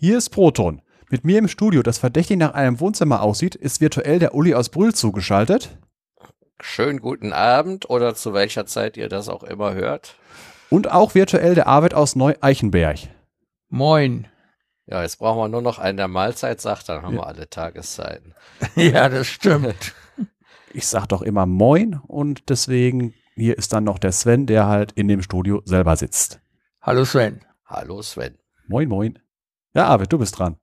Hier ist Proton. Mit mir im Studio, das verdächtig nach einem Wohnzimmer aussieht, ist virtuell der Uli aus Brühl zugeschaltet. Schönen guten Abend oder zu welcher Zeit ihr das auch immer hört. Und auch virtuell der Arbeit aus Neu-Eichenberg. Moin. Ja, jetzt brauchen wir nur noch einen, der Mahlzeit sagt, dann haben wir alle Tageszeiten. ja, das stimmt. Ich sag doch immer Moin und deswegen hier ist dann noch der Sven, der halt in dem Studio selber sitzt. Hallo Sven. Hallo Sven. Moin, moin. Ja, Arvid, du bist dran.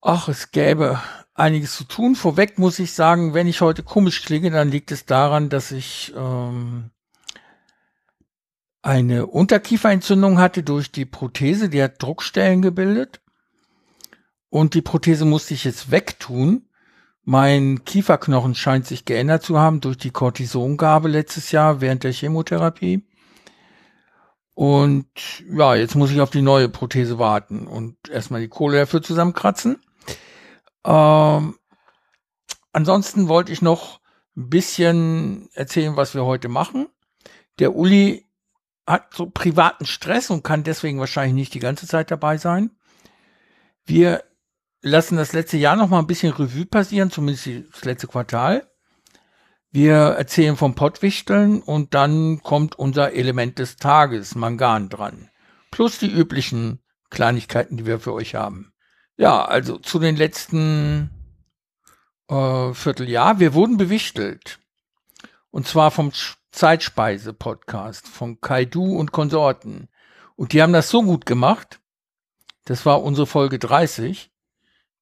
Ach, es gäbe einiges zu tun. Vorweg muss ich sagen, wenn ich heute komisch klinge, dann liegt es daran, dass ich ähm, eine Unterkieferentzündung hatte durch die Prothese. Die hat Druckstellen gebildet. Und die Prothese musste ich jetzt wegtun. Mein Kieferknochen scheint sich geändert zu haben durch die Cortisongabe letztes Jahr während der Chemotherapie. Und ja, jetzt muss ich auf die neue Prothese warten und erstmal die Kohle dafür zusammenkratzen. Ähm, ansonsten wollte ich noch ein bisschen erzählen, was wir heute machen. Der Uli hat so privaten Stress und kann deswegen wahrscheinlich nicht die ganze Zeit dabei sein. Wir lassen das letzte Jahr noch mal ein bisschen Revue passieren, zumindest das letzte Quartal. Wir erzählen vom Pottwichteln und dann kommt unser Element des Tages, Mangan, dran. Plus die üblichen Kleinigkeiten, die wir für euch haben. Ja, also zu den letzten äh, Vierteljahr. Wir wurden bewichtelt. Und zwar vom Zeitspeise-Podcast von Kaidu und Konsorten. Und die haben das so gut gemacht. Das war unsere Folge 30,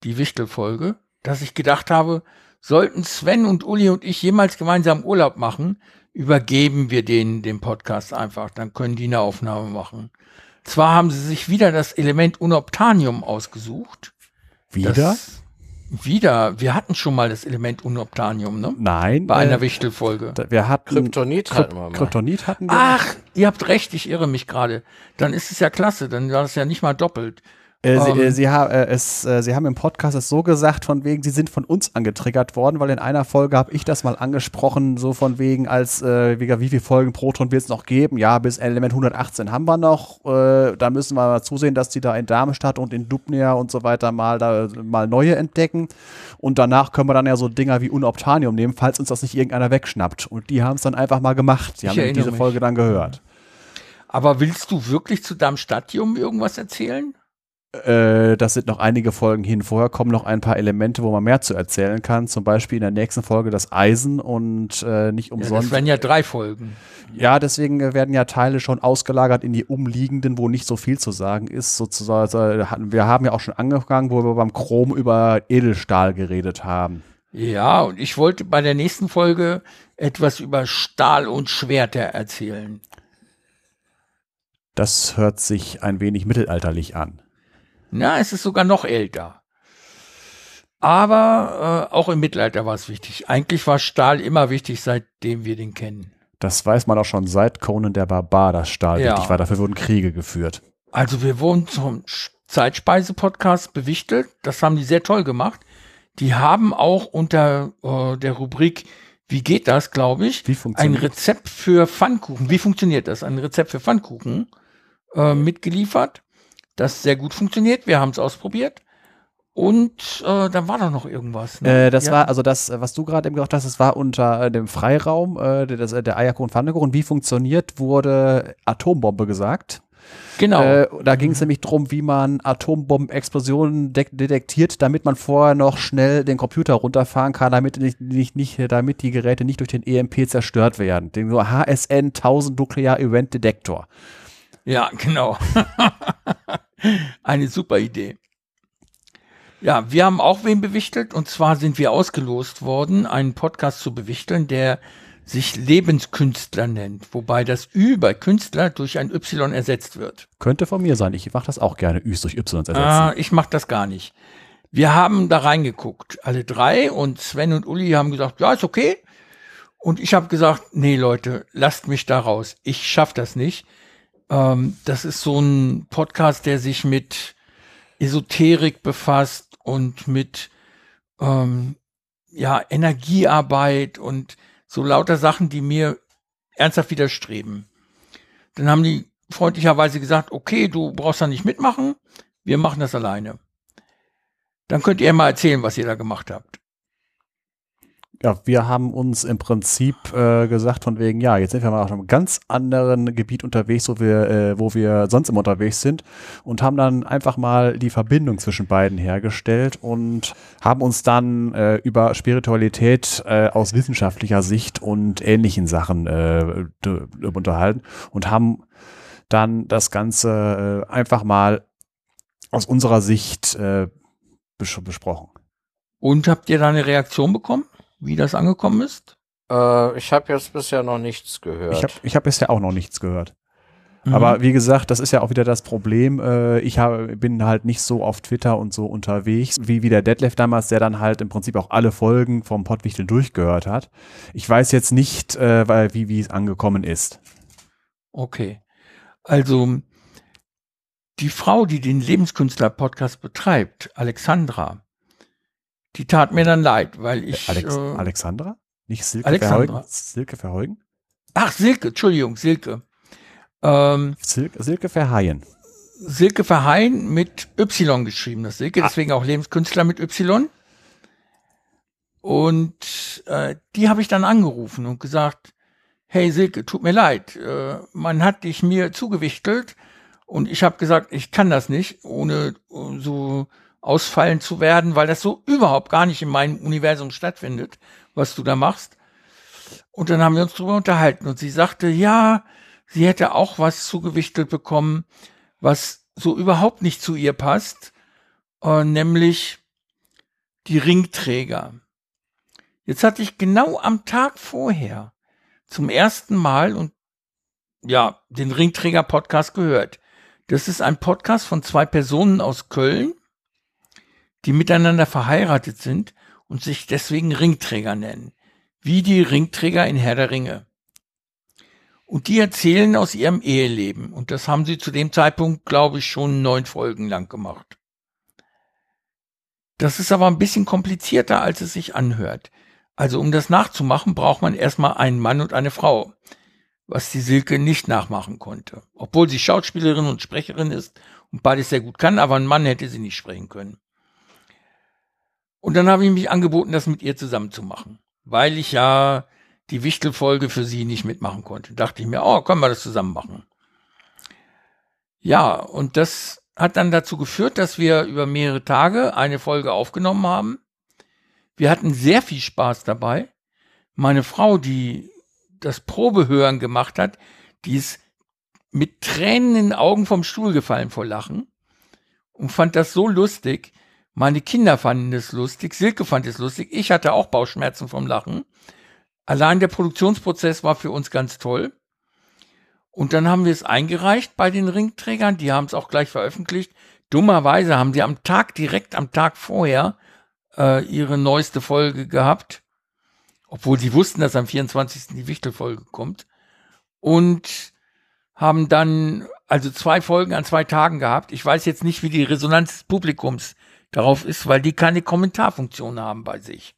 die Wichtelfolge, dass ich gedacht habe, sollten Sven und Uli und ich jemals gemeinsam Urlaub machen, übergeben wir denen den Podcast einfach. Dann können die eine Aufnahme machen. Zwar haben sie sich wieder das Element Unobtanium ausgesucht. Wieder? Das, wieder. Wir hatten schon mal das Element Unobtanium, ne? Nein. Bei einer äh, Wichtelfolge. Wir hatten Kryptonit Kryp hatten wir mal. Kryptonit hatten wir. Ach, ihr habt recht, ich irre mich gerade. Dann ist es ja klasse, dann war es ja nicht mal doppelt. Äh, sie, Ähm. äh, sie, ha äh, es, äh, sie haben im Podcast es so gesagt, von wegen, sie sind von uns angetriggert worden, weil in einer Folge habe ich das mal angesprochen, so von wegen, als äh, wie, viele Folgen Proton wird es noch geben? Ja, bis Element 118 haben wir noch. Äh, da müssen wir mal zusehen, dass die da in Darmstadt und in Dubnia und so weiter mal da mal neue entdecken. Und danach können wir dann ja so Dinger wie Unobtanium nehmen, falls uns das nicht irgendeiner wegschnappt. Und die haben es dann einfach mal gemacht. Die Ich haben diese mich. Folge dann gehört. Aber willst du wirklich zu Darmstadtium irgendwas erzählen? Äh, das sind noch einige Folgen hin. Vorher kommen noch ein paar Elemente, wo man mehr zu erzählen kann. Zum Beispiel in der nächsten Folge das Eisen und äh, nicht Ja, das umsonst. wären ja drei Folgen. Ja, deswegen werden ja Teile schon ausgelagert in die umliegenden, wo nicht so viel zu sagen ist. Sozusagen, äh, wir haben ja auch schon angefangen, wo wir beim Chrom über Edelstahl geredet haben. Ja, und ich wollte bei der nächsten Folge etwas über Stahl und Schwerter erzählen. Das hört sich ein wenig mittelalterlich an. Na, es ist sogar noch älter. Aber äh, auch im Mittelalter war es wichtig. Eigentlich war Stahl immer wichtig, seitdem wir den kennen. Das weiß man auch schon seit Conan der Barbar, dass Stahl Ja. wichtig war. Dafür wurden Kriege geführt. Also wir wurden zum Zeitspeise-Podcast bewichtelt. Das haben die sehr toll gemacht. Die haben auch unter äh, der Rubrik Wie geht das, glaube ich, ein Rezept für Pfannkuchen. Wie funktioniert das? Ein Rezept für Pfannkuchen äh, mitgeliefert, das sehr gut funktioniert. Wir haben es ausprobiert. Und äh, dann war da noch irgendwas. ne? Äh, das Ja. war, also das, was du gerade eben gesagt hast, das war unter äh, dem Freiraum, äh, das, äh, der Ayako und Pfannekuchen. Wie funktioniert, wurde Atombombe gesagt. Genau. Äh, da ging es nämlich darum, wie man Atombombenexplosionen de detektiert, damit man vorher noch schnell den Computer runterfahren kann, damit, nicht, nicht, nicht, damit die Geräte nicht durch den EMP zerstört werden. Den HSN 1000 Nuclear Event Detector. Ja, genau. Eine super Idee. Ja, wir haben auch wen bewichtelt und zwar sind wir ausgelost worden, einen Podcast zu bewichteln, der sich Lebenskünstler nennt, wobei das Ü bei Künstler durch ein Y ersetzt wird. Könnte von mir sein. Ich mache das auch gerne, Üs durch Y ersetzen. Ah, ich mache das gar nicht. Wir haben da reingeguckt, alle drei und Sven und Uli haben gesagt, ja, ist okay. Und ich habe gesagt, nee Leute, lasst mich da raus. Ich schaff das nicht. Ähm, das ist so ein Podcast, der sich mit Esoterik befasst und mit ähm, ja Energiearbeit und so lauter Sachen, die mir ernsthaft widerstreben. Dann haben die freundlicherweise gesagt, okay, du brauchst da nicht mitmachen. wir machen das alleine. Dann könnt ihr mal erzählen, was ihr da gemacht habt. Ja, wir haben uns im Prinzip äh, gesagt von wegen, ja, jetzt sind wir mal auf einem ganz anderen Gebiet unterwegs, wo wir, äh, wo wir sonst immer unterwegs sind und haben dann einfach mal die Verbindung zwischen beiden hergestellt und haben uns dann äh, über Spiritualität äh, aus wissenschaftlicher Sicht und ähnlichen Sachen äh, unterhalten und haben dann das Ganze äh, einfach mal aus unserer Sicht bes besprochen. Und habt ihr da eine Reaktion bekommen? Wie das angekommen ist? Äh, ich habe jetzt bisher noch nichts gehört. Ich habe ich hab bisher auch noch nichts gehört. Mhm. Aber wie gesagt, das ist ja auch wieder das Problem. Äh, ich hab, bin halt nicht so auf Twitter und so unterwegs, wie, wie der Detlef damals, der dann halt im Prinzip auch alle Folgen vom Pottwichtel durchgehört hat. Ich weiß jetzt nicht, äh, weil, wie, wie es angekommen ist. Okay. Also, die Frau, die den Lebenskünstler-Podcast betreibt, Alexandra, die tat mir dann leid, weil ich. Alex, äh, Alexandra? Nicht Silke Alexandra. Verheugen? Silke Verheugen? Ach, Silke, Entschuldigung, Silke. Ähm, Silke, Silke Verheyen. Silke Verheyen mit Y geschrieben, das Silke, ah. deswegen auch Lebenskünstler mit Y. Und äh, die habe ich dann angerufen und gesagt, hey Silke, tut mir leid, äh, man hat dich mir zugewichtelt und ich habe gesagt, ich kann das nicht, ohne uh, so ausfallen zu werden, weil das so überhaupt gar nicht in meinem Universum stattfindet, was du da machst. Und dann haben wir uns darüber unterhalten und sie sagte, ja, sie hätte auch was zugewichtelt bekommen, was so überhaupt nicht zu ihr passt, äh, nämlich die Ringträger. Jetzt hatte ich genau am Tag vorher zum ersten Mal und ja, den Ringträger Podcast gehört. Das ist ein Podcast von zwei Personen aus Köln, die miteinander verheiratet sind und sich deswegen Ringträger nennen, wie die Ringträger in Herr der Ringe. Und die erzählen aus ihrem Eheleben. Und das haben sie zu dem Zeitpunkt, glaube ich, schon neun Folgen lang gemacht. Das ist aber ein bisschen komplizierter, als es sich anhört. Also um das nachzumachen, braucht man erstmal einen Mann und eine Frau, was die Silke nicht nachmachen konnte. Obwohl sie Schauspielerin und Sprecherin ist und beides sehr gut kann, aber ein Mann hätte sie nicht sprechen können. Und dann habe ich mich angeboten, das mit ihr zusammen zu machen, weil ich ja die Wichtelfolge für sie nicht mitmachen konnte. Dachte ich mir, oh, können wir das zusammen machen. Ja, und das hat dann dazu geführt, dass wir über mehrere Tage eine Folge aufgenommen haben. Wir hatten sehr viel Spaß dabei. Meine Frau, die das Probehören gemacht hat, die ist mit Tränen in den Augen vom Stuhl gefallen vor Lachen und fand das so lustig. Meine Kinder fanden es lustig, Silke fand es lustig, ich hatte auch Bauchschmerzen vom Lachen. Allein der Produktionsprozess war für uns ganz toll. Und dann haben wir es eingereicht bei den Ringträgern, die haben es auch gleich veröffentlicht. Dummerweise haben sie am Tag, direkt am Tag vorher, äh, ihre neueste Folge gehabt, obwohl sie wussten, dass am 24. die Wichtelfolge kommt. Und haben dann also zwei Folgen an zwei Tagen gehabt. Ich weiß jetzt nicht, wie die Resonanz des Publikums darauf ist, weil die keine Kommentarfunktion haben bei sich.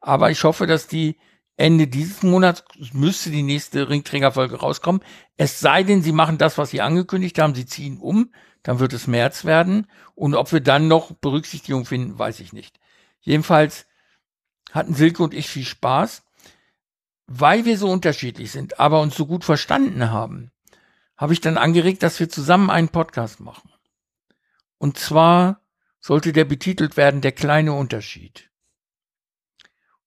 Aber ich hoffe, dass die Ende dieses Monats müsste die nächste Ringträgerfolge rauskommen. Es sei denn, sie machen das, was sie angekündigt haben, sie ziehen um, dann wird es März werden. Und ob wir dann noch Berücksichtigung finden, weiß ich nicht. Jedenfalls hatten Silke und ich viel Spaß, weil wir so unterschiedlich sind, aber uns so gut verstanden haben, habe ich dann angeregt, dass wir zusammen einen Podcast machen. Und zwar sollte der betitelt werden Der kleine Unterschied.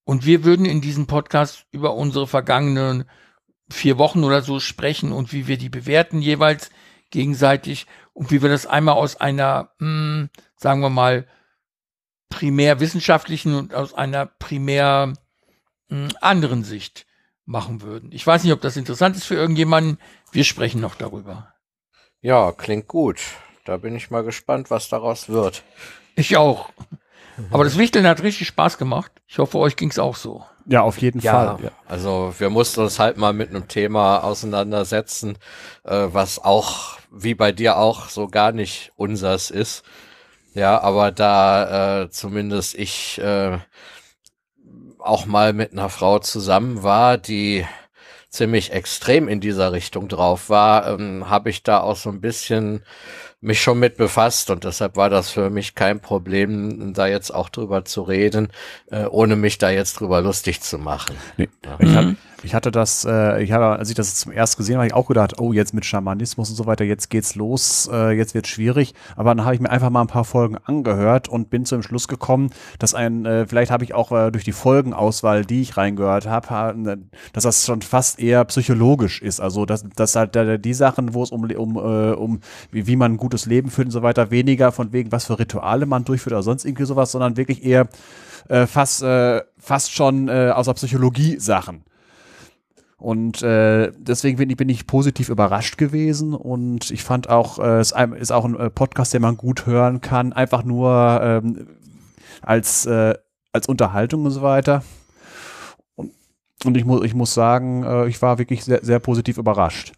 Und wir würden in diesem Podcast über unsere vergangenen vier Wochen oder so sprechen und wie wir die bewerten jeweils gegenseitig und wie wir das einmal aus einer, mh, hm, sagen wir mal, primär wissenschaftlichen und aus einer primär mh, hm, anderen Sicht machen würden. Ich weiß nicht, ob das interessant ist für irgendjemanden. Wir sprechen noch darüber. Ja, klingt gut. Da bin ich mal gespannt, was daraus wird. Ich auch. Aber das Wichteln hat richtig Spaß gemacht. Ich hoffe, euch ging es auch so. Ja, auf jeden ja, Fall. Ja. Also wir mussten uns halt mal mit einem Thema auseinandersetzen, äh, was auch, wie bei dir auch, so gar nicht unsers ist. Ja, aber da äh, zumindest ich äh, auch mal mit einer Frau zusammen war, die ziemlich extrem in dieser Richtung drauf war, ähm, habe ich da auch so ein bisschen mich schon mit befasst und deshalb war das für mich kein Problem, da jetzt auch drüber zu reden, äh, ohne mich da jetzt drüber lustig zu machen. Nee. Ja. Ich, hab, ich, hatte das, äh, ich habe, als ich das zum ersten gesehen habe, ich auch gedacht, oh, jetzt mit Schamanismus und so weiter, jetzt geht's los, äh, jetzt wird's schwierig. Aber dann habe ich mir einfach mal ein paar Folgen angehört und bin zu dem Schluss gekommen, dass ein, äh, vielleicht habe ich auch äh, durch die Folgenauswahl, die ich reingehört habe, dass das schon fast eher psychologisch ist. Also dass, dass halt die Sachen, wo es um, um, äh, um wie, wie man ein gutes Leben führt und so weiter, weniger von wegen, was für Rituale man durchführt oder sonst irgendwie sowas, sondern wirklich eher äh, fast, äh, fast schon äh, aus der Psychologie Sachen. Und äh, deswegen bin ich, bin ich positiv überrascht gewesen und ich fand auch, äh, es ist auch ein äh, Podcast, den man gut hören kann, einfach nur ähm, als, äh, als Unterhaltung und so weiter. Und, und ich, mu ich muss sagen, äh, ich war wirklich sehr, sehr positiv überrascht.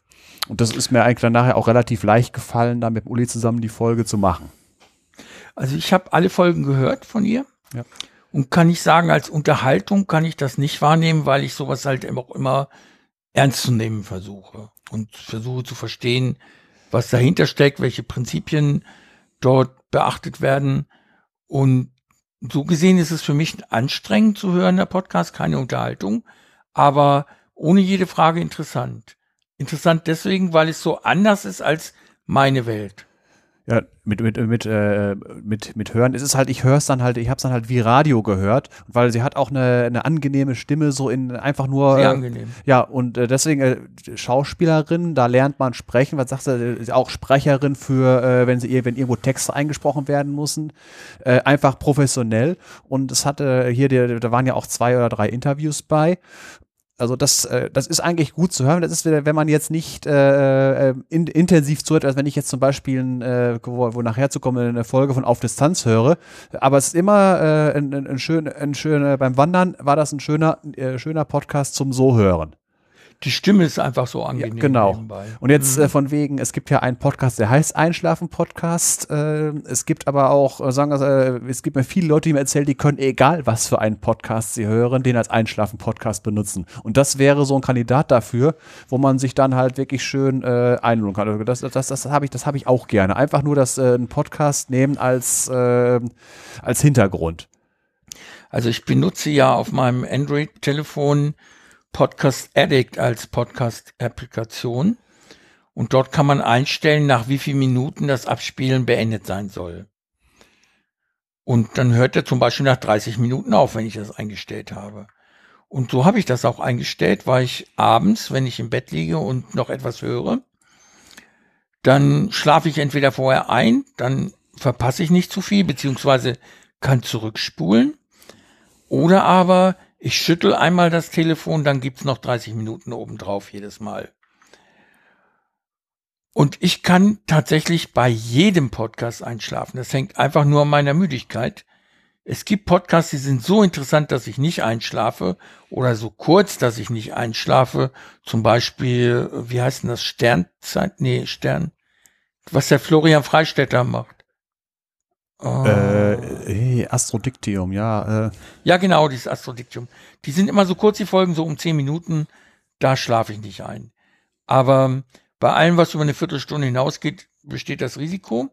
Und das ist mir eigentlich dann nachher auch relativ leicht gefallen, da mit Uli zusammen die Folge zu machen. Also ich habe alle Folgen gehört von ihr. Ja. Und kann ich sagen, als Unterhaltung kann ich das nicht wahrnehmen, weil ich sowas halt auch immer ernst zu nehmen versuche und versuche zu verstehen, was dahinter steckt, welche Prinzipien dort beachtet werden. Und so gesehen ist es für mich anstrengend zu hören, der Podcast, keine Unterhaltung, aber ohne jede Frage interessant. Interessant deswegen, weil es so anders ist als meine Welt. Ja, mit mit mit äh, mit mit hören. Es ist halt, ich höre es dann halt, ich habe es dann halt wie Radio gehört, weil sie hat auch eine, eine angenehme Stimme, so in einfach nur. Sehr äh, angenehm. Ja, und äh, deswegen äh, Schauspielerin, da lernt man sprechen. Was sagst du? Auch Sprecherin für, äh, wenn sie wenn irgendwo Texte eingesprochen werden müssen, äh, einfach professionell. Und es hatte hier, die, da waren ja auch zwei oder drei Interviews bei also das, äh, das ist eigentlich gut zu hören. Das ist, wenn man jetzt nicht äh, äh, in, intensiv zuhört, als wenn ich jetzt zum Beispiel, äh, wo, wo nachher zu kommen, eine Folge von Auf Distanz höre. Aber es ist immer äh, ein, ein, ein schön, ein schöner, beim Wandern war das ein schöner, äh, schöner Podcast zum So hören die Stimme ist einfach so angenehm. Ja, genau. Nebenbei. Und jetzt mhm. äh, von wegen, es gibt ja einen Podcast, der heißt Einschlafen-Podcast. Äh, es gibt aber auch, äh, sagen wir, äh, es gibt mir viele Leute, die mir erzählen, die können, egal was für einen Podcast sie hören, den als Einschlafen-Podcast benutzen. Und das wäre so ein Kandidat dafür, wo man sich dann halt wirklich schön äh, einlullen kann. Also das, das, das habe ich, das habe ich auch gerne. Einfach nur das äh, einen Podcast nehmen als, äh, als Hintergrund. Also ich benutze ja auf meinem Android-Telefon Podcast Addict als Podcast-Applikation. Und dort kann man einstellen, nach wie vielen Minuten das Abspielen beendet sein soll. Und dann hört er zum Beispiel nach 30 Minuten auf, wenn ich das eingestellt habe. Und so habe ich das auch eingestellt, weil ich abends, wenn ich im Bett liege und noch etwas höre, dann schlafe ich entweder vorher ein, dann verpasse ich nicht zu viel, beziehungsweise kann zurückspulen. Oder aber ich schüttel einmal das Telefon, dann gibt's noch 30 Minuten obendrauf jedes Mal. Und ich kann tatsächlich bei jedem Podcast einschlafen. Das hängt einfach nur an meiner Müdigkeit. Es gibt Podcasts, die sind so interessant, dass ich nicht einschlafe oder so kurz, dass ich nicht einschlafe. Zum Beispiel, wie heißt denn das? Sternzeit? Nee, Stern. Was der Florian Freistetter macht. Oh. Äh, Astrodiktium, ja. Äh. Ja, genau, dieses Astrodiktium. Die sind immer so kurz, die Folgen, so um zehn Minuten. Da schlafe ich nicht ein. Aber bei allem, was über eine Viertelstunde hinausgeht, besteht das Risiko.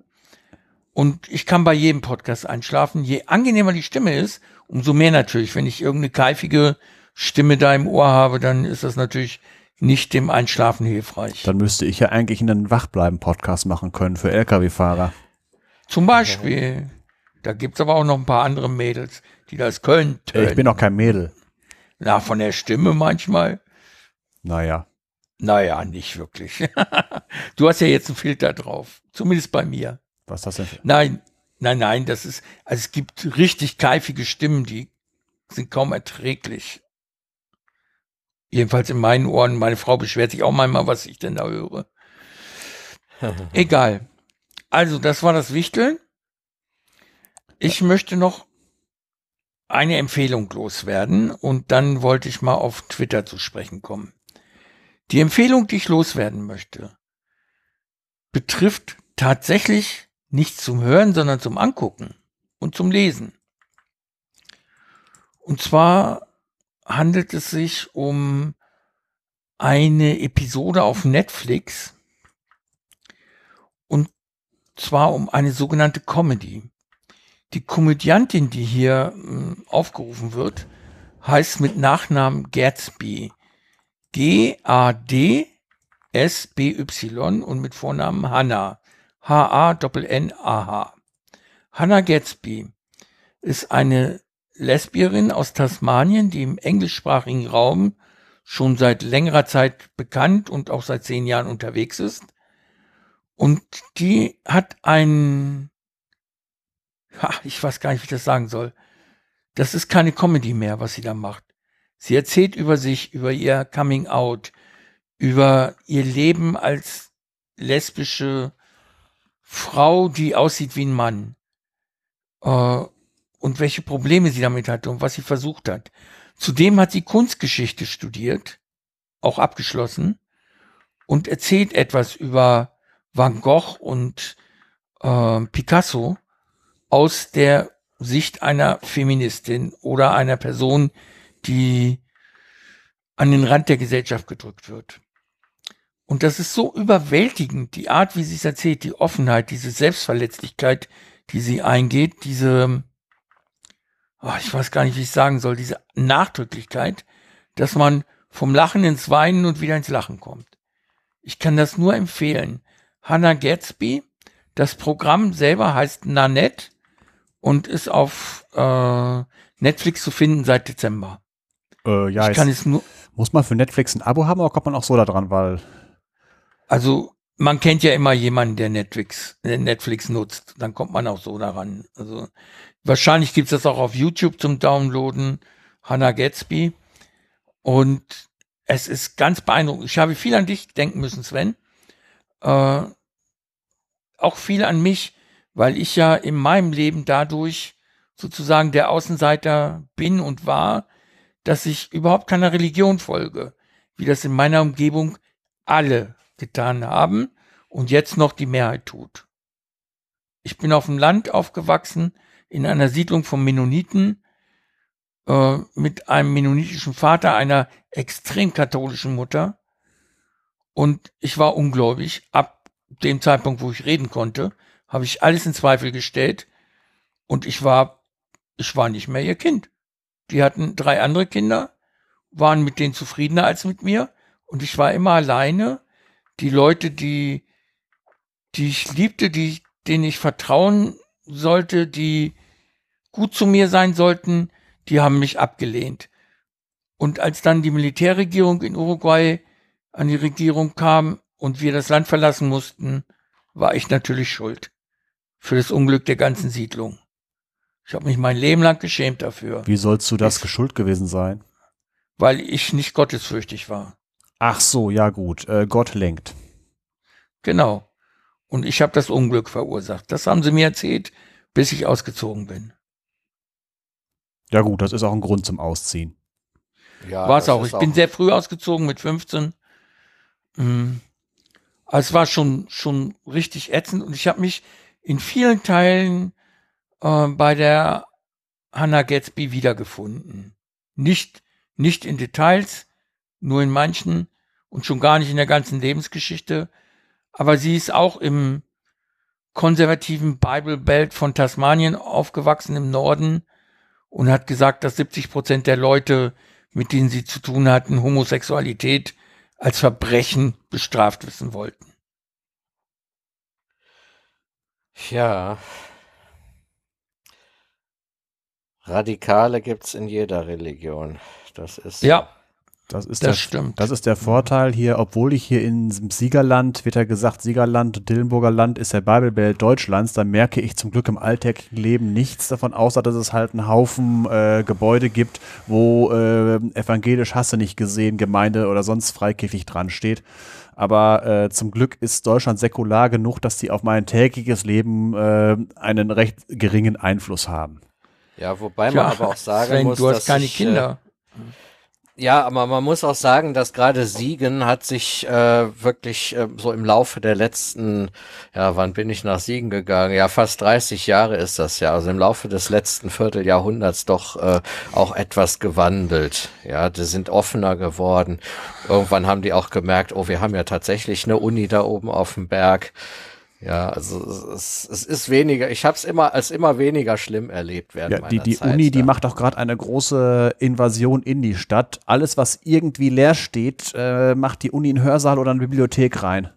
Und ich kann bei jedem Podcast einschlafen. Je angenehmer die Stimme ist, umso mehr natürlich. Wenn ich irgendeine keifige Stimme da im Ohr habe, dann ist das natürlich nicht dem Einschlafen hilfreich. Dann müsste ich ja eigentlich einen Wachbleiben-Podcast machen können für Lkw-Fahrer. Zum Beispiel. Da gibt's aber auch noch ein paar andere Mädels, die das können. Ich bin auch kein Mädel. Na, von der Stimme manchmal. Naja. Naja, nicht wirklich. du hast ja jetzt einen Filter drauf. Zumindest bei mir. Was ist das denn? Nein, nein, nein, das ist, also es gibt richtig keifige Stimmen, die sind kaum erträglich. Jedenfalls in meinen Ohren. Meine Frau beschwert sich auch manchmal, was ich denn da höre. Egal. Also, das war das Wichteln. Ich möchte noch eine Empfehlung loswerden und dann wollte ich mal auf Twitter zu sprechen kommen. Die Empfehlung, die ich loswerden möchte, betrifft tatsächlich nicht zum Hören, sondern zum Angucken und zum Lesen. Und zwar handelt es sich um eine Episode auf Netflix, zwar um eine sogenannte Comedy. Die Komödiantin, die hier äh, aufgerufen wird, heißt mit Nachnamen Gatsby. G-A-D-S-B-Y und mit Vornamen Hannah. H-A-N-N-A-H. Hannah Gatsby ist eine Lesbierin aus Tasmanien, die im englischsprachigen Raum schon seit längerer Zeit bekannt und auch seit zehn Jahren unterwegs ist. Und die hat ein, ich weiß gar nicht, wie ich das sagen soll. Das ist keine Comedy mehr, was sie da macht. Sie erzählt über sich, über ihr Coming Out, über ihr Leben als lesbische Frau, die aussieht wie ein Mann. Äh, und welche Probleme sie damit hatte und was sie versucht hat. Zudem hat sie Kunstgeschichte studiert, auch abgeschlossen, und erzählt etwas über Van Gogh und äh, Picasso aus der Sicht einer Feministin oder einer Person, die an den Rand der Gesellschaft gedrückt wird. Und das ist so überwältigend, die Art, wie sie es erzählt, die Offenheit, diese Selbstverletzlichkeit, die sie eingeht, diese oh, ich weiß gar nicht, wie ich sagen soll, diese Nachdrücklichkeit, dass man vom Lachen ins Weinen und wieder ins Lachen kommt. Ich kann das nur empfehlen. Hannah Gatsby, das Programm selber heißt Nanette und ist auf äh, Netflix zu finden seit Dezember. Äh, ja, ich kann es nur. Muss man für Netflix ein Abo haben oder kommt man auch so da dran, weil. Also man kennt ja immer jemanden, der Netflix, der Netflix nutzt. Dann kommt man auch so daran. Also Wahrscheinlich gibt es das auch auf YouTube zum Downloaden. Hannah Gatsby. Und es ist ganz beeindruckend. Ich habe viel an dich denken müssen, Sven. Äh, auch viel an mich, weil ich ja in meinem Leben dadurch sozusagen der Außenseiter bin und war, dass ich überhaupt keiner Religion folge, wie das in meiner Umgebung alle getan haben und jetzt noch die Mehrheit tut. Ich bin auf dem Land aufgewachsen, in einer Siedlung von Mennoniten äh, mit einem mennonitischen Vater, einer extrem katholischen Mutter. Und ich war ungläubig. Ab dem Zeitpunkt, wo ich reden konnte, habe ich alles in Zweifel gestellt. Und ich war, ich war nicht mehr ihr Kind. Die hatten drei andere Kinder, waren mit denen zufriedener als mit mir. Und ich war immer alleine. Die Leute, die, die ich liebte, die, denen ich vertrauen sollte, die gut zu mir sein sollten, die haben mich abgelehnt. Und als dann die Militärregierung in Uruguay an die Regierung kam und wir das Land verlassen mussten, war ich natürlich schuld für das Unglück der ganzen Siedlung. Ich habe mich mein Leben lang geschämt dafür. Wie sollst du das geschuld gewesen sein? Weil ich nicht gottesfürchtig war. Ach so, ja gut. Äh, Gott lenkt. Genau. Und ich habe das Unglück verursacht. Das haben sie mir erzählt, bis ich ausgezogen bin. Ja gut, das ist auch ein Grund zum Ausziehen. Ja, war es auch. Ich auch bin sehr früh ausgezogen mit 15. Mhm. Also es war schon, schon richtig ätzend und ich habe mich in vielen Teilen äh, bei der Hannah Gatsby wiedergefunden. Nicht, nicht in Details, nur in manchen und schon gar nicht in der ganzen Lebensgeschichte. Aber sie ist auch im konservativen Bible Belt von Tasmanien aufgewachsen im Norden und hat gesagt, dass 70 Prozent der Leute, mit denen sie zu tun hatten, Homosexualität als Verbrechen bestraft wissen wollten. Ja. Radikale gibt's in jeder Religion. Das ist. Ja. Das ist das der, stimmt. Das ist der Vorteil hier, obwohl ich hier in Siegerland, wird ja gesagt, Siegerland, Dillenburger Land ist der Bibelbelt Deutschlands, da merke ich zum Glück im alltäglichen Leben nichts davon, außer dass es halt einen Haufen äh, Gebäude gibt, wo äh, evangelisch Hasse nicht gesehen, Gemeinde oder sonst freikirchlich dran steht. Aber äh, zum Glück ist Deutschland säkular genug, dass die auf mein tägliches Leben äh, einen recht geringen Einfluss haben. Ja, wobei man ja, aber auch sagen Sven, muss, du hast keine ich, äh, Kinder. Ja, aber man muss auch sagen, dass gerade Siegen hat sich äh, wirklich äh, so im Laufe der letzten, ja, wann bin ich nach Siegen gegangen? Ja, fast 30 Jahre ist das ja. Also im Laufe des letzten Vierteljahrhunderts doch äh, auch etwas gewandelt. Ja, die sind offener geworden. Irgendwann haben die auch gemerkt, oh, wir haben ja tatsächlich eine Uni da oben auf dem Berg. Ja, also es, es ist weniger, ich habe es immer als immer weniger schlimm erlebt während Ja, meiner die, die Zeit Uni, die da. macht auch gerade eine große Invasion in die Stadt. Alles, was irgendwie leer steht, äh, macht die Uni in Hörsaal oder eine Bibliothek rein.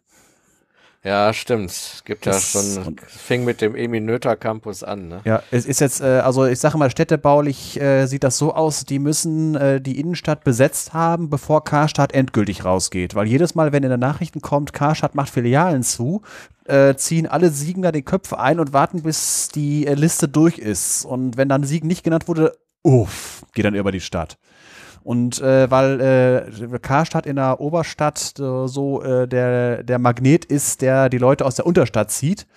Ja, stimmt. Es gibt Das- ja schon, fing mit dem Eminöter Campus an, ne? Ja, es ist jetzt, äh, also ich sage mal, städtebaulich äh, sieht das so aus, die müssen äh, die Innenstadt besetzt haben, bevor Karstadt endgültig rausgeht. Weil jedes Mal, wenn in den Nachrichten kommt, Karstadt macht Filialen zu, äh, ziehen alle Siegner die Köpfe ein und warten, bis die äh, Liste durch ist. Und wenn dann Sieg nicht genannt wurde, uff, geht dann über die Stadt. Und äh, weil äh, Karstadt in der Oberstadt äh, so äh, der, der Magnet ist, der die Leute aus der Unterstadt zieht,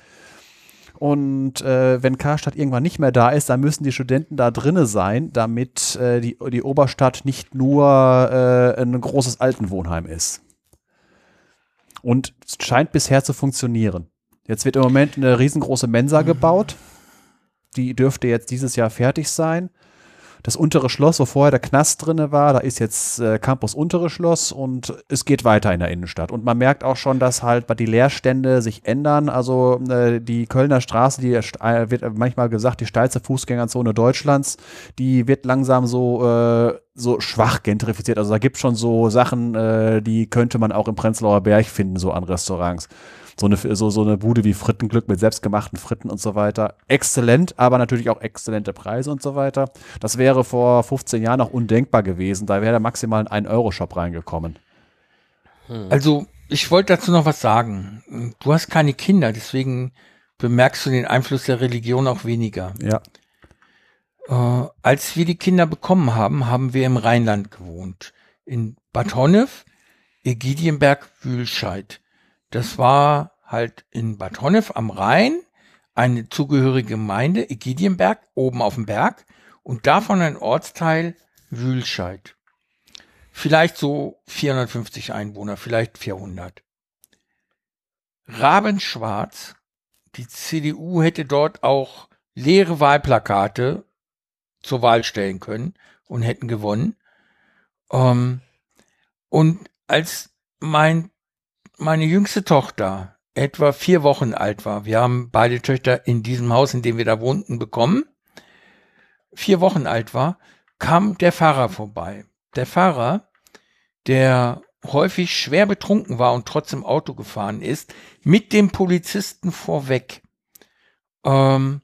und äh, wenn Karstadt irgendwann nicht mehr da ist, dann müssen die Studenten da drinne sein, damit äh, die, die Oberstadt nicht nur äh, ein großes Altenwohnheim ist. Und es scheint bisher zu funktionieren. Jetzt wird im Moment eine riesengroße Mensa gebaut. Die dürfte jetzt dieses Jahr fertig sein. Das untere Schloss, wo vorher der Knast drinne war, da ist jetzt äh, Campus untere Schloss und es geht weiter in der Innenstadt. Und man merkt auch schon, dass halt die Leerstände sich ändern. Also äh, die Kölner Straße, die äh, wird manchmal gesagt, die steilste Fußgängerzone Deutschlands, die wird langsam so, äh, so schwach gentrifiziert. Also da gibt es schon so Sachen, äh, die könnte man auch im Prenzlauer Berg finden, so an Restaurants so eine, so, so eine Bude wie Frittenglück mit selbstgemachten Fritten und so weiter. Exzellent, aber natürlich auch exzellente Preise und so weiter. Das wäre vor 15 Jahren noch undenkbar gewesen. Da wäre da maximal ein 1-Euro-Shop reingekommen. Also, ich wollte dazu noch was sagen. Du hast keine Kinder, deswegen bemerkst du den Einfluss der Religion auch weniger. Ja. Äh, als wir die Kinder bekommen haben, haben wir im Rheinland gewohnt. In Bad Honnef, Ägidienberg, Wühlscheid. Das war halt in Bad Honnef am Rhein eine zugehörige Gemeinde, Ägidienberg, oben auf dem Berg und davon ein Ortsteil Wühlscheid. Vielleicht so 450 Einwohner, vielleicht 400. Rabenschwarz, die CDU hätte dort auch leere Wahlplakate zur Wahl stellen können und hätten gewonnen. Ähm, und als mein, meine jüngste Tochter etwa vier Wochen alt war, wir haben beide Töchter in diesem Haus, in dem wir da wohnten, bekommen, vier Wochen alt war, kam der Fahrer vorbei. Der Fahrer, der häufig schwer betrunken war und trotzdem Auto gefahren ist, mit dem Polizisten vorweg, ähm,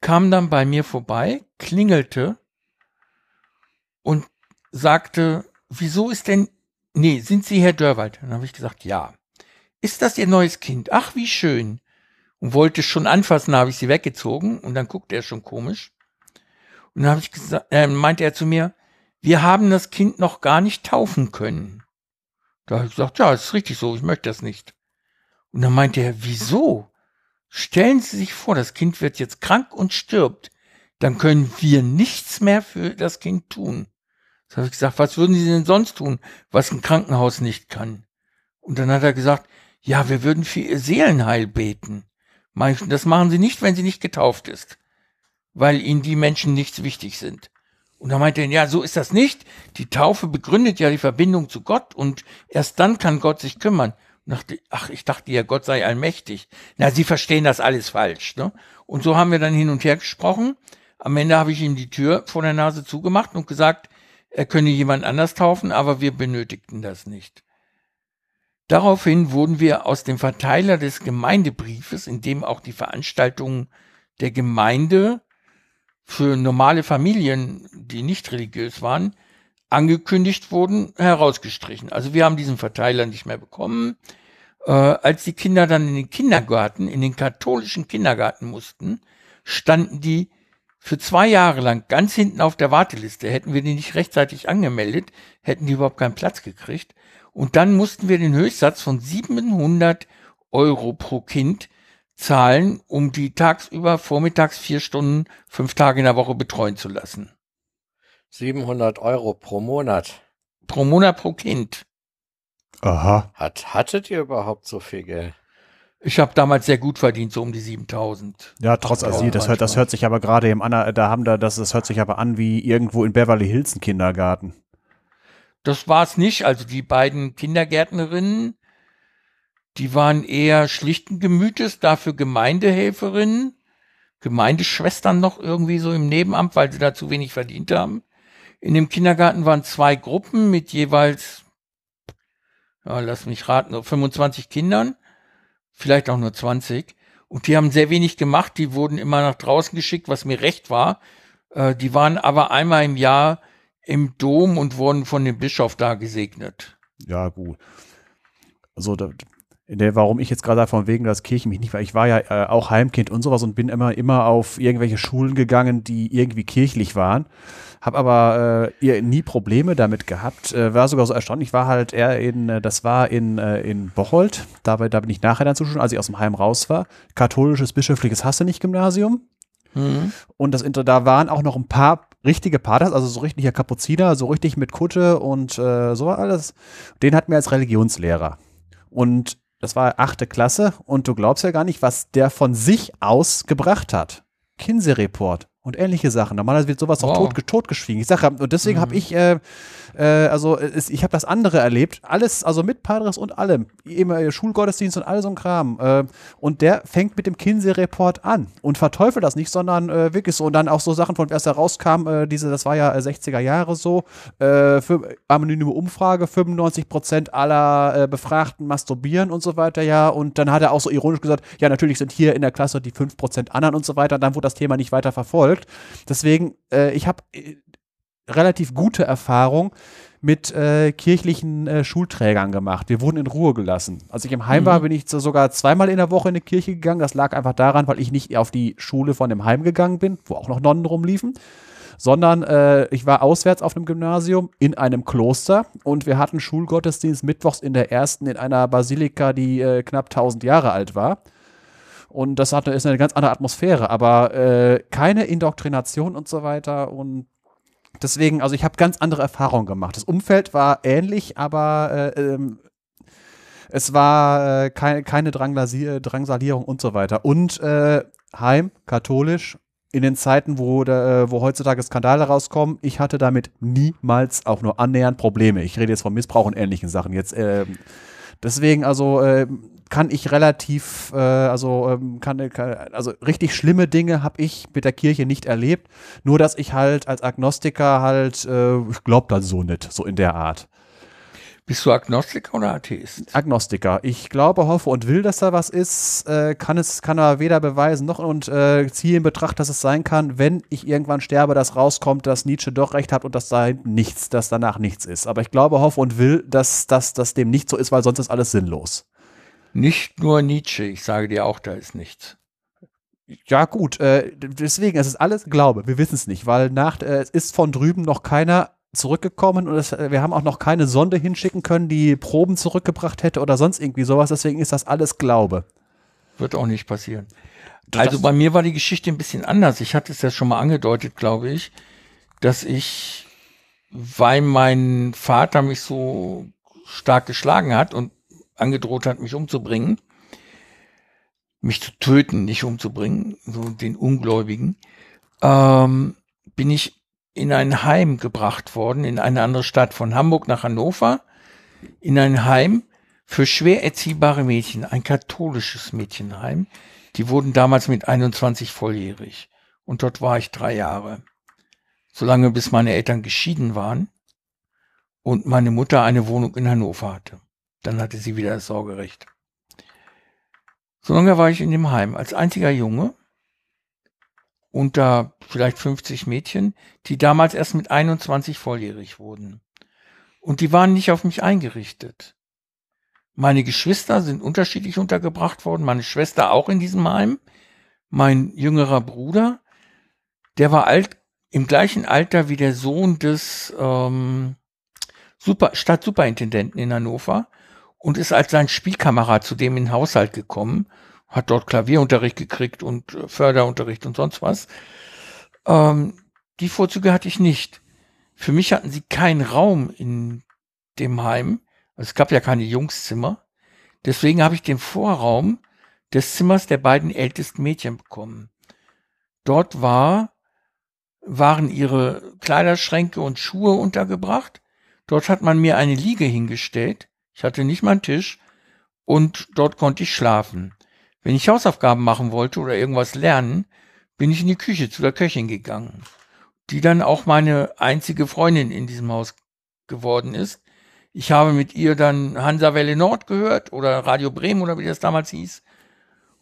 kam dann bei mir vorbei, klingelte und sagte, wieso ist denn, nee, sind Sie Herr Dörwald? Dann habe ich gesagt, ja. Ist das Ihr neues Kind? Ach, wie schön. Und wollte schon anfassen, habe ich sie weggezogen und dann guckte er schon komisch. Und dann habe ich gesagt, äh, meinte er zu mir, wir haben das Kind noch gar nicht taufen können. Da habe ich gesagt, ja, ist richtig so, ich möchte das nicht. Und dann meinte er, wieso? Stellen Sie sich vor, das Kind wird jetzt krank und stirbt. Dann können wir nichts mehr für das Kind tun. Da habe ich gesagt, was würden Sie denn sonst tun, was ein Krankenhaus nicht kann? Und dann hat er gesagt, ja, wir würden für ihr Seelenheil beten. Das machen Sie nicht, wenn sie nicht getauft ist, weil ihnen die Menschen nichts wichtig sind. Und da meinte er, ja, so ist das nicht. Die Taufe begründet ja die Verbindung zu Gott und erst dann kann Gott sich kümmern. Dachte, ach, ich dachte ja, Gott sei allmächtig. Na, Sie verstehen das alles falsch. Ne? Und so haben wir dann hin und her gesprochen. Am Ende habe ich ihm die Tür vor der Nase zugemacht und gesagt, er könne jemand anders taufen, aber wir benötigten das nicht. Daraufhin wurden wir aus dem Verteiler des Gemeindebriefes, in dem auch die Veranstaltungen der Gemeinde für normale Familien, die nicht religiös waren, angekündigt wurden, herausgestrichen. Also wir haben diesen Verteiler nicht mehr bekommen. Äh, als die Kinder dann in den Kindergarten, in den katholischen Kindergarten mussten, standen die für zwei Jahre lang ganz hinten auf der Warteliste. Hätten wir die nicht rechtzeitig angemeldet, hätten die überhaupt keinen Platz gekriegt. Und dann mussten wir den Höchstsatz von 700 Euro pro Kind zahlen, um die tagsüber vormittags vier Stunden, fünf Tage in der Woche betreuen zu lassen. 700 Euro pro Monat. Pro Monat pro Kind. Aha. Hat, hattet ihr überhaupt so viel Geld? Ich habe damals sehr gut verdient, so um die 7000. Ja, trotz Asyl, das hört, das hört sich aber gerade im Anna, da haben da, das, das hört sich aber an wie irgendwo in Beverly Hills ein Kindergarten. Das war es nicht. Also die beiden Kindergärtnerinnen, Die waren eher schlichten Gemütes, dafür Gemeindehelferinnen, Gemeindeschwestern noch irgendwie so im Nebenamt, weil sie da zu wenig verdient haben. In dem Kindergarten waren zwei Gruppen mit jeweils, ja, lass mich raten, 25 Kindern, vielleicht auch nur 20. Und die haben sehr wenig gemacht, die wurden immer nach draußen geschickt, was mir recht war. Äh, die waren aber einmal im Jahr im Dom und wurden von dem Bischof da gesegnet. Ja, gut. Also, da, der, warum ich jetzt gerade von wegen, dass Kirche mich nicht war. Ich war ja äh, auch Heimkind und sowas und bin immer, immer auf irgendwelche Schulen gegangen, die irgendwie kirchlich waren. Hab aber äh, nie Probleme damit gehabt. Äh, war sogar so erstaunt. Ich war halt eher in, äh, das war in, äh, in Bocholt. Da, da bin ich nachher dann zuschauen, als ich aus dem Heim raus war. Katholisches, bischöfliches Hasse-nicht-Gymnasium. Mhm. Und das, da waren auch noch ein paar richtige Paters, also so richtiger Kapuziner, so richtig mit Kutte und äh, so alles. Den hatten wir als Religionslehrer. Und das war achte Klasse und du glaubst ja gar nicht, was der von sich aus gebracht hat. Kinsey-Report und ähnliche Sachen. Normalerweise wird sowas wow. auch tot, totgeschwiegen. Ich sage, und deswegen mhm. habe ich äh, äh, also es, ich habe das andere erlebt, alles, also mit Padres und allem, immer Schulgottesdienst und all so ein Kram. Äh, und der fängt mit dem Kinsey-Report an und verteufelt das nicht, sondern äh, wirklich so. Und dann auch so Sachen, von erst herauskam, äh, diese, das war ja 60er äh, Jahre so, äh, für anonyme Umfrage, 95 Prozent aller äh, Befragten masturbieren und so weiter, ja. Und dann hat er auch so ironisch gesagt, ja, natürlich sind hier in der Klasse die 5 Prozent anderen und so weiter. Und dann wurde das Thema nicht weiter verfolgt. Deswegen, äh, ich habe relativ gute Erfahrung mit äh, kirchlichen äh, Schulträgern gemacht. Wir wurden in Ruhe gelassen. Als ich im Heim mhm. war, bin ich so sogar zweimal in der Woche in eine Kirche gegangen. Das lag einfach daran, weil ich nicht auf die Schule von dem Heim gegangen bin, wo auch noch Nonnen rumliefen, sondern äh, ich war auswärts auf einem Gymnasium in einem Kloster und wir hatten Schulgottesdienst mittwochs in der ersten in einer Basilika, die äh, knapp 1000 Jahre alt war. Und das hat, ist eine ganz andere Atmosphäre, aber äh, keine Indoktrination und so weiter. Und Deswegen, also ich habe ganz andere Erfahrungen gemacht. Das Umfeld war ähnlich, aber äh, ähm, es war äh, keine, keine Drangsalierung und so weiter. Und äh, Heim, katholisch, in den Zeiten, wo, der, äh, wo heutzutage Skandale rauskommen, ich hatte damit niemals auch nur annähernd Probleme. Ich rede jetzt von Missbrauch und ähnlichen Sachen. Jetzt, äh, deswegen, also äh, kann ich relativ, äh, also ähm, kann, kann, also richtig schlimme Dinge habe ich mit der Kirche nicht erlebt. Nur dass ich halt als Agnostiker halt, äh, ich glaube das so nicht, so in der Art. Bist du Agnostiker oder Atheist? Agnostiker. Ich glaube, hoffe und will, dass da was ist, äh, kann es, kann er weder beweisen noch und äh, ziehe in Betracht, dass es sein kann, wenn ich irgendwann sterbe, dass rauskommt, dass Nietzsche doch recht hat und dass da nichts, dass danach nichts ist. Aber ich glaube, hoffe und will, dass, dass das dem nicht so ist, weil sonst ist alles sinnlos. Nicht nur Nietzsche, ich sage dir auch, da ist nichts. Ja, gut, äh, deswegen, es ist alles Glaube, wir wissen es nicht, weil nach, äh, es ist von drüben noch keiner zurückgekommen und es, äh, wir haben auch noch keine Sonde hinschicken können, die Proben zurückgebracht hätte oder sonst irgendwie sowas, deswegen ist das alles Glaube. Wird auch nicht passieren. Das also bei mir war die Geschichte ein bisschen anders. Ich hatte es ja schon mal angedeutet, glaube ich, dass ich, weil mein Vater mich so stark geschlagen hat und angedroht hat, mich umzubringen, mich zu töten, nicht umzubringen, so den Ungläubigen, ähm, bin ich in ein Heim gebracht worden, in eine andere Stadt, von Hamburg nach Hannover, in ein Heim für schwer erziehbare Mädchen, ein katholisches Mädchenheim. Die wurden damals mit 21 volljährig. Und dort war ich drei Jahre. Solange bis meine Eltern geschieden waren und meine Mutter eine Wohnung in Hannover hatte. Dann hatte sie wieder das Sorgerecht. So lange war ich in dem Heim als einziger Junge unter vielleicht 50 Mädchen, die damals erst mit 21 volljährig wurden. Und die waren nicht auf mich eingerichtet. Meine Geschwister sind unterschiedlich untergebracht worden, meine Schwester auch in diesem Heim, mein jüngerer Bruder, der war alt, im gleichen Alter wie der Sohn des ähm, Super, Stadtsuperintendenten in Hannover und ist als sein Spielkamerad zu dem in den Haushalt gekommen, hat dort Klavierunterricht gekriegt und äh, Förderunterricht und sonst was. Ähm, die Vorzüge hatte ich nicht. Für mich hatten sie keinen Raum in dem Heim. Also es gab ja keine Jungszimmer. Deswegen habe ich den Vorraum des Zimmers der beiden ältesten Mädchen bekommen. Dort war, waren ihre Kleiderschränke und Schuhe untergebracht. Dort hat man mir eine Liege hingestellt ich hatte nicht mal einen Tisch und dort konnte ich schlafen. Wenn ich Hausaufgaben machen wollte oder irgendwas lernen, bin ich in die Küche zu der Köchin gegangen, die dann auch meine einzige Freundin in diesem Haus geworden ist. Ich habe mit ihr dann Hansa Welle Nord gehört oder Radio Bremen oder wie das damals hieß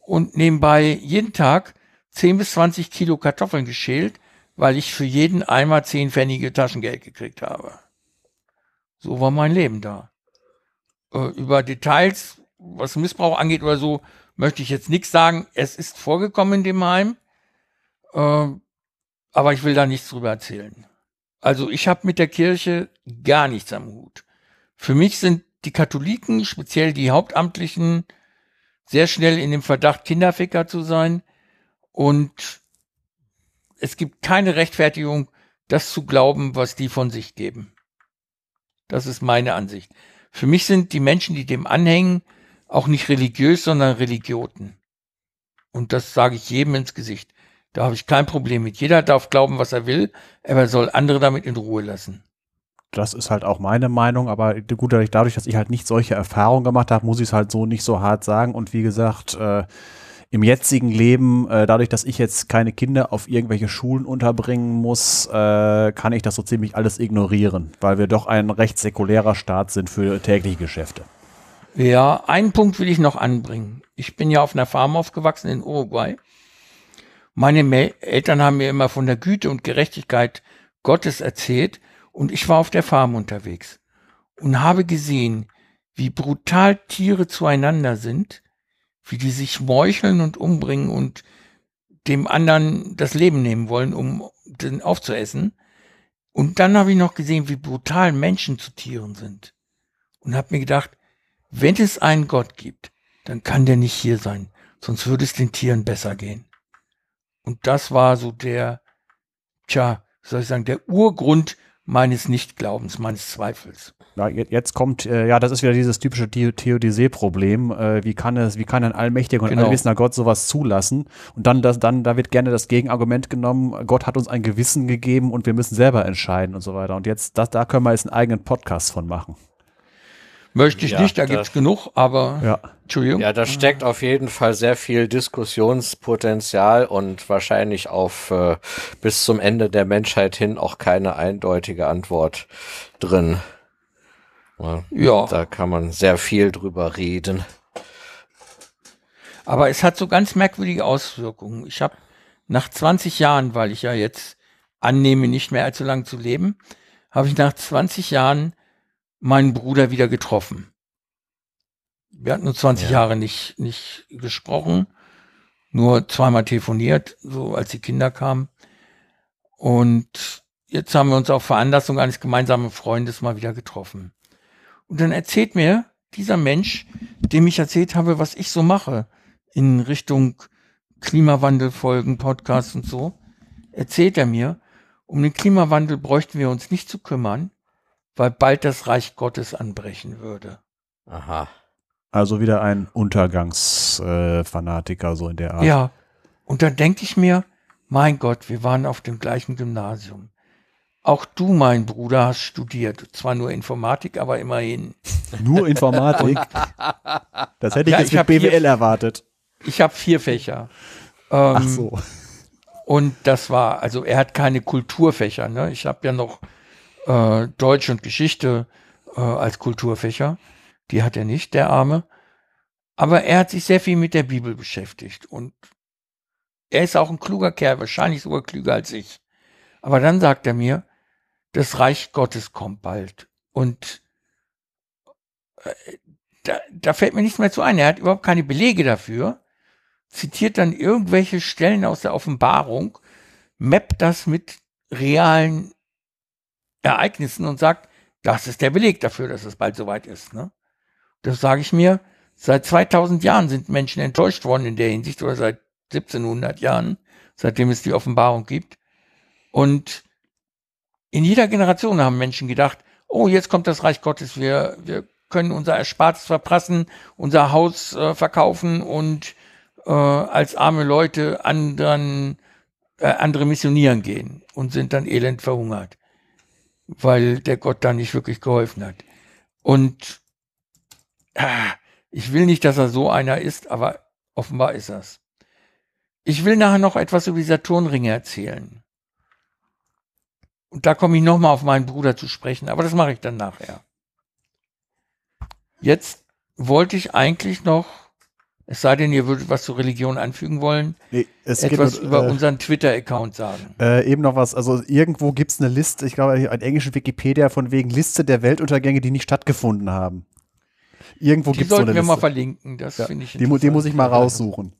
und nebenbei jeden Tag 10 bis 20 Kilo Kartoffeln geschält, weil ich für jeden einmal 10 Pfennige Taschengeld gekriegt habe. So war mein Leben da. Äh, über Details, was Missbrauch angeht oder so, möchte ich jetzt nichts sagen. Es ist vorgekommen in dem Heim, äh, aber ich will da nichts drüber erzählen. Also ich habe mit der Kirche gar nichts am Hut. Für mich sind die Katholiken, speziell die Hauptamtlichen, sehr schnell in dem Verdacht, Kinderficker zu sein. Und es gibt keine Rechtfertigung, das zu glauben, was die von sich geben. Das ist meine Ansicht. Für mich sind die Menschen, die dem anhängen, auch nicht religiös, sondern Religioten. Und das sage ich jedem ins Gesicht. Da habe ich kein Problem mit. Jeder darf glauben, was er will, aber er soll andere damit in Ruhe lassen. Das ist halt auch meine Meinung, aber gut, dadurch, dass ich halt nicht solche Erfahrungen gemacht habe, muss ich es halt so nicht so hart sagen. Und wie gesagt, äh, im jetzigen Leben, äh, dadurch, dass ich jetzt keine Kinder auf irgendwelche Schulen unterbringen muss, äh, kann ich das so ziemlich alles ignorieren, weil wir doch ein recht säkulärer Staat sind für tägliche Geschäfte. Ja, einen Punkt will ich noch anbringen. Ich bin ja auf einer Farm aufgewachsen in Uruguay. Meine Me Eltern haben mir immer von der Güte und Gerechtigkeit Gottes erzählt und ich war auf der Farm unterwegs und habe gesehen, wie brutal Tiere zueinander sind, wie die sich meucheln und umbringen und dem anderen das Leben nehmen wollen, um den aufzuessen. Und dann habe ich noch gesehen, wie brutal Menschen zu Tieren sind. Und habe mir gedacht, wenn es einen Gott gibt, dann kann der nicht hier sein, sonst würde es den Tieren besser gehen. Und das war so der, tja, soll ich sagen, der Urgrund meines Nichtglaubens, meines Zweifels. Ja, jetzt kommt, äh, ja, das ist wieder dieses typische Theodizee-Problem. Äh, wie kann es, wie kann ein allmächtiger und genau. allwissender Gott sowas zulassen? Und dann, das, dann, da wird gerne das Gegenargument genommen, Gott hat uns ein Gewissen gegeben und wir müssen selber entscheiden und so weiter. Und jetzt, das, da können wir jetzt einen eigenen Podcast von machen. Möchte ich ja, nicht, da gibt's genug, aber ja. Entschuldigung. Ja, da steckt auf jeden Fall sehr viel Diskussionspotenzial und wahrscheinlich auf äh, bis zum Ende der Menschheit hin auch keine eindeutige Antwort drin. Ja. Da kann man sehr viel drüber reden. Aber es hat so ganz merkwürdige Auswirkungen. Ich habe nach 20 Jahren, weil ich ja jetzt annehme, nicht mehr allzu lang zu leben, habe ich nach 20 Jahren meinen Bruder wieder getroffen. Wir hatten nur 20 ja. Jahre nicht, nicht gesprochen, nur zweimal telefoniert, so als die Kinder kamen. Und jetzt haben wir uns auf Veranlassung eines gemeinsamen Freundes mal wieder getroffen. Und dann erzählt mir dieser Mensch, dem ich erzählt habe, was ich so mache in Richtung Klimawandelfolgen, Podcasts und so, erzählt er mir, um den Klimawandel bräuchten wir uns nicht zu kümmern, weil bald das Reich Gottes anbrechen würde. Aha. Also wieder ein Untergangsfanatiker, äh, so in der Art. Ja. Und dann denke ich mir, mein Gott, wir waren auf dem gleichen Gymnasium. Auch du, mein Bruder, hast studiert. Zwar nur Informatik, aber immerhin. Nur Informatik? das hätte ich ja, jetzt ich mit BWL vier, erwartet. Ich habe vier Fächer. Ähm, Ach so. Und das war, also er hat keine Kulturfächer. Ne? Ich habe ja noch äh, Deutsch und Geschichte äh, als Kulturfächer. Die hat er nicht, der Arme. Aber er hat sich sehr viel mit der Bibel beschäftigt und er ist auch ein kluger Kerl, wahrscheinlich sogar klüger als ich. Aber dann sagt er mir, das Reich Gottes kommt bald. Und äh, da, da fällt mir nichts mehr zu ein. Er hat überhaupt keine Belege dafür, zitiert dann irgendwelche Stellen aus der Offenbarung, mappt das mit realen Ereignissen und sagt, das ist der Beleg dafür, dass es bald soweit ist. Ne? Das sage ich mir. Seit 2000 Jahren sind Menschen enttäuscht worden in der Hinsicht oder seit 1700 Jahren, seitdem es die Offenbarung gibt. Und in jeder Generation haben Menschen gedacht, oh, jetzt kommt das Reich Gottes, wir, wir können unser Erspartes verprassen, unser Haus äh, verkaufen und äh, als arme Leute anderen, äh, andere missionieren gehen und sind dann elend verhungert, weil der Gott da nicht wirklich geholfen hat. Und äh, Ich will nicht, dass er so einer ist, aber offenbar ist er's. Ich will nachher noch etwas über die Saturnringe erzählen. Und da komme ich nochmal auf meinen Bruder zu sprechen, aber das mache ich dann nachher. Jetzt wollte ich eigentlich noch, es sei denn, ihr würdet was zur Religion anfügen wollen, Nee, es etwas geht, über äh, unseren Twitter-Account sagen. Äh, eben noch was, also irgendwo gibt es eine Liste, ich glaube, ein englische Wikipedia von wegen Liste der Weltuntergänge, die nicht stattgefunden haben. Irgendwo Die gibt es so sollten eine wir Liste. mal verlinken, das Ja, finde ich die, die muss ich mal raussuchen.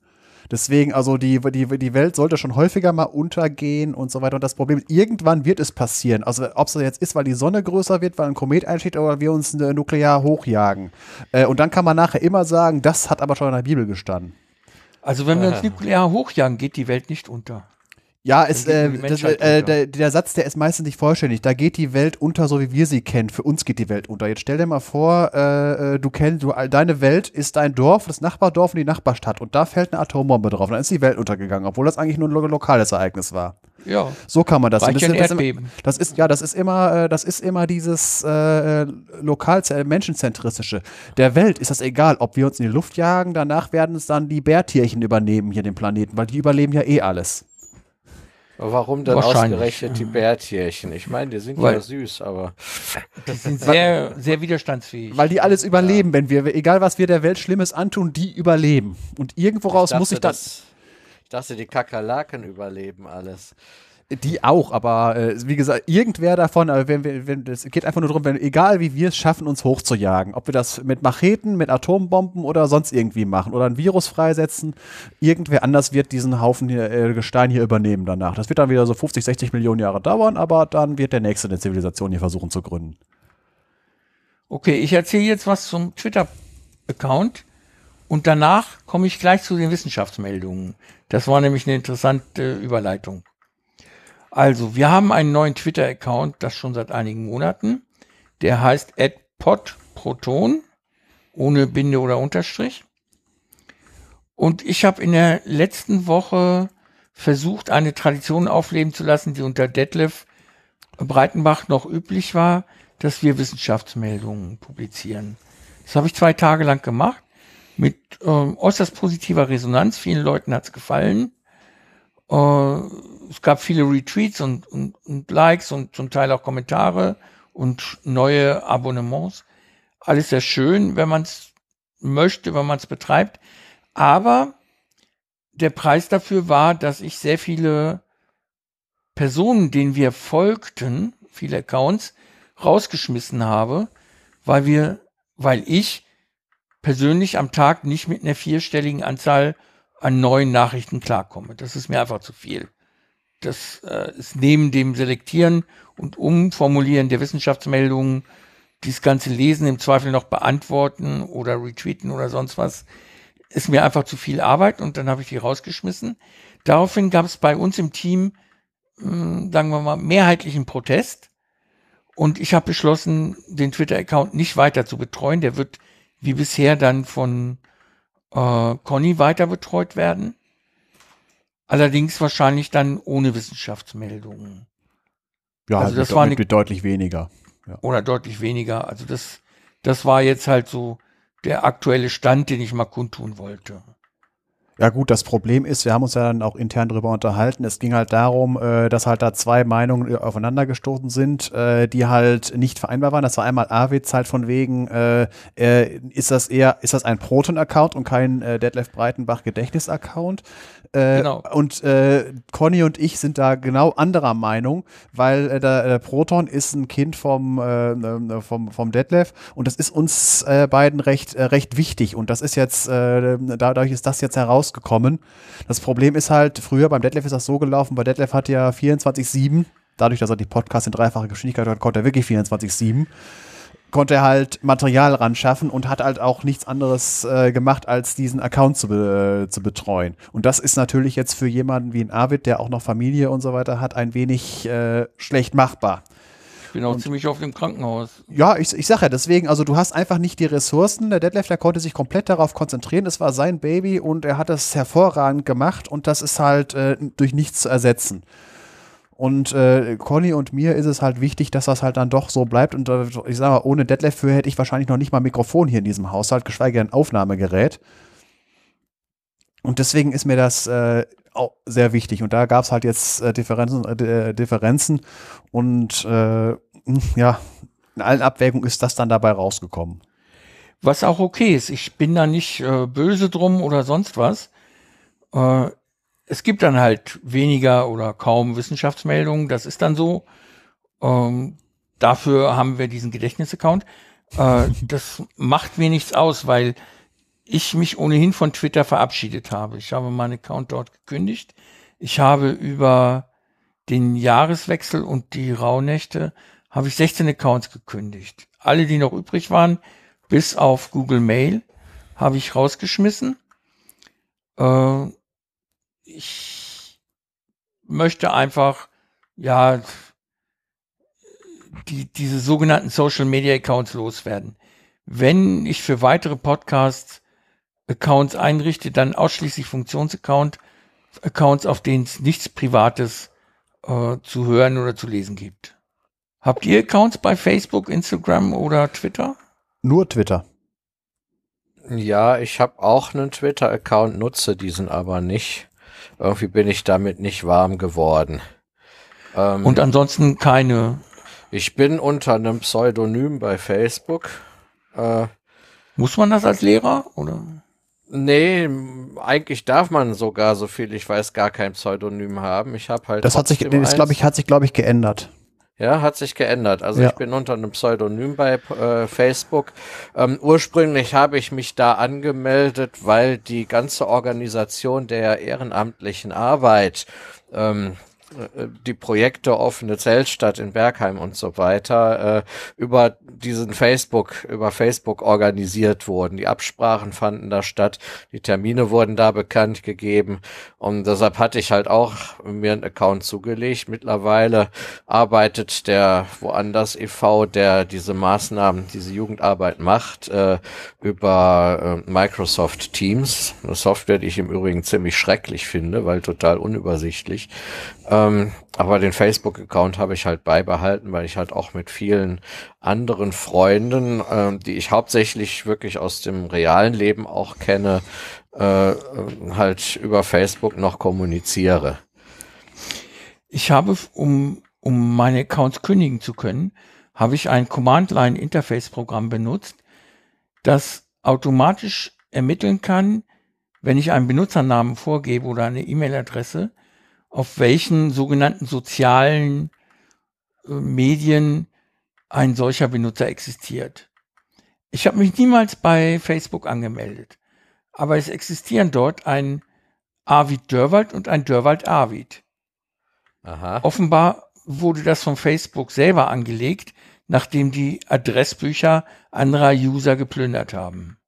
Deswegen, also die, die, die Welt sollte schon häufiger mal untergehen und so weiter. Und das Problem ist, irgendwann wird es passieren. Also ob es jetzt ist, weil die Sonne größer wird, weil ein Komet einsteht oder wir uns äh, nuklear hochjagen. Äh, und dann kann man nachher immer sagen, das hat aber schon in der Bibel gestanden. Also wenn wir uns nuklear hochjagen, geht die Welt nicht unter. Ja, es, äh, das, äh, der, der Satz, der ist meistens nicht vollständig. Da geht die Welt unter, so wie wir sie kennen. Für uns geht die Welt unter. Jetzt stell dir mal vor, äh, äh, du kennst, du, deine Welt ist dein Dorf, das Nachbardorf und die Nachbarstadt. Und da fällt eine Atombombe drauf. Und dann ist die Welt untergegangen, obwohl das eigentlich nur ein lo lokales Ereignis war. Ja, So kann man das das, ein das, Erdbeben. das ist ja, das ist immer, äh, das ist immer dieses äh, lokal äh, menschenzentristische. Der Welt ist das egal, ob wir uns in die Luft jagen. Danach werden es dann die Bärtierchen übernehmen hier den Planeten, weil die überleben ja eh alles. Warum dann ausgerechnet die Bärtierchen? Ich meine, die sind Weil- ja süß, aber Die sind sehr, sehr widerstandsfähig. Weil die alles überleben, wenn wir, egal was wir der Welt Schlimmes antun, die überleben. Und irgendwo raus muss ich das. das. Ich dachte, die Kakerlaken überleben alles. Die auch, aber äh, wie gesagt, irgendwer davon, aber wenn, wenn, wenn, es geht einfach nur darum, wenn, egal wie wir es schaffen, uns hochzujagen, ob wir das mit Macheten, mit Atombomben oder sonst irgendwie machen oder ein Virus freisetzen, irgendwer anders wird diesen Haufen hier, äh, Gestein hier übernehmen danach. Das wird dann wieder so 50, 60 Millionen Jahre dauern, aber dann wird der nächste eine Zivilisation hier versuchen zu gründen. Okay, ich erzähle jetzt was zum Twitter-Account und danach komme ich gleich zu den Wissenschaftsmeldungen. Das war nämlich eine interessante Überleitung. Also, wir haben einen neuen Twitter-Account, das schon seit einigen Monaten. Der heißt @podproton ohne Binde oder Unterstrich. Und ich habe in der letzten Woche versucht, eine Tradition aufleben zu lassen, die unter Detlef Breitenbach noch üblich war, dass wir Wissenschaftsmeldungen publizieren. Das habe ich zwei Tage lang gemacht, mit ähm, äußerst positiver Resonanz. Vielen Leuten hat es gefallen. Äh, es gab viele Retweets und, und, und Likes und zum Teil auch Kommentare und neue Abonnements. Alles sehr schön, wenn man es möchte, wenn man es betreibt. Aber der Preis dafür war, dass ich sehr viele Personen, denen wir folgten, viele Accounts, rausgeschmissen habe, weil wir, weil ich persönlich am Tag nicht mit einer vierstelligen Anzahl an neuen Nachrichten klarkomme. Das ist mir einfach zu viel. Das äh, ist neben dem Selektieren und Umformulieren der Wissenschaftsmeldungen, dieses ganze Lesen im Zweifel noch beantworten oder retweeten oder sonst was, ist mir einfach zu viel Arbeit und dann habe ich die rausgeschmissen. Daraufhin gab es bei uns im Team, mh, sagen wir mal, mehrheitlichen Protest. Und ich habe beschlossen, den Twitter-Account nicht weiter zu betreuen. Der wird wie bisher dann von äh, Conny weiter betreut werden. Allerdings wahrscheinlich dann ohne Wissenschaftsmeldungen. Ja, Also mit, das war eine- mit deutlich weniger. Oder deutlich weniger. Also das, das war jetzt halt so der aktuelle Stand, den ich mal kundtun wollte. Ja gut, das Problem ist, wir haben uns ja dann auch intern darüber unterhalten. Es ging halt darum, äh, dass halt da zwei Meinungen äh, aufeinander gestoßen sind, äh, die halt nicht vereinbar waren. Das war einmal Arvids halt von wegen, ist das eher, ist das ein Proton-Account und kein Detlef Breitenbach Gedächtnis-Account? Äh, Genau. Und äh, Conny und ich sind da genau anderer Meinung, weil äh, der, der Proton ist ein Kind vom, äh, äh, vom, vom Detlef und das ist uns äh, beiden recht, äh, recht wichtig und das ist jetzt, äh, dadurch ist das jetzt herausgekommen. Das Problem ist halt, früher beim Detlef ist das so gelaufen, bei Detlef hat ja 24-7, dadurch, dass er die Podcasts in dreifacher Geschwindigkeit hat, konnte er wirklich 24-7 konnte er halt Material ran schaffen und hat halt auch nichts anderes äh, gemacht, als diesen Account zu, be äh, zu betreuen. Und das ist natürlich jetzt für jemanden wie ein Arvid, der auch noch Familie und so weiter hat, ein wenig äh, schlecht machbar. Ich bin auch ziemlich oft im Krankenhaus. Ja, ich, ich sag ja deswegen, also du hast einfach nicht die Ressourcen. Der Detlef, der konnte sich komplett darauf konzentrieren. Es war sein Baby und er hat es hervorragend gemacht und das ist halt äh, durch nichts zu ersetzen. Und äh, Conny und mir ist es halt wichtig, dass das halt dann doch so bleibt. Und äh, ich sage mal, ohne Detlef für hätte ich wahrscheinlich noch nicht mal Mikrofon hier in diesem Haushalt, geschweige denn Aufnahmegerät. Und deswegen ist mir das äh, auch sehr wichtig. Und da gab es halt jetzt äh, Differenzen, äh, Differenzen. Und äh, ja, in allen Abwägungen ist das dann dabei rausgekommen. Was auch okay ist. Ich bin da nicht äh, böse drum oder sonst was. Es gibt dann halt weniger oder kaum Wissenschaftsmeldungen. Das ist dann so. Ähm, dafür haben wir diesen Gedächtnisaccount. Äh, das macht mir nichts aus, weil ich mich ohnehin von Twitter verabschiedet habe. Ich habe meinen Account dort gekündigt. Ich habe über den Jahreswechsel und die Rauhnächte habe ich 16 Accounts gekündigt. Alle, die noch übrig waren, bis auf Google Mail, habe ich rausgeschmissen. Äh, ich möchte einfach, ja, die, diese sogenannten Social Media Accounts loswerden. Wenn ich für weitere Podcasts Accounts einrichte, dann ausschließlich Funktionsaccount, Accounts, auf denen es nichts Privates äh, zu hören oder zu lesen gibt. Habt ihr Accounts bei Facebook, Instagram oder Twitter? Nur Twitter. Ja, ich habe auch einen Twitter-Account, nutze diesen aber nicht. Irgendwie bin ich damit nicht warm geworden. Ähm, Und ansonsten keine. Ich bin unter einem Pseudonym bei Facebook. Äh, Muss man das als Lehrer oder? Nee, eigentlich darf man sogar, so viel ich weiß, gar kein Pseudonym haben. Ich habe halt. Das hat sich, das glaube ich, hat sich, glaube ich, geändert. Ja, hat sich geändert. Also ja. ich bin unter einem Pseudonym bei äh, Facebook. Ähm, ursprünglich habe ich mich da angemeldet, weil die ganze Organisation der ehrenamtlichen Arbeit ähm, äh, die Projekte offene Zeltstadt in Bergheim und so weiter äh, über diesen Facebook, über Facebook organisiert wurden. Die Absprachen fanden da statt, die Termine wurden da bekannt gegeben und deshalb hatte ich halt auch mir einen Account zugelegt. Mittlerweile arbeitet der woanders e.V., der diese Maßnahmen, diese Jugendarbeit macht, äh, über äh, Microsoft Teams, eine Software, die ich im Übrigen ziemlich schrecklich finde, weil total unübersichtlich. Ähm, aber den Facebook-Account habe ich halt beibehalten, weil ich halt auch mit vielen anderen Freunden, äh, die ich hauptsächlich wirklich aus dem realen Leben auch kenne, äh, halt über Facebook noch kommuniziere. Ich habe, um, um meine Accounts kündigen zu können, habe ich ein Command-Line-Interface-Programm benutzt, das automatisch ermitteln kann, wenn ich einen Benutzernamen vorgebe oder eine E-Mail-Adresse, auf welchen sogenannten sozialen äh, Medien ein solcher Benutzer existiert. Ich habe mich niemals bei Facebook angemeldet, aber es existieren dort ein Arvid Dörwald und ein Dörwald Arvid. Aha. Offenbar wurde das von Facebook selber angelegt, nachdem die Adressbücher anderer User geplündert haben.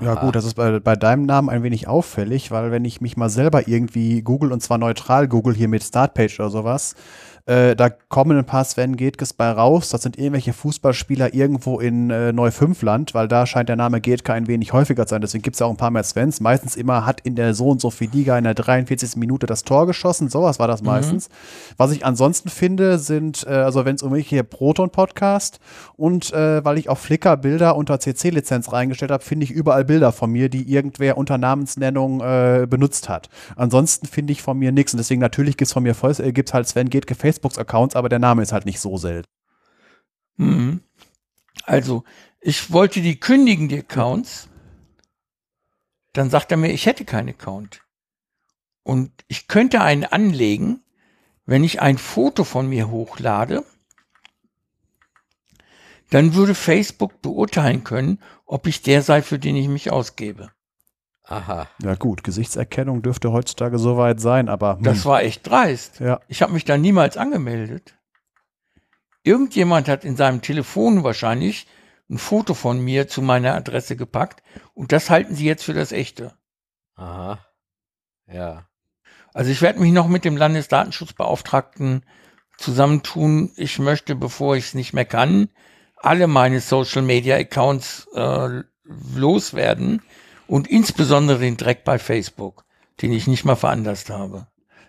Ja gut, das ist bei, bei deinem Namen ein wenig auffällig, weil wenn ich mich mal selber irgendwie google und zwar neutral google hier mit Startpage oder sowas, äh, da kommen ein paar Sven Getges bei raus. Das sind irgendwelche Fußballspieler irgendwo in äh, Neufünfland, weil da scheint der Name Getke ein wenig häufiger zu sein. Deswegen gibt es ja auch ein paar mehr Svens. Meistens immer hat in der so und so viel Liga in der 43. Minute das Tor geschossen. Sowas war das mhm. meistens. Was ich ansonsten finde, sind, äh, also wenn es um mich hier Proton-Podcast und äh, weil ich auf Flickr Bilder unter CC-Lizenz reingestellt habe, finde ich überall Bilder von mir, die irgendwer unter Namensnennung äh, benutzt hat. Ansonsten finde ich von mir nichts. Und deswegen natürlich gibt es von mir voll, äh, gibt's halt Sven Getke Facebook Facebook-Accounts, aber der Name ist halt nicht so selten. Mhm. Also, ich wollte die kündigen, die Accounts. Dann sagt er mir, ich hätte keinen Account. Und ich könnte einen anlegen, wenn ich ein Foto von mir hochlade, dann würde Facebook beurteilen können, ob ich der sei, für den ich mich ausgebe. Aha. Ja gut, Gesichtserkennung dürfte heutzutage soweit sein, aber. Hm. Das war echt dreist. Ja. Ich habe mich da niemals angemeldet. Irgendjemand hat in seinem Telefon wahrscheinlich ein Foto von mir zu meiner Adresse gepackt und das halten sie jetzt für das echte. Aha. Ja. Also ich werde mich noch mit dem Landesdatenschutzbeauftragten zusammentun. Ich möchte, bevor ich es nicht mehr kann, alle meine Social Media Accounts äh, loswerden und insbesondere den Dreck bei Facebook, den ich nicht mal veranlasst habe.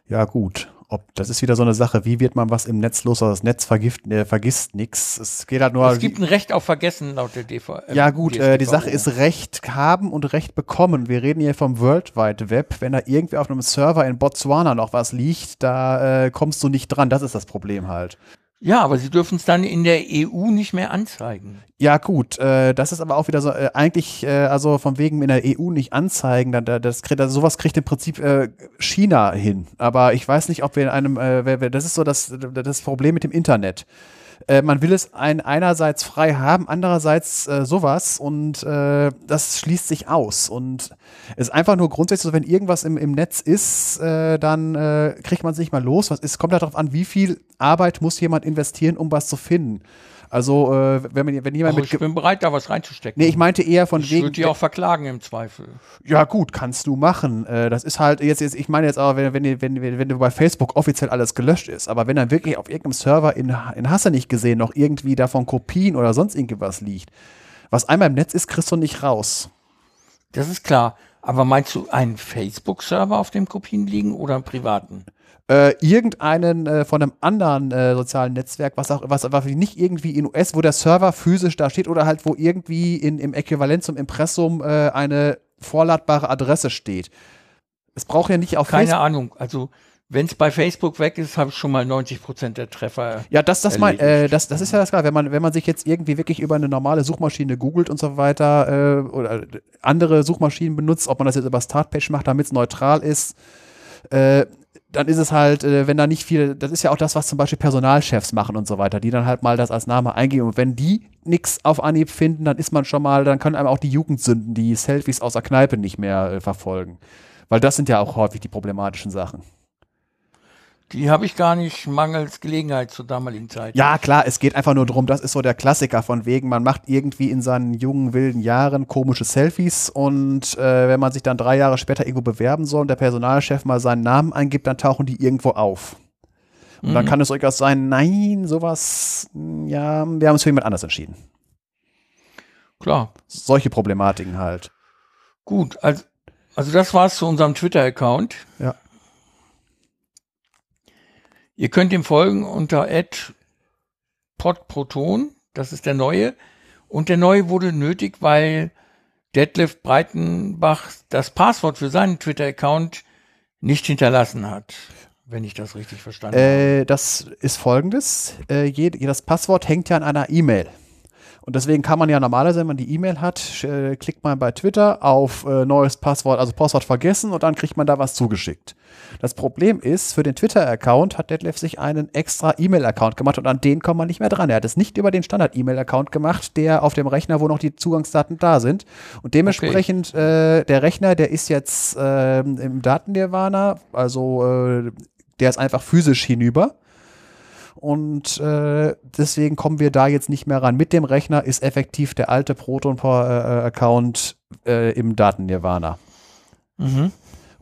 Ja, gut. ob das ist wieder so eine Sache, wie wird man was im Netz los, das Netz vergift, äh, vergisst nichts. Es geht halt nur. Es gibt ein Recht auf Vergessen laut der DV. Äh, ja gut, äh, die Sache ist Recht haben und Recht bekommen. Wir reden hier vom World Wide Web. Wenn da irgendwie auf einem Server in Botswana noch was liegt, da äh, kommst du nicht dran. Das ist das Problem halt. Ja, aber sie dürfen es dann in der EU nicht mehr anzeigen. Ja, gut, äh, das ist aber auch wieder so, äh, eigentlich, äh, also von wegen in der EU nicht anzeigen, dann, das, also sowas kriegt im Prinzip äh, China hin. Aber ich weiß nicht, ob wir in einem, äh, das ist so das, das Problem mit dem Internet. Äh, man will es ein, einerseits frei haben, andererseits äh, sowas und äh, das schließt sich aus. Und es ist einfach nur grundsätzlich so, wenn irgendwas im, im Netz ist, äh, dann äh, kriegt man es nicht mal los. Ist, kommt darauf an, wie viel Arbeit muss jemand investieren, um was zu finden. Also, äh, wenn, man, wenn jemand Ach, mit. Ich bin bereit, da was reinzustecken. Nee, ich meinte eher von ich wegen. Ich würde die auch verklagen im Zweifel. Ja, gut, kannst du machen. Äh, das ist halt, jetzt, jetzt ich meine jetzt aber, wenn, wenn, wenn, wenn, bei Facebook offiziell alles gelöscht ist, aber wenn dann wirklich auf irgendeinem Server in, in Hasse nicht gesehen noch irgendwie davon Kopien oder sonst irgendwas liegt, was einmal im Netz ist, kriegst du nicht raus. Das ist klar. Aber meinst du einen Facebook-Server, auf dem Kopien liegen oder einen privaten? Äh, irgendeinen äh, von einem anderen äh, sozialen Netzwerk, was auch was aber nicht irgendwie in US, wo der Server physisch da steht oder halt wo irgendwie in, im Äquivalent zum Impressum äh, eine vorladbare Adresse steht. Es braucht ja nicht auf Keine Facebook Ahnung, also wenn es bei Facebook weg ist, habe ich schon mal 90 Prozent der Treffer. Ja, das, das, mein, äh, das, das ist ja das klar. Wenn man, wenn man sich jetzt irgendwie wirklich über eine normale Suchmaschine googelt und so weiter äh, oder andere Suchmaschinen benutzt, ob man das jetzt über Startpage macht, damit es neutral ist, äh, dann ist es halt, äh, wenn da nicht viel, das ist ja auch das, was zum Beispiel Personalchefs machen und so weiter, die dann halt mal das als Name eingeben. Und wenn die nichts auf Anhieb finden, dann ist man schon mal, dann können einem auch die Jugendsünden, die Selfies aus der Kneipe nicht mehr äh, verfolgen. Weil das sind ja auch häufig die problematischen Sachen. Die habe ich gar nicht mangels Gelegenheit zur damaligen Zeit. Ja, klar, es geht einfach nur darum, das ist so der Klassiker von wegen, man macht irgendwie in seinen jungen, wilden Jahren komische Selfies und äh, wenn man sich dann drei Jahre später irgendwo bewerben soll und der Personalchef mal seinen Namen eingibt, dann tauchen die irgendwo auf. Und mhm. dann kann es durchaus sein, nein, sowas, ja, wir haben uns für jemand anders entschieden. Klar. Solche Problematiken halt. Gut, also, also das war's zu unserem Twitter-Account. Ja. Ihr könnt ihm folgen unter podproton, das ist der neue. Und der neue wurde nötig, weil Detlef Breitenbach das Passwort für seinen Twitter-Account nicht hinterlassen hat, wenn ich das richtig verstanden äh, habe. Das ist folgendes. Äh, jedes Passwort hängt ja an einer E-Mail. Und deswegen kann man ja normalerweise, wenn man die E-Mail hat, äh, klickt man bei Twitter auf äh, neues Passwort, also Passwort vergessen und dann kriegt man da was zugeschickt. Das Problem ist, für den Twitter-Account hat Detlef sich einen extra E-Mail-Account gemacht und an den kommt man nicht mehr dran. Er hat es nicht über den Standard-E-Mail-Account gemacht, der auf dem Rechner, wo noch die Zugangsdaten da sind. Und dementsprechend, okay. äh, der Rechner, der ist jetzt äh, im Datennirvana, also äh, der ist einfach physisch hinüber. Und äh, deswegen kommen wir da jetzt nicht mehr ran. Mit dem Rechner ist effektiv der alte Proton-Account äh, im Daten-Nirvana. Mhm.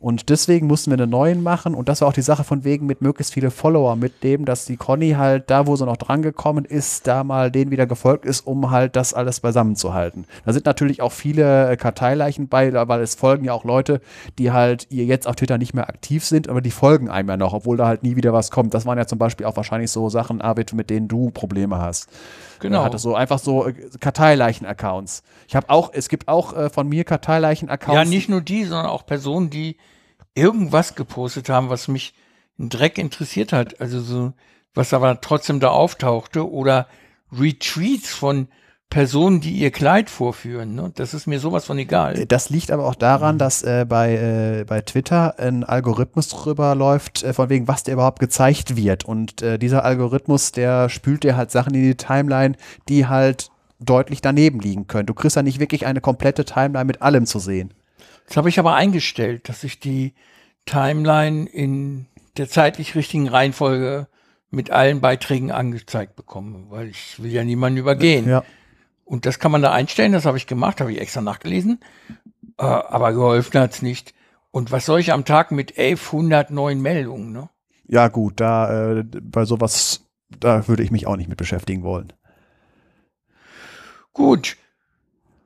Und deswegen mussten wir einen neuen machen. Und das war auch die Sache von wegen mit möglichst viele Follower mitnehmen, dass die Conny halt da, wo sie noch drangekommen ist, da mal denen wieder gefolgt ist, um halt das alles beisammen zu halten. Da sind natürlich auch viele äh, Karteileichen bei, weil es folgen ja auch Leute, die halt ihr jetzt auf Twitter nicht mehr aktiv sind, aber die folgen einem ja noch, obwohl da halt nie wieder was kommt. Das waren ja zum Beispiel auch wahrscheinlich so Sachen, Arvid, mit denen du Probleme hast. Genau. Hatte so einfach so äh, Karteileichen-Accounts. Ich habe auch, es gibt auch äh, von mir Karteileichen-Accounts. Ja, nicht nur die, sondern auch Personen, die irgendwas gepostet haben, was mich ein Dreck interessiert hat. Also so, was aber trotzdem da auftauchte oder Retweets von Personen, die ihr Kleid vorführen. Ne? Das ist mir sowas von egal. Das liegt aber auch daran, dass äh, bei, äh, bei Twitter ein Algorithmus drüber läuft, äh, von wegen, was dir überhaupt gezeigt wird. Und äh, dieser Algorithmus, der spült dir halt Sachen in die Timeline, die halt deutlich daneben liegen können. Du kriegst ja nicht wirklich eine komplette Timeline mit allem zu sehen. Das habe ich aber eingestellt, dass ich die Timeline in der zeitlich richtigen Reihenfolge mit allen Beiträgen angezeigt bekomme, weil ich will ja niemanden übergehen. Ja. Und das kann man da einstellen, das habe ich gemacht, habe ich extra nachgelesen, äh, aber geholfen hat's nicht. Und was soll ich am Tag mit 1100 neuen Meldungen, ne? Ja gut, da äh, bei sowas, da würde ich mich auch nicht mit beschäftigen wollen. Gut.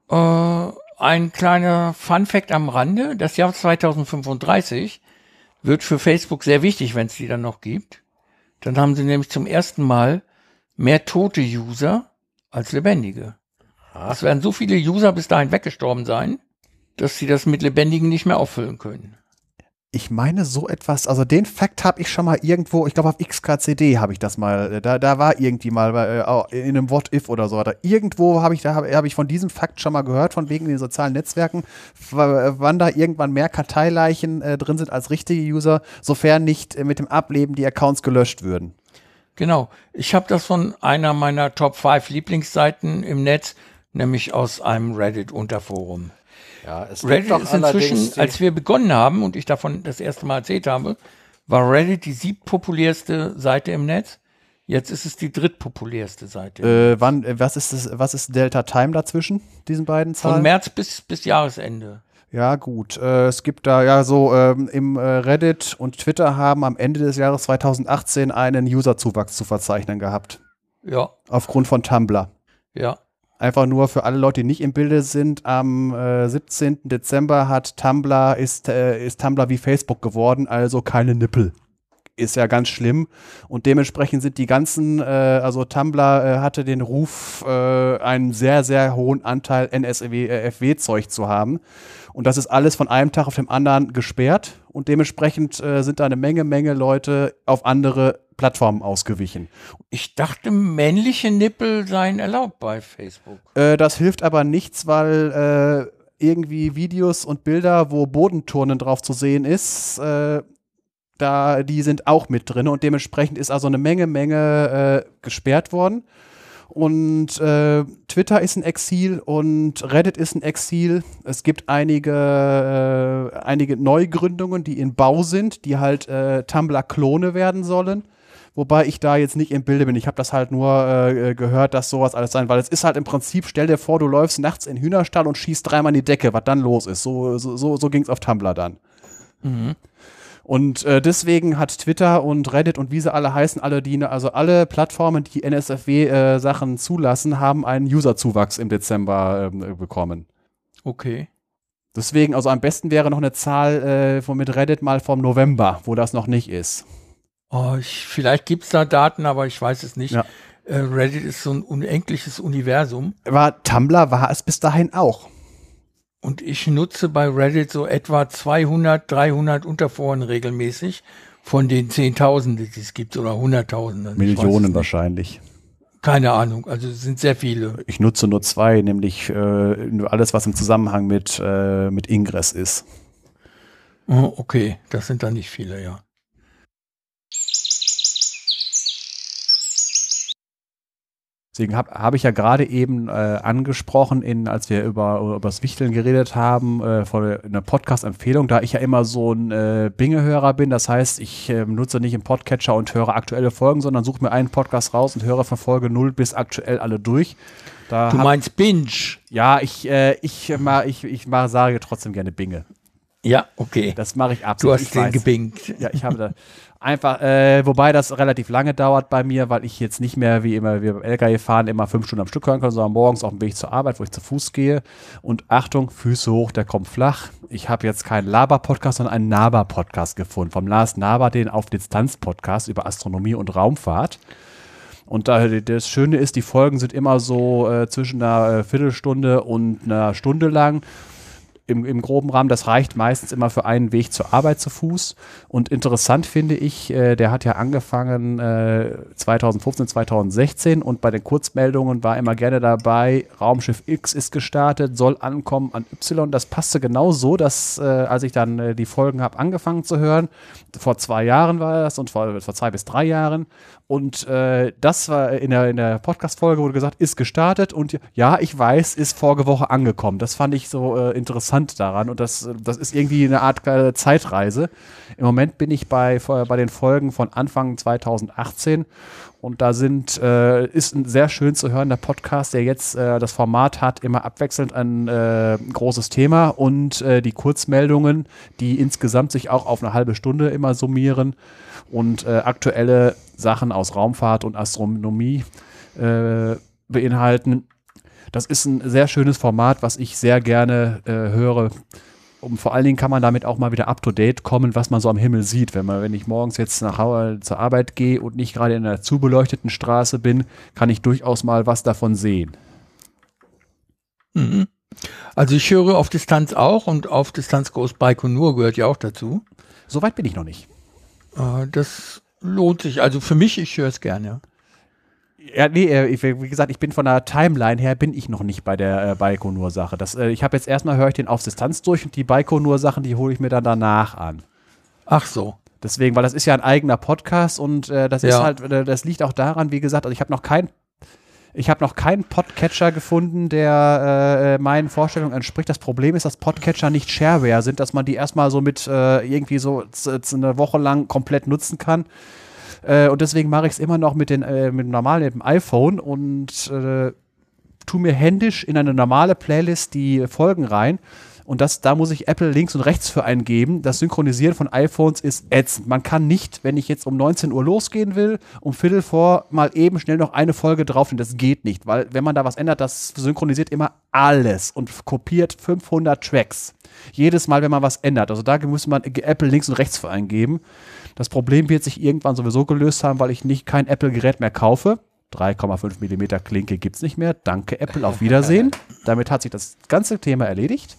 Äh, ein kleiner Fun Fact am Rande. Das Jahr 2035 wird für Facebook sehr wichtig, wenn es die dann noch gibt. Dann haben sie nämlich zum ersten Mal mehr tote User als lebendige. Es werden so viele User bis dahin weggestorben sein, dass sie das mit Lebendigen nicht mehr auffüllen können. Ich meine so etwas, also den Fakt habe ich schon mal irgendwo, ich glaube auf XKCD habe ich das mal, äh, da, da war irgendwie mal äh, in einem What If oder so, da irgendwo habe ich, hab ich von diesem Fakt schon mal gehört, von wegen den sozialen Netzwerken, wann da irgendwann mehr Karteileichen äh, drin sind als richtige User, sofern nicht äh, mit dem Ableben die Accounts gelöscht würden. Genau, ich habe das von einer meiner Top 5 Lieblingsseiten im Netz, nämlich aus einem Reddit-Unterforum. Ja, es Reddit ist inzwischen, als wir begonnen haben und ich davon das erste Mal erzählt habe, war Reddit die siebtpopulärste Seite im Netz. Jetzt ist es die drittpopulärste Seite. Äh, wann, äh, was ist das, was ist Delta Time dazwischen, diesen beiden Zahlen? Von März bis, bis Jahresende. Ja, gut. Äh, es gibt da ja so ähm, im äh, Reddit und Twitter haben am Ende des Jahres 2018 einen Userzuwachs zu verzeichnen gehabt. Ja. Aufgrund von Tumblr. Ja. Einfach nur für alle Leute, die nicht im Bilde sind, am äh, 17. Dezember hat Tumblr, ist, äh, ist Tumblr wie Facebook geworden, also keine Nippel. Ist ja ganz schlimm. Und dementsprechend sind die ganzen, äh, also Tumblr äh, hatte den Ruf, äh, einen sehr, sehr hohen Anteil NSFW-Zeug äh, zu haben. Und das ist alles von einem Tag auf den anderen gesperrt. Und dementsprechend sind da eine Menge, Menge Leute auf andere Plattformen ausgewichen. Ich dachte, männliche Nippel seien erlaubt bei Facebook. Äh, das hilft aber nichts, weil äh, irgendwie Videos und Bilder, wo Bodenturnen drauf zu sehen ist, äh, da, die sind auch mit drin und dementsprechend ist also eine Menge, Menge äh, gesperrt worden. Und äh, Twitter ist ein Exil und Reddit ist ein Exil. Es gibt einige, äh, einige Neugründungen, die in Bau sind, die halt äh, Tumblr-Klone werden sollen. Wobei ich da jetzt nicht im Bilde bin. Ich habe das halt nur äh, gehört, dass sowas alles sein, weil es ist halt im Prinzip, stell dir vor, du läufst nachts in Hühnerstall und schießt dreimal in die Decke, was dann los ist. So, so, so, so ging es auf Tumblr dann. Mhm. Und äh, deswegen hat Twitter und Reddit und wie sie alle heißen, alle die, also alle Plattformen, die NSFW-Sachen äh, zulassen, haben einen Userzuwachs im Dezember äh, bekommen. Okay. Deswegen, also am besten wäre noch eine Zahl äh, von mit Reddit mal vom November, wo das noch nicht ist. Oh, ich, vielleicht gibt es da Daten, aber ich weiß es nicht. Ja. Äh, Reddit ist so ein unendliches Universum. Aber Tumblr war es bis dahin auch. Und ich nutze bei Reddit so etwa 200, 300 Unterforen regelmäßig von den Zehntausenden, die es gibt, oder Hunderttausenden. Millionen wahrscheinlich. Keine Ahnung, also es sind sehr viele. Ich nutze nur zwei, nämlich äh, alles, was im Zusammenhang mit, äh, mit Ingress ist. Oh, okay, das sind dann nicht viele, ja. Deswegen habe hab ich ja gerade eben äh, angesprochen, in, als wir über, über das Wichteln geredet haben, äh, von einer Podcast-Empfehlung, da ich ja immer so ein äh, Binge-Hörer bin. Das heißt, ich äh, nutze nicht im Podcatcher und höre aktuelle Folgen, sondern suche mir einen Podcast raus und höre von Folge 0 bis aktuell alle durch. Da du meinst Binge? Ja, ich, äh, ich, mal, ich, ich mal sage trotzdem gerne Binge. Ja, okay. Das mache ich absolut. Du hast den gebingt. Ja, ich habe da. Einfach, äh, wobei das relativ lange dauert bei mir, weil ich jetzt nicht mehr wie immer wie beim LKW fahren immer fünf Stunden am Stück hören kann, sondern morgens auf dem Weg zur Arbeit, wo ich zu Fuß gehe. Und Achtung, Füße hoch, der kommt flach. Ich habe jetzt keinen Laber-Podcast, sondern einen Naber-Podcast gefunden. Vom Lars Naber, den auf Distanz-Podcast über Astronomie und Raumfahrt. Und da, das Schöne ist, die Folgen sind immer so äh, zwischen einer äh, Viertelstunde und einer Stunde lang im, im groben Rahmen. Das reicht meistens immer für einen Weg zur Arbeit zu Fuß. Und interessant finde ich, äh, der hat ja angefangen äh, 2015, 2016 und bei den Kurzmeldungen war immer gerne dabei, Raumschiff X ist gestartet, soll ankommen an Y. Das passte genau so, dass äh, als ich dann äh, die Folgen habe angefangen zu hören, vor zwei Jahren war das und vor, vor zwei bis drei Jahren und äh, das war in der, in der Podcast-Folge, wurde gesagt, ist gestartet und ja, ich weiß, ist vorige Woche angekommen. Das fand ich so äh, interessant daran und das, das ist irgendwie eine Art äh, Zeitreise. Im Moment bin ich bei, bei den Folgen von Anfang 2018 und da sind, äh, ist ein sehr schön zu hören, der Podcast, der jetzt äh, das Format hat, immer abwechselnd ein äh, großes Thema und äh, die Kurzmeldungen, die insgesamt sich auch auf eine halbe Stunde immer summieren und äh, aktuelle Sachen aus Raumfahrt und Astronomie äh, beinhalten. Das ist ein sehr schönes Format, was ich sehr gerne äh, höre. und vor allen Dingen kann man damit auch mal wieder up to date kommen, was man so am Himmel sieht. Wenn man, wenn ich morgens jetzt nach Hause zur Arbeit gehe und nicht gerade in einer zu beleuchteten Straße bin, kann ich durchaus mal was davon sehen. Mhm. Also ich höre auf Distanz auch und auf Distanz Groß Baikonur gehört ja auch dazu. Soweit bin ich noch nicht. Äh, das lohnt sich. Also für mich, ich höre es gerne. Ja, nee, äh, ich, wie gesagt, ich bin von der Timeline her, bin ich noch nicht bei der äh, Baikonur-Sache. äh, ich habe jetzt erstmal, höre ich den auf Distanz durch und die Baikonur-Sachen, die hole ich mir dann danach an. Ach so. Deswegen, weil das ist ja ein eigener Podcast und äh, das Ja. ist halt, äh, das liegt auch daran, wie gesagt, also ich habe noch kein, ich habe noch keinen Podcatcher gefunden, der äh, meinen Vorstellungen entspricht. Das Problem ist, dass Podcatcher nicht Shareware sind, dass man die erstmal so mit äh, irgendwie so eine Woche lang komplett nutzen kann. Äh, und deswegen mache ich es immer noch mit, den, äh, mit dem normalen mit dem iPhone und äh, tu mir händisch in eine normale Playlist die Folgen rein. Und das, da muss ich Apple links und rechts für eingeben. Das Synchronisieren von iPhones ist ätzend. Man kann nicht, wenn ich jetzt um 19 Uhr losgehen will, um Viertel vor mal eben schnell noch eine Folge drauf. Das geht nicht, weil wenn man da was ändert, das synchronisiert immer alles und kopiert 500 Tracks. Jedes Mal, wenn man was ändert. Also da muss man Apple links und rechts für eingeben. Das Problem wird sich irgendwann sowieso gelöst haben, weil ich nicht kein Apple-Gerät mehr kaufe. 3,5 mm Klinke gibt es nicht mehr. Danke, Apple. Auf Wiedersehen. Damit hat sich das ganze Thema erledigt.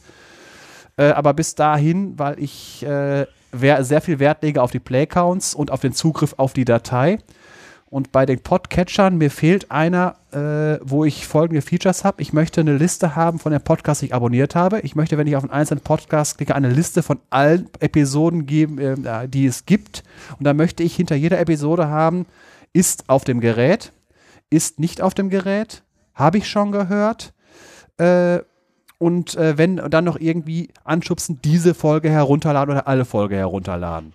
Äh, aber bis dahin, weil ich äh, sehr viel Wert lege auf die Playcounts und auf den Zugriff auf die Datei. Und bei den Podcatchern, mir fehlt einer, äh, wo ich folgende Features habe. Ich möchte eine Liste haben von den Podcasts, die ich abonniert habe. Ich möchte, wenn ich auf einen einzelnen Podcast klicke, eine Liste von allen Episoden geben, äh, die es gibt. Und dann möchte ich hinter jeder Episode haben, ist auf dem Gerät, ist nicht auf dem Gerät, habe ich schon gehört. Äh, und äh, wenn dann noch irgendwie anschubsen, diese Folge herunterladen oder alle Folge herunterladen.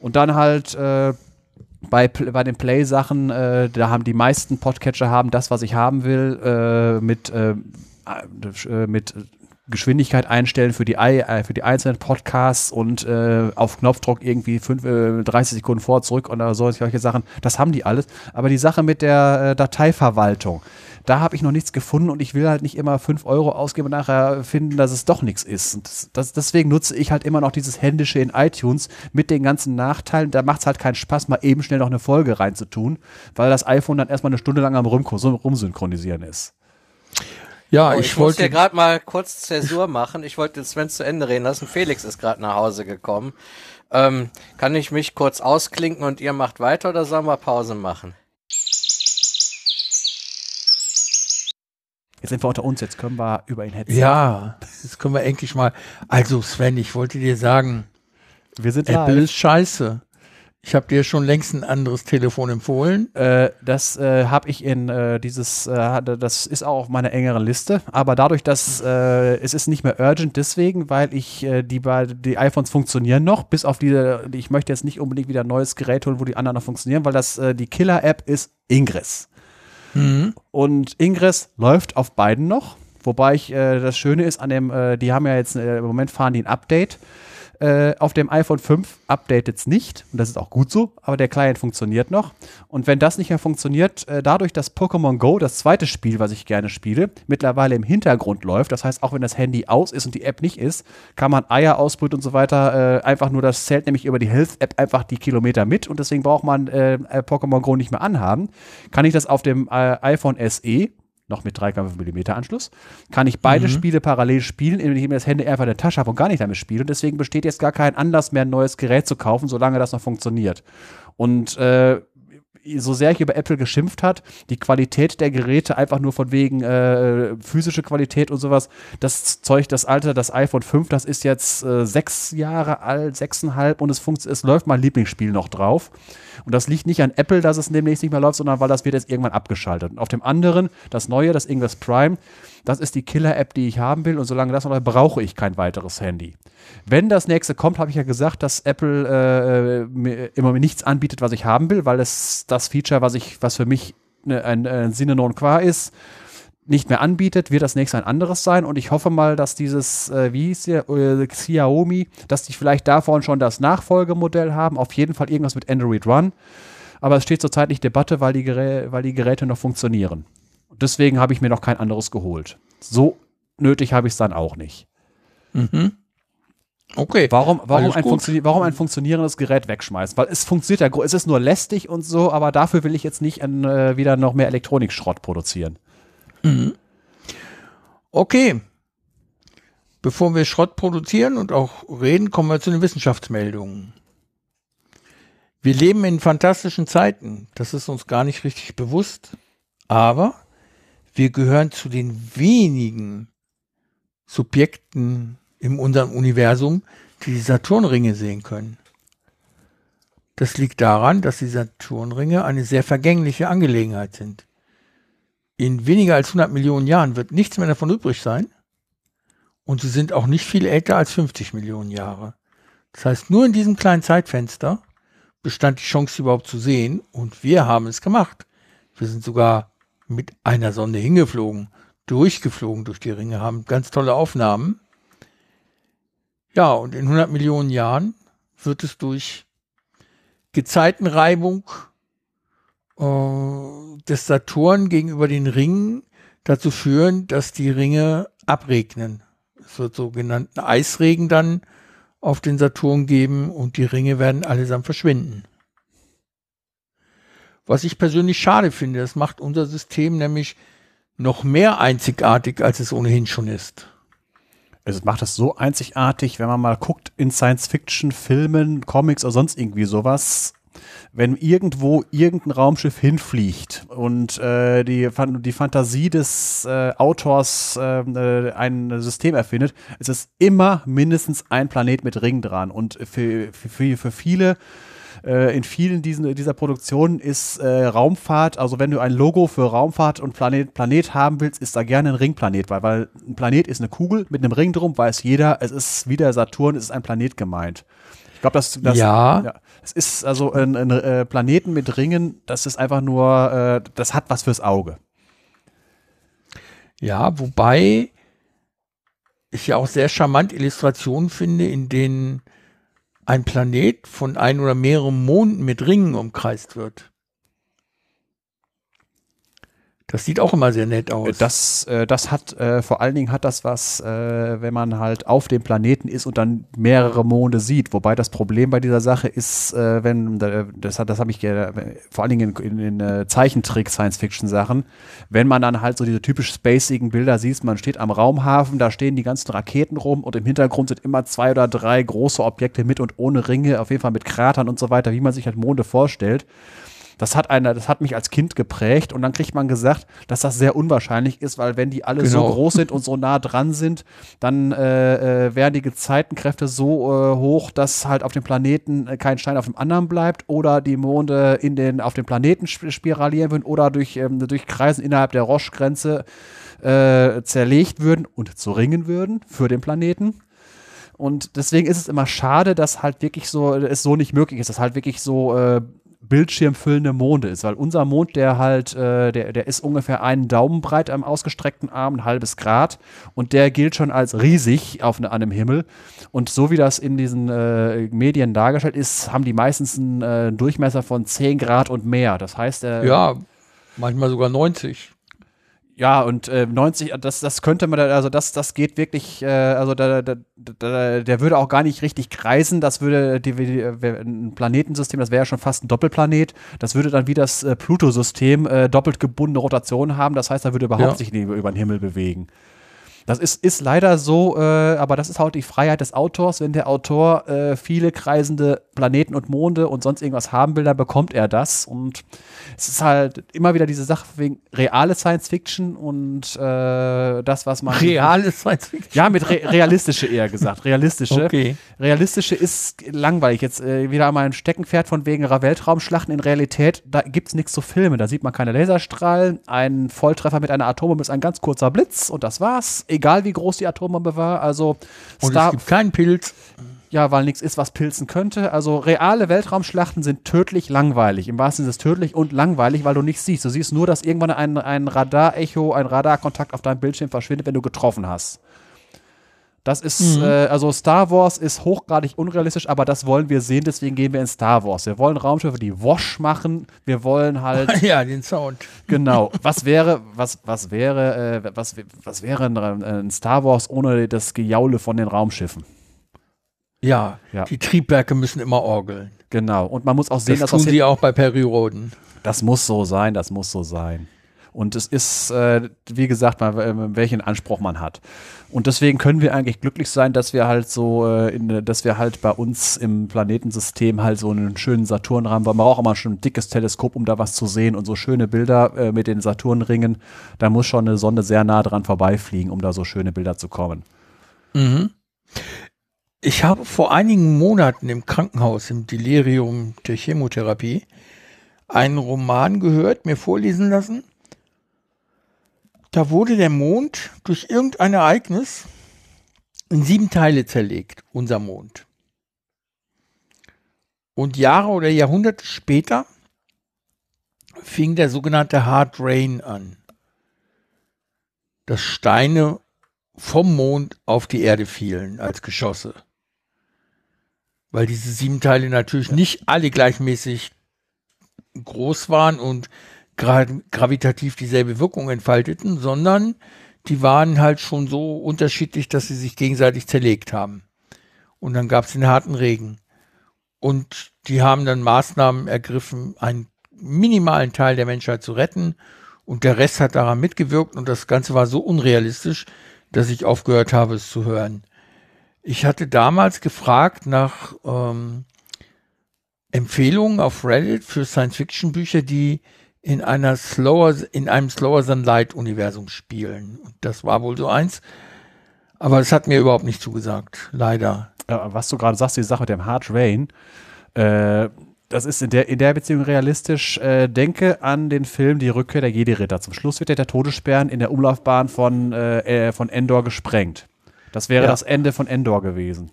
Und dann halt äh, bei, bei den Play-Sachen, äh, da haben die meisten Podcatcher haben das, was ich haben will, äh, mit, äh, äh, mit Geschwindigkeit einstellen für die, äh, für die einzelnen Podcasts und äh, auf Knopfdruck irgendwie fünf, äh, 30 Sekunden vor, zurück oder so, solche Sachen. Das haben die alles. Aber die Sache mit der äh, Dateiverwaltung, da habe ich noch nichts gefunden und ich will halt nicht immer 5 Euro ausgeben und nachher finden, dass es doch nichts ist. Und das, deswegen nutze ich halt immer noch dieses Händische in iTunes mit den ganzen Nachteilen. Da macht es halt keinen Spaß, mal eben schnell noch eine Folge reinzutun, weil das iPhone dann erstmal eine Stunde lang am Rum Rumsynchronisieren ist. Ja, Oh, ich, ich, wollte hier gerade mal kurz Zäsur machen. Ich wollte Sven zu Ende reden lassen. Felix ist gerade nach Hause gekommen. Ähm, kann ich mich kurz ausklinken und ihr macht weiter oder sollen wir Pause machen? Jetzt sind wir unter uns, jetzt können wir über ihn hetzen. Ja, jetzt können wir endlich mal. Also Sven, ich wollte dir sagen, wir sind Apple live. ist scheiße. Ich habe dir schon längst ein anderes Telefon empfohlen. Äh, das äh, habe ich in äh, dieses, äh, das ist auch auf meiner engeren Liste, aber dadurch, dass äh, es ist nicht mehr urgent, deswegen, weil ich äh, die, die iPhones funktionieren noch, bis auf diese, ich möchte jetzt nicht unbedingt wieder ein neues Gerät holen, wo die anderen noch funktionieren, weil das äh, die Killer-App ist Ingress. Mhm. Und Ingress läuft auf beiden noch. Wobei ich, äh, das Schöne ist an dem, äh, die haben ja jetzt, im Moment fahren die ein Update. Äh, auf dem iPhone 5 updatet es nicht. Und das ist auch gut so, aber der Client funktioniert noch. Und wenn das nicht mehr funktioniert, äh, dadurch, dass Pokémon Go, das zweite Spiel, was ich gerne spiele, mittlerweile im Hintergrund läuft, das heißt, auch wenn das Handy aus ist und die App nicht ist, kann man Eier ausbrüten und so weiter, äh, einfach nur, das zählt nämlich über die Health-App einfach die Kilometer mit und deswegen braucht man äh, äh, Pokémon Go nicht mehr anhaben. Kann ich das auf dem äh, iPhone SE noch mit 3,5 mm Anschluss, kann ich beide Spiele parallel spielen, indem ich mir das Handy einfach in der Tasche habe und gar nicht damit spiele. Und deswegen besteht jetzt gar kein Anlass mehr, ein neues Gerät zu kaufen, solange das noch funktioniert. Und äh, so sehr ich über Apple geschimpft hat, die Qualität der Geräte einfach nur von wegen äh, physische Qualität und sowas, das Zeug, das alte, das iPhone 5, das ist jetzt äh, sechs Jahre alt, sechseinhalb und es, funkt, es läuft mein Lieblingsspiel noch drauf. Und das liegt nicht an Apple, dass es demnächst nicht mehr läuft, sondern weil das wird jetzt irgendwann abgeschaltet. Und auf dem anderen, das neue, das Ingress Prime, das ist die Killer-App, die ich haben will und solange das noch läuft, brauche ich kein weiteres Handy. Wenn das nächste kommt, habe ich ja gesagt, dass Apple äh, mir immer nichts anbietet, was ich haben will, weil es das Feature, was ich, was für mich ne, ein, ein Sine non qua ist, nicht mehr anbietet, wird das nächste ein anderes sein. Und ich hoffe mal, dass dieses, äh, wie hieß der, äh, Xiaomi, dass die vielleicht davon schon das Nachfolgemodell haben. Auf jeden Fall irgendwas mit Android Run. Aber es steht zurzeit nicht Debatte, weil die, Gerä weil die Geräte noch funktionieren. Deswegen habe ich mir noch kein anderes geholt. So nötig habe ich es dann auch nicht. Mhm. Okay. Warum, warum, ein warum ein funktionierendes Gerät wegschmeißen? Weil es funktioniert ja, es ist nur lästig und so, aber dafür will ich jetzt nicht ein, äh, wieder noch mehr Elektronikschrott produzieren. Okay. Bevor wir Schrott produzieren und auch reden, kommen wir zu den Wissenschaftsmeldungen. Wir leben in fantastischen Zeiten. Das ist uns gar nicht richtig bewusst. Aber wir gehören zu den wenigen Subjekten in unserem Universum, die die Saturnringe sehen können. Das liegt daran, dass die Saturnringe eine sehr vergängliche Angelegenheit sind. In weniger als 100 Millionen Jahren wird nichts mehr davon übrig sein. Und sie sind auch nicht viel älter als 50 Millionen Jahre. Das heißt, nur in diesem kleinen Zeitfenster bestand die Chance, sie überhaupt zu sehen. Und wir haben es gemacht. Wir sind sogar mit einer Sonde hingeflogen, durchgeflogen durch die Ringe, haben ganz tolle Aufnahmen. Ja, und in 100 Millionen Jahren wird es durch Gezeitenreibung äh, des Saturn gegenüber den Ringen dazu führen, dass die Ringe abregnen. Es wird sogenannten Eisregen dann auf den Saturn geben und die Ringe werden allesamt verschwinden. Was ich persönlich schade finde, das macht unser System nämlich noch mehr einzigartig, als es ohnehin schon ist. Es macht es so einzigartig, wenn man mal guckt in Science-Fiction-Filmen, Comics oder sonst irgendwie sowas, wenn irgendwo irgendein Raumschiff hinfliegt und äh, die, die Fantasie des äh, Autors äh, äh, ein System erfindet, ist es immer mindestens ein Planet mit Ring dran. Und für, für, für viele äh, in vielen diesen, dieser Produktionen ist äh, Raumfahrt, also wenn du ein Logo für Raumfahrt und Planet, Planet haben willst, ist da gerne ein Ringplanet, weil, weil ein Planet ist eine Kugel mit einem Ring drum, weiß jeder, es ist wie der Saturn, es ist ein Planet gemeint. Ich glaube, das, das, Ja. es ist also ein, ein äh, Planeten mit Ringen, das ist einfach nur, äh, das hat was fürs Auge. Ja, wobei ich ja auch sehr charmant Illustrationen finde, in denen ein Planet von ein oder mehreren Monden mit Ringen umkreist wird. Das sieht auch immer sehr nett aus. Das, äh, das hat, äh, vor allen Dingen hat das was, äh, wenn man halt auf dem Planeten ist und dann mehrere Monde sieht. Wobei das Problem bei dieser Sache ist, wenn, das hat, das habe ich vor allen Dingen in, in, in äh, Zeichentrick-Science-Fiction-Sachen, wenn man dann halt so diese typisch spacigen Bilder sieht, man steht am Raumhafen, da stehen die ganzen Raketen rum und im Hintergrund sind immer zwei oder drei große Objekte mit und ohne Ringe, auf jeden Fall mit Kratern und so weiter, wie man sich halt Monde vorstellt. Das hat einer, das hat mich als Kind geprägt und dann kriegt man gesagt, dass das sehr unwahrscheinlich ist, weil wenn die alle so Genau. groß sind und so nah dran sind, dann äh, äh, wären die Gezeitenkräfte so äh, hoch, dass halt auf dem Planeten äh, kein Stein auf dem anderen bleibt oder die Monde in den auf dem Planeten sp- spiralieren würden oder durch ähm, durch Kreisen innerhalb der Roche-Grenze äh, zerlegt würden und zu Ringen würden für den Planeten. Und deswegen ist es immer schade, dass halt wirklich so, es so nicht möglich ist, dass halt wirklich so äh, bildschirmfüllende Monde ist, weil unser Mond, der halt, äh, der, der ist ungefähr einen Daumen breit am ausgestreckten Arm, ein halbes Grad und der gilt schon als riesig auf ne, dem Himmel. Und so wie das in diesen äh, Medien dargestellt ist, haben die meistens einen äh, Durchmesser von 10 Grad und mehr. Das heißt, äh, ja, manchmal sogar 90. ja, und äh, 90, das, das könnte man, da- also das, das geht wirklich, äh, also da, da, da, der würde auch gar nicht richtig kreisen, das würde die, die, wär ein Planetensystem, das wäre ja schon fast ein Doppelplanet, das würde dann wie das äh, Pluto-System äh, doppelt gebundene Rotation haben, das heißt, er würde überhaupt Ja. sich über den Himmel bewegen. Das ist, ist leider so, äh, aber das ist halt die Freiheit des Autors. Wenn der Autor äh, viele kreisende Planeten und Monde und sonst irgendwas haben will, dann bekommt er das. Und es ist halt immer wieder diese Sache wegen reale Science Fiction und äh, das, was man. Reale Science Fiction. Ja, mit re realistische eher gesagt. Realistische. Okay. Realistische ist langweilig. Jetzt äh, wieder mal ein Steckenpferd von wegen Weltraumschlachten. In Realität, da gibt es nichts zu filmen. Da sieht man keine Laserstrahlen. Ein Volltreffer mit einer Atombombe ist ein ganz kurzer Blitz und das war's. Egal wie groß die Atombombe war. Also Und Star es gibt keinen Pilz. ja, weil nichts ist, was pilzen könnte. Also reale Weltraumschlachten sind tödlich langweilig. Im wahrsten Sinne ist tödlich und langweilig, weil du nichts siehst. Du siehst nur, dass irgendwann ein, ein Radar-Echo, ein Radarkontakt auf deinem Bildschirm verschwindet, wenn du getroffen hast. Das ist, Mhm. äh, also Star Wars ist hochgradig unrealistisch, aber das wollen wir sehen, deswegen gehen wir in Star Wars. Wir wollen Raumschiffe, die Wash machen. Wir wollen halt Ja, den Sound. Genau. Was wäre, was, was wäre, äh, was, was wäre ein, ein Star Wars ohne das Gejaule von den Raumschiffen? Ja, Ja. die Triebwerke müssen immer orgeln. Genau. Und man muss auch sehen, Das dass tun das sie auch bei Perioden. Das muss so sein, das muss so sein. Und es ist, äh, wie gesagt, mal, äh, welchen Anspruch man hat. Und deswegen können wir eigentlich glücklich sein, dass wir halt so, äh, in, dass wir halt bei uns im Planetensystem halt so einen schönen Saturn haben, weil man braucht immer schon ein dickes Teleskop, um da was zu sehen und so schöne Bilder äh, mit den Saturnringen. Da muss schon eine Sonde sehr nah dran vorbeifliegen, um da so schöne Bilder zu kommen. Mhm. Ich habe vor einigen Monaten im Krankenhaus, im Delirium der Chemotherapie, einen Roman gehört, mir vorlesen lassen. Da wurde der Mond durch irgendein Ereignis in sieben Teile zerlegt, unser Mond. Und Jahre oder Jahrhunderte später fing der sogenannte Hard Rain an. Dass Steine vom Mond auf die Erde fielen als Geschosse. Weil diese sieben Teile natürlich nicht alle gleichmäßig groß waren und gra gravitativ dieselbe Wirkung entfalteten, sondern die waren halt schon so unterschiedlich, dass sie sich gegenseitig zerlegt haben. Und dann gab es den harten Regen. Und die haben dann Maßnahmen ergriffen, einen minimalen Teil der Menschheit zu retten. Und der Rest hat daran mitgewirkt. Und das Ganze war so unrealistisch, dass ich aufgehört habe, es zu hören. Ich hatte damals gefragt nach ähm, Empfehlungen auf Reddit für Science-Fiction-Bücher, die in einer slower, in einem Slower Than Light Universum spielen. Und das war wohl so eins. Aber es hat mir überhaupt nicht zugesagt. Leider. Äh, was du gerade sagst, die Sache mit dem Hard Rain, äh, das ist in der, in der Beziehung realistisch. Äh, denke an den Film Die Rückkehr der Jedi-Ritter. Zum Schluss wird ja der Todesstern in der Umlaufbahn von, äh, äh, von Endor gesprengt. Das wäre Ja. das Ende von Endor gewesen.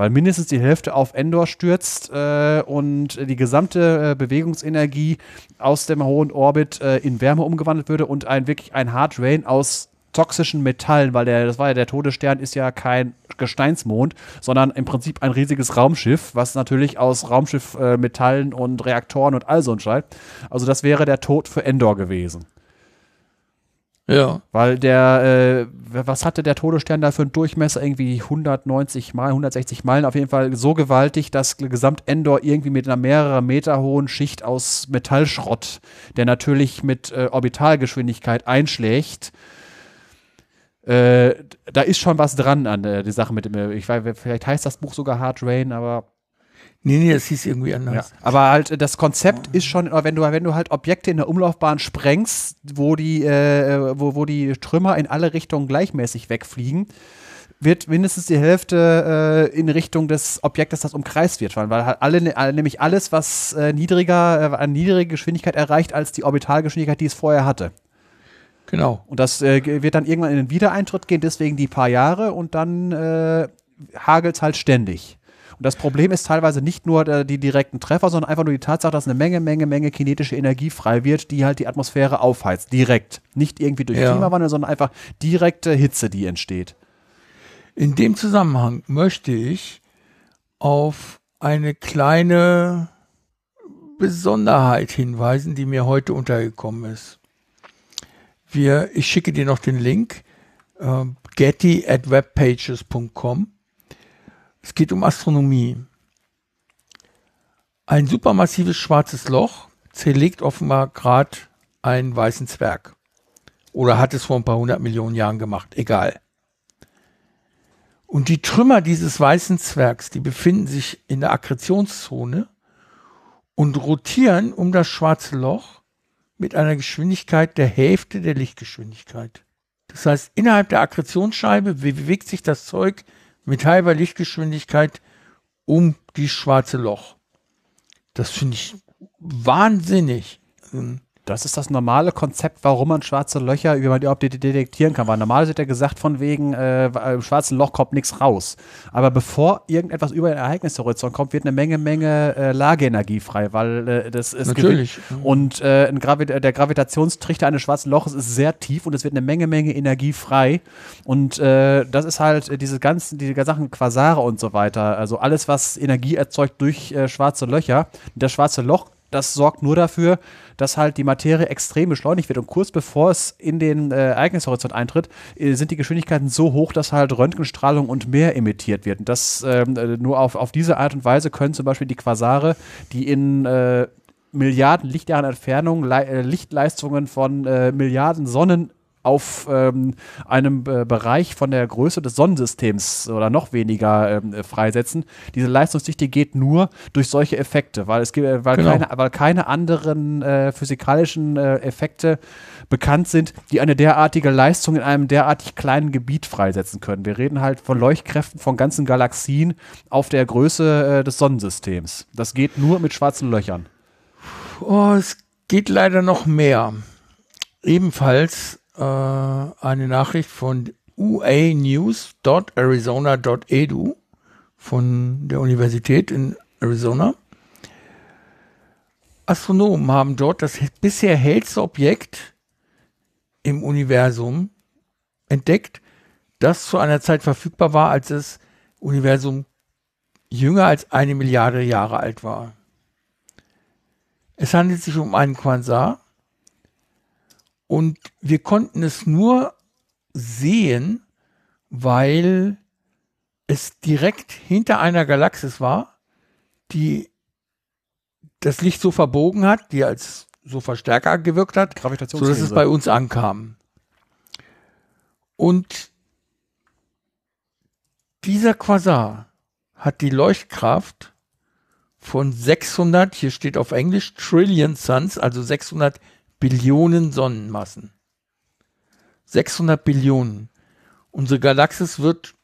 Weil mindestens die Hälfte auf Endor stürzt äh, und die gesamte äh, Bewegungsenergie aus dem hohen Orbit äh, in Wärme umgewandelt würde und ein wirklich ein Hard Rain aus toxischen Metallen, weil der, das war ja der Todesstern, ist ja kein Gesteinsmond, sondern im Prinzip ein riesiges Raumschiff, was natürlich aus Raumschiffmetallen äh, und Reaktoren und all so ein Scheiß. Also das wäre der Tod für Endor gewesen. Ja. Weil der, äh, was hatte der Todesstern da für einen Durchmesser? Irgendwie 190 Meilen, 160 Meilen, auf jeden Fall so gewaltig, dass gesamt Endor irgendwie mit einer mehrere Meter hohen Schicht aus Metallschrott, der natürlich mit äh, Orbitalgeschwindigkeit einschlägt, äh, da ist schon was dran an äh, die Sache mit dem, äh, ich weiß, vielleicht heißt das Buch sogar Hard Rain, aber Nee, nee, das hieß irgendwie ja. anders. Aber halt äh, das Konzept ist schon, wenn du, wenn du halt Objekte in der Umlaufbahn sprengst, wo die, äh, wo, wo die Trümmer in alle Richtungen gleichmäßig wegfliegen, wird mindestens die Hälfte äh, in Richtung des Objektes, das umkreist wird, weil halt alle, alle nämlich alles, was äh, niedriger, äh, eine niedrige Geschwindigkeit erreicht als die Orbitalgeschwindigkeit, die es vorher hatte. Genau. Und das äh, wird dann irgendwann in den Wiedereintritt gehen, deswegen die paar Jahre und dann äh, hagelt es halt ständig. Und das Problem ist teilweise nicht nur äh, die direkten Treffer, sondern einfach nur die Tatsache, dass eine Menge, Menge, Menge kinetische Energie frei wird, die halt die Atmosphäre aufheizt. Direkt. Nicht irgendwie durch Ja. Klimawandel, sondern einfach direkte Hitze, die entsteht. In dem Zusammenhang möchte ich auf eine kleine Besonderheit hinweisen, die mir heute untergekommen ist. Wir, ich schicke dir noch den Link, äh, getty at webpages.com. Es geht um Astronomie. Ein supermassives schwarzes Loch zerlegt offenbar gerade einen weißen Zwerg. Oder hat es vor ein paar hundert Millionen Jahren gemacht. Egal. Und die Trümmer dieses weißen Zwergs, die befinden sich in der Akkretionszone und rotieren um das schwarze Loch mit einer Geschwindigkeit der Hälfte der Lichtgeschwindigkeit. Das heißt, innerhalb der Akkretionsscheibe bewegt sich das Zeug mit halber Lichtgeschwindigkeit um die schwarze Loch. Das finde ich wahnsinnig. Das ist das normale Konzept, warum man schwarze Löcher über die überhaupt detektieren kann. Weil normal wird ja gesagt, von wegen, äh, im schwarzen Loch kommt nichts raus. Aber bevor irgendetwas über den Ereignishorizont kommt, wird eine Menge, Menge äh, Lageenergie frei, weil äh, das ist Natürlich. Und äh, Gravi der Gravitationstrichter eines schwarzen Loches ist sehr tief und es wird eine Menge, Menge Energie frei. Und äh, das ist halt äh, diese ganzen, diese Sachen Quasare und so weiter. Also alles, was Energie erzeugt durch äh, schwarze Löcher. Das schwarze Loch das sorgt nur dafür, dass halt die Materie extrem beschleunigt wird. Und kurz bevor es in den äh, Ereignishorizont eintritt, äh, sind die Geschwindigkeiten so hoch, dass halt Röntgenstrahlung und mehr emittiert wird. Und das ähm, äh, nur auf, auf diese Art und Weise können zum Beispiel die Quasare, die in äh, Milliarden Lichtjahren Entfernung Le äh, Lichtleistungen von äh, Milliarden Sonnen auf ähm, einem äh, Bereich von der Größe des Sonnensystems oder noch weniger ähm, äh, freisetzen. Diese Leistungsdichte geht nur durch solche Effekte, weil es gibt, äh, weil, Genau. keine, weil keine anderen äh, physikalischen äh, Effekte bekannt sind, die eine derartige Leistung in einem derartig kleinen Gebiet freisetzen können. Wir reden halt von Leuchtkräften von ganzen Galaxien auf der Größe äh, des Sonnensystems. Das geht nur mit schwarzen Löchern. Oh, es geht leider noch mehr. Ebenfalls äh, eine Nachricht von uanews.arizona.edu von der Universität in Arizona. Astronomen haben dort das bisher hellste Objekt im Universum entdeckt, das zu einer Zeit verfügbar war, als das Universum jünger als eine Milliarde Jahre alt war. Es handelt sich um einen Quasar und wir konnten es nur sehen, weil es direkt hinter einer Galaxis war, die das Licht so verbogen hat, die als so Verstärker gewirkt hat, so dass es bei uns ankam. Und dieser Quasar hat die Leuchtkraft von 600, hier steht auf Englisch Trillion Suns, also 600 Billionen Sonnenmassen. 600 Billionen. Unsere Galaxis wird,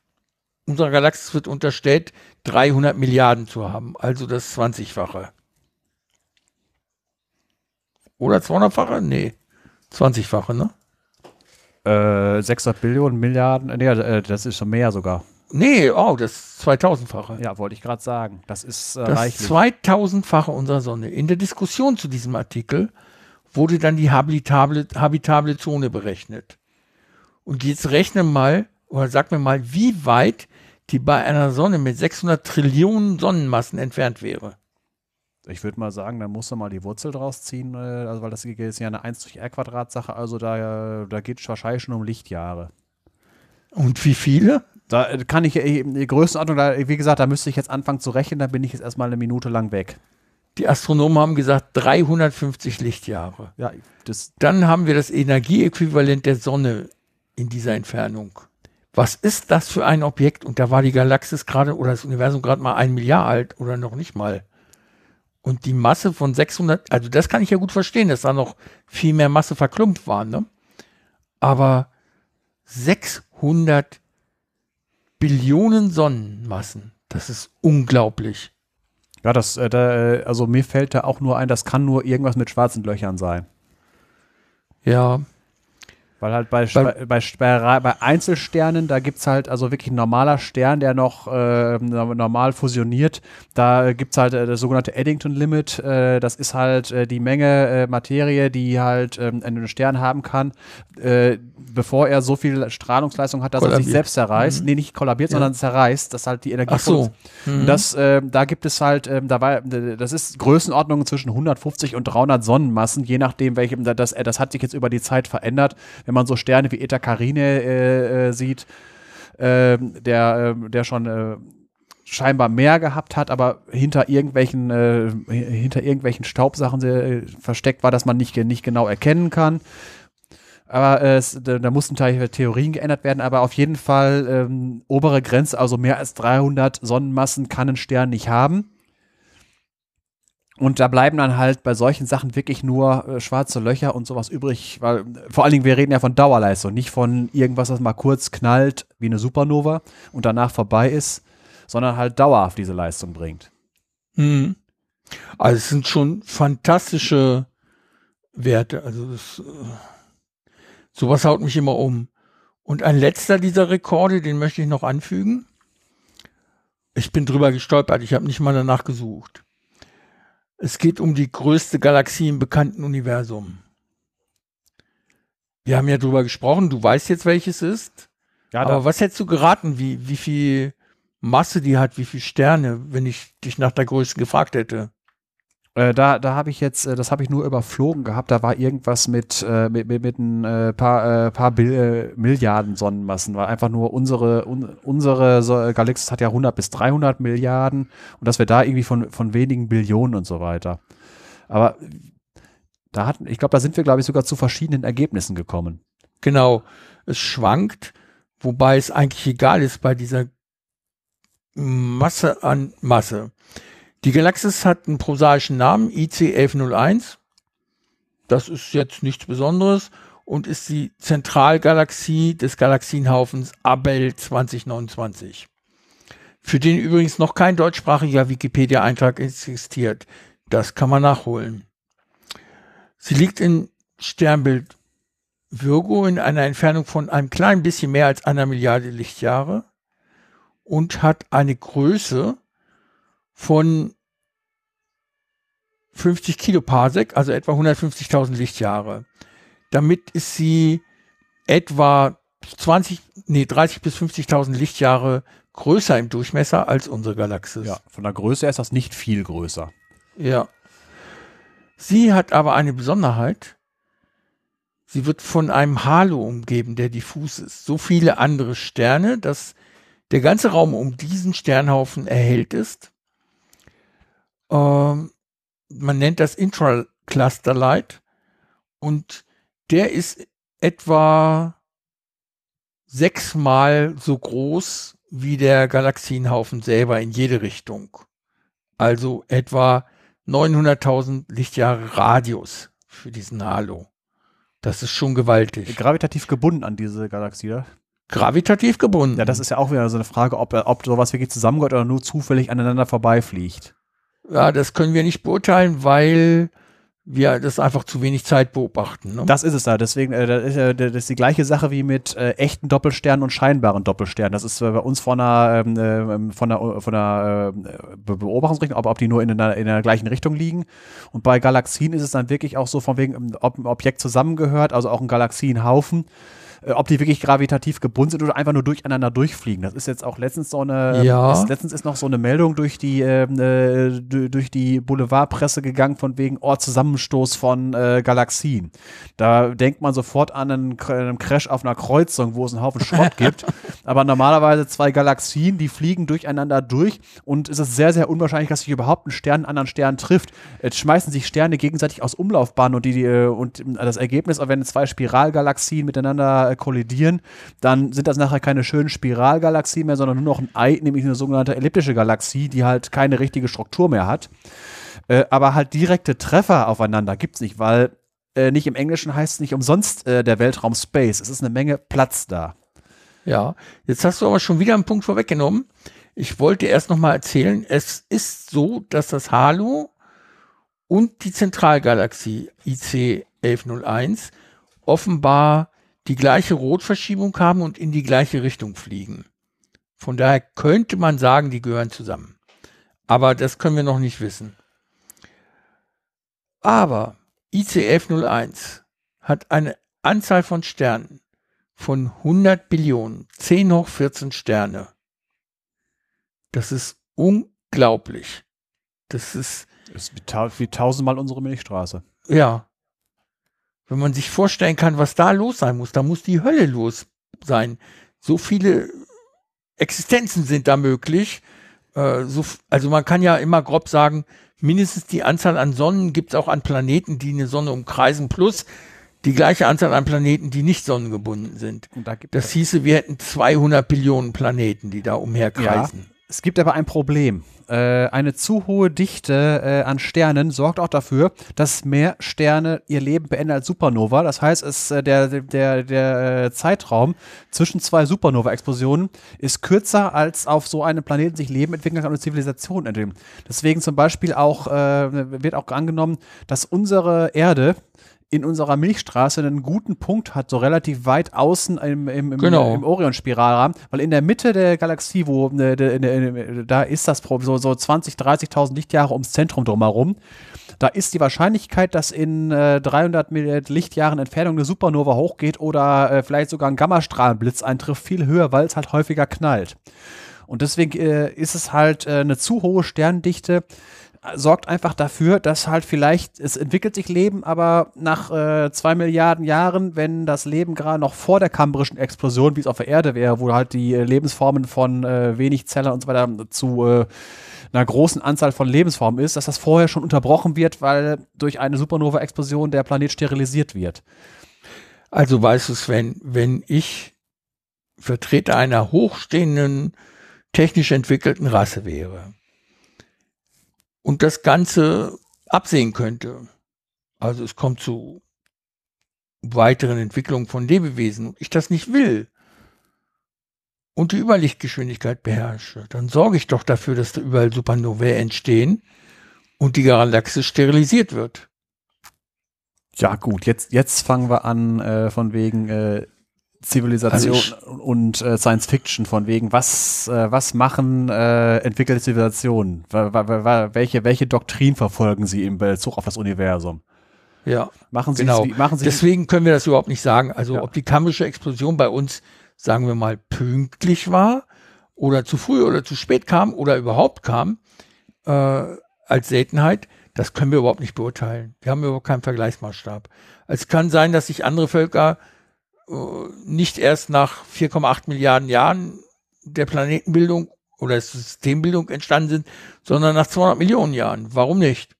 unserer Galaxis wird unterstellt, 300 Milliarden zu haben, also das 20-fache. Oder 200-fache? Nee, 20-fache, ne? Äh, 600 Billionen, Milliarden, nee, äh, das ist schon mehr sogar. Nee, oh, das 2000-fache. Ja, wollte ich gerade sagen. Das ist äh, Das reichlich. 2000-fache unserer Sonne. In der Diskussion zu diesem Artikel wurde dann die habitable, habitable Zone berechnet. Und jetzt rechne mal, oder sag mir mal, wie weit die bei einer Sonne mit 600 Trillionen Sonnenmassen entfernt wäre. Ich würde mal sagen, da musst du mal die Wurzel draus ziehen, äh, also weil das ist ja eine 1 durch R Quadrat Sache, also da, da geht es wahrscheinlich schon um Lichtjahre. Und wie viele? Da äh, kann ich, äh, die Größenordnung, da, wie gesagt, da müsste ich jetzt anfangen zu rechnen, dann bin ich jetzt erstmal eine Minute lang weg. Die Astronomen haben gesagt 350 Lichtjahre. Ja, Dann haben wir das Energieäquivalent der Sonne in dieser Entfernung. Was ist das für ein Objekt? Und da war die Galaxis gerade oder das Universum gerade mal ein Jahr alt oder noch nicht mal. Und die Masse von 600, also das kann ich ja gut verstehen, dass da noch viel mehr Masse verklumpt war, ne? Aber 600 Billionen Sonnenmassen, das ist unglaublich. Ja, das, äh, da, äh, also mir fällt da auch nur ein, das kann nur irgendwas mit schwarzen Löchern sein. Ja, Weil halt bei, Bei- bei, bei, Einzelsternen, da gibt es halt also wirklich ein normaler Stern, der noch äh, normal fusioniert. Da gibt es halt äh, das sogenannte Eddington-Limit. Äh, das ist halt äh, die Menge äh, Materie, die halt ähm, einen Stern haben kann, äh, bevor er so viel Strahlungsleistung hat, dass er sich Kollabiert. selbst zerreißt. Nee, nicht kollabiert, Ja. sondern zerreißt, dass halt die Energie ach so. und Das, äh, da gibt es halt, ähm, da war, das ist Größenordnung zwischen 150 und 300 Sonnenmassen, je nachdem, welchem, da- das, das hat sich jetzt über die Zeit verändert. Wenn man so Sterne wie Eta Carinae äh, äh, sieht, ähm, der, ähm, der schon äh, scheinbar mehr gehabt hat, aber hinter irgendwelchen, äh, hinter irgendwelchen Staubsachen äh, versteckt war, dass man nicht, nicht genau erkennen kann. Aber äh, es, da, da mussten Teil Theorien geändert werden, aber auf jeden Fall ähm, obere Grenze, also mehr als 300 Sonnenmassen kann ein Stern nicht haben. Und da bleiben dann halt bei solchen Sachen wirklich nur äh, schwarze Löcher und sowas übrig, weil vor allen Dingen, wir reden ja von Dauerleistung, nicht von irgendwas, was mal kurz knallt wie eine Supernova und danach vorbei ist, sondern halt dauerhaft diese Leistung bringt. Mhm. Also es sind schon fantastische Werte. Also das, äh, sowas haut mich immer um. Und ein letzter dieser Rekorde, den möchte ich noch anfügen. Ich bin drüber gestolpert, ich habe nicht mal danach gesucht. Es geht um die größte Galaxie im bekannten Universum. Wir haben ja drüber gesprochen, du weißt jetzt, welches ist. Ja, Aber was hättest du geraten, wie, wie viel Masse die hat, wie viele Sterne, wenn ich dich nach der größten gefragt hätte? Äh, da da habe ich jetzt, äh, das habe ich nur überflogen gehabt, da war irgendwas mit, äh, mit, mit, mit ein äh, paar, äh, paar Bil Milliarden Sonnenmassen, war einfach nur unsere, un, unsere so Galaxis hat ja 100 bis 300 Milliarden und dass wir da irgendwie von, von wenigen Billionen und so weiter. Aber da hatten, ich glaube, da sind wir, glaube ich, sogar zu verschiedenen Ergebnissen gekommen. Genau. Es schwankt, wobei es eigentlich egal ist bei dieser Masse an Masse. Die Galaxis hat einen prosaischen Namen, IC 1101. Das ist jetzt nichts Besonderes und ist die Zentralgalaxie des Galaxienhaufens Abel 2029. Für den übrigens noch kein deutschsprachiger Wikipedia-Eintrag existiert. Das kann man nachholen. Sie liegt in Sternbild Virgo in einer Entfernung von einem kleinen bisschen mehr als einer Milliarde Lichtjahre und hat eine Größe von 50 Kiloparsec, also etwa 150.000 Lichtjahre. Damit ist sie etwa 20, nee, 30 bis 50.000 Lichtjahre größer im Durchmesser als unsere Galaxis. Ja, von der Größe her ist das nicht viel größer. Ja. Sie hat aber eine Besonderheit. Sie wird von einem Halo umgeben, der diffus ist. So viele andere Sterne, dass der ganze Raum um diesen Sternhaufen erhellt ist. Ähm, man nennt das Intracluster Light und der ist etwa sechsmal so groß wie der Galaxienhaufen selber in jede Richtung. Also etwa 900.000 Lichtjahre Radius für diesen Halo. Das ist schon gewaltig. Gravitativ gebunden an diese Galaxie, oder? Gravitativ gebunden. Ja, das ist ja auch wieder so eine Frage, ob, ob sowas wirklich zusammengehört oder nur zufällig aneinander vorbeifliegt. Ja, das können wir nicht beurteilen, weil wir das einfach zu wenig Zeit beobachten. Ne? Das ist es da. Deswegen, äh, das, ist, äh, das ist die gleiche Sache wie mit äh, echten Doppelsternen und scheinbaren Doppelsternen. Das ist äh, bei uns von einer, ähm, äh, von einer, von einer äh, Be Beobachtungsrichtung, ob, ob die nur in der, in der gleichen Richtung liegen. Und bei Galaxien ist es dann wirklich auch so von wegen, ähm, ob ein Objekt zusammengehört, also auch ein Galaxienhaufen ob die wirklich gravitativ gebunden sind oder einfach nur durcheinander durchfliegen. Das ist jetzt auch letztens so eine, Ja. ist, letztens ist noch so eine Meldung durch die, ähm, äh, du- durch die Boulevardpresse gegangen von wegen Ort Zusammenstoß von äh, Galaxien. Da denkt man sofort an einen, einen Crash auf einer Kreuzung, wo es einen Haufen Schrott gibt. Aber normalerweise zwei Galaxien, die fliegen durcheinander durch und es ist sehr, sehr unwahrscheinlich, dass sich überhaupt ein Stern einen anderen Stern trifft. Jetzt schmeißen sich Sterne gegenseitig aus Umlaufbahnen und, die, die, äh, und das Ergebnis, wenn zwei Spiralgalaxien miteinander äh, kollidieren, dann sind das nachher keine schönen Spiralgalaxien mehr, sondern nur noch ein Ei, nämlich eine sogenannte elliptische Galaxie, die halt keine richtige Struktur mehr hat. Äh, aber halt direkte Treffer aufeinander gibt's nicht, weil äh, nicht im Englischen heißt es nicht umsonst äh, der Weltraum Space. Es ist eine Menge Platz da. Ja, jetzt hast du aber schon wieder einen Punkt vorweggenommen. Ich wollte erst noch mal erzählen, es ist so, dass das Halo und die Zentralgalaxie IC 1101 offenbar die gleiche Rotverschiebung haben und in die gleiche Richtung fliegen. Von daher könnte man sagen, die gehören zusammen. Aber das können wir noch nicht wissen. Aber IC 1101 hat eine Anzahl von Sternen von 100 Billionen, 10 hoch 14 Sterne. Das ist unglaublich. Das ist, Das ist wie, tau wie tausendmal unsere Milchstraße. ja, wenn man sich vorstellen kann, was da los sein muss, da muss die Hölle los sein. So viele Existenzen sind da möglich. Äh, so, also man kann ja immer grob sagen, mindestens die Anzahl an Sonnen gibt es auch an Planeten, die eine Sonne umkreisen, plus die gleiche Anzahl an Planeten, die nicht sonnengebunden sind. Und da gibt Das hieße, wir hätten 200 Billionen Planeten, die da umherkreisen. Es gibt aber ein Problem. Äh, eine zu hohe Dichte äh, an Sternen sorgt auch dafür, dass mehr Sterne ihr Leben beenden als Supernova. Das heißt, es, äh, der, der, der äh, Zeitraum zwischen zwei Supernova-Explosionen ist kürzer, als auf so einem Planeten sich Leben entwickeln kann und Zivilisation entwickeln. Deswegen zum Beispiel auch, äh, wird auch angenommen, dass unsere Erde in unserer Milchstraße einen guten Punkt hat, so relativ weit außen im, im, im, Genau. im Orion-Spiralrahmen, weil in der Mitte der Galaxie, wo äh, de- de- de- da ist das so, so 20, 30.000 Lichtjahre ums Zentrum drumherum, da ist die Wahrscheinlichkeit, dass in äh, 300 Mil- Lichtjahren Entfernung eine Supernova hochgeht oder äh, vielleicht sogar ein Gammastrahlenblitz eintrifft, viel höher, weil es halt häufiger knallt. Und deswegen äh, ist es halt äh, eine zu hohe Sterndichte sorgt einfach dafür, dass halt vielleicht, es entwickelt sich Leben, aber nach äh, zwei Milliarden Jahren, wenn das Leben gerade noch vor der kambrischen Explosion, wie es auf der Erde wäre, wo halt die äh, Lebensformen von äh, wenig Zellen und so weiter zu äh, einer großen Anzahl von Lebensformen ist, dass das vorher schon unterbrochen wird, weil durch eine Supernova-Explosion der Planet sterilisiert wird. Also weißt du, Sven, wenn ich Vertreter einer hochstehenden, technisch entwickelten Rasse wäre und das Ganze absehen könnte, also es kommt zu weiteren Entwicklungen von Lebewesen. Und ich das nicht will und die Überlichtgeschwindigkeit beherrsche, dann sorge ich doch dafür, dass da überall Supernovae entstehen und die Galaxie sterilisiert wird. Ja, gut, jetzt, jetzt fangen wir an, äh, von wegen äh, Zivilisation also und äh, Science Fiction, von wegen, was, äh, was machen äh, entwickelte Zivilisationen? welche, welche Doktrin verfolgen sie im Bezug auf das Universum? Ja, machen sie genau. Wie, machen sie Deswegen können wir das überhaupt nicht sagen. Also, ja. ob die kambrische Explosion bei uns, sagen wir mal, pünktlich war oder zu früh oder zu spät kam oder überhaupt kam, äh, als Seltenheit, das können wir überhaupt nicht beurteilen. Wir haben überhaupt keinen Vergleichsmaßstab. Es kann sein, dass sich andere Völker nicht erst nach 4,8 Milliarden Jahren der Planetenbildung oder Systembildung entstanden sind, sondern nach 200 Millionen Jahren. Warum nicht?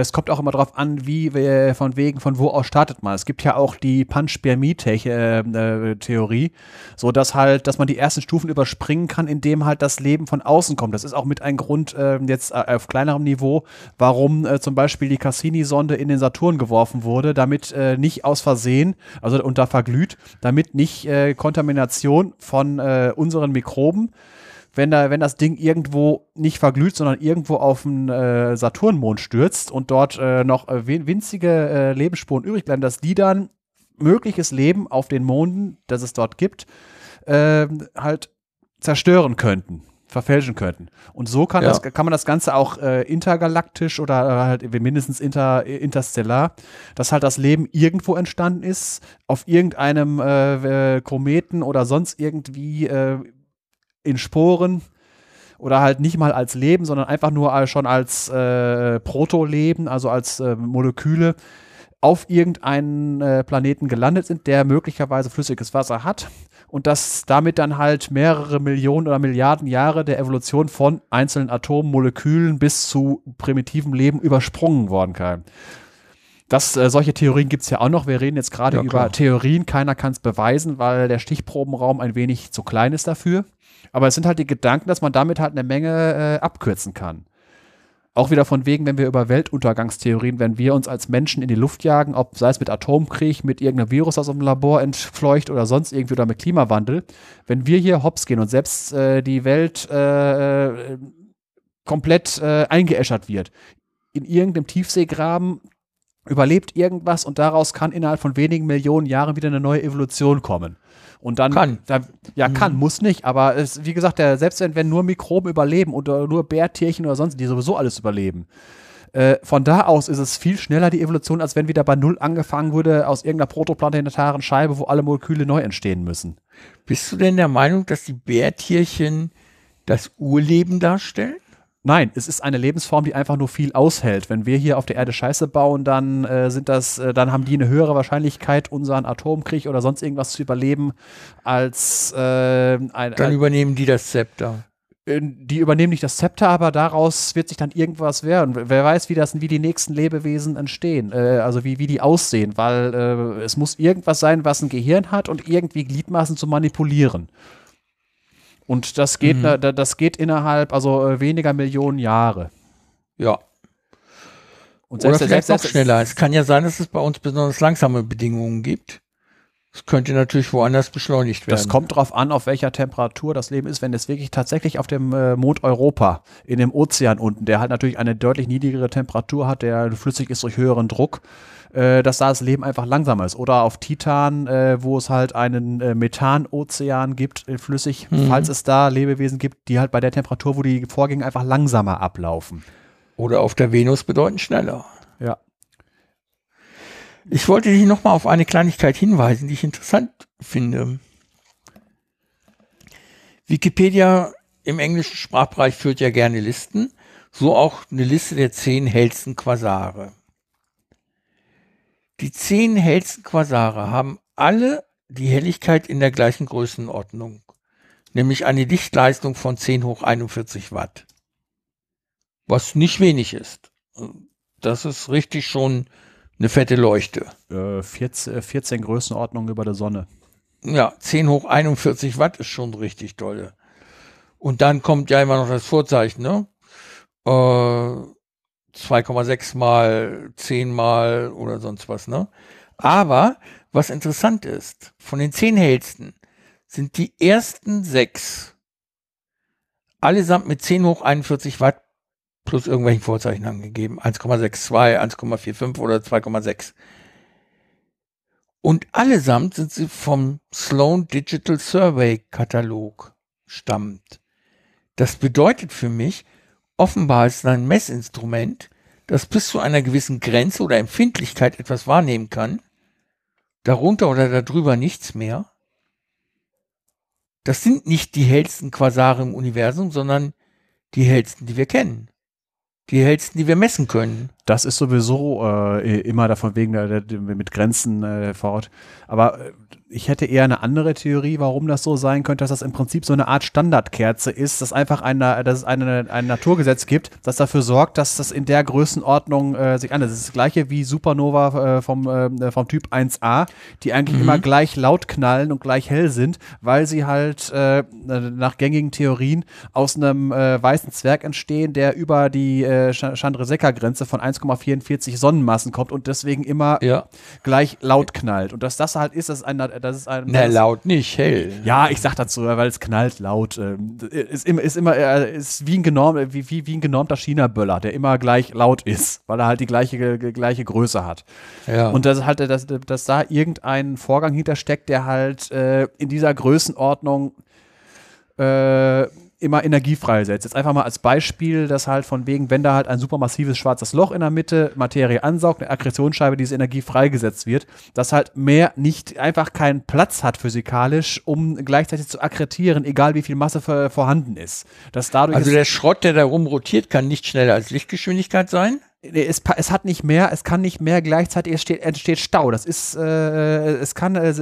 Es kommt auch immer darauf an, wie von wegen, von wo aus startet man. Es gibt ja auch die Panspermie-Theorie, so dass halt, dass man die ersten Stufen überspringen kann, indem halt das Leben von außen kommt. Das ist auch mit ein Grund äh, jetzt äh, auf kleinerem Niveau, warum äh, zum Beispiel die Cassini-Sonde in den Saturn geworfen wurde, damit äh, nicht aus Versehen, also unter verglüht, damit nicht Kontamination von unseren Mikroben wenn, da, wenn das Ding irgendwo nicht verglüht, sondern irgendwo auf den äh, Saturnmond stürzt und dort äh, noch äh, winzige äh, Lebensspuren übrig bleiben, dass die dann mögliches Leben auf den Monden, das es dort gibt, äh, halt zerstören könnten verfälschen könnten. Und so kann, ja. das, kann man das Ganze auch äh, intergalaktisch oder äh, halt mindestens inter, interstellar, dass halt das Leben irgendwo entstanden ist, auf irgendeinem äh, Kometen oder sonst irgendwie äh, in Sporen oder halt nicht mal als Leben, sondern einfach nur schon als äh, Proto-Leben, also als äh, Moleküle auf irgendeinen äh, Planeten gelandet sind, der möglicherweise flüssiges Wasser hat und dass damit dann halt mehrere Millionen oder Milliarden Jahre der Evolution von einzelnen Atomen, Molekülen bis zu primitivem Leben übersprungen worden kann. Das, äh, solche Theorien gibt es ja auch noch. Wir reden jetzt gerade ja, über Theorien. Keiner kann es beweisen, weil der Stichprobenraum ein wenig zu klein ist dafür. Aber es sind halt die Gedanken, dass man damit halt eine Menge äh, abkürzen kann. Auch wieder von wegen, wenn wir über Weltuntergangstheorien, wenn wir uns als Menschen in die Luft jagen, ob sei es mit Atomkrieg, mit irgendeinem Virus aus dem Labor entfleucht oder sonst irgendwie oder mit Klimawandel, wenn wir hier hops gehen und selbst äh, die Welt äh, äh komplett äh, eingeäschert wird, in irgendeinem Tiefseegraben überlebt irgendwas und daraus kann innerhalb von wenigen Millionen Jahren wieder eine neue Evolution kommen. Und dann kann. Da, ja, mhm. kann, muss nicht. Aber es, wie gesagt, der, selbst wenn, wenn nur Mikroben überleben oder nur Bärtierchen oder sonst, die sowieso alles überleben. Äh, von da aus ist es viel schneller die Evolution, als wenn wieder bei Null angefangen wurde aus irgendeiner protoplanetaren Scheibe, wo alle Moleküle neu entstehen müssen. Bist du denn der Meinung, dass die Bärtierchen das Urleben darstellen? Nein, es ist eine Lebensform, die einfach nur viel aushält. Wenn wir hier auf der Erde Scheiße bauen, dann äh, sind das, äh, dann haben die eine höhere Wahrscheinlichkeit, unseren Atomkrieg oder sonst irgendwas zu überleben, als äh, ein. Dann übernehmen die das Zepter. Äh, die übernehmen nicht das Zepter, aber daraus wird sich dann irgendwas werden. Wer weiß, wie das, wie die nächsten Lebewesen entstehen, äh, also wie, wie die aussehen, weil äh, es muss irgendwas sein, was ein Gehirn hat und irgendwie Gliedmaßen zu manipulieren. Und das geht, mhm. das geht innerhalb, also äh, weniger Millionen Jahre. Ja. Und selbst, Oder vielleicht selbst, noch schneller. Es kann ja sein, dass es bei uns besonders langsame Bedingungen gibt. Es könnte natürlich woanders beschleunigt werden. Das kommt darauf an, auf welcher Temperatur das Leben ist. Wenn es wirklich tatsächlich auf dem äh, Mond Europa, in dem Ozean unten, der halt natürlich eine deutlich niedrigere Temperatur hat, der flüssig ist durch höheren Druck, äh, dass da das Leben einfach langsamer ist. Oder auf Titan, äh, wo es halt einen äh, Methanozean gibt, äh, flüssig, mhm. falls es da Lebewesen gibt, die halt bei der Temperatur, wo die Vorgänge einfach langsamer ablaufen. Oder auf der Venus bedeutend schneller. Ja. Ich wollte dich nochmal auf eine Kleinigkeit hinweisen, die ich interessant finde. Wikipedia im englischen Sprachbereich führt ja gerne Listen So auch eine Liste der zehn hellsten Quasare. Die zehn hellsten Quasare haben alle die Helligkeit in der gleichen Größenordnung, nämlich eine Lichtleistung von 10 hoch 41 Watt. Was nicht wenig ist. Das ist richtig schon eine fette Leuchte. Äh, 14, 14 Größenordnungen über der Sonne. Ja, 10 hoch 41 Watt ist schon richtig toll. Und dann kommt ja immer noch das Vorzeichen, ne? Äh, 2,6 mal, 10 mal oder sonst was, ne? Aber was interessant ist, von den 10 hellsten sind die ersten sechs allesamt mit 10 hoch 41 Watt plus irgendwelchen Vorzeichen angegeben. 1,62, 1,45 oder 2,6. Und allesamt sind sie vom Sloan Digital Survey Katalog stammt. Das bedeutet für mich, offenbar ist es ein Messinstrument, das bis zu einer gewissen Grenze oder Empfindlichkeit etwas wahrnehmen kann, darunter oder darüber nichts mehr. Das sind nicht die hellsten Quasare im Universum, sondern die hellsten, die wir kennen die hellsten, die wir messen können. Das ist sowieso äh, immer davon wegen der, der, mit Grenzen äh, fort. Aber äh, ich hätte eher eine andere Theorie, warum das so sein könnte, dass das im Prinzip so eine Art Standardkerze ist, dass einfach eine, dass es eine, ein Naturgesetz gibt, das dafür sorgt, dass das in der Größenordnung äh, sich anders. Das ist das gleiche wie Supernova äh, vom, äh, vom Typ 1a, die eigentlich mhm. immer gleich laut knallen und gleich hell sind, weil sie halt äh, nach gängigen Theorien aus einem äh, weißen Zwerg entstehen, der über die äh, Chandrasekhar-Grenze von 1,44 Sonnenmassen kommt und deswegen immer ja. gleich laut knallt. Und dass das halt ist, das ist ein das ist ein. Na, laut nicht, hell. Ja, ich sag dazu, weil es knallt laut. Ähm, ist, immer, ist immer, ist wie ein, genorm, wie, wie, wie ein genormter China-Böller, der immer gleich laut ist, weil er halt die gleiche, gleiche Größe hat. Ja. Und das halt, dass, dass da irgendein Vorgang hintersteckt, der halt äh, in dieser Größenordnung äh, immer Energie freisetzt. Jetzt einfach mal als Beispiel, dass halt von wegen, wenn da halt ein supermassives schwarzes Loch in der Mitte Materie ansaugt, eine Akkretionsscheibe, diese Energie freigesetzt wird, dass halt mehr nicht einfach keinen Platz hat physikalisch, um gleichzeitig zu akkretieren, egal wie viel Masse vorhanden ist. Dass dadurch also der Schrott, der da rumrotiert, kann nicht schneller als Lichtgeschwindigkeit sein? Es, es hat nicht mehr, es kann nicht mehr gleichzeitig, es steht, entsteht Stau. Das ist, äh, es kann, äh,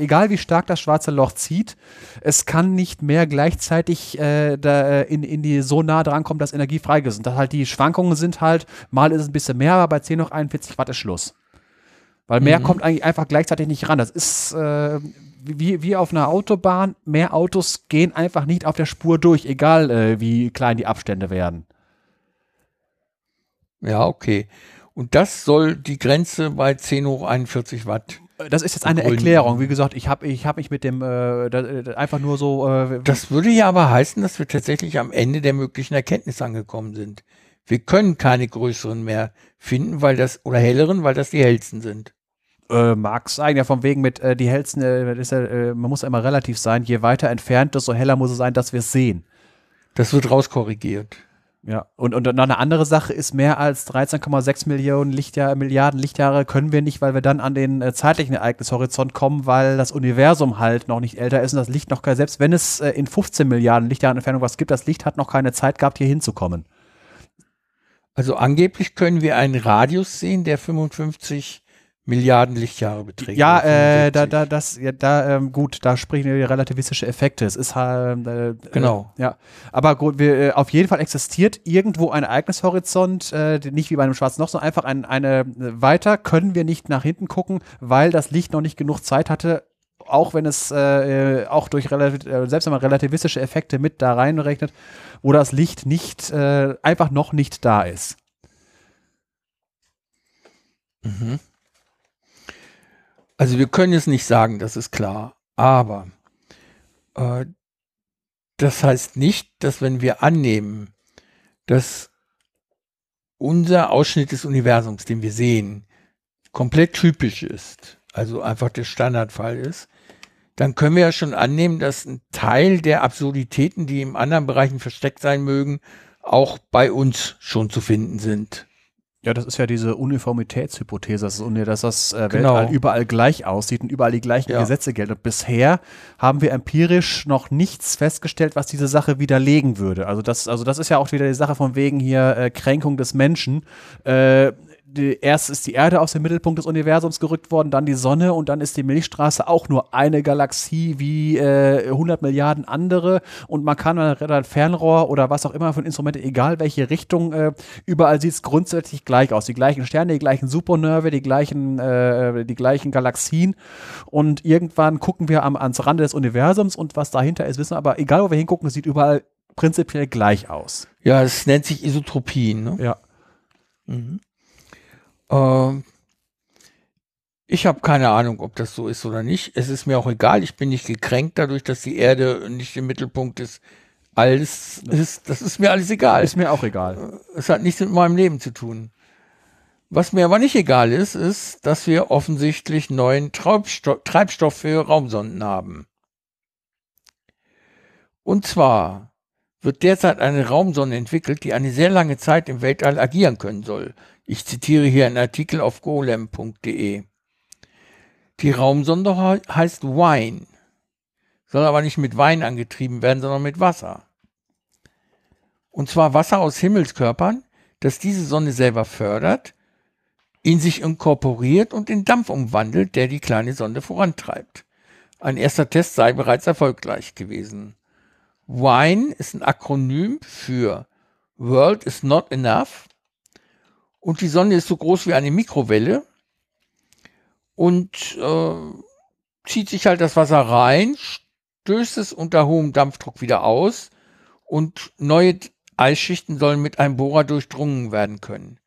egal wie stark das schwarze Loch zieht, es kann nicht mehr gleichzeitig äh, da äh, in, in die so nah dran kommen, dass Energie freigesetzt. Und halt die Schwankungen sind halt, mal ist es ein bisschen mehr, aber bei 10 noch 41 Watt ist Schluss. Weil mehr mhm. kommt eigentlich einfach gleichzeitig nicht ran. Das ist äh, wie, wie auf einer Autobahn, mehr Autos gehen einfach nicht auf der Spur durch, egal äh, wie klein die Abstände werden. Ja, okay. Und das soll die Grenze bei 10 hoch 41 Watt. Das ist jetzt eine Erklärung. Wie gesagt, ich habe ich hab mich mit dem äh, da, äh, einfach nur so. Äh, das würde ja aber heißen, dass wir tatsächlich am Ende der möglichen Erkenntnis angekommen sind. Wir können keine größeren mehr finden, weil das oder helleren, weil das die hellsten sind. Äh, mag sein, ja, von wegen mit äh, die hellsten, äh, ja, man muss ja immer relativ sein. Je weiter entfernt, desto heller muss es sein, dass wir es sehen. Das wird rauskorrigiert. Ja, und, und noch eine andere Sache ist, mehr als 13,6 Millionen Lichtjahr, Milliarden Lichtjahre können wir nicht, weil wir dann an den äh, zeitlichen Ereignishorizont kommen, weil das Universum halt noch nicht älter ist und das Licht noch, selbst wenn es äh, in 15 Milliarden Lichtjahren Entfernung was gibt, das Licht hat noch keine Zeit gehabt, hier hinzukommen. Also angeblich können wir einen Radius sehen, der 55 Milliarden Lichtjahre beträgt. Ja, äh, da, da, das, ja, da, ähm, gut, da sprechen wir relativistische Effekte. Es ist halt, äh, genau. Äh, ja, aber gut, wir, äh, auf jeden Fall existiert irgendwo ein Ereignishorizont, äh, nicht wie bei einem schwarzen Loch, sondern einfach ein, eine, weiter können wir nicht nach hinten gucken, weil das Licht noch nicht genug Zeit hatte, auch wenn es äh, auch durch relativ, äh, selbst wenn man relativistische Effekte mit da reinrechnet, wo das Licht nicht äh, einfach noch nicht da ist. Mhm. Also wir können es nicht sagen, das ist klar. Aber äh, das heißt nicht, dass wenn wir annehmen, dass unser Ausschnitt des Universums, den wir sehen, komplett typisch ist, also einfach der Standardfall ist, dann können wir ja schon annehmen, dass ein Teil der Absurditäten, die in anderen Bereichen versteckt sein mögen, auch bei uns schon zu finden sind. Ja, das ist ja diese Uniformitätshypothese, dass, das äh, Genau. Weltall überall gleich aussieht und überall die gleichen Ja. Gesetze gelten. Und bisher haben wir empirisch noch nichts festgestellt, was diese Sache widerlegen würde. Also das, also das ist ja auch wieder die Sache von wegen hier äh, Kränkung des Menschen. Äh, die, erst ist die Erde aus dem Mittelpunkt des Universums gerückt worden, dann die Sonne und dann ist die Milchstraße auch nur eine Galaxie wie äh, 100 Milliarden andere und man kann dann ein Fernrohr oder was auch immer von Instrumente, egal welche Richtung, äh, überall sieht es grundsätzlich gleich aus. Die gleichen Sterne, die gleichen Supernerve, die gleichen, äh, die gleichen Galaxien und irgendwann gucken wir am, ans Rande des Universums und was dahinter ist, wissen wir, aber egal wo wir hingucken, sieht überall prinzipiell gleich aus. Ja, es nennt sich Isotropien. Ne? Ja. Mhm. Ähm, ich habe keine Ahnung, ob das so ist oder nicht. Es ist mir auch egal. Ich bin nicht gekränkt dadurch, dass die Erde nicht im Mittelpunkt des Alls ist. Das ist mir alles egal. Ist mir auch egal. Es hat nichts mit meinem Leben zu tun. Was mir aber nicht egal ist, ist, dass wir offensichtlich neuen Treibstoff, Treibstoff für Raumsonden haben. Und zwar wird derzeit eine Raumsonde entwickelt, die eine sehr lange Zeit im Weltall agieren können soll. Ich zitiere hier einen Artikel auf golem.de. Die Raumsonde he- heißt Wine, soll aber nicht mit Wein angetrieben werden, sondern mit Wasser. Und zwar Wasser aus Himmelskörpern, das diese Sonne selber fördert, in sich inkorporiert und in Dampf umwandelt, der die kleine Sonde vorantreibt. Ein erster Test sei bereits erfolgreich gewesen. WINE ist ein Akronym für World is not enough und die Sonne ist so groß wie eine Mikrowelle und äh, zieht sich halt das Wasser rein, stößt es unter hohem Dampfdruck wieder aus und neue Eisschichten sollen mit einem Bohrer durchdrungen werden können.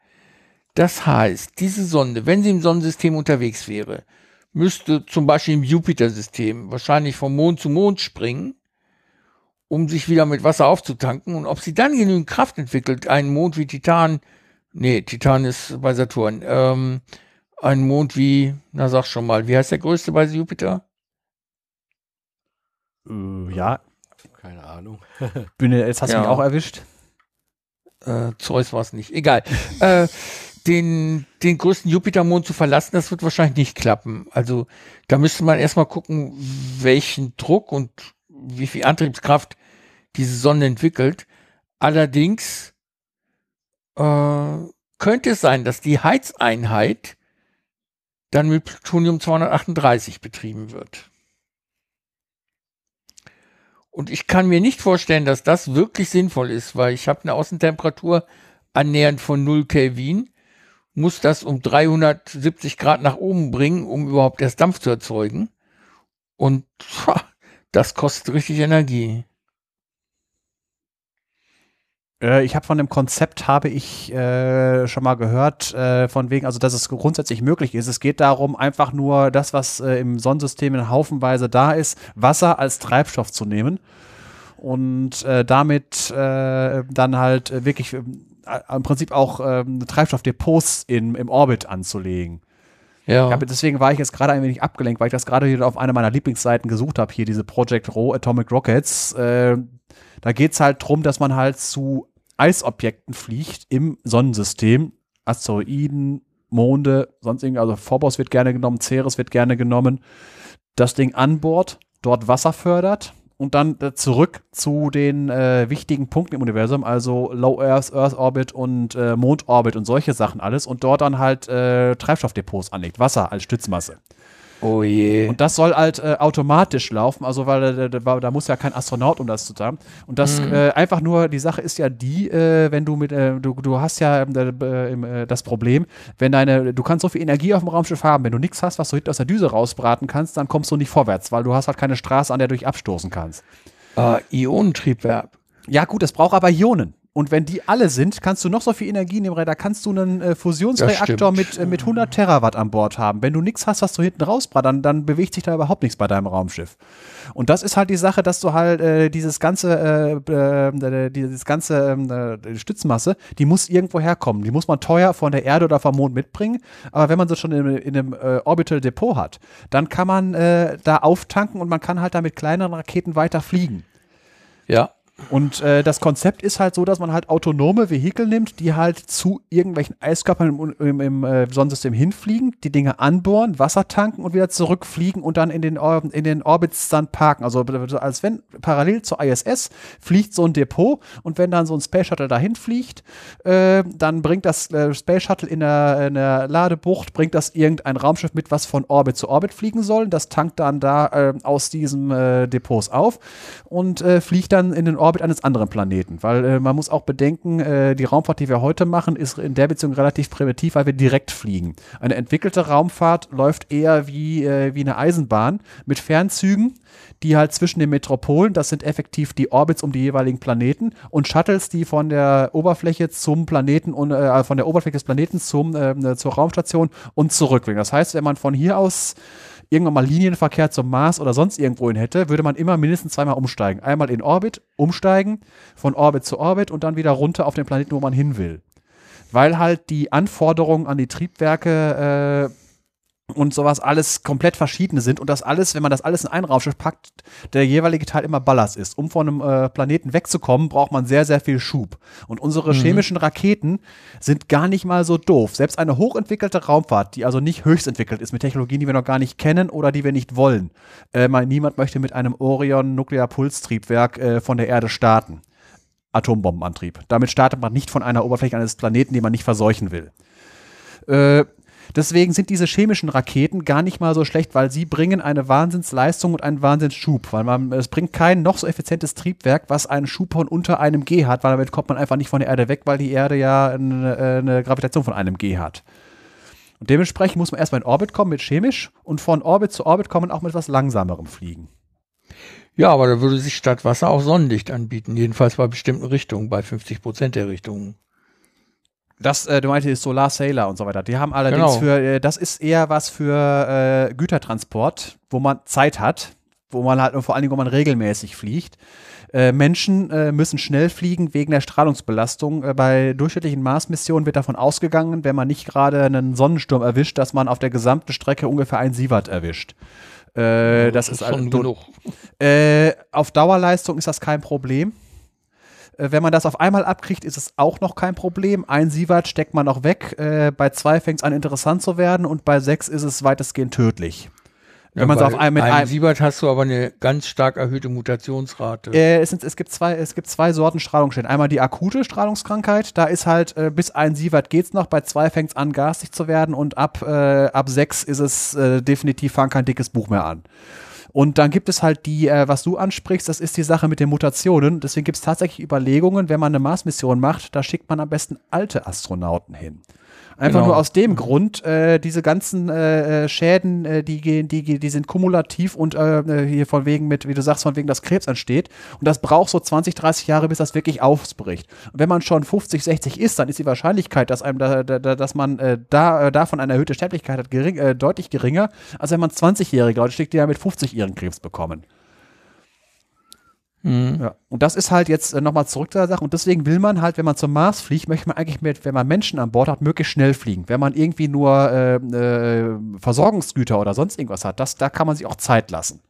Das heißt, diese Sonde, wenn sie im Sonnensystem unterwegs wäre, müsste zum Beispiel im Jupiter-System wahrscheinlich vom Mond zu Mond springen, um sich wieder mit Wasser aufzutanken. Und ob sie dann genügend Kraft entwickelt, einen Mond wie Titan, nee, Titan ist bei Saturn, ähm, einen Mond wie, na sag schon mal, wie heißt der größte bei Jupiter? Äh, ja, Keine Ahnung. Bühne, jetzt hast du Ja. mich auch erwischt. äh, Zeus war es nicht, egal. äh, den, den größten Jupitermond zu verlassen, das wird wahrscheinlich nicht klappen. Also da müsste man erstmal gucken, welchen Druck und wie viel Antriebskraft diese Sonne entwickelt. Allerdings äh, könnte es sein, dass die Heizeinheit dann mit Plutonium 238 betrieben wird. Und ich kann mir nicht vorstellen, dass das wirklich sinnvoll ist, weil ich habe eine Außentemperatur annähernd von 0 Kelvin, muss das um 370 Grad nach oben bringen, um überhaupt erst Dampf zu erzeugen. Und pah, das kostet richtig Energie. Äh, ich habe von dem Konzept habe ich äh, schon mal gehört, äh, von wegen, also dass es grundsätzlich möglich ist. Es geht darum, einfach nur das, was äh, im Sonnensystem in haufenweise da ist, Wasser als Treibstoff zu nehmen und äh, damit äh, dann halt wirklich im Prinzip auch ähm, Treibstoffdepots in, im Orbit anzulegen. Ja. Aber deswegen war ich jetzt gerade ein wenig abgelenkt, weil ich das gerade hier auf einer meiner Lieblingsseiten gesucht habe, hier diese Project Raw Atomic Rockets. Da geht es halt darum, dass man halt zu Eisobjekten fliegt im Sonnensystem, Asteroiden, Monde, sonst irgendwie, also Phobos wird gerne genommen, Ceres wird gerne genommen, das Ding an dort Wasser fördert und dann zurück zu den äh, wichtigen Punkten im Universum, also Low Earth, Earth Orbit und äh, Mondorbit und solche Sachen alles und dort dann halt äh, Treibstoffdepots anlegt, Wasser als Stützmasse. Oh je. Und das soll halt äh, automatisch laufen, also weil da, da, da muss ja kein Astronaut, um das zu tun. Und das Mhm. äh, einfach nur, die Sache ist ja die, äh, wenn du mit, äh, du, du hast ja äh, äh, das Problem, wenn deine, du kannst so viel Energie auf dem Raumschiff haben, wenn du nichts hast, was du hinten aus der Düse rausbraten kannst, dann kommst du nicht vorwärts, weil du hast halt keine Straße, an der du dich abstoßen kannst. äh, Ionentriebwerk. Ja gut, es braucht aber Ionen. Und wenn die alle sind, kannst du noch so viel Energie nehmen, da kannst du einen äh, Fusionsreaktor mit, äh, mit 100 Terawatt an Bord haben. Wenn du nichts hast, was du hinten rausbrat, dann, bewegt sich da überhaupt nichts bei deinem Raumschiff. Und das ist halt die Sache, dass du halt äh, dieses ganze, äh, äh, dieses ganze äh, Stützmasse, die muss irgendwo herkommen. Die muss man teuer von der Erde oder vom Mond mitbringen. Aber wenn man sie schon in, in einem äh, Orbital Depot hat, dann kann man äh, da auftanken und man kann halt da mit kleineren Raketen weiter fliegen. Ja. Und äh, das Konzept ist halt so, dass man halt autonome Vehikel nimmt, die halt zu irgendwelchen Eiskörpern im, im, im äh, Sonnensystem hinfliegen, die Dinge anbohren, Wasser tanken und wieder zurückfliegen und dann in den, Or in den Orbits dann parken. Also als wenn parallel zur ISS fliegt so ein Depot und wenn dann so ein Space Shuttle dahin fliegt, äh, dann bringt das äh, Space Shuttle in der, in der Ladebucht, bringt das irgendein Raumschiff mit, was von Orbit zu Orbit fliegen soll. Das tankt dann da äh, aus diesem äh, Depots auf und fliegt dann in den Orbit eines anderen Planeten. Weil äh, man muss auch bedenken, äh, die Raumfahrt, die wir heute machen, ist in der Beziehung relativ primitiv, weil wir direkt fliegen. Eine entwickelte Raumfahrt läuft eher wie, äh, wie eine Eisenbahn mit Fernzügen, die halt zwischen den Metropolen, das sind effektiv die Orbits um die jeweiligen Planeten und Shuttles, die von der Oberfläche zum Planeten und äh, von der Oberfläche des Planeten zum, äh, zur Raumstation und zurück. Das heißt, wenn man von hier aus irgendwann mal Linienverkehr zum Mars oder sonst irgendwohin hätte, würde man immer mindestens zweimal umsteigen. Einmal in Orbit, umsteigen, von Orbit zu Orbit und dann wieder runter auf den Planeten, wo man hin will. Weil halt die Anforderungen an die Triebwerke äh, und sowas alles komplett verschiedene sind und das alles, wenn man das alles in ein Raumschiff packt, der jeweilige Teil immer Ballast ist. Um von einem äh, Planeten wegzukommen, braucht man sehr, sehr viel Schub. Und unsere mhm. chemischen Raketen sind gar nicht mal so doof. Selbst eine hochentwickelte Raumfahrt, die also nicht höchst entwickelt ist mit Technologien, die wir noch gar nicht kennen oder die wir nicht wollen. Äh, mal, niemand möchte mit einem Orion Nuklearpulstriebwerk äh, von der Erde starten. Atombombenantrieb. Damit startet man nicht von einer Oberfläche eines Planeten, den man nicht verseuchen will. Äh, Deswegen sind diese chemischen Raketen gar nicht mal so schlecht, weil sie bringen eine Wahnsinnsleistung und einen Wahnsinnsschub. Weil man, es bringt kein noch so effizientes Triebwerk, was einen Schub von unter einem G hat, weil damit kommt man einfach nicht von der Erde weg, weil die Erde ja eine, eine Gravitation von einem G hat. Und dementsprechend muss man erstmal in Orbit kommen mit chemisch und von Orbit zu Orbit kommen auch mit etwas langsamerem Fliegen. Ja, aber da würde sich statt Wasser auch Sonnenlicht anbieten, jedenfalls bei bestimmten Richtungen, bei 50 Prozent der Richtungen. Das, äh, du meintest Solar Sailor und so weiter. Die haben allerdings genau. für, äh, das ist eher was für äh, Gütertransport, wo man Zeit hat, wo man halt vor allen Dingen, wo man regelmäßig fliegt. Äh, Menschen äh, müssen schnell fliegen wegen der Strahlungsbelastung. Äh, bei durchschnittlichen Mars-Missionen wird davon ausgegangen, wenn man nicht gerade einen Sonnensturm erwischt, dass man auf der gesamten Strecke ungefähr ein Sievert erwischt. Das, das, ist, schon genug. Auf Dauerleistung ist das kein Problem. Äh, wenn man das auf einmal abkriegt, ist es auch noch kein Problem. Ein Sievert steckt man noch weg. Äh, bei zwei fängt es an interessant zu werden und bei sechs ist es weitestgehend tödlich. Wenn ja, man es auf einem mit einem Siebert hast du aber eine ganz stark erhöhte Mutationsrate. Äh, es, sind, es, gibt zwei, es gibt zwei Sorten Strahlungsstellen. Einmal die akute Strahlungskrankheit, da ist halt äh, bis ein Sievert geht's noch, bei zwei fängt es an gasig zu werden und ab, äh, ab sechs ist es äh, definitiv fang kein dickes Buch mehr an. Und dann gibt es halt die, äh, was du ansprichst, das ist die Sache mit den Mutationen. Deswegen gibt es tatsächlich Überlegungen, wenn man eine Mars-Mission macht, da schickt man am besten alte Astronauten hin. Einfach genau. nur aus dem Grund, äh, diese ganzen äh, äh, Schäden, äh, die gehen, die, die sind kumulativ und äh, äh, hier von wegen mit, wie du sagst, von wegen, dass Krebs entsteht. Und das braucht so 20, 30 Jahre, bis das wirklich ausbricht. Und wenn man schon 50, 60 ist, dann ist die Wahrscheinlichkeit, dass einem da, da, dass man äh, da äh, davon eine erhöhte Sterblichkeit hat, gering, äh, deutlich geringer, als wenn man 20-Jährige Leute schickt, die ja mit 50 ihren Krebs bekommen. Mhm. Ja. Und das ist halt jetzt äh, nochmal zurück zu der Sache. Und deswegen will man halt, wenn man zum Mars fliegt, möchte man eigentlich mit, wenn man Menschen an Bord hat, möglichst schnell fliegen. Wenn man irgendwie nur äh, äh, Versorgungsgüter oder sonst irgendwas hat, das, da kann man sich auch Zeit lassen.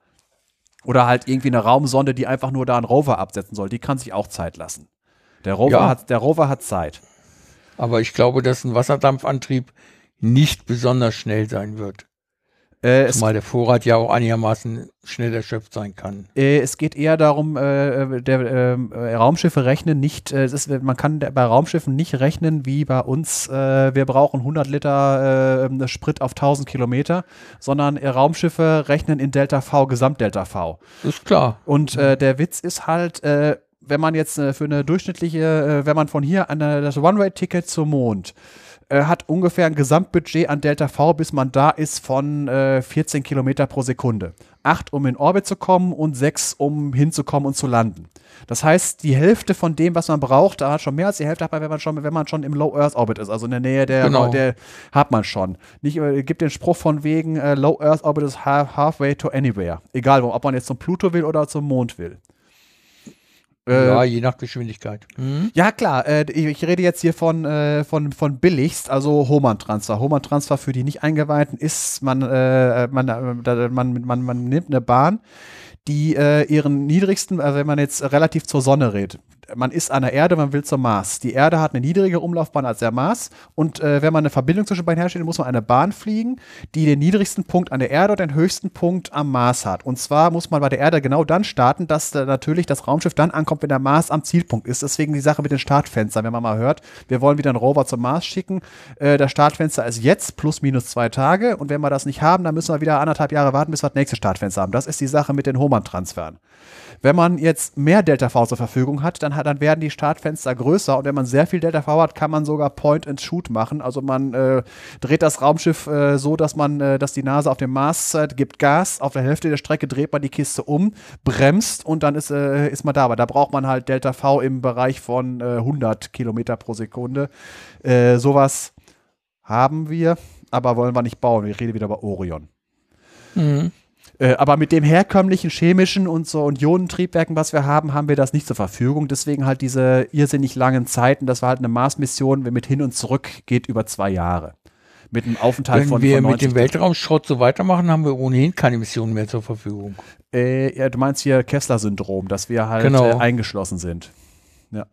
Oder halt irgendwie eine Raumsonde, die einfach nur da einen Rover absetzen soll, die kann sich auch Zeit lassen. Der Rover, ja. hat, der Rover hat Zeit. Aber ich glaube, dass ein Wasserdampfantrieb nicht besonders schnell sein wird. Äh, Zumal der Vorrat ja auch einigermaßen schnell erschöpft sein kann. Äh, es geht eher darum, äh, der, äh, Raumschiffe rechnen nicht, äh, ist, man kann bei Raumschiffen nicht rechnen wie bei uns, äh, wir brauchen 100 Liter Sprit auf 1000 Kilometer, sondern Raumschiffe rechnen in Delta V, Gesamtdelta V. Ist klar. Und der Witz ist halt, wenn man jetzt für eine durchschnittliche, wenn man von hier an das One-Way-Ticket zum Mond äh, hat ungefähr ein Gesamtbudget an Delta V, bis man da ist, von äh, 14 Kilometer pro Sekunde. Acht, um in Orbit zu kommen und sechs, um hinzukommen und zu landen. Das heißt, die Hälfte von dem, was man braucht, da hat schon mehr als die Hälfte, wenn man schon, wenn man schon im Low Earth Orbit ist, also in der Nähe der, genau. der hat man schon. Nicht, äh, gibt den Spruch von wegen äh, Low Earth Orbit is half, halfway to anywhere. Egal, ob man jetzt zum Pluto will oder zum Mond will. Äh, ja, je nach Geschwindigkeit. Mhm. Ja, klar. Äh, ich, ich, rede jetzt hier von, äh, von, von billigst, also Hohmann-Transfer. Hohmann-Transfer für die nicht Eingeweihten ist, man, äh, man, man, man, man nimmt eine Bahn, die äh, ihren niedrigsten, also wenn man jetzt relativ zur Sonne redet, man ist an der Erde, man will zum Mars. Die Erde hat eine niedrigere Umlaufbahn als der Mars und äh, wenn man eine Verbindung zwischen beiden herstellt, muss man eine Bahn fliegen, die den niedrigsten Punkt an der Erde und den höchsten Punkt am Mars hat. Und zwar muss man bei der Erde genau dann starten, dass äh, natürlich das Raumschiff dann ankommt, wenn der Mars am Zielpunkt ist. Deswegen die Sache mit den Startfenstern, wenn man mal hört, wir wollen wieder einen Rover zum Mars schicken. Äh, das Startfenster ist jetzt plus minus zwei Tage und wenn wir das nicht haben, dann müssen wir wieder anderthalb Jahre warten, bis wir das nächste Startfenster haben. Das ist die Sache mit den Hohmann-Transfern. Wenn man jetzt mehr Delta V zur Verfügung hat, dann, dann werden die Startfenster größer und wenn man sehr viel Delta V hat, kann man sogar Point and Shoot machen. Also man äh, dreht das Raumschiff äh, so, dass man, äh, dass die Nase auf dem Mars äh, gibt Gas, auf der Hälfte der Strecke dreht man die Kiste um, bremst und dann ist, äh, ist man da. Aber da braucht man halt Delta V im Bereich von 100 äh, Kilometer pro Sekunde. sowas haben wir, aber wollen wir nicht bauen. Wir reden wieder über Orion. Mhm. Äh, aber mit dem herkömmlichen chemischen und so und Ionentriebwerken, was wir haben, haben wir das nicht zur Verfügung. Deswegen halt diese irrsinnig langen Zeiten. Das war halt eine Mars-Mission, mit hin und zurück geht über zwei Jahre. Mit einem Aufenthalt Wenn von Wenn wir von mit dem Weltraumschrott so weitermachen, haben wir ohnehin keine Missionen mehr zur Verfügung. Äh, ja, du meinst hier Kessler-Syndrom, dass wir halt genau. äh, eingeschlossen sind. Ja.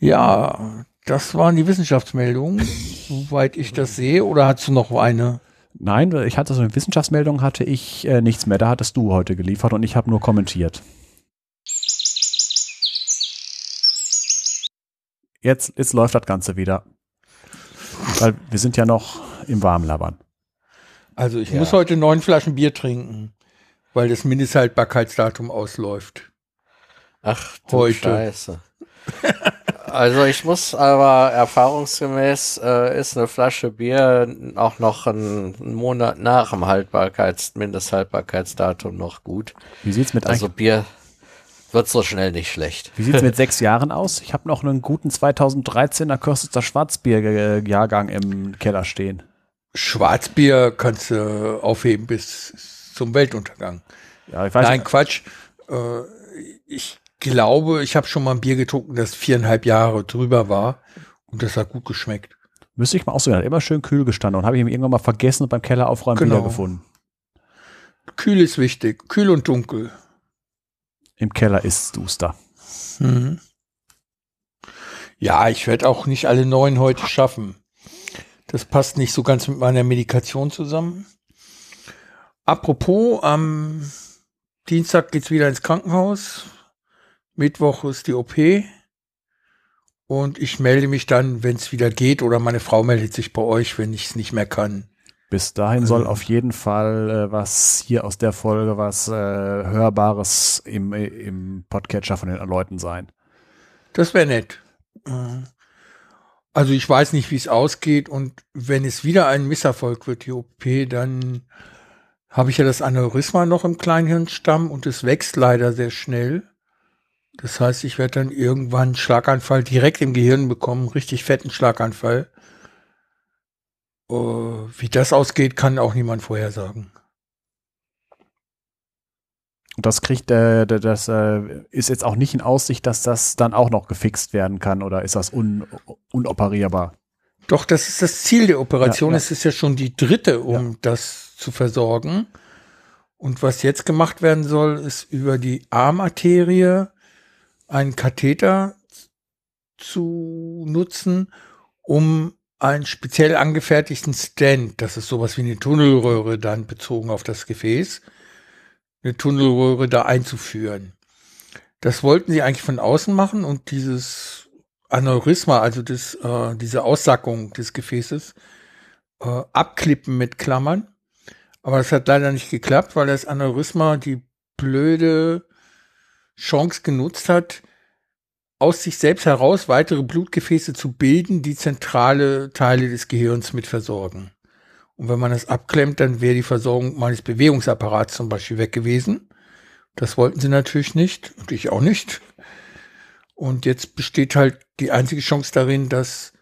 Ja, das waren die Wissenschaftsmeldungen, soweit ich das sehe. Oder hast du noch eine? Nein, ich hatte so eine Wissenschaftsmeldung, hatte ich äh, nichts mehr. Da hattest du heute geliefert und ich habe nur kommentiert. Jetzt, jetzt läuft das Ganze wieder. Weil wir sind ja noch im Warmlabern. Also ich ja. muss heute neun Flaschen Bier trinken, weil das Mindesthaltbarkeitsdatum ausläuft. Ach du heute. Scheiße. Also ich muss aber erfahrungsgemäß äh, ist eine Flasche Bier auch noch einen Monat nach dem Haltbarkeits Mindesthaltbarkeitsdatum noch gut. Wie sieht's mit Also Bier wird so schnell nicht schlecht. Wie sieht's mit sechs Jahren aus? Ich habe noch einen guten 2013er Köstester Schwarzbier-Jahrgang im Keller stehen. Schwarzbier kannst du aufheben bis zum Weltuntergang. Ja, ich weiß Nein, Quatsch. Äh, ich glaube, ich habe schon mal ein Bier getrunken, das viereinhalb Jahre drüber war und das hat gut geschmeckt. Müsste ich mal aussuchen. Hat immer schön kühl gestanden und habe ich ihn irgendwann mal vergessen und beim Keller aufräumen genau. wiedergefunden. Kühl ist wichtig. Kühl und dunkel. Im Keller ist duster. Mhm. Ja, ich werde auch nicht alle neun heute schaffen. Das passt nicht so ganz mit meiner Medikation zusammen. Apropos, am Dienstag geht's wieder ins Krankenhaus. Mittwoch ist die OP und ich melde mich dann, wenn es wieder geht, oder meine Frau meldet sich bei euch, wenn ich es nicht mehr kann. Bis dahin soll ähm. auf jeden Fall äh, was hier aus der Folge, was äh, Hörbares im, im Podcatcher von den Leuten sein. Das wäre nett. Äh, also ich weiß nicht, wie es ausgeht und wenn es wieder ein Misserfolg wird, die OP, dann habe ich ja das Aneurysma noch im Kleinhirnstamm und es wächst leider sehr schnell. Das heißt, ich werde dann irgendwann einen Schlaganfall direkt im Gehirn bekommen, richtig fetten Schlaganfall. Uh, wie das ausgeht, kann auch niemand vorhersagen. Und das kriegt, äh, das äh, ist jetzt auch nicht in Aussicht, dass das dann auch noch gefixt werden kann oder ist das un, unoperierbar? Doch, das ist das Ziel der Operation. Ja, ja. Es ist ja schon die dritte, um ja. das zu versorgen. Und was jetzt gemacht werden soll, ist über die Armarterie einen Katheter zu nutzen, um einen speziell angefertigten Stand, das ist sowas wie eine Tunnelröhre dann bezogen auf das Gefäß, eine Tunnelröhre da einzuführen. Das wollten sie eigentlich von außen machen und dieses Aneurysma, also das, äh, diese Aussackung des Gefäßes, äh, abklippen mit Klammern. Aber das hat leider nicht geklappt, weil das Aneurysma die blöde Chance genutzt hat, aus sich selbst heraus weitere Blutgefäße zu bilden, die zentrale Teile des Gehirns mit versorgen. Und wenn man das abklemmt, dann wäre die Versorgung meines Bewegungsapparats zum Beispiel weg gewesen. Das wollten sie natürlich nicht und ich auch nicht. Und jetzt besteht halt die einzige Chance darin, das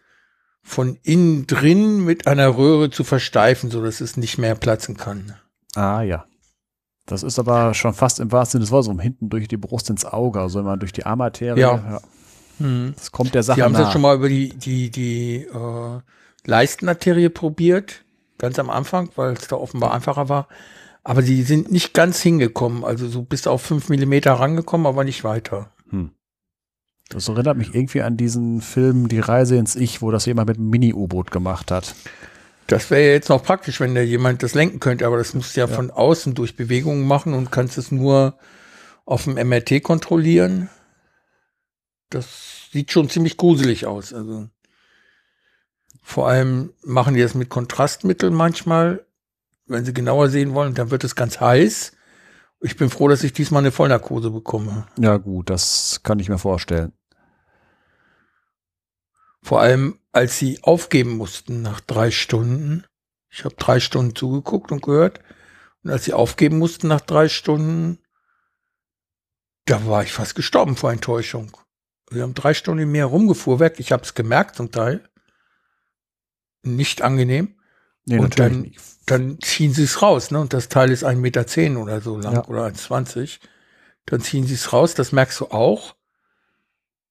von innen drin mit einer Röhre zu versteifen, so dass es nicht mehr platzen kann. Ah ja. Das ist aber schon fast im wahrsten Sinne des Wortes, um hinten durch die Brust ins Auge, also immer durch die Armaterie. Ja. ja. Hm. Das kommt der Sache Sie haben es schon mal über die, die, die äh, Leistenarterie probiert, ganz am Anfang, weil es da offenbar einfacher war. Aber sie sind nicht ganz hingekommen, also so bis auf fünf Millimeter rangekommen, aber nicht weiter. Hm. Das erinnert mich irgendwie an diesen Film Die Reise ins Ich, wo das jemand mit einem Mini-U-Boot gemacht hat. Das wäre ja jetzt noch praktisch, wenn da jemand das lenken könnte, aber das musst du ja, ja, von außen durch Bewegungen machen und kannst es nur auf dem MRT kontrollieren. Das sieht schon ziemlich gruselig aus. Also vor allem machen die das mit Kontrastmitteln manchmal, wenn sie genauer sehen wollen, dann wird es ganz heiß. Ich bin froh, dass ich diesmal eine Vollnarkose bekomme. Ja, gut, das kann ich mir vorstellen. Vor allem, als sie aufgeben mussten nach drei Stunden. Ich habe drei Stunden zugeguckt und gehört. Und als sie aufgeben mussten nach drei Stunden, da war ich fast gestorben vor Enttäuschung. Wir haben drei Stunden im Meer rumgefuhrwerk. Ich habe es gemerkt zum Teil. Nicht angenehm. Nee, und dann, dann ziehen sie es raus, ne? Und das Teil ist 1,10 Meter zehn oder so lang ja. oder 1,20. Dann ziehen sie es raus, das merkst du auch.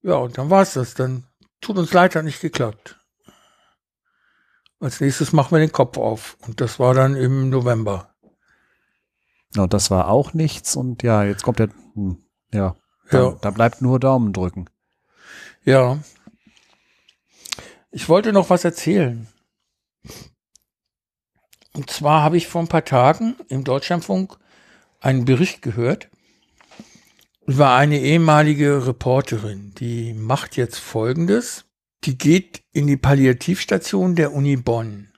Ja, und dann war es das. Dann tut uns leid, hat nicht geklappt. Als nächstes machen wir den Kopf auf. Und das war dann im November. Ja, das war auch nichts. Und ja, jetzt kommt der, hm, ja, da, ja. da bleibt nur Daumen drücken. Ja. Ich wollte noch was erzählen. Und zwar habe ich vor ein paar Tagen im Deutschlandfunk einen Bericht gehört über eine ehemalige Reporterin, die macht jetzt Folgendes. Die geht in die Palliativstation der Uni Bonn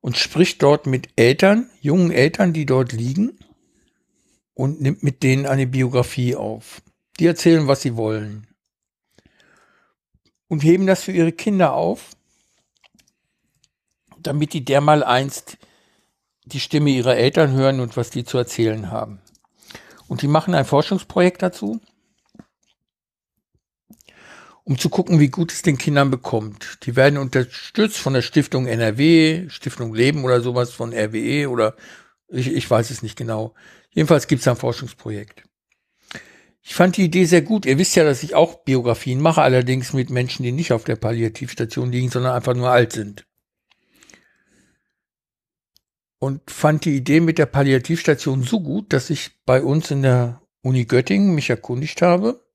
und spricht dort mit Eltern, jungen Eltern, die dort liegen und nimmt mit denen eine Biografie auf. Die erzählen, was sie wollen und heben das für ihre Kinder auf damit die dermal einst die Stimme ihrer Eltern hören und was die zu erzählen haben. Und die machen ein Forschungsprojekt dazu, um zu gucken, wie gut es den Kindern bekommt. Die werden unterstützt von der Stiftung NRW, Stiftung Leben oder sowas von RWE oder ich, ich weiß es nicht genau. Jedenfalls gibt es ein Forschungsprojekt. Ich fand die Idee sehr gut. Ihr wisst ja, dass ich auch Biografien mache, allerdings mit Menschen, die nicht auf der Palliativstation liegen, sondern einfach nur alt sind und fand die Idee mit der Palliativstation so gut, dass ich bei uns in der Uni Göttingen mich erkundigt habe,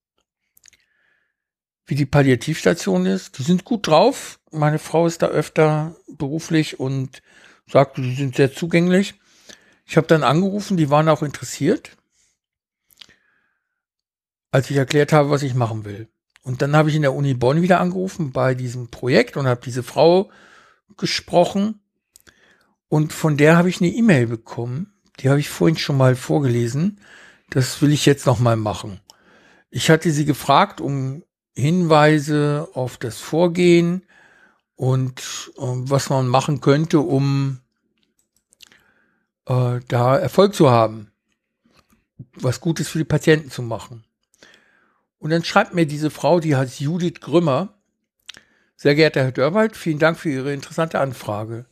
wie die Palliativstation ist. Die sind gut drauf. Meine Frau ist da öfter beruflich und sagte, die sind sehr zugänglich. Ich habe dann angerufen, die waren auch interessiert, als ich erklärt habe, was ich machen will. Und dann habe ich in der Uni Bonn wieder angerufen bei diesem Projekt und habe diese Frau gesprochen und von der habe ich eine E-Mail bekommen. Die habe ich vorhin schon mal vorgelesen. Das will ich jetzt noch mal machen. Ich hatte sie gefragt um Hinweise auf das Vorgehen und äh, was man machen könnte, um äh, da Erfolg zu haben, was Gutes für die Patienten zu machen. Und dann schreibt mir diese Frau, die heißt Judith Grümmer, sehr geehrter Herr Dörwald, vielen Dank für Ihre interessante Anfrage.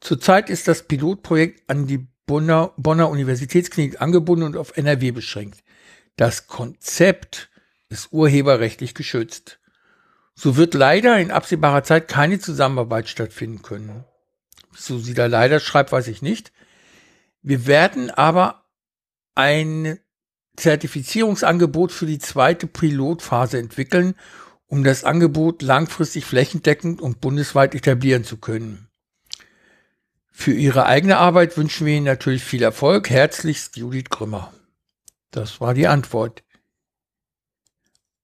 Zurzeit ist das Pilotprojekt an die Bonner, Bonner Universitätsklinik angebunden und auf NRW beschränkt. Das Konzept ist urheberrechtlich geschützt. So wird leider in absehbarer Zeit keine Zusammenarbeit stattfinden können. So sie da leider schreibt, weiß ich nicht. Wir werden aber ein Zertifizierungsangebot für die zweite Pilotphase entwickeln, um das Angebot langfristig flächendeckend und bundesweit etablieren zu können. Für Ihre eigene Arbeit wünschen wir Ihnen natürlich viel Erfolg. Herzlichst Judith Grümmer. Das war die Antwort.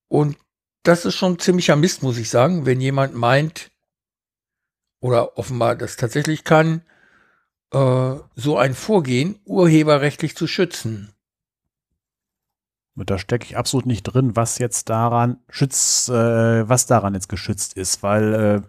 Und das ist schon ziemlicher Mist, muss ich sagen, wenn jemand meint, oder offenbar das tatsächlich kann, äh, so ein Vorgehen urheberrechtlich zu schützen. Da stecke ich absolut nicht drin, was jetzt daran schützt, äh, was daran jetzt geschützt ist, weil äh,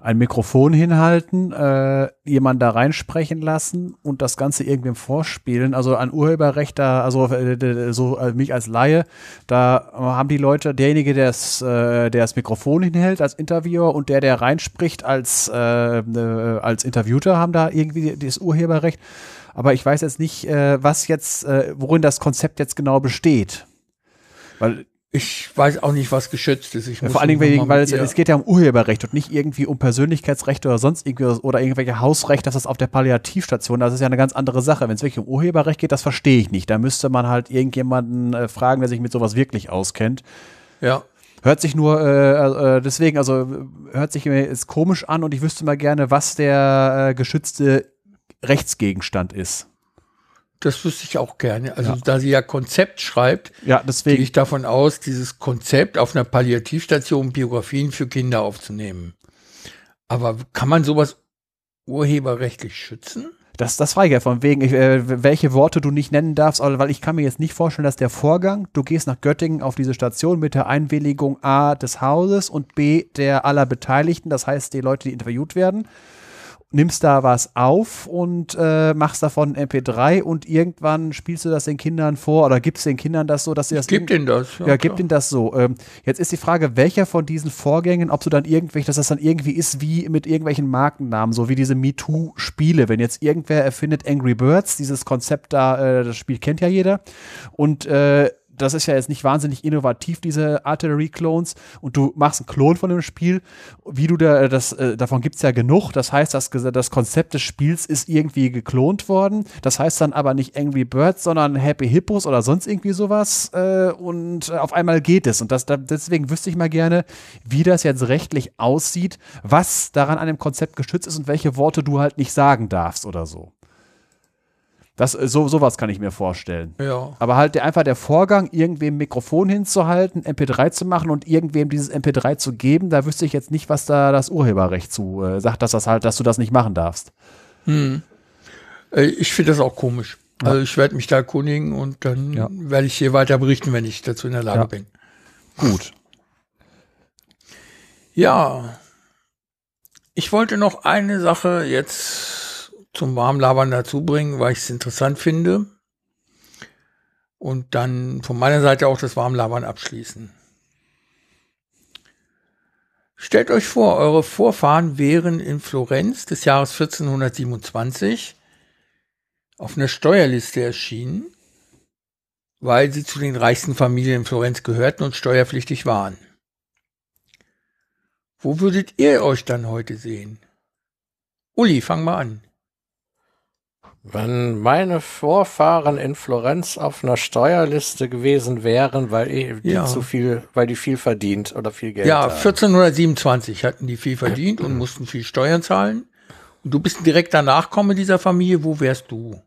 ein Mikrofon hinhalten, äh, jemand da reinsprechen lassen und das Ganze irgendwem vorspielen, also ein Urheberrecht da, also äh, so äh, mich als Laie, da haben die Leute, derjenige, der das, äh, der das Mikrofon hinhält als Interviewer und der, der reinspricht als, äh, äh, als Interviewter, haben da irgendwie das Urheberrecht. Aber ich weiß jetzt nicht, äh, was jetzt, äh, worin das Konzept jetzt genau besteht. Weil Ich weiß auch nicht, was geschützt ist. Ja, vor allen Dingen, weil es, es, geht ja um Urheberrecht und nicht irgendwie um Persönlichkeitsrechte oder sonst irgendwie oder irgendwelche Hausrechte, das ist auf der Palliativstation, das ist ja eine ganz andere Sache. Wenn es wirklich um Urheberrecht geht, das verstehe ich nicht. Da müsste man halt irgendjemanden äh, fragen, der sich mit sowas wirklich auskennt. Ja. Hört sich nur, äh, äh, deswegen, also hört sich ist komisch an und ich wüsste mal gerne, was der äh, geschützte Rechtsgegenstand ist. Das wüsste ich auch gerne. Also ja. da sie ja Konzept schreibt, ja, gehe ich davon aus, dieses Konzept auf einer Palliativstation Biografien für Kinder aufzunehmen. Aber kann man sowas urheberrechtlich schützen? Das, das frage ich ja von wegen, ich, äh, welche Worte du nicht nennen darfst, weil ich kann mir jetzt nicht vorstellen, dass der Vorgang, du gehst nach Göttingen auf diese Station mit der Einwilligung A des Hauses und B der aller Beteiligten, das heißt die Leute, die interviewt werden nimmst da was auf und äh, machst davon ein MP3 und irgendwann spielst du das den Kindern vor oder gibst den Kindern das so, dass sie das. Gib ihnen das. Ja, ja gib ihnen das so. Ähm, jetzt ist die Frage, welcher von diesen Vorgängen, ob du dann irgendwelche, dass das dann irgendwie ist wie mit irgendwelchen Markennamen, so wie diese MeToo-Spiele. Wenn jetzt irgendwer erfindet Angry Birds, dieses Konzept da, äh, das Spiel kennt ja jeder und äh, das ist ja jetzt nicht wahnsinnig innovativ, diese Artillery-Clones, und du machst einen Klon von dem Spiel, wie du da, das, äh, davon gibt es ja genug. Das heißt, das, das Konzept des Spiels ist irgendwie geklont worden. Das heißt dann aber nicht Angry Birds, sondern Happy Hippos oder sonst irgendwie sowas. Äh, und äh, auf einmal geht es. Und das, da, deswegen wüsste ich mal gerne, wie das jetzt rechtlich aussieht, was daran an dem Konzept geschützt ist und welche Worte du halt nicht sagen darfst oder so. Das, äh, so, sowas kann ich mir vorstellen. Ja. Aber halt der, einfach der Vorgang, irgendwem ein Mikrofon hinzuhalten, MP3 zu machen und irgendwem dieses MP3 zu geben, da wüsste ich jetzt nicht, was da das Urheberrecht zu äh, sagt, dass das halt, dass du das nicht machen darfst. Hm. Äh, ich finde das auch komisch. Ja. Also ich werde mich da erkundigen und dann ja. werde ich hier weiter berichten, wenn ich dazu in der Lage ja. bin. Gut. Ja. Ich wollte noch eine Sache jetzt zum Warmlabern dazu bringen, weil ich es interessant finde. Und dann von meiner Seite auch das Warmlabern abschließen. Stellt euch vor, eure Vorfahren wären in Florenz des Jahres 1427 auf einer Steuerliste erschienen, weil sie zu den reichsten Familien in Florenz gehörten und steuerpflichtig waren. Wo würdet ihr euch dann heute sehen? Uli, fang mal an. Wenn meine Vorfahren in Florenz auf einer Steuerliste gewesen wären, weil die ja. zu viel, weil die viel verdient oder viel Geld Ja, 1427 hatten die viel verdient und mussten viel Steuern zahlen. Und du bist ein direkter Nachkomme dieser Familie. Wo wärst du?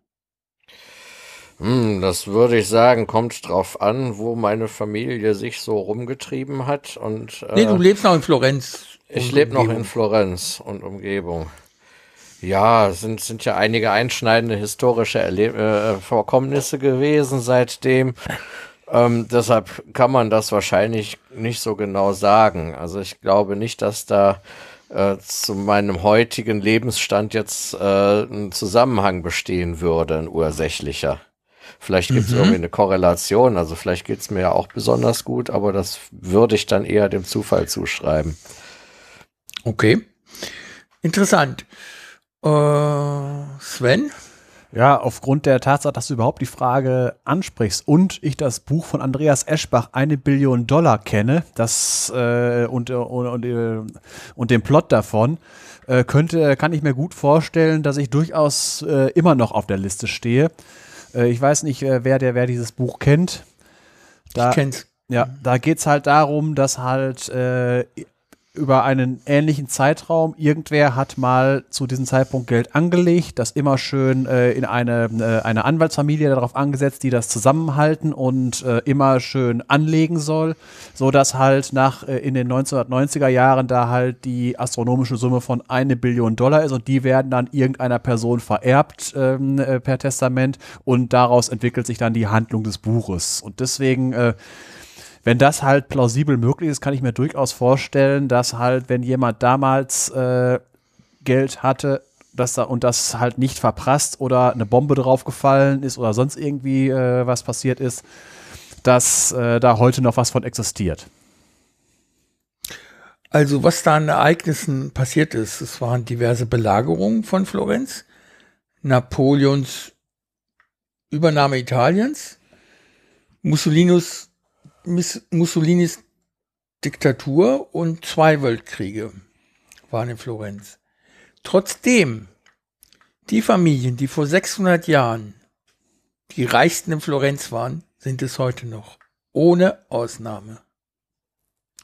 Hm, das würde ich sagen, kommt drauf an, wo meine Familie sich so rumgetrieben hat und. Äh, nee, du lebst noch in Florenz. Ich lebe noch in Florenz und Umgebung. Ja, sind, sind ja einige einschneidende historische Erleb äh, Vorkommnisse gewesen seitdem. Ähm, deshalb kann man das wahrscheinlich nicht so genau sagen. Also ich glaube nicht, dass da äh, zu meinem heutigen Lebensstand jetzt äh, ein Zusammenhang bestehen würde, ein ursächlicher. Vielleicht gibt es mhm. irgendwie eine Korrelation, also vielleicht geht es mir ja auch besonders gut, aber das würde ich dann eher dem Zufall zuschreiben. Okay. Interessant. Äh, Sven? Ja, aufgrund der Tatsache, dass du überhaupt die Frage ansprichst und ich das Buch von Andreas Eschbach, eine Billion Dollar kenne, das äh, und, und, und, äh, und den Plot davon, äh, könnte, kann ich mir gut vorstellen, dass ich durchaus äh, immer noch auf der Liste stehe. Äh, ich weiß nicht, äh, wer, der, wer dieses Buch kennt. Da, ich kenn's. Ja, da geht's halt darum, dass halt äh, über einen ähnlichen Zeitraum. Irgendwer hat mal zu diesem Zeitpunkt Geld angelegt, das immer schön äh, in eine, äh, eine Anwaltsfamilie darauf angesetzt, die das zusammenhalten und äh, immer schön anlegen soll, so dass halt nach äh, in den 1990er Jahren da halt die astronomische Summe von eine Billion Dollar ist und die werden dann irgendeiner Person vererbt ähm, äh, per Testament und daraus entwickelt sich dann die Handlung des Buches und deswegen äh, wenn das halt plausibel möglich ist, kann ich mir durchaus vorstellen, dass halt, wenn jemand damals äh, Geld hatte, dass da und das halt nicht verprasst oder eine Bombe draufgefallen ist oder sonst irgendwie äh, was passiert ist, dass äh, da heute noch was von existiert. Also was da an Ereignissen passiert ist, es waren diverse Belagerungen von Florenz, Napoleons Übernahme Italiens, Mussolinis Mussolinis Diktatur und zwei Weltkriege waren in Florenz. Trotzdem, die Familien, die vor 600 Jahren die reichsten in Florenz waren, sind es heute noch. Ohne Ausnahme.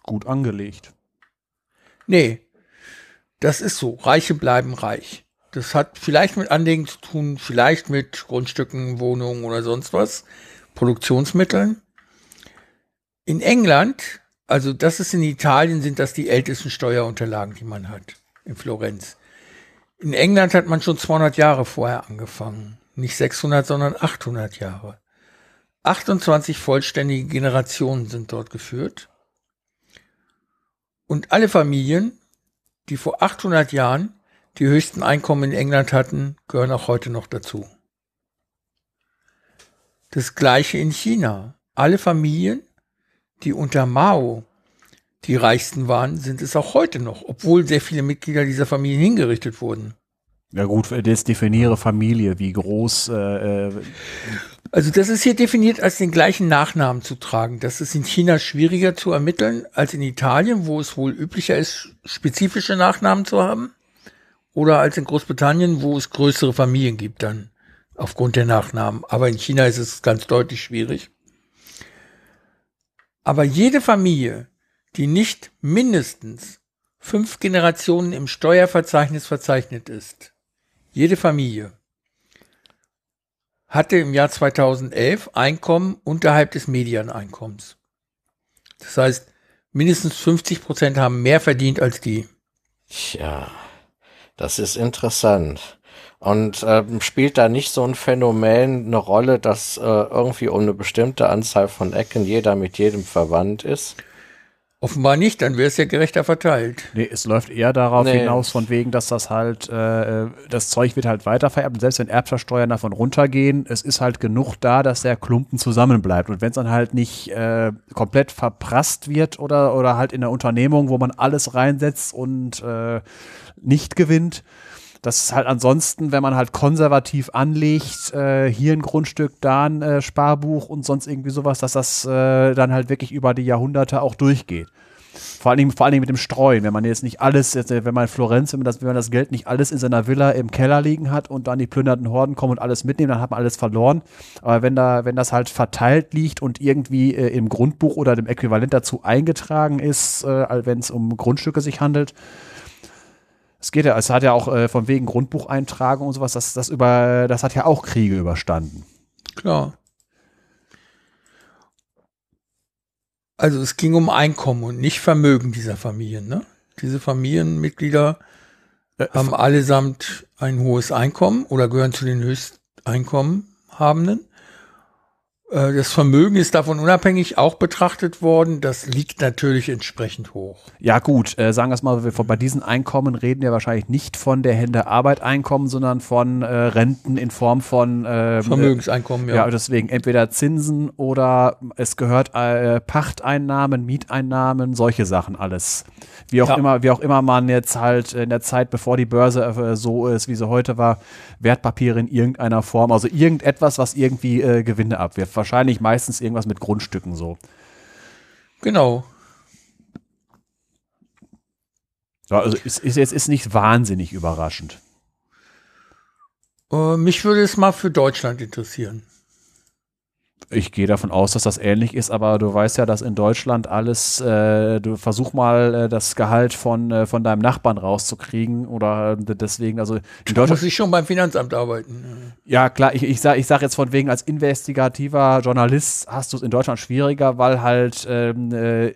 Gut angelegt. Nee, das ist so. Reiche bleiben reich. Das hat vielleicht mit Anlegen zu tun, vielleicht mit Grundstücken, Wohnungen oder sonst was, Produktionsmitteln. In England, also das ist in Italien, sind das die ältesten Steuerunterlagen, die man hat, in Florenz. In England hat man schon 200 Jahre vorher angefangen. Nicht 600, sondern 800 Jahre. 28 vollständige Generationen sind dort geführt. Und alle Familien, die vor 800 Jahren die höchsten Einkommen in England hatten, gehören auch heute noch dazu. Das gleiche in China. Alle Familien, die unter Mao die reichsten waren, sind es auch heute noch, obwohl sehr viele Mitglieder dieser Familien hingerichtet wurden. Ja gut, jetzt definiere Familie, wie groß. Äh, äh also das ist hier definiert als den gleichen Nachnamen zu tragen. Das ist in China schwieriger zu ermitteln als in Italien, wo es wohl üblicher ist, spezifische Nachnamen zu haben. Oder als in Großbritannien, wo es größere Familien gibt dann aufgrund der Nachnamen. Aber in China ist es ganz deutlich schwierig. Aber jede Familie, die nicht mindestens fünf Generationen im Steuerverzeichnis verzeichnet ist, jede Familie hatte im Jahr 2011 Einkommen unterhalb des Medianeinkommens. Das heißt, mindestens 50 Prozent haben mehr verdient als die. Tja, das ist interessant. Und ähm, spielt da nicht so ein Phänomen eine Rolle, dass äh, irgendwie um eine bestimmte Anzahl von Ecken jeder mit jedem verwandt ist? Offenbar nicht, dann wäre es ja gerechter verteilt. Nee, es läuft eher darauf nee. hinaus, von wegen, dass das halt, äh, das Zeug wird halt weitervererbt. Und selbst wenn Erbschaftssteuern davon runtergehen, es ist halt genug da, dass der Klumpen zusammenbleibt. Und wenn es dann halt nicht äh, komplett verprasst wird oder, oder halt in der Unternehmung, wo man alles reinsetzt und äh, nicht gewinnt, das ist halt ansonsten, wenn man halt konservativ anlegt, äh, hier ein Grundstück, da ein äh, Sparbuch und sonst irgendwie sowas, dass das äh, dann halt wirklich über die Jahrhunderte auch durchgeht. Vor allen, Dingen, vor allen Dingen mit dem Streuen, wenn man jetzt nicht alles, jetzt, wenn man in Florenz, wenn man, das, wenn man das Geld nicht alles in seiner Villa im Keller liegen hat und dann die plündernden Horden kommen und alles mitnehmen, dann hat man alles verloren. Aber wenn da, wenn das halt verteilt liegt und irgendwie äh, im Grundbuch oder dem Äquivalent dazu eingetragen ist, äh, wenn es um Grundstücke sich handelt, es geht ja, es hat ja auch äh, von wegen Grundbucheintragung und sowas, das, das über, das hat ja auch Kriege überstanden. Klar. Also es ging um Einkommen und nicht Vermögen dieser Familien, ne? Diese Familienmitglieder äh, haben allesamt ein hohes Einkommen oder gehören zu den Höchsteinkommenhabenden. Äh, das Vermögen ist davon unabhängig auch betrachtet worden. Das liegt natürlich entsprechend hoch. Ja gut, äh, sagen wir es mal, bei diesen Einkommen reden wir wahrscheinlich nicht von der Hände Arbeit Einkommen, sondern von äh, Renten in Form von ähm, Vermögenseinkommen. Ja. ja, deswegen entweder Zinsen oder es gehört äh, Pachteinnahmen, Mieteinnahmen, solche Sachen alles. Wie auch ja. immer, wie auch immer man jetzt halt in der Zeit, bevor die Börse äh, so ist, wie sie heute war, Wertpapiere in irgendeiner Form, also irgendetwas, was irgendwie äh, Gewinne abwirft wahrscheinlich meistens irgendwas mit Grundstücken so. Genau. Ja, also ist, ist jetzt ist nicht wahnsinnig überraschend. Uh, mich würde es mal für Deutschland interessieren. Ich gehe davon aus, dass das ähnlich ist, aber du weißt ja, dass in Deutschland alles, äh, du versuch mal äh, das Gehalt von, äh, von deinem Nachbarn rauszukriegen oder äh, deswegen, also in Deutschland. Muss ich schon beim Finanzamt arbeiten. Ja, klar, ich, ich sage ich sag jetzt von wegen, als investigativer Journalist hast du es in Deutschland schwieriger, weil halt ähm, äh,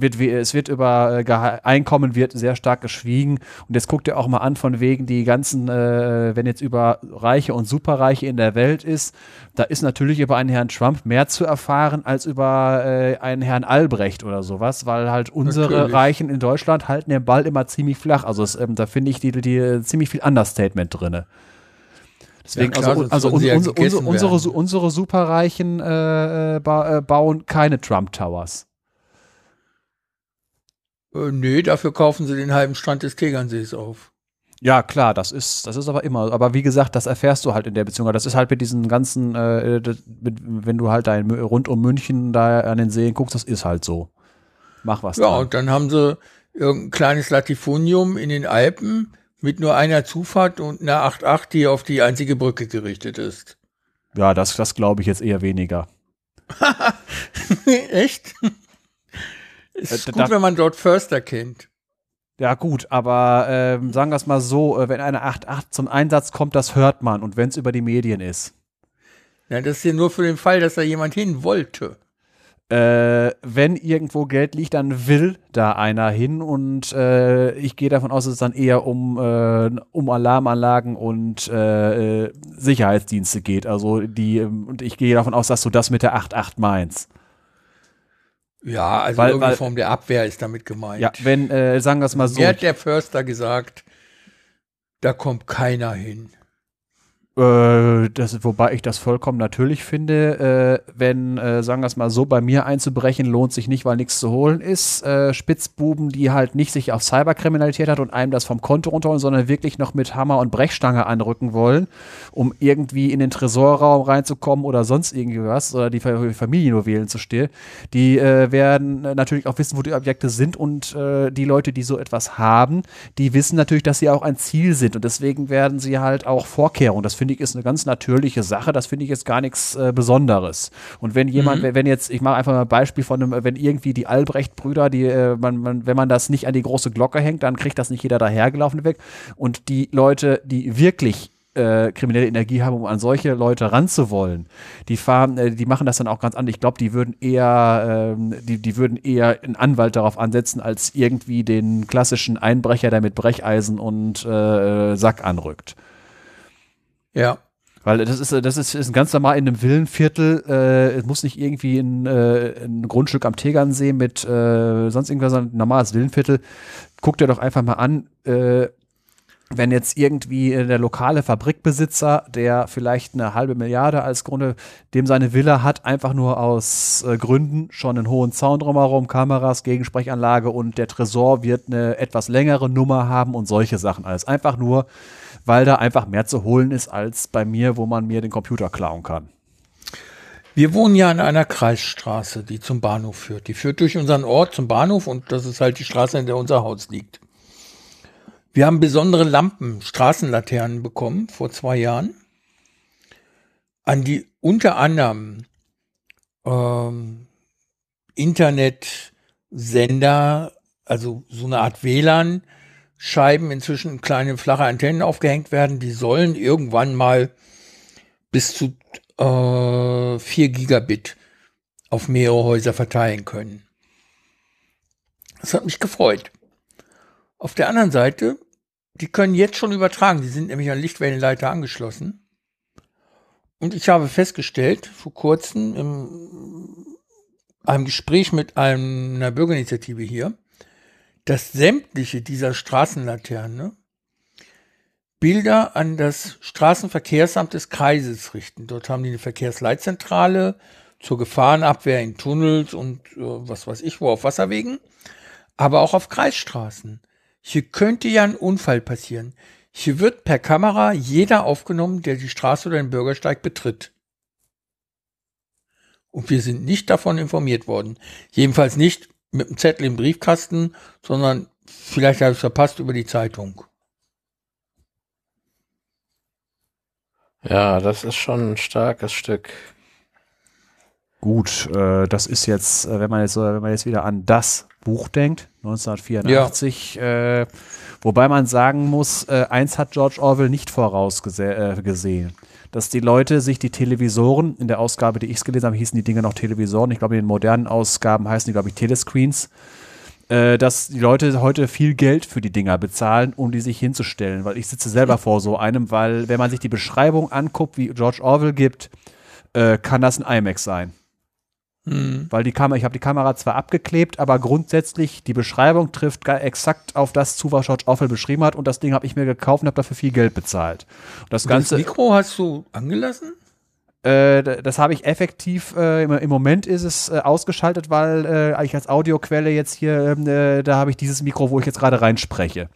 wird, es wird über äh, Einkommen wird sehr stark geschwiegen. Und jetzt guckt ihr auch mal an, von wegen die ganzen, äh, wenn jetzt über Reiche und Superreiche in der Welt ist, da ist natürlich über einen Herrn Trump mehr zu erfahren als über äh, einen Herrn Albrecht oder sowas, weil halt unsere natürlich. Reichen in Deutschland halten den Ball immer ziemlich flach. Also es, ähm, da finde ich die, die, die ziemlich viel Understatement drinne. Deswegen, ja, klar, also, also un, un, unsere, unsere, unsere Superreichen äh, äh ba, äh, bauen keine Trump Towers. Äh, nee, dafür kaufen sie den halben Strand des Tegernsees auf. Ja, klar, das ist, das ist aber immer. Aber wie gesagt, das erfährst du halt in der Beziehung. Das ist halt mit diesen ganzen, äh, mit, wenn du halt dein rund um München da an den Seen guckst, das ist halt so. Mach was. Ja, dran. und dann haben sie irgendein kleines Latifunium in den Alpen mit nur einer Zufahrt und einer 8.8, die auf die einzige Brücke gerichtet ist. Ja, das, das glaube ich jetzt eher weniger. Echt? Ist äh, gut, wenn man dort Förster kennt. Ja, gut, aber ähm, sagen wir es mal so, äh, wenn eine 8.8 zum Einsatz kommt, das hört man und wenn es über die Medien ist. Ja, das ist ja nur für den Fall, dass da jemand hin wollte. Äh, wenn irgendwo Geld liegt, dann will da einer hin und äh, ich gehe davon aus, dass es dann eher um, äh, um Alarmanlagen und äh, Sicherheitsdienste geht. Also die, und ich gehe davon aus, dass du das mit der 8.8 meinst. Ja, also weil, irgendeine weil, Form der Abwehr ist damit gemeint. Ja, wenn, äh, sagen wir es mal so. Mir hat der Förster gesagt, da kommt keiner hin. Äh, das, wobei ich das vollkommen natürlich finde, äh, wenn, äh, sagen wir es mal so, bei mir einzubrechen lohnt sich nicht, weil nichts zu holen ist. Äh, Spitzbuben, die halt nicht sich auf Cyberkriminalität hat und einem das vom Konto runterholen, sondern wirklich noch mit Hammer und Brechstange anrücken wollen, um irgendwie in den Tresorraum reinzukommen oder sonst irgendwie was oder die Familie nur wählen zu stehlen, die äh, werden natürlich auch wissen, wo die Objekte sind und die Leute, die so etwas haben, die wissen natürlich, dass sie auch ein Ziel sind und deswegen werden sie halt auch Vorkehrungen, das finde finde ich, ist eine ganz natürliche Sache. Das finde ich jetzt gar nichts äh, Besonderes. Und wenn jemand, mhm. wenn jetzt, ich mache einfach mal ein Beispiel von einem, wenn irgendwie die Albrecht-Brüder, die, äh, man, man, wenn man das nicht an die große Glocke hängt, dann kriegt das nicht jeder dahergelaufen weg. Und die Leute, die wirklich äh, kriminelle Energie haben, um an solche Leute ranzuwollen. Die fahren, äh, die machen das dann auch ganz anders. Ich glaube, die würden eher, ähm, die, die würden eher einen Anwalt darauf ansetzen, als irgendwie den klassischen Einbrecher, der mit Brecheisen und äh, Sack anrückt. Ja. Weil das ist, das ist, ist ganz normal in einem Villenviertel. Äh, es muss nicht irgendwie ein, äh, ein Grundstück am Tegernsee mit äh, sonst irgendwas, sondern ein normales Villenviertel. Guck dir doch einfach mal an, äh, wenn jetzt irgendwie der lokale Fabrikbesitzer, der vielleicht eine halbe Milliarde als Grunde, dem seine Villa hat, einfach nur aus äh, Gründen schon einen hohen Zaun drumherum, Kameras, Gegensprechanlage und der Tresor wird eine etwas längere Nummer haben und solche Sachen alles. Einfach nur, weil da einfach mehr zu holen ist als bei mir, wo man mir den Computer klauen kann. Wir wohnen ja an einer Kreisstraße, die zum Bahnhof führt. Die führt durch unseren Ort zum Bahnhof und das ist halt die Straße, in der unser Haus liegt. Wir haben besondere Lampen, Straßenlaternen bekommen vor zwei Jahren, an die unter anderem ähm, Internetsender, also so eine Art WLAN, Scheiben inzwischen kleine flache Antennen aufgehängt werden. Die sollen irgendwann mal bis zu äh, 4 Gigabit auf mehrere Häuser verteilen können. Das hat mich gefreut. Auf der anderen Seite, die können jetzt schon übertragen. Die sind nämlich an Lichtwellenleiter angeschlossen. Und ich habe festgestellt, vor kurzem in einem Gespräch mit einer Bürgerinitiative hier, dass sämtliche dieser Straßenlaterne Bilder an das Straßenverkehrsamt des Kreises richten. Dort haben die eine Verkehrsleitzentrale zur Gefahrenabwehr in Tunnels und äh, was weiß ich wo auf Wasserwegen, aber auch auf Kreisstraßen. Hier könnte ja ein Unfall passieren. Hier wird per Kamera jeder aufgenommen, der die Straße oder den Bürgersteig betritt. Und wir sind nicht davon informiert worden. Jedenfalls nicht mit dem Zettel im Briefkasten, sondern vielleicht habe ich es verpasst über die Zeitung. Ja, das ist schon ein starkes Stück. Gut, äh, das ist jetzt, äh, wenn man jetzt, wenn man jetzt wieder an das Buch denkt, 1984, ja. äh, wobei man sagen muss, äh, eins hat George Orwell nicht vorausgesehen. Dass die Leute sich die Televisoren, in der Ausgabe, die ich gelesen habe, hießen die Dinge noch Televisoren. Ich glaube, in den modernen Ausgaben heißen die, glaube ich, Telescreens. Äh, dass die Leute heute viel Geld für die Dinger bezahlen, um die sich hinzustellen. Weil ich sitze selber vor so einem, weil, wenn man sich die Beschreibung anguckt, wie George Orwell gibt, äh, kann das ein IMAX sein. Mhm. Weil die Kamera, ich habe die Kamera zwar abgeklebt, aber grundsätzlich die Beschreibung trifft exakt auf das zu, was George Orwell beschrieben hat. Und das Ding habe ich mir gekauft und habe dafür viel Geld bezahlt. Und das, und Ganze, das Mikro hast du angelassen? Äh, das habe ich effektiv, äh, im, im, Moment ist es äh, ausgeschaltet, weil äh, eigentlich als Audioquelle jetzt hier, ähm, äh, da habe ich dieses Mikro, wo ich jetzt gerade reinspreche.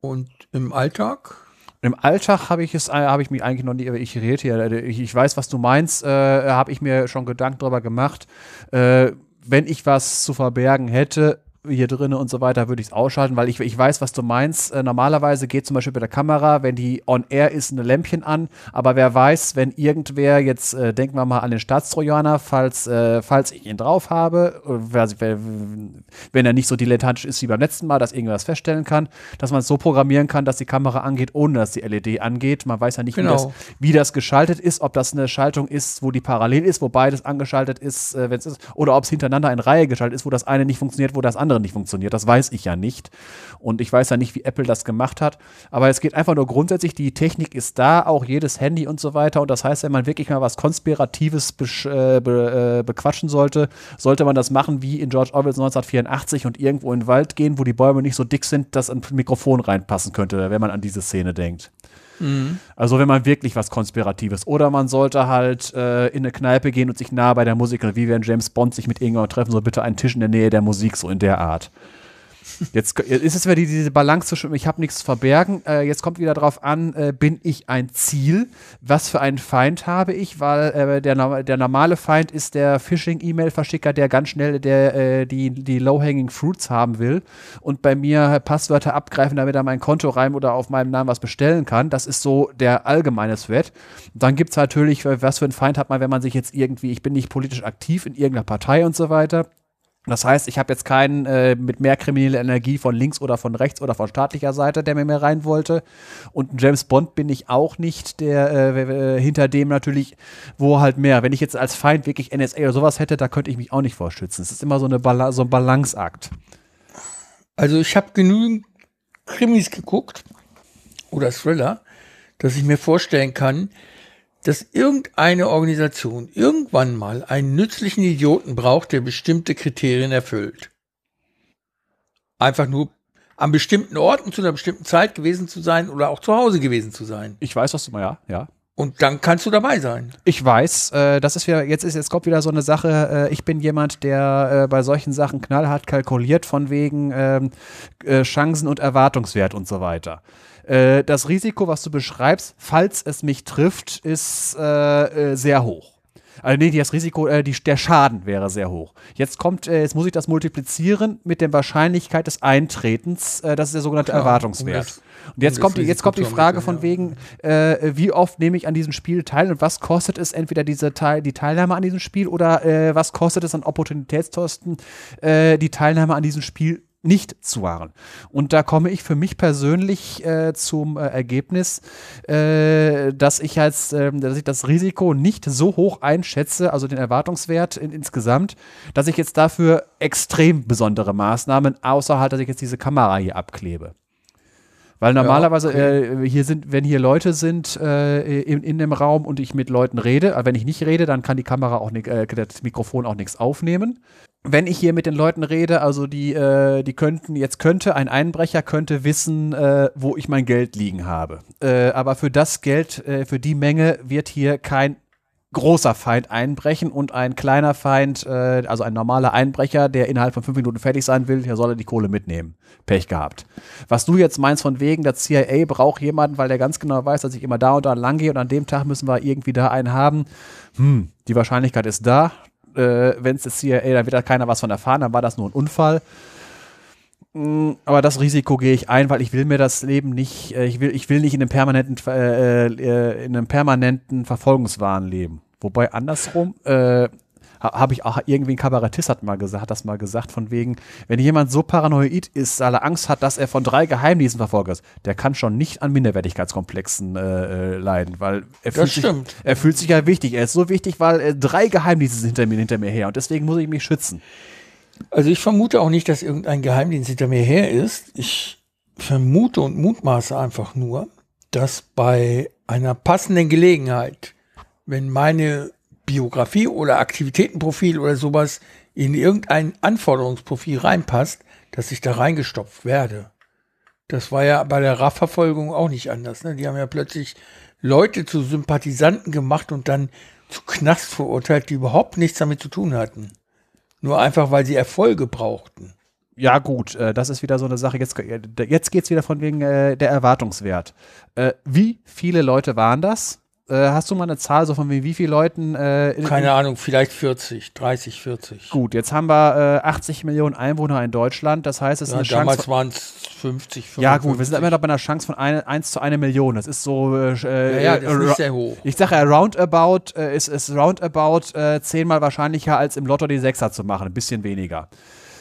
Und im Alltag? Im Alltag habe ich es, äh, habe ich mich eigentlich noch nie, ich rede hier, äh, ich, ich weiß, was du meinst, äh, habe ich mir schon Gedanken darüber gemacht. Äh, wenn ich was zu verbergen hätte, hier drinnen und so weiter, würde ich es ausschalten, weil ich, ich weiß, was du meinst. Äh, normalerweise geht zum Beispiel bei der Kamera, wenn die on air ist, ein Lämpchen an, aber wer weiß, wenn irgendwer, jetzt äh, denken wir mal an den Staatstrojaner, falls, äh, falls ich ihn drauf habe, wenn er nicht so dilettantisch ist wie beim letzten Mal, dass irgendwas feststellen kann, dass man es so programmieren kann, dass die Kamera angeht, ohne dass die LED angeht. Man weiß ja nicht, genau. wie, das, wie, das, geschaltet ist, ob das eine Schaltung ist, wo die parallel ist, wo beides angeschaltet ist, äh, wenn es ist, oder ob es hintereinander in Reihe geschaltet ist, wo das eine nicht funktioniert, wo das andere andere nicht funktioniert. Das weiß ich ja nicht. Und ich weiß ja nicht, wie Apple das gemacht hat. Aber es geht einfach nur grundsätzlich, die Technik ist da, auch jedes Handy und so weiter. Und das heißt, wenn man wirklich mal was Konspiratives äh, be äh, bequatschen sollte, sollte man das machen wie in George Orwells 1984 und irgendwo in den Wald gehen, wo die Bäume nicht so dick sind, dass ein Mikrofon reinpassen könnte, wenn man an diese Szene denkt. Mhm. Also wenn man wirklich was Konspiratives. Oder man sollte halt äh, in eine Kneipe gehen und sich nah bei der Musik, wie wenn James Bond sich mit irgendjemandem treffen soll, bitte einen Tisch in der Nähe der Musik, so in der Art. Jetzt ist es wieder diese Balance zwischen, ich habe nichts zu verbergen. Äh, jetzt kommt wieder darauf an, äh, bin ich ein Ziel? Was für einen Feind habe ich? Weil äh, der, der normale Feind ist der Phishing-E-Mail-Verschicker, der ganz schnell der, äh, die, die Low-Hanging Fruits haben will und bei mir Passwörter abgreifen, damit er mein Konto rein oder auf meinem Namen was bestellen kann. Das ist so der allgemeine Threat. Dann gibt es natürlich, was für einen Feind hat man, wenn man sich jetzt irgendwie, ich bin nicht politisch aktiv in irgendeiner Partei und so weiter das heißt, ich habe jetzt keinen äh, mit mehr krimineller Energie von links oder von rechts oder von staatlicher Seite, der mir mehr rein wollte. Und James Bond bin ich auch nicht, der äh, hinter dem natürlich, wo halt mehr. Wenn ich jetzt als Feind wirklich NSA oder sowas hätte, da könnte ich mich auch nicht vorschützen. Es ist immer so, eine Bala so ein Balanceakt. Also ich habe genügend Krimis geguckt oder Thriller, dass ich mir vorstellen kann, dass irgendeine Organisation irgendwann mal einen nützlichen Idioten braucht, der bestimmte Kriterien erfüllt. Einfach nur an bestimmten Orten zu einer bestimmten Zeit gewesen zu sein oder auch zu Hause gewesen zu sein. Ich weiß, was du mal, ja, ja. Und dann kannst du dabei sein. Ich weiß, äh, das ist wieder, jetzt ist, jetzt kommt wieder so eine Sache, äh, ich bin jemand, der äh, bei solchen Sachen knallhart kalkuliert, von wegen ähm, äh, Chancen und Erwartungswert und so weiter. Äh, das Risiko, was du beschreibst, falls es mich trifft, ist äh, äh, sehr hoch. Also nee, das Risiko, äh, die, der Schaden wäre sehr hoch. Jetzt kommt, äh, jetzt muss ich das multiplizieren mit der Wahrscheinlichkeit des Eintretens. Äh, das ist der sogenannte Klar, Erwartungswert. Und jetzt kommt, die, jetzt kommt die Frage von wegen, äh, wie oft nehme ich an diesem Spiel teil und was kostet es entweder diese Teil, die Teilnahme an diesem Spiel oder was kostet es an Opportunitätskosten, die Teilnahme an diesem Spiel nicht zu wahren. Und da komme ich für mich persönlich äh, zum äh, Ergebnis, äh, dass ich als, ähm, dass ich das Risiko nicht so hoch einschätze, also den Erwartungswert in, insgesamt, dass ich jetzt dafür extrem besondere Maßnahmen, außer halt, dass ich jetzt diese Kamera hier abklebe. Weil normalerweise ja, okay. äh, hier sind, wenn hier Leute sind äh, in, in dem Raum und ich mit Leuten rede, aber wenn ich nicht rede, dann kann die Kamera auch nicht, äh, das Mikrofon auch nichts aufnehmen wenn ich hier mit den Leuten rede, also die, äh, die könnten, jetzt könnte ein Einbrecher könnte wissen, äh, wo ich mein Geld liegen habe. Äh, aber für das Geld, äh, für die Menge wird hier kein großer Feind einbrechen und ein kleiner Feind, äh, also ein normaler Einbrecher, der innerhalb von fünf Minuten fertig sein will, der soll er die Kohle mitnehmen. Pech gehabt. Was du jetzt meinst von wegen, der CIA braucht jemanden, weil der ganz genau weiß, dass ich immer da und da lang gehe und an dem Tag müssen wir irgendwie da einen haben. Hm, die Wahrscheinlichkeit ist da äh, wenn es das CIA, dann wird da keiner was von erfahren, dann war das nur ein Unfall. Mm, aber das Risiko gehe ich ein, weil ich will mir das Leben nicht, äh, ich will, ich will nicht in einem permanenten, äh, äh, in einem permanenten Verfolgungswahn leben. Wobei andersrum, äh, habe ich auch irgendwie ein Kabarettist hat mal gesagt, hat das mal gesagt, von wegen, wenn jemand so paranoid ist, weil er Angst hat, dass er von drei Geheimdiensten verfolgt ist, der kann schon nicht an Minderwertigkeitskomplexen äh, äh leiden, weil er fühlt, sich, er fühlt sich ja wichtig. Er ist so wichtig, weil äh, drei Geheimdienste sind hinter mir, hinter mir her und deswegen muss ich mich schützen. Also ich vermute auch nicht, dass irgendein Geheimdienst hinter mir her ist. Ich vermute und mutmaße einfach nur, dass bei einer passenden Gelegenheit, wenn meine Biografie oder Aktivitätenprofil oder sowas in irgendein Anforderungsprofil reinpasst, dass ich da reingestopft werde. Das war ja bei der RAF-Verfolgung auch nicht anders. Ne? Die haben ja plötzlich Leute zu Sympathisanten gemacht und dann zu Knast verurteilt, die überhaupt nichts damit zu tun hatten. Nur einfach, weil sie Erfolge brauchten. Ja, gut, äh, das ist wieder so eine Sache. Jetzt, jetzt geht es wieder von wegen äh, der Erwartungswert. Äh, wie viele Leute waren das? Äh, hast du mal eine Zahl so von wie, wie viele Leuten? Äh, Keine Ahnung, vielleicht 40, 30, 40. Gut, jetzt haben wir 80 Millionen Einwohner in Deutschland. Das heißt, es ist ja, eine damals Chance. waren es 50, 55. Ja, gut, wir sind immer noch bei einer Chance von 1 zu 1 Million. Das ist so. Äh, ja, ja, das ist nicht sehr hoch. Ich sage ja, roundabout äh, ist, ist roundabout äh, zehnmal wahrscheinlicher als im Lotto die Sechser zu machen. Ein bisschen weniger.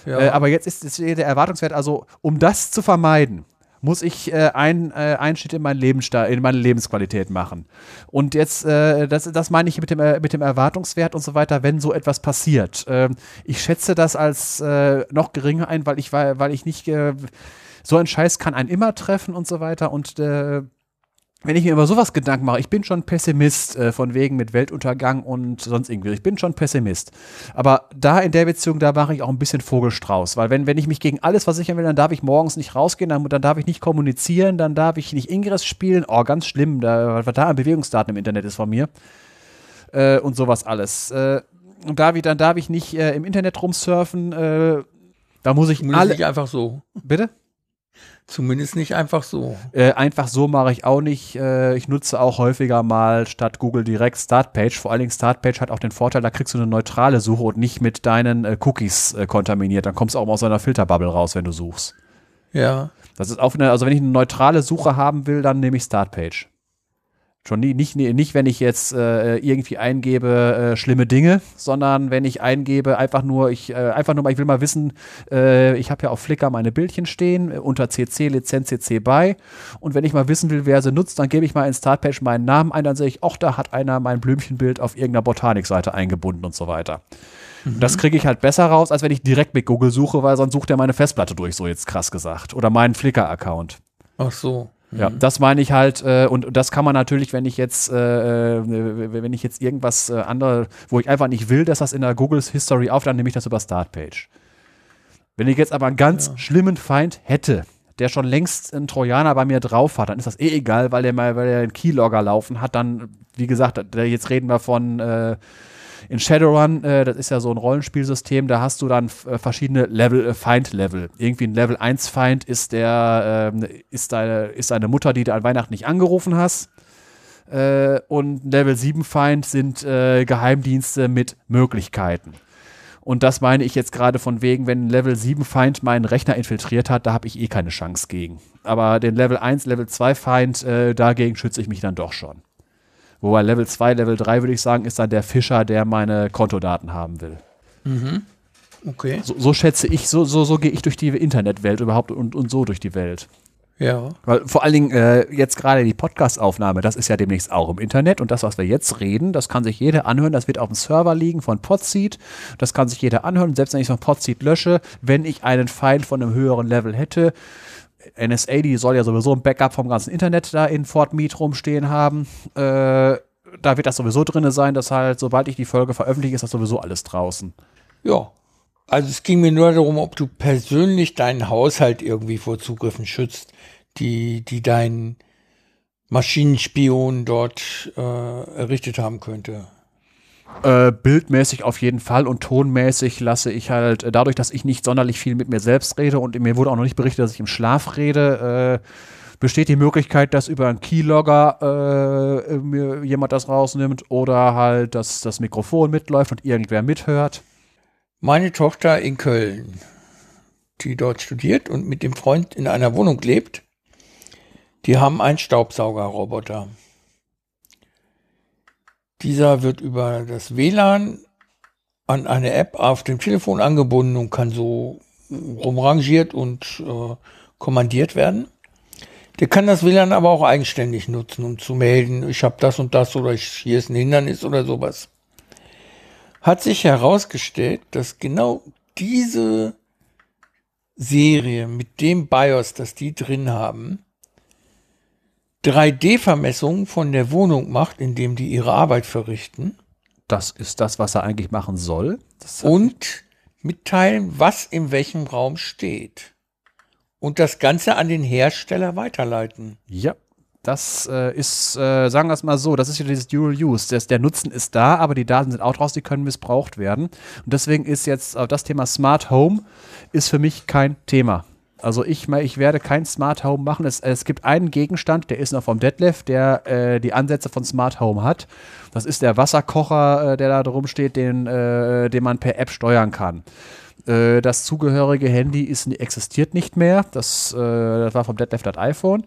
Ja. Äh, aber jetzt ist, ist der Erwartungswert, also um das zu vermeiden, muss ich äh, ein, äh, einen Schritt in, mein Leben in meine Lebensqualität machen. Und jetzt, äh, das, das meine ich mit dem, äh, mit dem Erwartungswert und so weiter, wenn so etwas passiert. Ähm, ich schätze das als äh, noch geringer ein, weil ich, weil, weil ich nicht, äh, so ein Scheiß kann einen immer treffen und so weiter. Und wenn ich mir über sowas Gedanken mache, ich bin schon Pessimist, äh, von wegen mit Weltuntergang und sonst irgendwie. Ich bin schon Pessimist. Aber da in der Beziehung, da mache ich auch ein bisschen Vogelstrauß. Weil wenn, wenn ich mich gegen alles versichern will, dann darf ich morgens nicht rausgehen, dann, dann darf ich nicht kommunizieren, dann darf ich nicht Ingress spielen. Oh, ganz schlimm, da, was da an Bewegungsdaten im Internet ist von mir. Äh, und sowas alles. Äh, und da, dann darf ich nicht äh, im Internet rumsurfen. Äh, da muss ich alle. Nicht einfach so. Bitte? Zumindest nicht einfach so. Äh, einfach so mache ich auch nicht. Äh, ich nutze auch häufiger mal statt Google direkt Startpage. Vor allen Dingen Startpage hat auch den Vorteil, da kriegst du eine neutrale Suche und nicht mit deinen äh, Cookies äh, kontaminiert. Dann kommst du auch mal aus einer Filterbubble raus, wenn du suchst. Ja. Das ist auch eine, also wenn ich eine neutrale Suche haben will, dann nehme ich Startpage. Schon nie, nicht, nicht, wenn ich jetzt äh, irgendwie eingebe äh, schlimme Dinge, sondern wenn ich eingebe einfach nur, ich äh, einfach nur mal, ich will mal wissen, äh, ich habe ja auf Flickr meine Bildchen stehen äh, unter CC Lizenz CC BY und wenn ich mal wissen will, wer sie nutzt, dann gebe ich mal in Startpage meinen Namen ein, dann sehe ich, ach, da hat einer mein Blümchenbild auf irgendeiner Botanikseite eingebunden und so weiter. Mhm. Das kriege ich halt besser raus, als wenn ich direkt mit Google suche, weil sonst sucht er meine Festplatte durch, so jetzt krass gesagt. Oder meinen Flickr-Account. Ach so. Ja, mhm. das meine ich halt, äh, und das kann man natürlich, wenn ich jetzt, äh, äh wenn ich jetzt irgendwas äh, andere, wo ich einfach nicht will, dass das in der Googles History auf, dann nehme ich das über Startpage. Wenn ich jetzt aber einen ganz ja. schlimmen Feind hätte, der schon längst einen Trojaner bei mir drauf hat, dann ist das eh egal, weil der mal, weil der einen Keylogger laufen hat, dann, wie gesagt, jetzt reden wir von äh, in Shadowrun, äh, das ist ja so ein Rollenspielsystem, da hast du dann äh, verschiedene Level, äh, Feind-Level. Irgendwie ein Level 1 Feind ist der, ähm, ist deine, ist deine Mutter, die du an Weihnachten nicht angerufen hast. Äh, und Level 7 Feind sind äh, Geheimdienste mit Möglichkeiten. Und das meine ich jetzt gerade von wegen, wenn ein Level 7 Feind meinen Rechner infiltriert hat, da habe ich eh keine Chance gegen. Aber den Level 1, Level 2 Feind, äh, dagegen schütze ich mich dann doch schon. Wobei Level 2, Level 3 würde ich sagen, ist dann der Fischer, der meine Kontodaten haben will. Mhm. Okay. So, so, schätze ich, so, so, so gehe ich durch die Internetwelt überhaupt und, und so durch die Welt. Ja. Weil vor allen Dingen äh, jetzt gerade die Podcast-Aufnahme, das ist ja demnächst auch im Internet und das, was wir jetzt reden, das kann sich jeder anhören, das wird auf dem Server liegen von Podseed, das kann sich jeder anhören, selbst wenn ich es von Podseed lösche, wenn ich einen Feind von einem höheren Level hätte, NSA, die soll ja sowieso ein Backup vom ganzen Internet da in Fort Meade rumstehen haben. Äh, da wird das sowieso drin sein, dass halt, sobald ich die Folge veröffentliche, ist das sowieso alles draußen. Ja. Also es ging mir nur darum, ob du persönlich deinen Haushalt irgendwie vor Zugriffen schützt, die, die dein Maschinenspion dort äh, errichtet haben könnte. Äh, bildmäßig auf jeden Fall und tonmäßig lasse ich halt, äh, dadurch, dass ich nicht sonderlich viel mit mir selbst rede und mir wurde auch noch nicht berichtet, dass ich im Schlaf rede, äh, besteht die Möglichkeit, dass über einen Keylogger äh, mir jemand das rausnimmt oder halt, dass das Mikrofon mitläuft und irgendwer mithört. Meine Tochter in Köln, die dort studiert und mit dem Freund in einer Wohnung lebt, die haben einen Staubsaugerroboter. Dieser wird über das WLAN an eine App auf dem Telefon angebunden und kann so rumrangiert und äh, kommandiert werden. Der kann das WLAN aber auch eigenständig nutzen, um zu melden, ich habe das und das oder ich, hier ist ein Hindernis oder sowas. Hat sich herausgestellt, dass genau diese Serie mit dem BIOS, das die drin haben, 3D-Vermessungen von der Wohnung macht, indem die ihre Arbeit verrichten. Das ist das, was er eigentlich machen soll. Und mitteilen, was in welchem Raum steht. Und das Ganze an den Hersteller weiterleiten. Ja. das äh, ist, äh, sagen wir es mal so, das ist ja dieses Dual Use. Der, der, Nutzen ist da, aber die Daten sind auch draus, die können missbraucht werden. Und deswegen ist jetzt äh, das Thema Smart Home ist für mich kein Thema. Also ich, ich werde kein Smart Home machen. Es, es gibt einen Gegenstand, der ist noch vom Deadlift, der äh, die Ansätze von Smart Home hat. Das ist der Wasserkocher, äh, der da drum steht, den, äh, den man per App steuern kann. Äh, das zugehörige Handy ist, existiert nicht mehr. Das, äh, das war vom Deadlift das iPhone.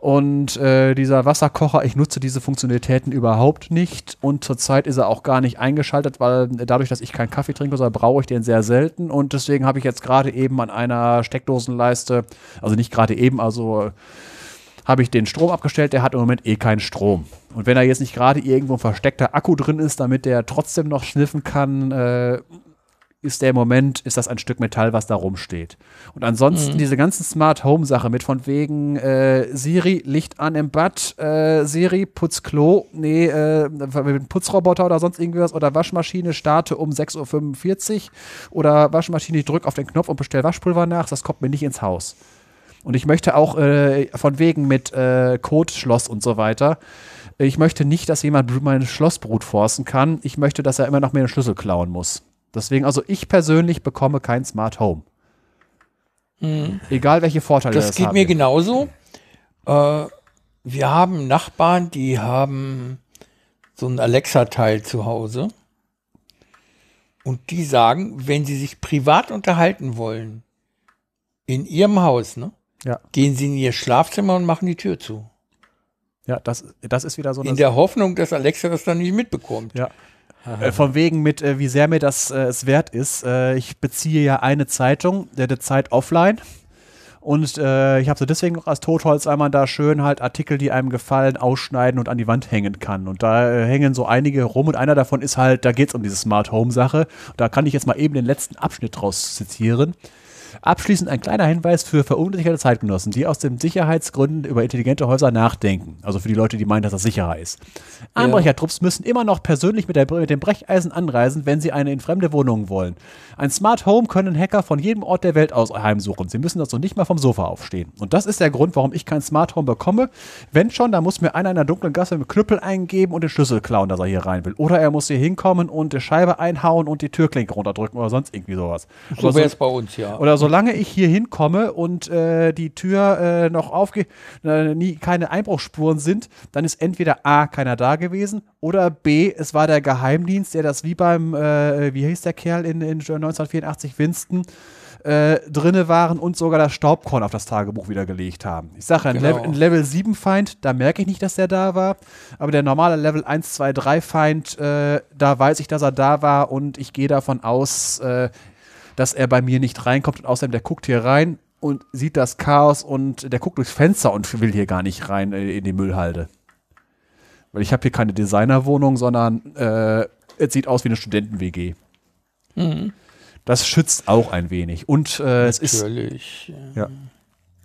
Und äh, dieser Wasserkocher, ich nutze diese Funktionalitäten überhaupt nicht. Und zurzeit ist er auch gar nicht eingeschaltet, weil dadurch, dass ich keinen Kaffee trinke, so brauche ich den sehr selten. Und deswegen habe ich jetzt gerade eben an einer Steckdosenleiste, also nicht gerade eben, also habe ich den Strom abgestellt, der hat im Moment eh keinen Strom. Und wenn da jetzt nicht gerade irgendwo ein versteckter Akku drin ist, damit der trotzdem noch schniffen kann, äh, ist der Moment, ist das ein Stück Metall, was da rumsteht. Und ansonsten mhm. diese ganzen Smart Home Sache mit von wegen äh, Siri, Licht an im Bad, äh, Siri, putz Klo, nee, äh, Putzroboter oder sonst irgendwas oder Waschmaschine starte um 6.45 Uhr oder Waschmaschine, ich drück auf den Knopf und bestell Waschpulver nach, das kommt mir nicht ins Haus. Und ich möchte auch äh, von wegen mit äh, Codeschloss und so weiter, ich möchte nicht, dass jemand mein Schlossbrut forcen kann. Ich möchte, dass er immer noch mehr den Schlüssel klauen muss. Deswegen, also ich persönlich bekomme kein Smart Home. Mhm. Egal welche Vorteile das, das geht mir genauso. Äh, wir haben Nachbarn, die haben so ein Alexa-Teil zu Hause. Und die sagen, wenn sie sich privat unterhalten wollen, in ihrem Haus, ne? Ja. Gehen sie in ihr Schlafzimmer und machen die Tür zu. Ja, das, das ist wieder so. In der Hoffnung, dass Alexa das dann nicht mitbekommt. Ja. Äh, von wegen mit, äh, wie sehr mir das äh, es wert ist. Äh, ich beziehe ja eine Zeitung, der, der Zeit offline. Und äh, ich habe so deswegen auch als Totholz einmal da schön halt Artikel, die einem gefallen, ausschneiden und an die Wand hängen kann. Und da äh, hängen so einige rum und einer davon ist halt, da geht es um diese Smart Home Sache. Da kann ich jetzt mal eben den letzten Abschnitt draus zitieren. Abschließend ein kleiner Hinweis für verunsicherte Zeitgenossen, die aus den Sicherheitsgründen über intelligente Häuser nachdenken. Also für die Leute, die meinen, dass das sicherer ist. Einbrechertrupps müssen immer noch persönlich mit, der, mit dem Brecheisen anreisen, wenn sie eine in fremde Wohnungen wollen. Ein Smart Home können Hacker von jedem Ort der Welt aus heimsuchen. Sie müssen also nicht mal vom Sofa aufstehen. Und das ist der Grund, warum ich kein Smart Home bekomme. Wenn schon, dann muss mir einer in der dunklen Gasse mit Knüppel eingeben und den Schlüssel klauen, dass er hier rein will. Oder er muss hier hinkommen und die Scheibe einhauen und die Türklinke runterdrücken oder sonst irgendwie sowas. So wäre es bei uns, ja. Oder solange ich hier hinkomme und äh, die Tür äh, noch aufgeht, äh, nie keine Einbruchsspuren sind, dann ist entweder A, keiner da gewesen oder B, es war der Geheimdienst, der das wie beim, äh, wie hieß der Kerl in, in 1984, Winston, äh, drinne waren und sogar das Staubkorn auf das Tagebuch wieder gelegt haben. Ich sage, ein, genau. Level, ein Level 7 Feind, da merke ich nicht, dass der da war, aber der normale Level 1, 2, 3 Feind, äh, da weiß ich, dass er da war und ich gehe davon aus, äh, dass er bei mir nicht reinkommt und außerdem der guckt hier rein und sieht das Chaos und der guckt durchs Fenster und will hier gar nicht rein äh, in die Müllhalde. Weil ich habe hier keine Designerwohnung, sondern äh, es sieht aus wie eine Studenten-WG. Mhm. Das schützt auch ein wenig. Und äh, es ist. Natürlich. Ja.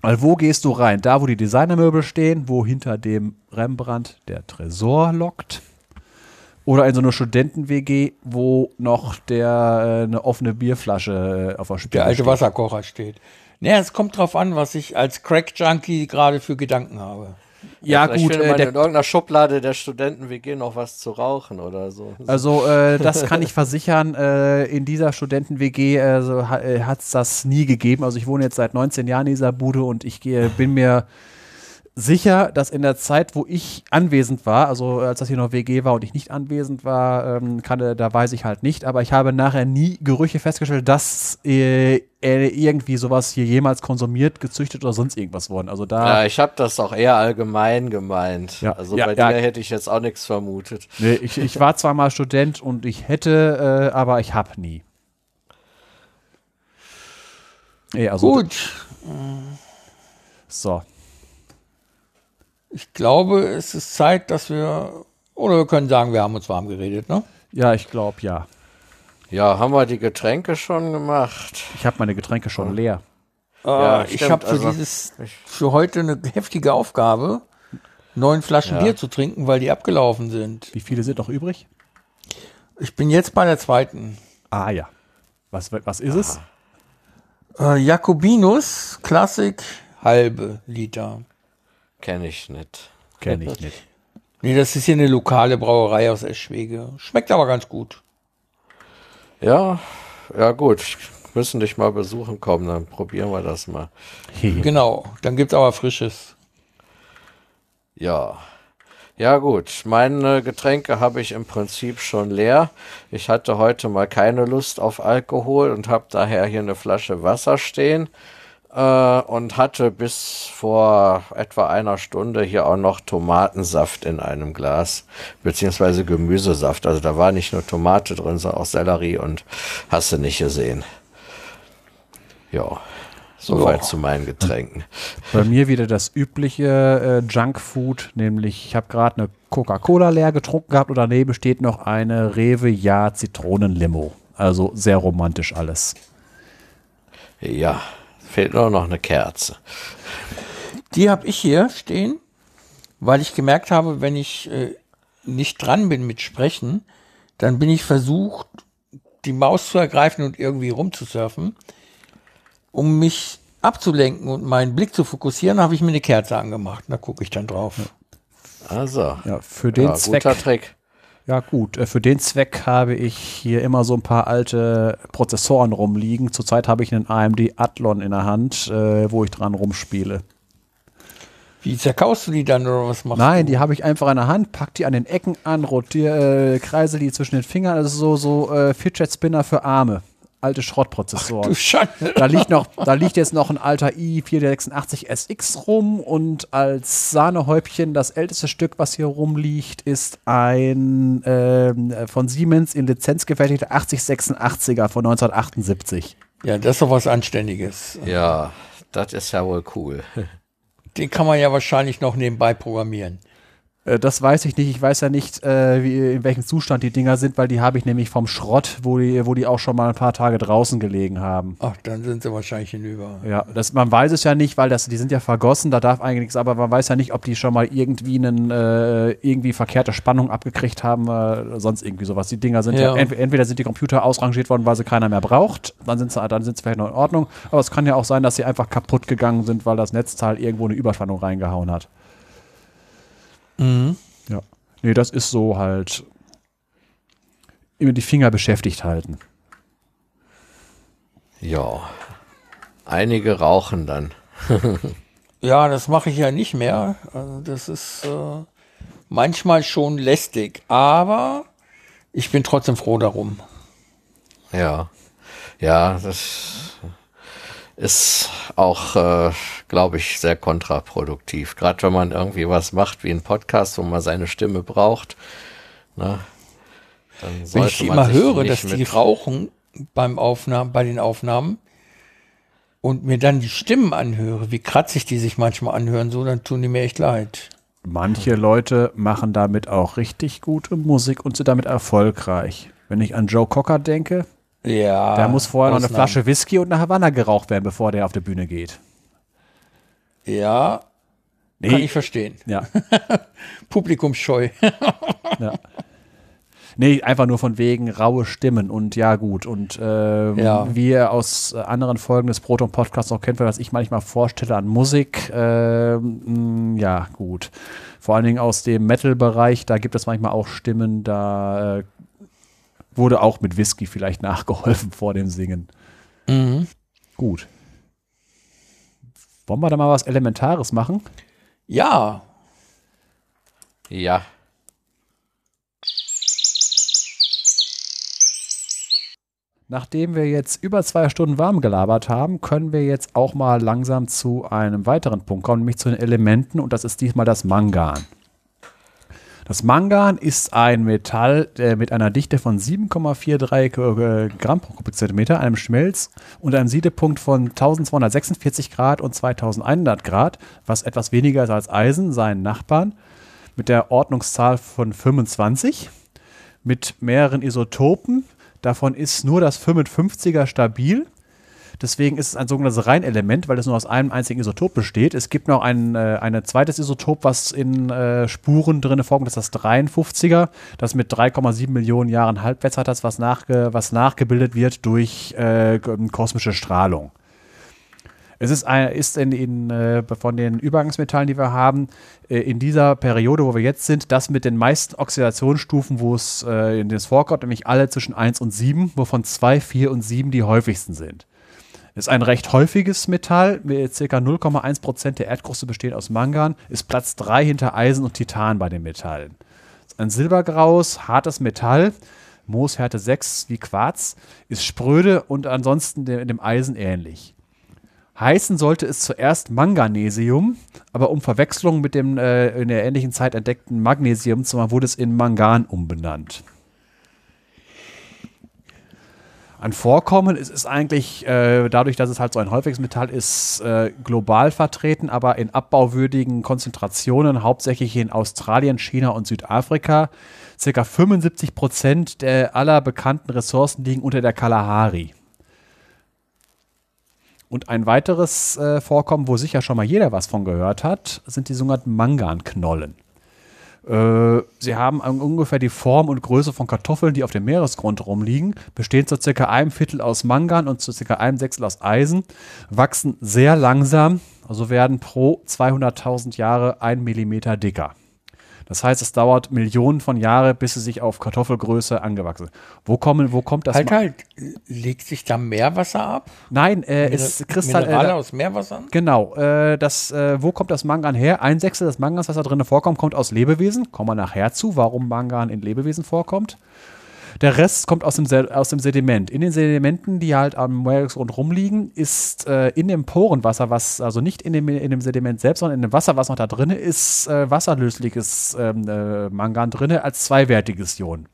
Weil wo gehst du rein? Da, wo die Designermöbel stehen, wo hinter dem Rembrandt der Tresor lockt. Oder in so einer Studenten-WG, wo noch der, äh, eine offene Bierflasche äh, auf der Spiegel Der alte steht. Wasserkocher steht. Naja, es kommt drauf an, was ich als Crack-Junkie gerade für Gedanken habe. Ja, ja gut. Äh, in irgendeiner Schublade der Studenten-WG noch was zu rauchen oder so. Also, äh, das kann ich versichern. Äh, in dieser Studenten-WG also, hat es das nie gegeben. Also, ich wohne jetzt seit 19 Jahren in dieser Bude und ich gehe, bin mir sicher, dass in der Zeit, wo ich anwesend war, also als das hier noch WG war und ich nicht anwesend war, ähm, kann, da weiß ich halt nicht, aber ich habe nachher nie Gerüche festgestellt, dass äh, irgendwie sowas hier jemals konsumiert, gezüchtet oder sonst irgendwas worden. Also da. Ja, ich habe das auch eher allgemein gemeint. Ja, also ja, bei ja. dir hätte ich jetzt auch nichts vermutet. Nee, ich, ich war zwar mal Student und ich hätte, äh, aber ich habe nie. Nee, also Gut. So. Ich glaube, es ist Zeit, dass wir, oder wir können sagen, wir haben uns warm geredet, ne? Ja, ich glaube, ja. Ja, haben wir die Getränke schon gemacht? Ich habe meine Getränke schon leer. Äh, ja, ich habe für also, dieses, für heute eine heftige Aufgabe, neun Flaschen ja. Bier zu trinken, weil die abgelaufen sind. Wie viele sind noch übrig? Ich bin jetzt bei der zweiten. Ah ja. Was, was ist es? Äh, Jakobinus Klassik halbe Liter. Kenne ich nicht. Kenne ich nicht. Nee, das ist hier eine lokale Brauerei aus Eschwege. Schmeckt aber ganz gut. Ja, ja gut. Müssen dich mal besuchen kommen, dann probieren wir das mal. Genau, dann gibt's aber Frisches. Ja. Ja gut, meine Getränke habe ich im Prinzip schon leer. Ich hatte heute mal keine Lust auf Alkohol und habe daher hier eine Flasche Wasser stehen äh, und hatte bis vor etwa einer Stunde hier auch noch Tomatensaft in einem Glas, beziehungsweise Gemüsesaft. Also da war nicht nur Tomate drin, sondern auch Sellerie und hast du nicht gesehen. Ja, soweit zu meinen Getränken. Bei mir wieder das übliche äh, Junkfood, nämlich ich habe gerade eine Coca-Cola leer getrunken gehabt und daneben steht noch eine Rewe Ja Zitronenlimo. Also sehr romantisch alles. Ja, fehlt nur noch eine Kerze. Die habe ich hier stehen, weil ich gemerkt habe, wenn ich äh, nicht dran bin mit Sprechen, dann bin ich versucht, die Maus zu ergreifen und irgendwie rumzusurfen. Um mich abzulenken und meinen Blick zu fokussieren, habe ich mir eine Kerze angemacht. Da gucke ich dann drauf. Also, Ja, für den ja, Zweck. guter Trick. Ja gut, äh, für den Zweck habe ich hier immer so ein paar alte Prozessoren rumliegen. Zurzeit habe ich einen AMD Athlon in der Hand, äh, wo ich dran rumspiele. Wie zerkaust du die dann oder was machst Nein, du? die habe ich einfach in der Hand, pack die an den Ecken an, rotiere, äh, kreise die zwischen den Fingern. Das ist so, so äh, Fidget Spinner für Arme. Alte Schrottprozessoren. Du Schande. Da liegt noch, da liegt jetzt noch ein alter i486 SX rum und als Sahnehäubchen das älteste Stück, was hier rumliegt, ist ein ähm, von Siemens in Lizenz gefertigter 8086er von 1978. Ja, das ist doch was Anständiges. Ja, das ist ja wohl cool. Den kann man ja wahrscheinlich noch nebenbei programmieren. Äh, das weiß ich nicht. Ich weiß ja nicht, äh, wie, in welchem Zustand die Dinger sind, weil die habe ich nämlich vom Schrott, wo die, wo die auch schon mal ein paar Tage draußen gelegen haben. Ach, dann sind sie wahrscheinlich hinüber. Ja, das, man weiß es ja nicht, weil das, die sind ja vergossen, da darf eigentlich nichts, aber man weiß ja nicht, ob die schon mal irgendwie einen, äh, irgendwie verkehrte Spannung abgekriegt haben, äh, sonst irgendwie sowas. Die Dinger sind ja, Ja. ent entweder sind die Computer ausrangiert worden, weil sie keiner mehr braucht, dann sind sie, dann sind sie vielleicht noch in Ordnung, aber es kann ja auch sein, dass sie einfach kaputt gegangen sind, weil das Netzteil irgendwo eine Überspannung reingehauen hat. Ja. Nee, das ist so halt immer die Finger beschäftigt halten. Ja. Einige rauchen dann. Ja, das mache ich ja nicht mehr. Also das ist äh, manchmal schon lästig, aber ich bin trotzdem froh darum. Ja. Ja, das ist auch, äh, glaube ich, sehr kontraproduktiv. Gerade wenn man irgendwie was macht wie ein Podcast, wo man seine Stimme braucht. Ne? Dann Wenn ich immer höre, dass die rauchen beim Aufnahmen, bei den Aufnahmen und mir dann die Stimmen anhöre, wie kratzig die sich manchmal anhören, so, dann tun die mir echt leid. Manche Leute machen damit auch richtig gute Musik und sind damit erfolgreich. Wenn ich an Joe Cocker denke, Ja. da muss vorher noch eine Ausnahmen. Flasche Whisky und eine Havanna geraucht werden, bevor der auf die Bühne geht. Ja, Nee. kann ich verstehen. Ja. Publikumsscheu. Nee, einfach nur von wegen raue Stimmen und ja gut. Und ähm, Ja. wie ihr aus äh, anderen Folgen des Proton Podcasts auch kennt, was ich manchmal vorstelle an Musik, ähm, mh, ja gut. Vor allen Dingen aus dem Metal-Bereich, da gibt es manchmal auch Stimmen, da äh, wurde auch mit Whisky vielleicht nachgeholfen vor dem Singen. Mhm. Gut. Wollen wir da mal was Elementares machen? Ja, Ja. Nachdem wir jetzt über zwei Stunden warm gelabert haben, können wir jetzt auch mal langsam zu einem weiteren Punkt kommen, nämlich zu den Elementen und das ist diesmal das Mangan. Das Mangan ist ein Metall äh, mit einer Dichte von 7,43 äh, Gramm pro Kubikzentimeter, einem Schmelz und einem Siedepunkt von 1246 Grad und 2100 Grad, was etwas weniger ist als Eisen, seinen Nachbarn, mit der Ordnungszahl von 25 mit mehreren Isotopen. Davon ist nur das 55er stabil. Deswegen ist es ein sogenanntes Reinelement, weil es nur aus einem einzigen Isotop besteht. Es gibt noch ein, äh, ein zweites Isotop, was in äh, Spuren drin vorkommt, das ist das 53er, das mit 3,7 Millionen Jahren Halbwertszeit hat, was, nachge was nachgebildet wird durch äh, kosmische Strahlung. Es ist, ein, ist in, in, äh, von den Übergangsmetallen, die wir haben, äh, in dieser Periode, wo wir jetzt sind, das mit den meisten Oxidationsstufen, wo es äh, in das vorkommt, nämlich alle zwischen 1 und 7, wovon 2, 4 und 7 die häufigsten sind. Ist ein recht häufiges Metall, mit ca. 0,1 Prozent der Erdkruste besteht aus Mangan, ist Platz 3 hinter Eisen und Titan bei den Metallen. Ist ein silbergraues, hartes Metall, Mooshärte 6 wie Quarz, ist spröde und ansonsten dem, dem Eisen ähnlich. Heißen sollte es zuerst Manganesium, aber um Verwechslung mit dem äh, in der ähnlichen Zeit entdeckten Magnesium zu machen, wurde es in Mangan umbenannt. Ein Vorkommen ist, ist eigentlich, äh, dadurch, dass es halt so ein häufiges Metall ist, äh, global vertreten, aber in abbauwürdigen Konzentrationen, hauptsächlich in Australien, China und Südafrika. Circa 75 Prozent der aller bekannten Ressourcen liegen unter der Kalahari. Und ein weiteres äh, Vorkommen, wo sicher schon mal jeder was von gehört hat, sind die sogenannten Manganknollen. Äh, sie haben ungefähr die Form und Größe von Kartoffeln, die auf dem Meeresgrund rumliegen, bestehen zu circa einem Viertel aus Mangan und zu circa einem Sechstel aus Eisen, wachsen sehr langsam, also werden pro 200.000 Jahre ein Millimeter dicker. Das heißt, es dauert Millionen von Jahren, bis sie sich auf Kartoffelgröße angewachsen. Wo kommen, wo kommt das? Halt, halt, legt sich da Meerwasser ab? Nein, äh, es Kristall. Minerale äh, aus Meerwassern? Genau. Äh, das, äh, wo kommt das Mangan her? Ein Sechstel des Mangans, was da drin vorkommt, kommt aus Lebewesen. Kommen wir nachher zu, warum Mangan in Lebewesen vorkommt. Der Rest kommt aus dem, aus dem Sediment. In den Sedimenten, die halt am Meeresgrund rumliegen, ist äh, in dem Porenwasser, was also nicht in dem, in dem Sediment selbst, sondern in dem Wasser, was noch da drin ist, äh, wasserlösliches ähm, äh, Mangan drin als zweiwertiges Ion.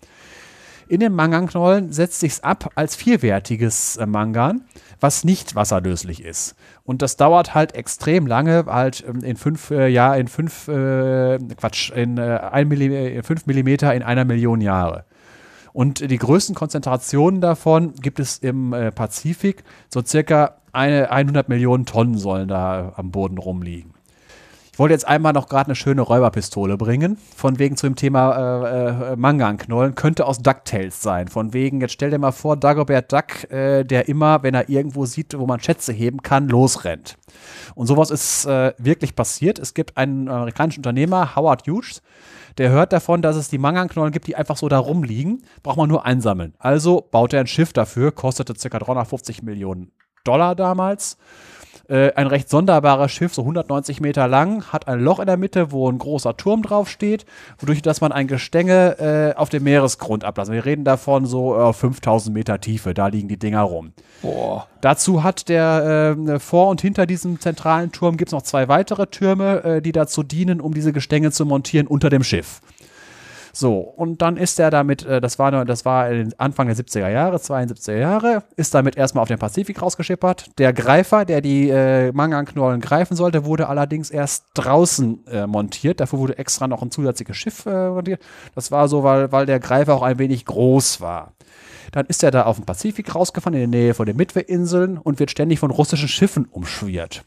In den Manganknollen setzt sich ab als vierwertiges äh, Mangan, was nicht wasserlöslich ist. Und das dauert halt extrem lange, halt ähm, in fünf, äh, ja, in fünf, äh, Quatsch, in, äh, ein Millim fünf Millimeter in einer Million Jahre. Und die größten Konzentrationen davon gibt es im äh, Pazifik. So circa eine, 100 Millionen Tonnen sollen da am Boden rumliegen. Ich wollte jetzt einmal noch gerade eine schöne Räuberpistole bringen. Von wegen zu dem Thema äh, äh, Manganknollen. Könnte aus DuckTales sein. Von wegen, jetzt stell dir mal vor, Dagobert Duck, äh, der immer, wenn er irgendwo sieht, wo man Schätze heben kann, losrennt. Und sowas ist äh, wirklich passiert. Es gibt einen amerikanischen Unternehmer, Howard Hughes, der hört davon, dass es die Manganknollen gibt, die einfach so da rumliegen. Braucht man nur einsammeln. Also baut er ein Schiff dafür, kostete ca. 350 Millionen Dollar damals. Äh, ein recht sonderbares Schiff, so 190 Meter lang, hat ein Loch in der Mitte, wo ein großer Turm drauf steht, wodurch dass man ein Gestänge äh, auf dem Meeresgrund ablassen. Wir reden davon so äh, 5000 Meter Tiefe, da liegen die Dinger rum. Boah. Dazu hat der äh, vor und hinter diesem zentralen Turm gibt es noch zwei weitere Türme, äh, die dazu dienen, um diese Gestänge zu montieren unter dem Schiff. So, und dann ist er damit, äh, das war, das war Anfang der 70er Jahre, 72er Jahre, ist damit erstmal auf den Pazifik rausgeschippert. Der Greifer, der die äh, Manganknollen greifen sollte, wurde allerdings erst draußen äh, montiert. Dafür wurde extra noch ein zusätzliches Schiff äh, montiert. Das war so, weil, weil der Greifer auch ein wenig groß war. Dann ist er da auf dem Pazifik rausgefahren, in der Nähe von den Midway-Inseln und wird ständig von russischen Schiffen umschwirrt.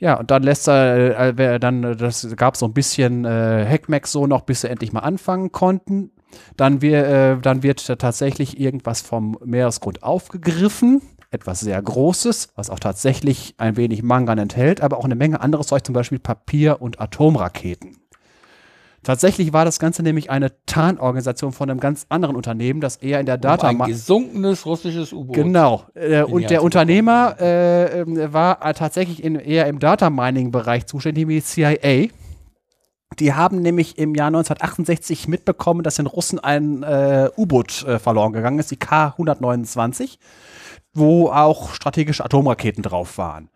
Ja, und dann lässt er, äh, dann, das gab so ein bisschen äh, Hackmack so noch, bis sie endlich mal anfangen konnten. Dann, wir, äh, dann wird tatsächlich irgendwas vom Meeresgrund aufgegriffen. Etwas sehr Großes, was auch tatsächlich ein wenig Mangan enthält, aber auch eine Menge anderes Zeug, zum Beispiel Papier und Atomraketen. Tatsächlich war das Ganze nämlich eine Tarnorganisation von einem ganz anderen Unternehmen, das eher in der Data. Um ein gesunkenes russisches U-Boot. Genau. Äh, und der Unternehmer äh, ähm, war tatsächlich in, eher im Data Mining-Bereich zuständig, wie die CIA. Die haben nämlich im Jahr 1968 mitbekommen, dass den Russen ein äh, U-Boot äh, verloren gegangen ist, die K-129, wo auch strategische Atomraketen drauf waren.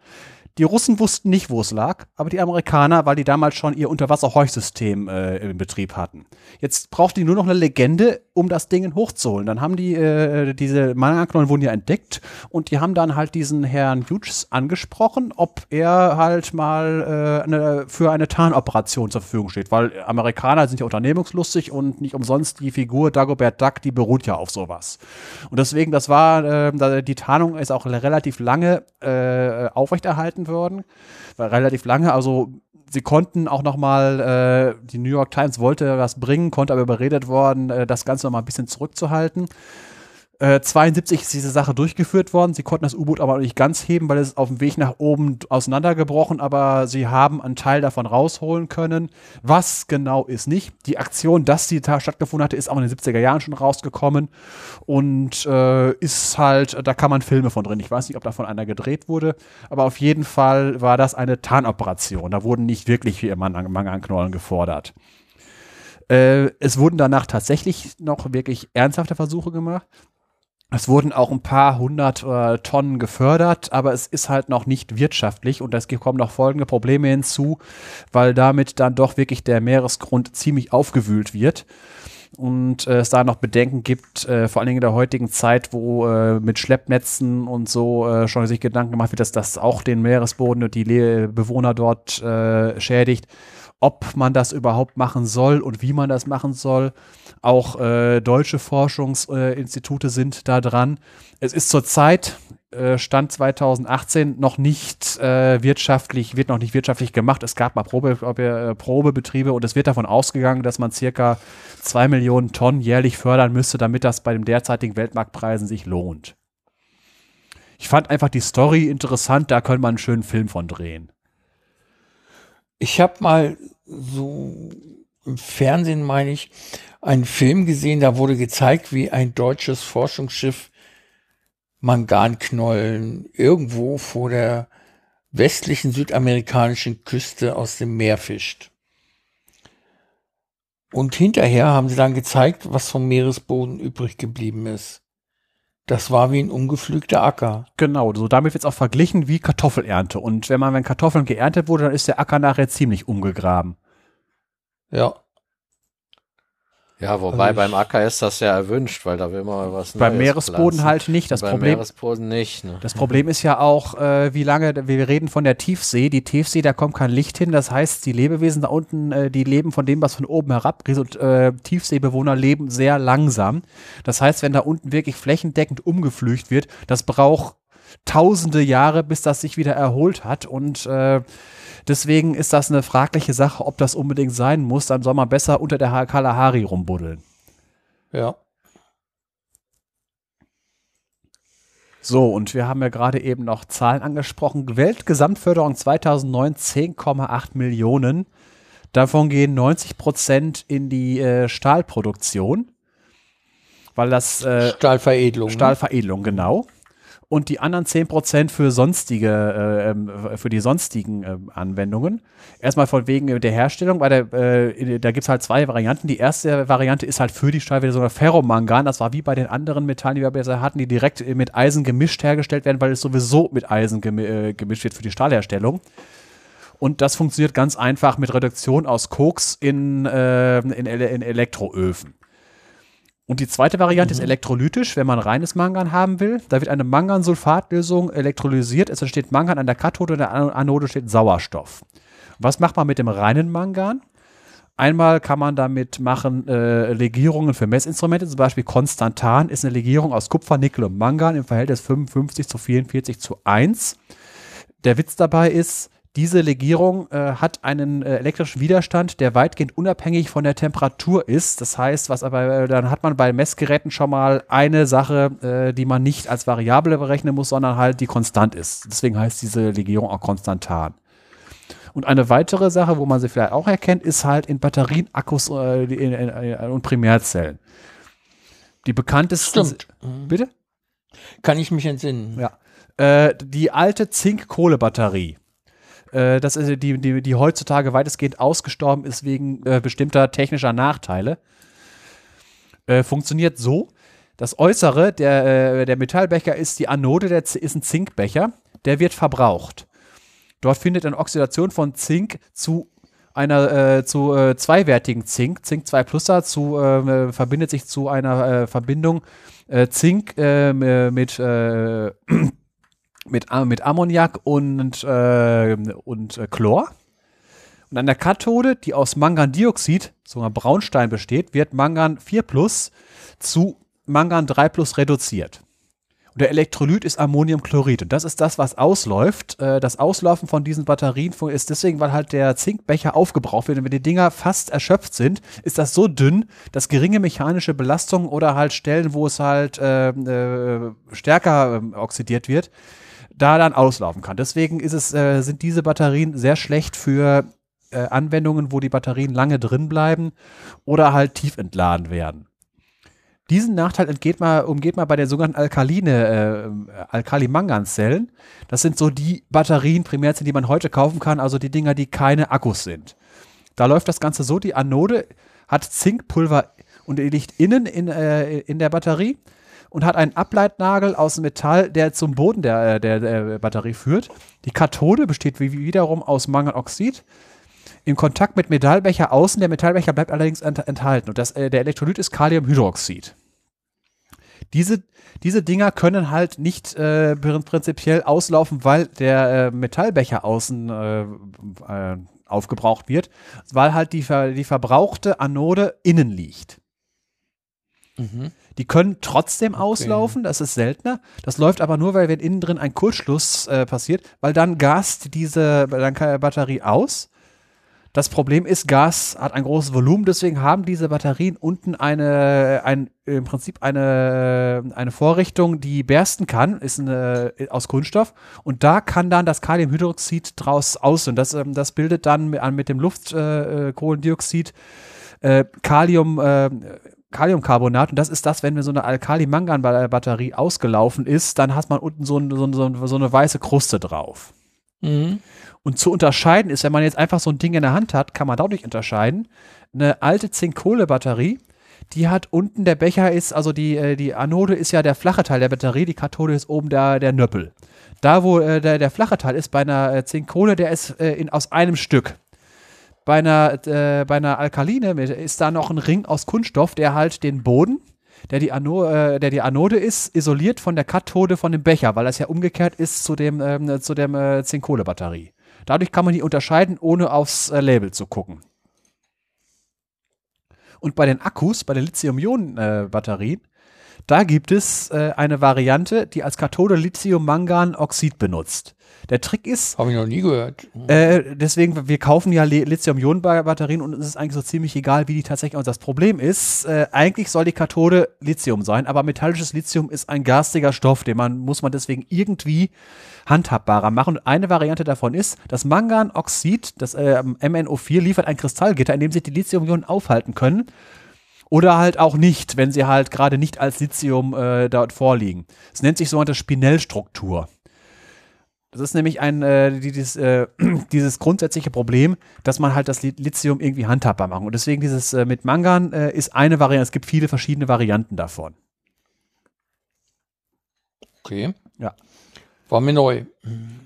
Die Russen wussten nicht, wo es lag, aber die Amerikaner, weil die damals schon ihr Unterwasserheuchsystem äh, in Betrieb hatten. Jetzt brauchten die nur noch eine Legende, um das Ding hochzuholen. Dann haben die, äh, diese Manganknollen wurden ja entdeckt und die haben dann halt diesen Herrn Hughes angesprochen, ob er halt mal äh, eine, für eine Tarnoperation zur Verfügung steht, weil Amerikaner sind ja unternehmungslustig und nicht umsonst die Figur Dagobert Duck, die beruht ja auf sowas. Und deswegen, das war, äh, die Tarnung ist auch relativ lange äh, aufrechterhalten worden, war relativ lange. Also sie konnten auch noch mal, äh, die New York Times wollte was bringen, konnte aber überredet worden, äh, das Ganze noch mal ein bisschen zurückzuhalten. Äh, 72 ist diese Sache durchgeführt worden. Sie konnten das U-Boot aber nicht ganz heben, weil es auf dem Weg nach oben auseinandergebrochen, aber sie haben einen Teil davon rausholen können. Was genau ist nicht. Die Aktion, dass sie da stattgefunden hatte, ist auch in den 70er Jahren schon rausgekommen und äh, ist halt, da kann man Filme von drin. Ich weiß nicht, ob davon einer gedreht wurde, aber auf jeden Fall war das eine Tarnoperation. Da wurden nicht wirklich viel Manga-Knollen gefordert. Äh, es wurden danach tatsächlich noch wirklich ernsthafte Versuche gemacht. Es wurden auch ein paar hundert äh, Tonnen gefördert, aber es ist halt noch nicht wirtschaftlich und es kommen noch folgende Probleme hinzu, weil damit dann doch wirklich der Meeresgrund ziemlich aufgewühlt wird und äh, es da noch Bedenken gibt, äh, vor allen Dingen in der heutigen Zeit, wo äh, mit Schleppnetzen und so äh, schon sich Gedanken gemacht wird, dass das auch den Meeresboden und die Le Bewohner dort äh, schädigt, ob man das überhaupt machen soll und wie man das machen soll. Auch äh, deutsche Forschungsinstitute sind da dran. Es ist zurzeit äh, Stand 2018 noch nicht äh, wirtschaftlich, wird noch nicht wirtschaftlich gemacht. Es gab mal Probe, äh, Probebetriebe und es wird davon ausgegangen, dass man circa zwei Millionen Tonnen jährlich fördern müsste, damit das bei den derzeitigen Weltmarktpreisen sich lohnt. Ich fand einfach die Story interessant, da könnte man einen schönen Film von drehen. Ich habe mal so im Fernsehen, meine ich, einen Film gesehen, da wurde gezeigt, wie ein deutsches Forschungsschiff Manganknollen irgendwo vor der westlichen südamerikanischen Küste aus dem Meer fischt. Und hinterher haben sie dann gezeigt, was vom Meeresboden übrig geblieben ist. Das war wie ein ungepflügter Acker. Genau, so damit wird es auch verglichen wie Kartoffelernte. Und wenn man, wenn Kartoffeln geerntet wurde, dann ist der Acker nachher ziemlich umgegraben. Ja. Ja, wobei also beim Acker ist das ja erwünscht, weil da will man was Beim Meeresboden pflanzen. halt nicht. Das beim Problem, Meeresboden nicht. Ne? Das Problem ist ja auch, äh, wie lange, wir reden von der Tiefsee. Die Tiefsee, da kommt kein Licht hin. Das heißt, die Lebewesen da unten, äh, die leben von dem, was von oben herab und äh, Tiefseebewohner leben sehr langsam. Das heißt, wenn da unten wirklich flächendeckend umgepflügt wird, das braucht tausende Jahre, bis das sich wieder erholt hat. Und äh, Deswegen ist das eine fragliche Sache, ob das unbedingt sein muss. Dann soll man besser unter der Kalahari rumbuddeln. Ja. So, und wir haben ja gerade eben noch Zahlen angesprochen. Weltgesamtförderung 2009 10,8 Millionen. Davon gehen 90 Prozent in die äh, Stahlproduktion. Weil das. Äh, Stahlveredelung. Ne? Stahlveredelung, genau und die anderen 10% für sonstige, äh, ähm, für die sonstigen äh, Anwendungen. Erstmal von wegen der Herstellung, weil der, äh, da gibt es halt zwei Varianten. Die erste Variante ist halt für die Stahlversion Ferromangan. Das war wie bei den anderen Metallen, die wir bisher hatten, die direkt mit Eisen gemischt hergestellt werden, weil es sowieso mit Eisen äh, gemischt wird für die Stahlherstellung. Und das funktioniert ganz einfach mit Reduktion aus Koks in, äh, in, in Elektroöfen. Und die zweite Variante mhm. ist elektrolytisch, wenn man reines Mangan haben will. Da wird eine Mangansulfatlösung elektrolysiert. Es entsteht Mangan an der Kathode und der Anode steht Sauerstoff. Was macht man mit dem reinen Mangan? Einmal kann man damit machen äh, Legierungen für Messinstrumente, zum Beispiel Konstantan ist eine Legierung aus Kupfer, Nickel und Mangan im Verhältnis 55 zu 44 zu 1. Der Witz dabei ist, diese Legierung äh, hat einen äh, elektrischen Widerstand, der weitgehend unabhängig von der Temperatur ist. Das heißt, was aber äh, dann hat man bei Messgeräten schon mal eine Sache, äh, die man nicht als Variable berechnen muss, sondern halt die konstant ist. Deswegen heißt diese Legierung auch konstantan. Und eine weitere Sache, wo man sie vielleicht auch erkennt, ist halt in Batterien, Akkus äh, in, in, in, und Primärzellen. Die bekanntesten. Stimmt. Bitte? Kann ich mich entsinnen. Ja. Äh, die alte Zink-Kohle-Batterie äh, das ist die, die, die heutzutage weitestgehend ausgestorben ist wegen äh, bestimmter technischer Nachteile. Äh, funktioniert so. Das Äußere der, äh, der Metallbecher ist die Anode, der ist ein Zinkbecher, der wird verbraucht. Dort findet eine Oxidation von Zink zu einer äh, zu äh, zweiwertigen Zink, Zink 2 Plus dazu äh, verbindet sich zu einer äh, Verbindung äh, Zink äh, mit mit, mit Ammoniak und, äh, und äh, Chlor. Und an der Kathode, die aus Mangandioxid, sogar Braunstein besteht, wird Mangan 4 plus zu Mangan 3 plus reduziert. Und der Elektrolyt ist Ammoniumchlorid. Und das ist das, was ausläuft. Äh, das Auslaufen von diesen Batterien ist deswegen, weil halt der Zinkbecher aufgebraucht wird. Und wenn die Dinger fast erschöpft sind, ist das so dünn, dass geringe mechanische Belastungen oder halt Stellen, wo es halt äh, äh, stärker äh, oxidiert wird, da dann auslaufen kann. Deswegen ist es, äh, sind diese Batterien sehr schlecht für äh, Anwendungen, wo die Batterien lange drin bleiben oder halt tief entladen werden. Diesen Nachteil entgeht man, umgeht man bei den sogenannten Alkaline, äh, Alkali-Mangan-Zellen. Das sind so die Batterien, Primärzellen, die man heute kaufen kann, also die Dinger, die keine Akkus sind. Da läuft das Ganze so, die Anode hat Zinkpulver und die liegt innen in, äh, in der Batterie und hat einen Ableitnagel aus Metall, der zum Boden der, äh, der, der Batterie führt. Die Kathode besteht wiederum aus Manganoxid im Kontakt mit Metallbecher außen. Der Metallbecher bleibt allerdings ent enthalten. Und das, äh, der Elektrolyt ist Kaliumhydroxid. Diese, diese Dinger können halt nicht äh, prinzipiell auslaufen, weil der äh, Metallbecher außen äh, äh, aufgebraucht wird, weil halt die, die verbrauchte Anode innen liegt. Mhm. Die können trotzdem okay. auslaufen, das ist seltener. Das läuft aber nur, weil wenn innen drin ein Kurzschluss äh, passiert, weil dann gast diese dann Batterie aus das Problem ist, Gas hat ein großes Volumen, deswegen haben diese Batterien unten eine, ein, im Prinzip eine, eine Vorrichtung, die bersten kann, ist eine, aus Kunststoff und da kann dann das Kaliumhydroxid draus aus und das, ähm, das bildet dann mit, mit dem Luftkohlendioxid äh, äh, Kalium, äh, Kaliumcarbonat und das ist das, wenn so eine Alkali-Mangan-Batterie ausgelaufen ist, dann hat man unten so, ein, so, so, so eine weiße Kruste drauf. Mhm. Und zu unterscheiden ist, wenn man jetzt einfach so ein Ding in der Hand hat, kann man dadurch unterscheiden. Eine alte Zink-Kohle-Batterie, die hat unten der Becher ist, also die, äh, die Anode ist ja der flache Teil der Batterie, die Kathode ist oben der, der Nöppel. Da, wo äh, der, der flache Teil ist, bei einer äh, Zink-Kohle, der ist äh, in, aus einem Stück. Bei einer, äh, bei einer Alkaline ist da noch ein Ring aus Kunststoff, der halt den Boden, der die, Ano, äh, der die Anode ist, isoliert von der Kathode von dem Becher, weil das ja umgekehrt ist zu dem, ähm, zu dem äh, Zink-Kohle-Batterie. Dadurch kann man die unterscheiden, ohne aufs äh, Label zu gucken. Und bei den Akkus, bei den Lithium-Ionen-Batterien, da gibt es äh, eine Variante, die als Kathode Lithium-Mangan-Oxid benutzt. Der Trick ist. Habe ich noch nie gehört. Äh, deswegen, wir kaufen ja Lithium-Ionen-Batterien und es ist eigentlich so ziemlich egal, wie die tatsächlich. Und das Problem ist, äh, eigentlich soll die Kathode Lithium sein, aber metallisches Lithium ist ein garstiger Stoff, den man, muss man deswegen irgendwie handhabbarer machen. Und eine Variante davon ist, das Manganoxid, das äh, MnO4, liefert ein Kristallgitter, in dem sich die Lithium-Ionen aufhalten können. Oder halt auch nicht, wenn sie halt gerade nicht als Lithium äh, dort vorliegen. Es nennt sich sogenannte Spinellstruktur. Das ist nämlich ein, äh, dieses, äh, dieses grundsätzliche Problem, dass man halt das Lithium irgendwie handhabbar macht. Und deswegen dieses äh, mit Mangan äh, ist eine Variante. Es gibt viele verschiedene Varianten davon. Okay. Ja. War mir neu.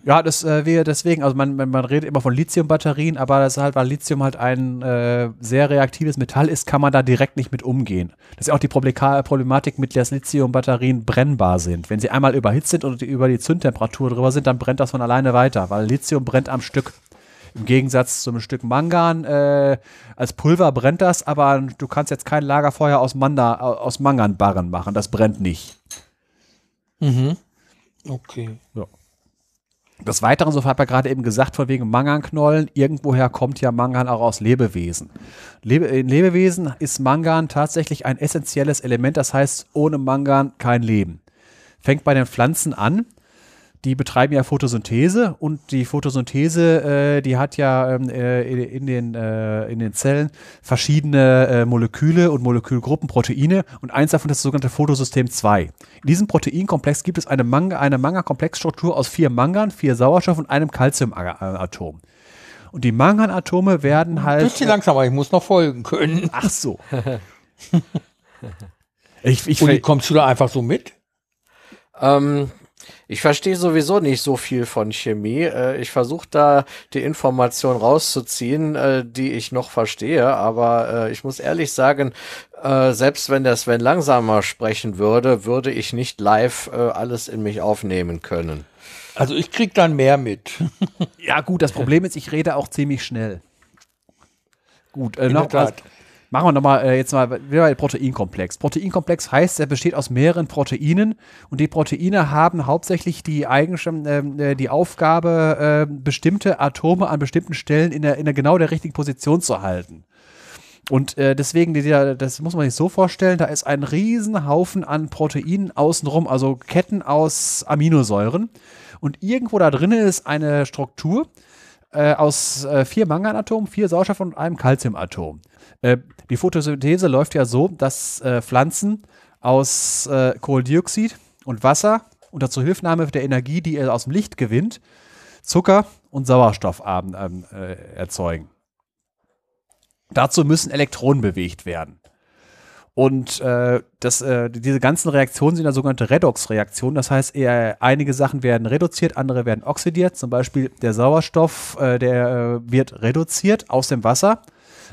Ja, das äh, wäre deswegen, also man, man, man redet immer von Lithium-Batterien, aber das ist halt, weil Lithium halt ein äh, sehr reaktives Metall ist, kann man da direkt nicht mit umgehen. Das ist ja auch die Problematik, mit der Lithium-Batterien brennbar sind. Wenn sie einmal überhitzt sind und die, über die Zündtemperatur drüber sind, dann brennt das von alleine weiter, weil Lithium brennt am Stück. Im Gegensatz zu einem Stück Mangan, äh, als Pulver brennt das, aber du kannst jetzt kein Lagerfeuer aus, Manda, aus Manganbarren machen, das brennt nicht. Mhm. Okay. Ja. Des Weiteren, so hat er gerade eben gesagt, von wegen Manganknollen, irgendwoher kommt ja Mangan auch aus Lebewesen. Lebe, in Lebewesen ist Mangan tatsächlich ein essentielles Element, das heißt, ohne Mangan kein Leben. Fängt bei den Pflanzen an, die betreiben ja Photosynthese und die Photosynthese, äh, die hat ja ähm, äh, in, den, äh, in den Zellen verschiedene äh, Moleküle und Molekülgruppen, Proteine und eins davon ist das sogenannte Photosystem 2. In diesem Proteinkomplex gibt es eine Manga, eine Manga-Komplexstruktur aus vier Mangan, vier Sauerstoff und einem Calciumatom. Und die Mangan-Atome werden halt. Ein bisschen langsamer, ich muss noch folgen können. Ach so. ich, ich, und kommst du da einfach so mit? Ähm, ich verstehe sowieso nicht so viel von Chemie. Äh, ich versuche da die Information rauszuziehen, äh, die ich noch verstehe. Aber äh, ich muss ehrlich sagen, selbst wenn der Sven langsamer sprechen würde, würde ich nicht live alles in mich aufnehmen können. Also ich krieg dann mehr mit. ja gut, das Problem ist, ich rede auch ziemlich schnell. Gut, äh, noch was, Machen wir nochmal äh, jetzt mal wieder bei Proteinkomplex. Proteinkomplex heißt, er besteht aus mehreren Proteinen und die Proteine haben hauptsächlich die Eigenschaft, ähm, äh, die Aufgabe, äh, bestimmte Atome an bestimmten Stellen in der, in der genau der richtigen Position zu halten. Und äh, deswegen, die, das muss man sich so vorstellen, da ist ein Riesenhaufen an Proteinen außenrum, also Ketten aus Aminosäuren. Und irgendwo da drinnen ist eine Struktur äh, aus äh, vier Manganatomen, vier Sauerstoff und einem Calciumatom. Äh, die Photosynthese läuft ja so, dass äh, Pflanzen aus äh, Kohlendioxid und Wasser unter Zuhilfenahme der Energie, die er aus dem Licht gewinnt, Zucker und Sauerstoff ähm, äh, erzeugen. Dazu müssen Elektronen bewegt werden. Und äh, das, äh, diese ganzen Reaktionen sind ja sogenannte Redox-Reaktionen. Das heißt, eher einige Sachen werden reduziert, andere werden oxidiert. Zum Beispiel der Sauerstoff, äh, der äh, wird reduziert aus dem Wasser.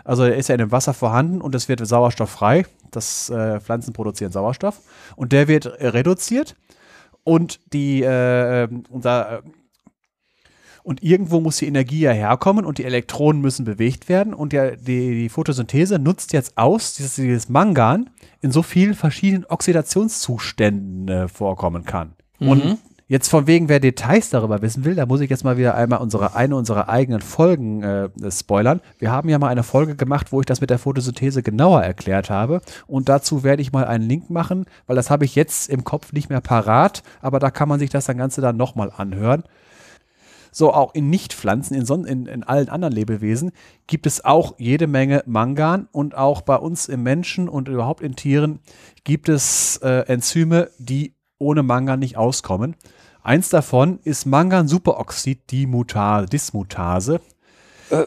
Also er ist ja in dem Wasser vorhanden und es wird sauerstofffrei. Das äh, Pflanzen produzieren Sauerstoff. Und der wird reduziert. Und die, äh, unser und irgendwo muss die Energie ja herkommen und die Elektronen müssen bewegt werden. Und ja, die, die Photosynthese nutzt jetzt aus, dieses, dieses Mangan in so vielen verschiedenen Oxidationszuständen äh, vorkommen kann. Mhm. Und Jetzt von wegen, wer Details darüber wissen will, da muss ich jetzt mal wieder einmal unsere, eine unserer eigenen Folgen äh, spoilern. Wir haben ja mal eine Folge gemacht, wo ich das mit der Photosynthese genauer erklärt habe. Und dazu werde ich mal einen Link machen, weil das habe ich jetzt im Kopf nicht mehr parat, aber da kann man sich das dann Ganze dann nochmal anhören. So auch in Nichtpflanzen, in, in, in allen anderen Lebewesen gibt es auch jede Menge Mangan und auch bei uns im Menschen und überhaupt in Tieren gibt es äh, Enzyme, die ohne Mangan nicht auskommen. Eins davon ist Mangan-Superoxid-Dismutase. Äh,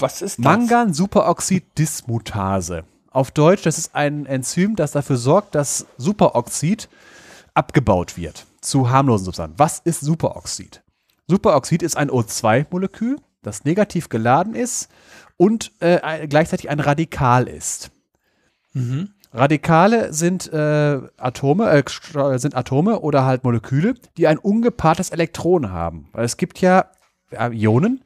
was ist das? Mangan-Superoxid-Dismutase. Auf Deutsch, das ist ein Enzym, das dafür sorgt, dass Superoxid abgebaut wird zu harmlosen Substanzen. Was ist Superoxid? Superoxid ist ein O2-Molekül, das negativ geladen ist und äh, gleichzeitig ein Radikal ist. Mhm. Radikale sind äh, Atome, äh, sind Atome oder halt Moleküle, die ein ungepaartes Elektron haben. Weil es gibt ja Ionen.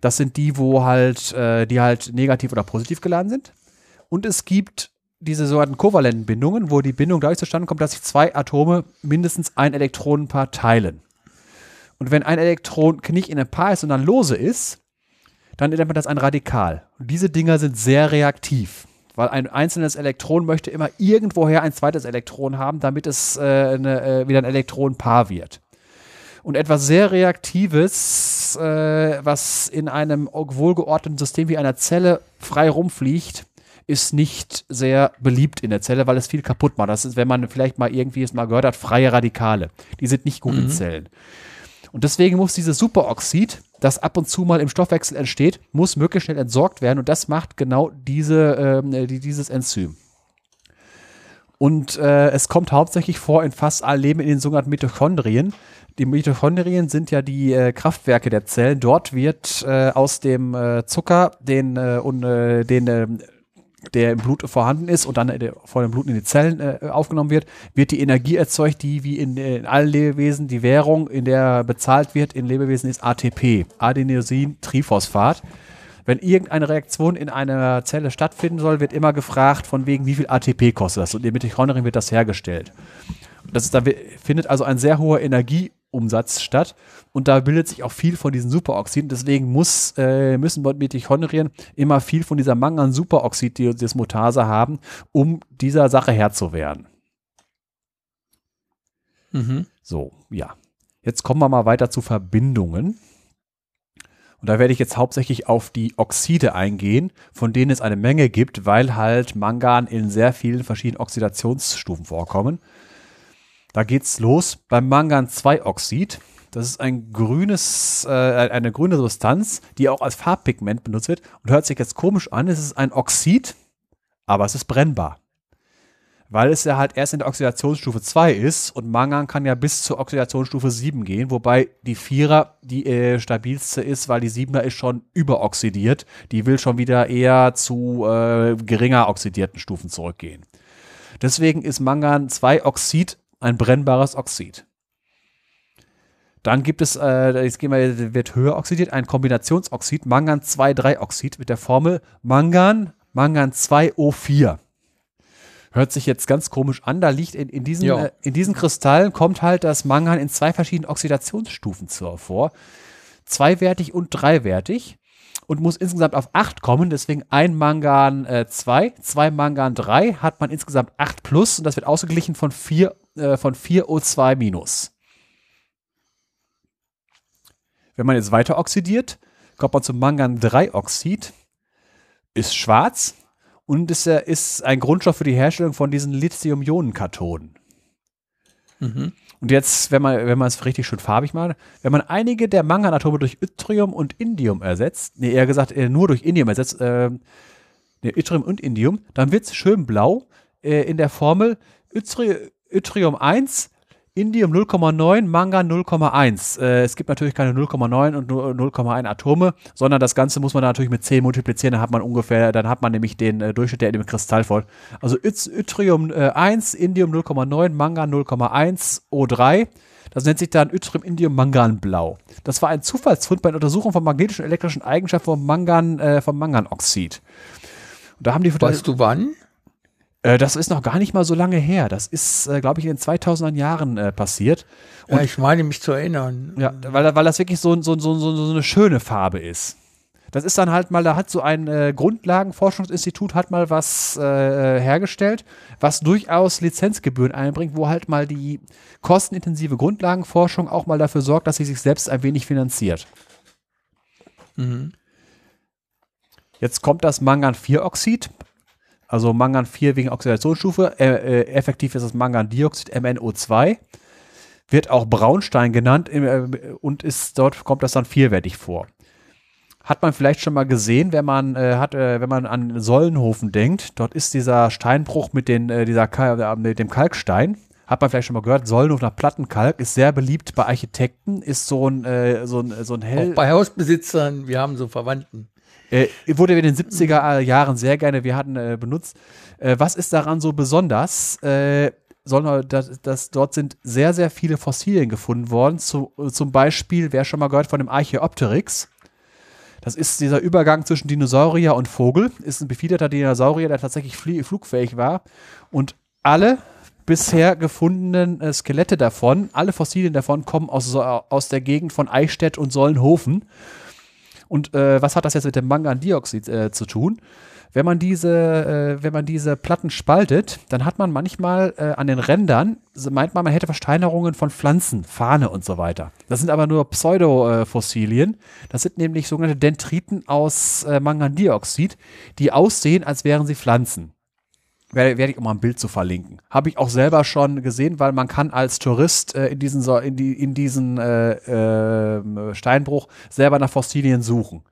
Das sind die, wo halt, äh, die halt negativ oder positiv geladen sind. Und es gibt diese sogenannten kovalenten Bindungen, wo die Bindung dadurch zustande kommt, dass sich zwei Atome mindestens ein Elektronenpaar teilen. Und wenn ein Elektron nicht in einem Paar ist, sondern lose ist, dann nennt man das ein Radikal. Und diese Dinger sind sehr reaktiv, weil ein einzelnes Elektron möchte immer irgendwoher ein zweites Elektron haben, damit es äh, eine, äh, wieder ein Elektronenpaar wird. Und etwas sehr Reaktives, äh, was in einem wohlgeordneten System wie einer Zelle frei rumfliegt, ist nicht sehr beliebt in der Zelle, weil es viel kaputt macht. Das ist, wenn man vielleicht mal irgendwie es mal gehört hat, freie Radikale. Die sind nicht gut mhm. in Zellen. Und deswegen muss dieses Superoxid, das ab und zu mal im Stoffwechsel entsteht, muss möglichst schnell entsorgt werden. Und das macht genau diese, äh, dieses Enzym. Und äh, es kommt hauptsächlich vor in fast allen Leben in den sogenannten Mitochondrien. Die Mitochondrien sind ja die äh, Kraftwerke der Zellen. Dort wird äh, aus dem äh, Zucker, den, äh, und, äh, den ähm, der im Blut vorhanden ist und dann äh, von dem Blut in die Zellen äh, aufgenommen wird, wird die Energie erzeugt, die wie in, in, allen Lebewesen die Währung, in der bezahlt wird in Lebewesen, ist ATP, Adenosin-Triphosphat. Wenn irgendeine Reaktion in einer Zelle stattfinden soll, wird immer gefragt, von wegen, wie viel ATP kostet das? Und in Mitochondrien wird das hergestellt. Das ist, da findet also ein sehr hoher Energieumsatz statt und da bildet sich auch viel von diesen Superoxiden. Deswegen muss, äh, müssen Mitochondrien immer viel von dieser Mangan-Superoxid-Dismutase haben, um dieser Sache Herr zu werden. Mhm. So, ja. Jetzt kommen wir mal weiter zu Verbindungen. Und da werde ich jetzt hauptsächlich auf die Oxide eingehen, von denen es eine Menge gibt, weil halt Mangan in sehr vielen verschiedenen Oxidationsstufen vorkommen. Da geht's los beim Mangan-2-Oxid. Das ist ein grünes, äh, eine grüne Substanz, die auch als Farbpigment benutzt wird und hört sich jetzt komisch an. Es ist ein Oxid, aber es ist brennbar. Weil es ja halt erst in der Oxidationsstufe 2 ist und Mangan kann ja bis zur Oxidationsstufe 7 gehen, wobei die Vierer die äh, stabilste ist, weil die Siebener ist schon überoxidiert. Die will schon wieder eher zu äh, geringer oxidierten Stufen zurückgehen. Deswegen ist Mangan 2 Oxid ein brennbares Oxid. Dann gibt es, äh, jetzt gehen wir, wird höher oxidiert, ein Kombinationsoxid, Mangan-2,3-Oxid mit der Formel Mangan Mangan 2O4. Hört sich jetzt ganz komisch an. Da liegt in, in, diesen, äh, in diesen Kristallen kommt halt das Mangan in zwei verschiedenen Oxidationsstufen vor. Zweiwertig und dreiwertig. Und muss insgesamt auf 8 kommen. Deswegen ein Mangan 2, zwei Mangan 3 hat man insgesamt 8 plus. Und das wird ausgeglichen von 4, äh, von 4 O2 minus. Wenn man jetzt weiter oxidiert, kommt man zum Mangan-3-Oxid, ist schwarz und ist, äh, ist ein Grundstoff für die Herstellung von diesen Lithium-Ionen-Kathoden. Mhm. Und jetzt, wenn man, wenn man es richtig schön farbig macht, wenn man einige der Manganatome durch Yttrium und Indium ersetzt, nee, eher gesagt, äh, nur durch Indium ersetzt, äh, nee, Yttrium und Indium, dann wird es schön blau äh, in der Formel Yttri Yttrium 1, Indium 0,9, Mangan 0,1. Äh, es gibt natürlich keine 0,9 und nur 0,1 Atome, sondern das Ganze muss man natürlich mit 10 multiplizieren, dann hat man ungefähr, dann hat man nämlich den äh, Durchschnitt der in dem Kristall voll. Also Yt Yttrium äh, 1, Indium 0,9, Mangan 0,1, O3. Das nennt sich dann Yttrium Indium Mangan Blau. Das war ein Zufallsfund bei der Untersuchung von magnetischen und elektrischen Eigenschaften vom Mangan, äh, vom Manganoxid. Und da haben die Weißt du wann? Äh, das ist noch gar nicht mal so lange her. Das ist, äh, glaube ich, in den 2000er Jahren äh, passiert. Ja, ich meine mich zu erinnern. Ja, weil, weil das wirklich so, so, so, so, so eine schöne Farbe ist. Das ist dann halt mal, da hat so ein äh, Grundlagenforschungsinstitut hat mal was äh, hergestellt, was durchaus Lizenzgebühren einbringt, wo halt mal die kostenintensive Grundlagenforschung auch mal dafür sorgt, dass sie sich selbst ein wenig finanziert. Mhm. Jetzt kommt das Mangan-4-Oxid, also Mangan 4 wegen Oxidationsstufe, äh, äh, effektiv ist das Mangandioxid MnO2, wird auch Braunstein genannt im, äh, und ist dort kommt das dann vierwertig vor. Hat man vielleicht schon mal gesehen, wenn man äh, hat, äh, wenn man an Sollenhofen denkt, dort ist dieser Steinbruch mit den, dieser Kal mit dem Kalkstein. Hat man vielleicht schon mal gehört, Sollenhof nach Plattenkalk ist sehr beliebt bei Architekten, ist so ein, äh, so ein, so ein hell. Auch bei Hausbesitzern, wir haben so Verwandten. Äh, wurde in den 70er Jahren sehr gerne, wir hatten äh, benutzt. Äh, was ist daran so besonders? Äh, sondern dass, dass dort sind sehr, sehr viele Fossilien gefunden worden. Zu, zum Beispiel, wer schon mal gehört von dem Archaeopteryx? Das ist dieser Übergang zwischen Dinosaurier und Vogel. Ist ein befiederter Dinosaurier, der tatsächlich flugfähig war. Und alle bisher gefundenen äh, Skelette davon, alle Fossilien davon kommen aus, so- aus der Gegend von Eichstätt und Sollenhofen. Und äh, was hat das jetzt mit dem Mangandioxid äh, zu tun? Wenn man diese, äh, wenn man diese Platten spaltet, dann hat man manchmal äh, an den Rändern, meint man, man hätte Versteinerungen von Pflanzen, Fahne und so weiter. Das sind aber nur Pseudofossilien. Das sind nämlich sogenannte Dendriten aus äh, Mangandioxid, die aussehen, als wären sie Pflanzen. Werde, werde ich auch mal ein Bild zu verlinken. Habe ich auch selber schon gesehen, weil man kann als Tourist äh, in diesen, in die, in diesen äh, ähm, Steinbruch selber nach Fossilien suchen.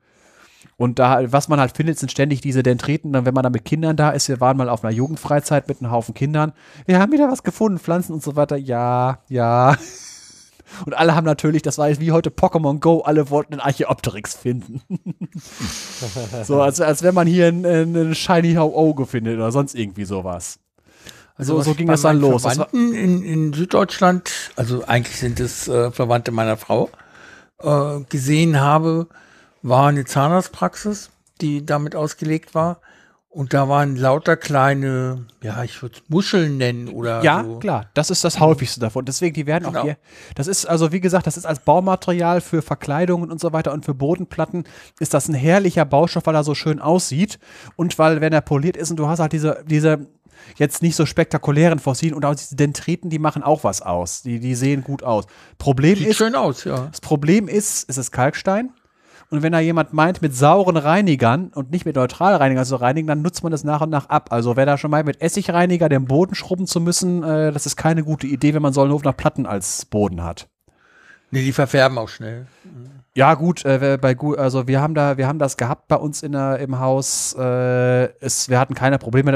Und da, was man halt findet, sind ständig diese Dendriten. Dann, wenn man da mit Kindern da ist, wir waren mal auf einer Jugendfreizeit mit einem Haufen Kindern. Wir haben wieder was gefunden, Pflanzen und so weiter. Ja, ja. Und alle haben natürlich, das war jetzt wie heute Pokémon Go, alle wollten einen Archaeopteryx finden. so, als, als wenn man hier einen, einen Shiny Auge findet oder sonst irgendwie sowas. So, was so ich ging das dann los. Das Verwandten in, in Süddeutschland, also eigentlich sind es äh, Verwandte meiner Frau, äh, gesehen habe, war eine Zahnarztpraxis, die damit ausgelegt war. Und da waren lauter kleine, ja, ich würde es Muscheln nennen oder Ja, so. klar, das ist das häufigste davon. Deswegen, die werden auch Genau. hier, das ist also, wie gesagt, das ist als Baumaterial für Verkleidungen und so weiter und für Bodenplatten ist das ein herrlicher Baustoff, weil er so schön aussieht und weil, wenn er poliert ist und du hast halt diese, diese jetzt nicht so spektakulären Fossilien und auch diese Dendriten, die machen auch was aus. Die, die sehen gut aus. Problem Sieht ist, schön aus, ja. das Problem ist, es ist Kalkstein. Und wenn da jemand meint, mit sauren Reinigern und nicht mit Neutralreinigern zu reinigen, dann nutzt man das nach und nach ab. Also wer da schon meint, mit Essigreiniger den Boden schrubben zu müssen, äh, das ist keine gute Idee, wenn man Sollenhof nach Platten als Boden hat. Nee, die verfärben auch schnell. Ja, gut, äh, bei also wir haben da, wir haben das gehabt bei uns in der, im Haus. Äh, es, wir hatten keine Probleme,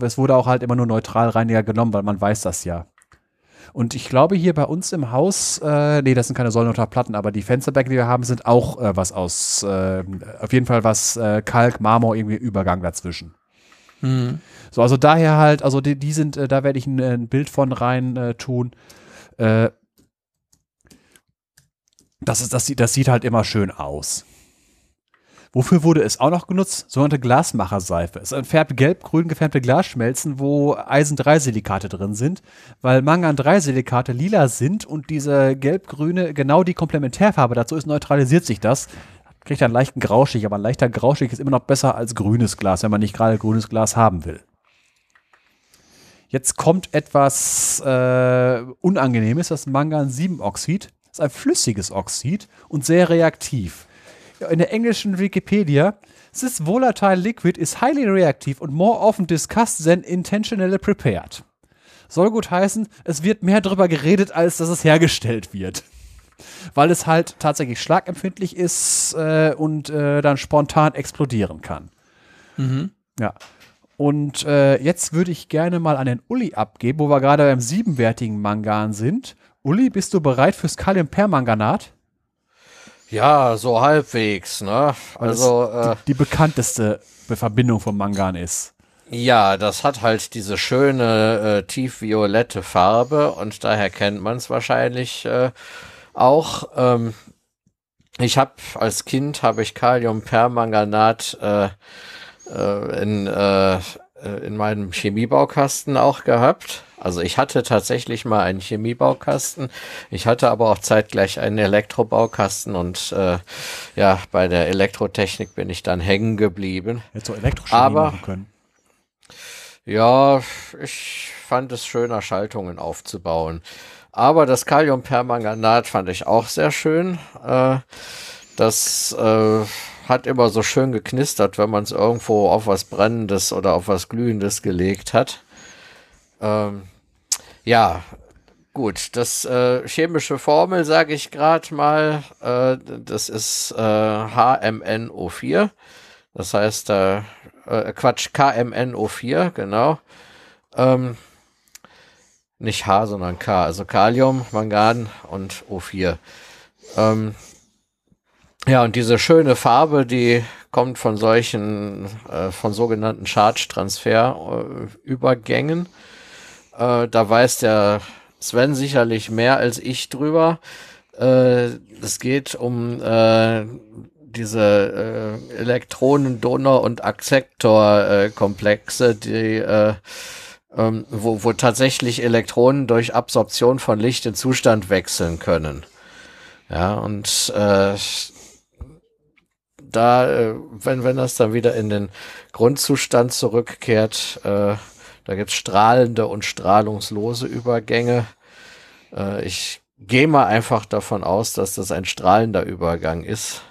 es wurde auch halt immer nur Neutralreiniger genommen, weil man weiß das ja. Und ich glaube, hier bei uns im Haus, äh, nee, das sind keine Säulenunterplatten, aber die Fensterbänke, die wir haben, sind auch äh, was aus, äh, auf jeden Fall was äh, Kalk, Marmor, irgendwie Übergang dazwischen. Mhm. So, also daher halt, also die, die sind, äh, da werde ich ein, ein Bild von rein äh, tun. Äh, das, ist, das, sieht, das sieht halt immer schön aus. Wofür wurde es auch noch genutzt? Sogenannte Glasmacherseife. Es entfärbt gelb-grün gefärbte Glasschmelzen, wo Eisen-3-Silikate drin sind, weil Mangan-3-Silikate lila sind und diese gelb-grüne genau die Komplementärfarbe dazu ist, neutralisiert sich das. Kriegt einen leichten Grauschig, aber ein leichter Grauschig ist immer noch besser als grünes Glas, wenn man nicht gerade grünes Glas haben will. Jetzt kommt etwas äh, Unangenehmes, das Mangan-7-Oxid. Das ist ein flüssiges Oxid und sehr reaktiv in der englischen Wikipedia, this volatile liquid is highly reactive and more often discussed than intentionally prepared. Soll gut heißen, es wird mehr darüber geredet, als dass es hergestellt wird. Weil es halt tatsächlich schlagempfindlich ist äh, und äh, dann spontan explodieren kann. Mhm. Ja. Und äh, jetzt würde ich gerne mal an den Uli abgeben, wo wir gerade beim siebenwertigen Mangan sind. Uli, bist du bereit fürs Kaliumpermanganat? Ja, so halbwegs, ne? Also äh, die, die, bekannteste Verbindung von Mangan ist. Ja, das hat halt diese schöne äh, tiefviolette Farbe und daher kennt man es wahrscheinlich äh, auch. Ähm, ich habe als Kind habe ich Kaliumpermanganat äh, äh, in äh, in meinem Chemiebaukasten auch gehabt also ich hatte tatsächlich mal einen Chemiebaukasten. Ich hatte aber auch zeitgleich einen Elektrobaukasten und äh, ja, bei der Elektrotechnik bin ich dann hängen geblieben. Hättest du Elektrochemie aber, machen können. Ja, ich fand es schöner, Schaltungen aufzubauen. Aber das Kaliumpermanganat fand ich auch sehr schön. Äh, das äh, hat immer so schön geknistert, wenn man es irgendwo auf was Brennendes oder auf was Glühendes gelegt hat. Ähm, ja, gut. Das äh, chemische Formel sage ich gerade mal. Äh, das ist äh, HMNO4. Das heißt, äh, äh, Quatsch, KMNO4, genau. Ähm, nicht H, sondern K. Also Kalium, Mangan und O4. Ähm, ja, und diese schöne Farbe, die kommt von solchen, äh, von sogenannten Charge-Transfer-Übergängen. Äh, da weiß der Sven sicherlich mehr als ich drüber. Äh, es geht um äh, diese äh, Elektronen, Donor- und Akzeptor-Komplexe, die äh, ähm, wo, wo tatsächlich Elektronen durch Absorption von Licht in Zustand wechseln können. Ja, und äh, da, äh, wenn, wenn das dann wieder in den Grundzustand zurückkehrt, äh, da gibt's strahlende und strahlungslose Übergänge. Äh, ich gehe mal einfach davon aus, dass das ein strahlender Übergang ist.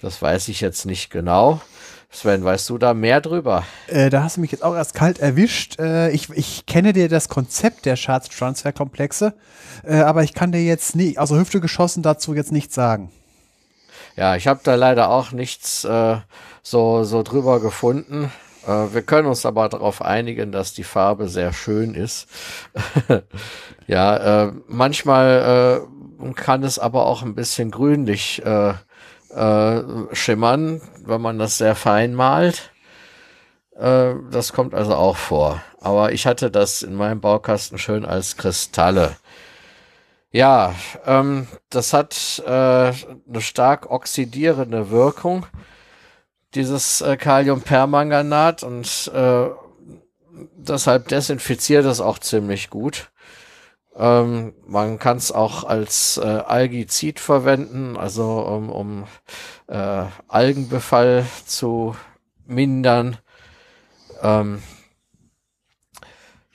Das weiß ich jetzt nicht genau. Sven, weißt du da mehr drüber? Äh, da hast du mich jetzt auch erst kalt erwischt. Äh, ich, ich kenne dir das Konzept der Charts-Transfer-Komplexe, äh, aber ich kann dir jetzt nicht, also Hüfte geschossen dazu jetzt nichts sagen. Ja, ich habe da leider auch nichts äh, so, so drüber gefunden. Äh, wir können uns aber darauf einigen, dass die Farbe sehr schön ist. ja, äh, manchmal äh, kann es aber auch ein bisschen grünlich äh, äh, schimmern, wenn man das sehr fein malt. Äh, das kommt also auch vor. Aber ich hatte das in meinem Baukasten schön als Kristalle. Ja, ähm, das hat äh, eine stark oxidierende Wirkung dieses äh, Kaliumpermanganat und äh, deshalb desinfiziert es auch ziemlich gut. Ähm, man kann es auch als äh, Algizid verwenden, also um, um äh, Algenbefall zu mindern. Ähm,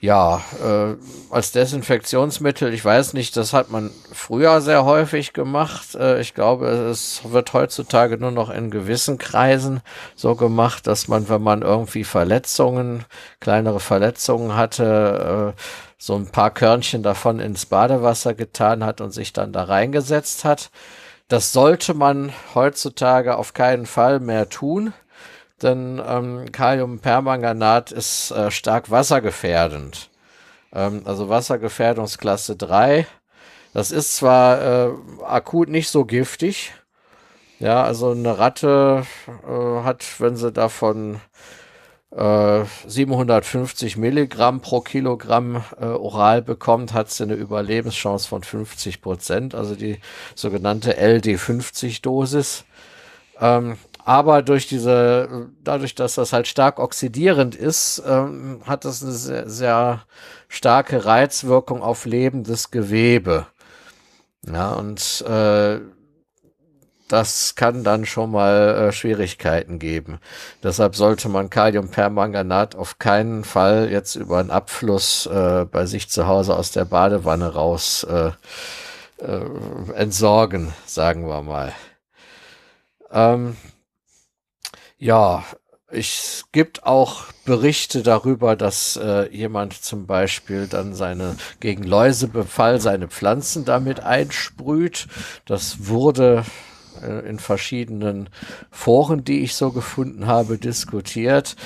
ja, äh, als Desinfektionsmittel, ich weiß nicht, das hat man früher sehr häufig gemacht. Äh, ich glaube, es wird heutzutage nur noch in gewissen Kreisen so gemacht, dass man, wenn man irgendwie Verletzungen, kleinere Verletzungen hatte, äh, so ein paar Körnchen davon ins Badewasser getan hat und sich dann da reingesetzt hat. Das sollte man heutzutage auf keinen Fall mehr tun denn ähm, Kaliumpermanganat ist äh, stark wassergefährdend. Ähm, also Wassergefährdungsklasse 3. Das ist zwar äh, akut nicht so giftig. Ja, also eine Ratte äh, hat, wenn sie davon 750 äh, Milligramm pro Kilogramm äh, oral bekommt, hat sie eine Überlebenschance von 50 Prozent, also die sogenannte LD50-Dosis. Ähm, aber durch diese, dadurch, dass das halt stark oxidierend ist, ähm, hat das eine sehr, sehr starke Reizwirkung auf lebendes Gewebe. Ja, und äh, das kann dann schon mal äh, Schwierigkeiten geben. Deshalb sollte man Kaliumpermanganat auf keinen Fall jetzt über einen Abfluss äh, bei sich zu Hause aus der Badewanne raus äh, äh, entsorgen, sagen wir mal. Ähm, ja, es gibt auch Berichte darüber, dass äh, jemand zum Beispiel dann seine gegen Läusebefall seine Pflanzen damit einsprüht. Das wurde äh, in verschiedenen Foren, die ich so gefunden habe, diskutiert.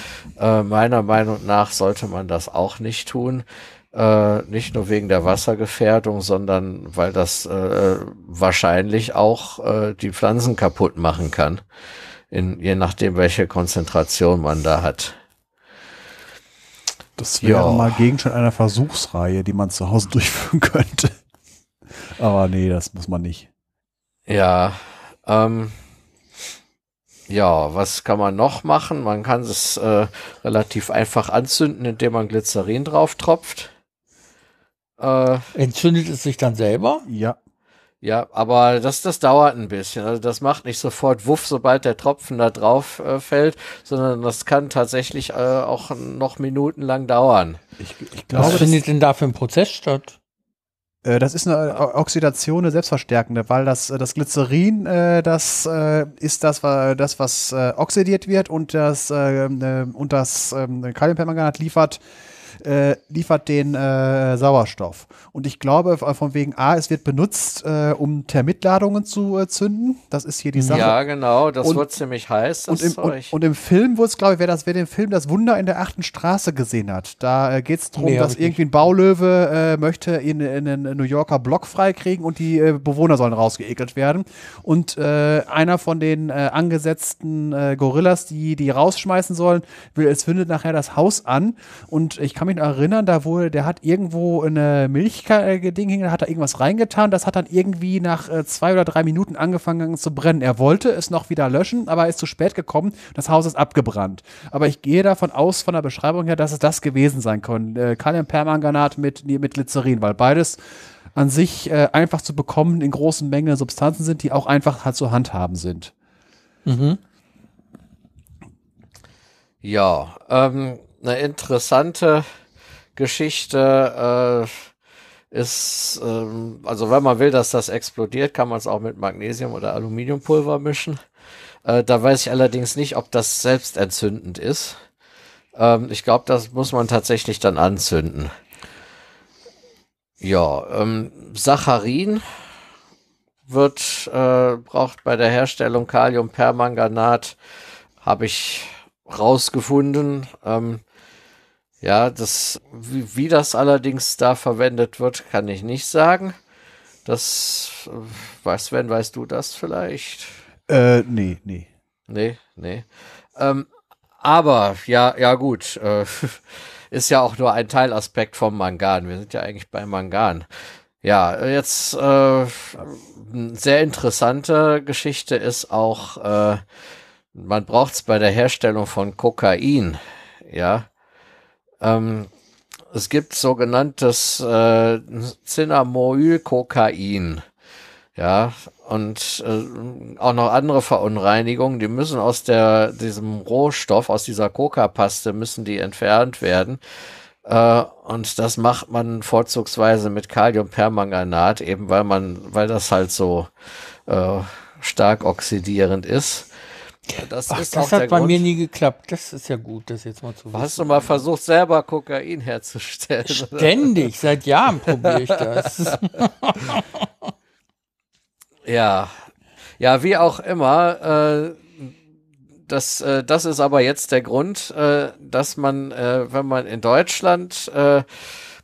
Äh, meiner Meinung nach sollte man das auch nicht tun. Äh, nicht nur wegen der Wassergefährdung, sondern weil das äh, wahrscheinlich auch äh, die Pflanzen kaputt machen kann. In, je nachdem, welche Konzentration man da hat. Das wäre ja. mal Gegenstand einer Versuchsreihe, die man zu Hause durchführen könnte. Aber nee, das muss man nicht. Ja, ähm, ja, was kann man noch machen? Man kann es äh, relativ einfach anzünden, indem man Glycerin drauf tropft. Äh, Entzündet es sich dann selber? Ja. Ja, aber das, das dauert ein bisschen. Also das macht nicht sofort Wuff, sobald der Tropfen da drauf äh, fällt, sondern das kann tatsächlich äh, auch noch minutenlang dauern. Ich, ich glaube, Was findet denn da für ein Prozess statt? Äh, das ist eine Oxidation, eine selbstverstärkende, weil das, äh, das Glycerin, äh, das ist das, das was oxidiert wird und das, und das ähm, Kaliumpermanganat liefert äh, liefert den äh, Sauerstoff. Und ich glaube, von wegen A, es wird benutzt, äh, um Thermitladungen zu äh, zünden. Das ist hier die Sache. Ja, genau, das und, wird ziemlich heiß. Und im, und, und, im, Film wurde es, glaube ich, wer, das, wer den Film Das Wunder in der achten Straße gesehen hat, da äh, geht es darum, nee, dass irgendwie ein Baulöwe äh, möchte in, in einen New Yorker Block freikriegen und die Bewohner sollen rausgeekelt werden. Und einer von den angesetzten Gorillas, die die rausschmeißen sollen, will, es findet nachher das Haus an und ich kann kann mich noch erinnern, da wurde, der hat irgendwo eine Milchding hing, da hat er irgendwas reingetan, das hat dann irgendwie nach äh, zwei oder drei Minuten angefangen zu brennen. Er wollte es noch wieder löschen, aber er ist zu spät gekommen, das Haus ist abgebrannt. Aber ich gehe davon aus, von der Beschreibung her, dass es das gewesen sein kann. Äh, Kaliumpermanganat mit, mit Glycerin, weil beides an sich äh, einfach zu bekommen in großen Mengen Substanzen sind, die auch einfach halt zu handhaben sind. Mhm. Ja, ähm, eine interessante Geschichte äh, ist, ähm, also wenn man will, dass das explodiert, kann man es auch mit Magnesium oder Aluminiumpulver mischen. Äh, da weiß ich allerdings nicht, ob das selbstentzündend ist. Ähm, ich glaube, das muss man tatsächlich dann anzünden. Ja, ähm, Saccharin wird äh, braucht bei der Herstellung Kaliumpermanganat habe ich rausgefunden. Ähm, ja, das, wie, wie das allerdings da verwendet wird, kann ich nicht sagen. Das, weiß, Sven, weißt du das vielleicht? Äh, nee, nee. Nee, nee. Ähm, aber, ja, ja, gut. Äh, ist ja auch nur ein Teilaspekt vom Mangan. Wir sind ja eigentlich bei Mangan. Ja, jetzt äh, eine sehr interessante Geschichte ist auch, äh, man braucht es bei der Herstellung von Kokain. Ja, ähm, es gibt sogenanntes äh, Cinnamoylkokain. Ja, und äh, auch noch andere Verunreinigungen, die müssen aus der, diesem Rohstoff, aus dieser Coca-Paste, müssen die entfernt werden. Äh, und das macht man vorzugsweise mit Kaliumpermanganat, eben weil man, weil das halt so äh, stark oxidierend ist. Das, Ach, das hat bei Grund. mir nie geklappt. Das ist ja gut, das jetzt mal zu wissen. Hast du mal versucht, selber Kokain herzustellen? Ständig, seit Jahren probiere ich das. ja. Ja, wie auch immer, äh, das, äh, das ist aber jetzt der Grund, äh, dass man, äh, wenn man in Deutschland äh,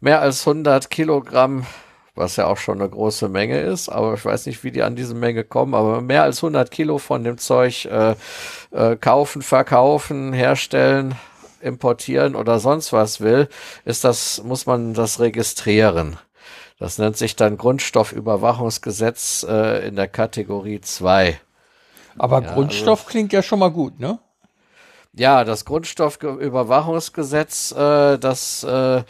mehr als 100 Kilogramm was ja auch schon eine große Menge ist, aber ich weiß nicht, wie die an diese Menge kommen, aber mehr als 100 Kilo von dem Zeug äh, äh, kaufen, verkaufen, herstellen, importieren oder sonst was will, ist das, muss man das registrieren. Das nennt sich dann Grundstoffüberwachungsgesetz äh, in der Kategorie 2. Aber Ja, Grundstoff also- klingt ja schon mal gut, ne? Ja, das Grundstoffüberwachungsgesetz, äh, das äh,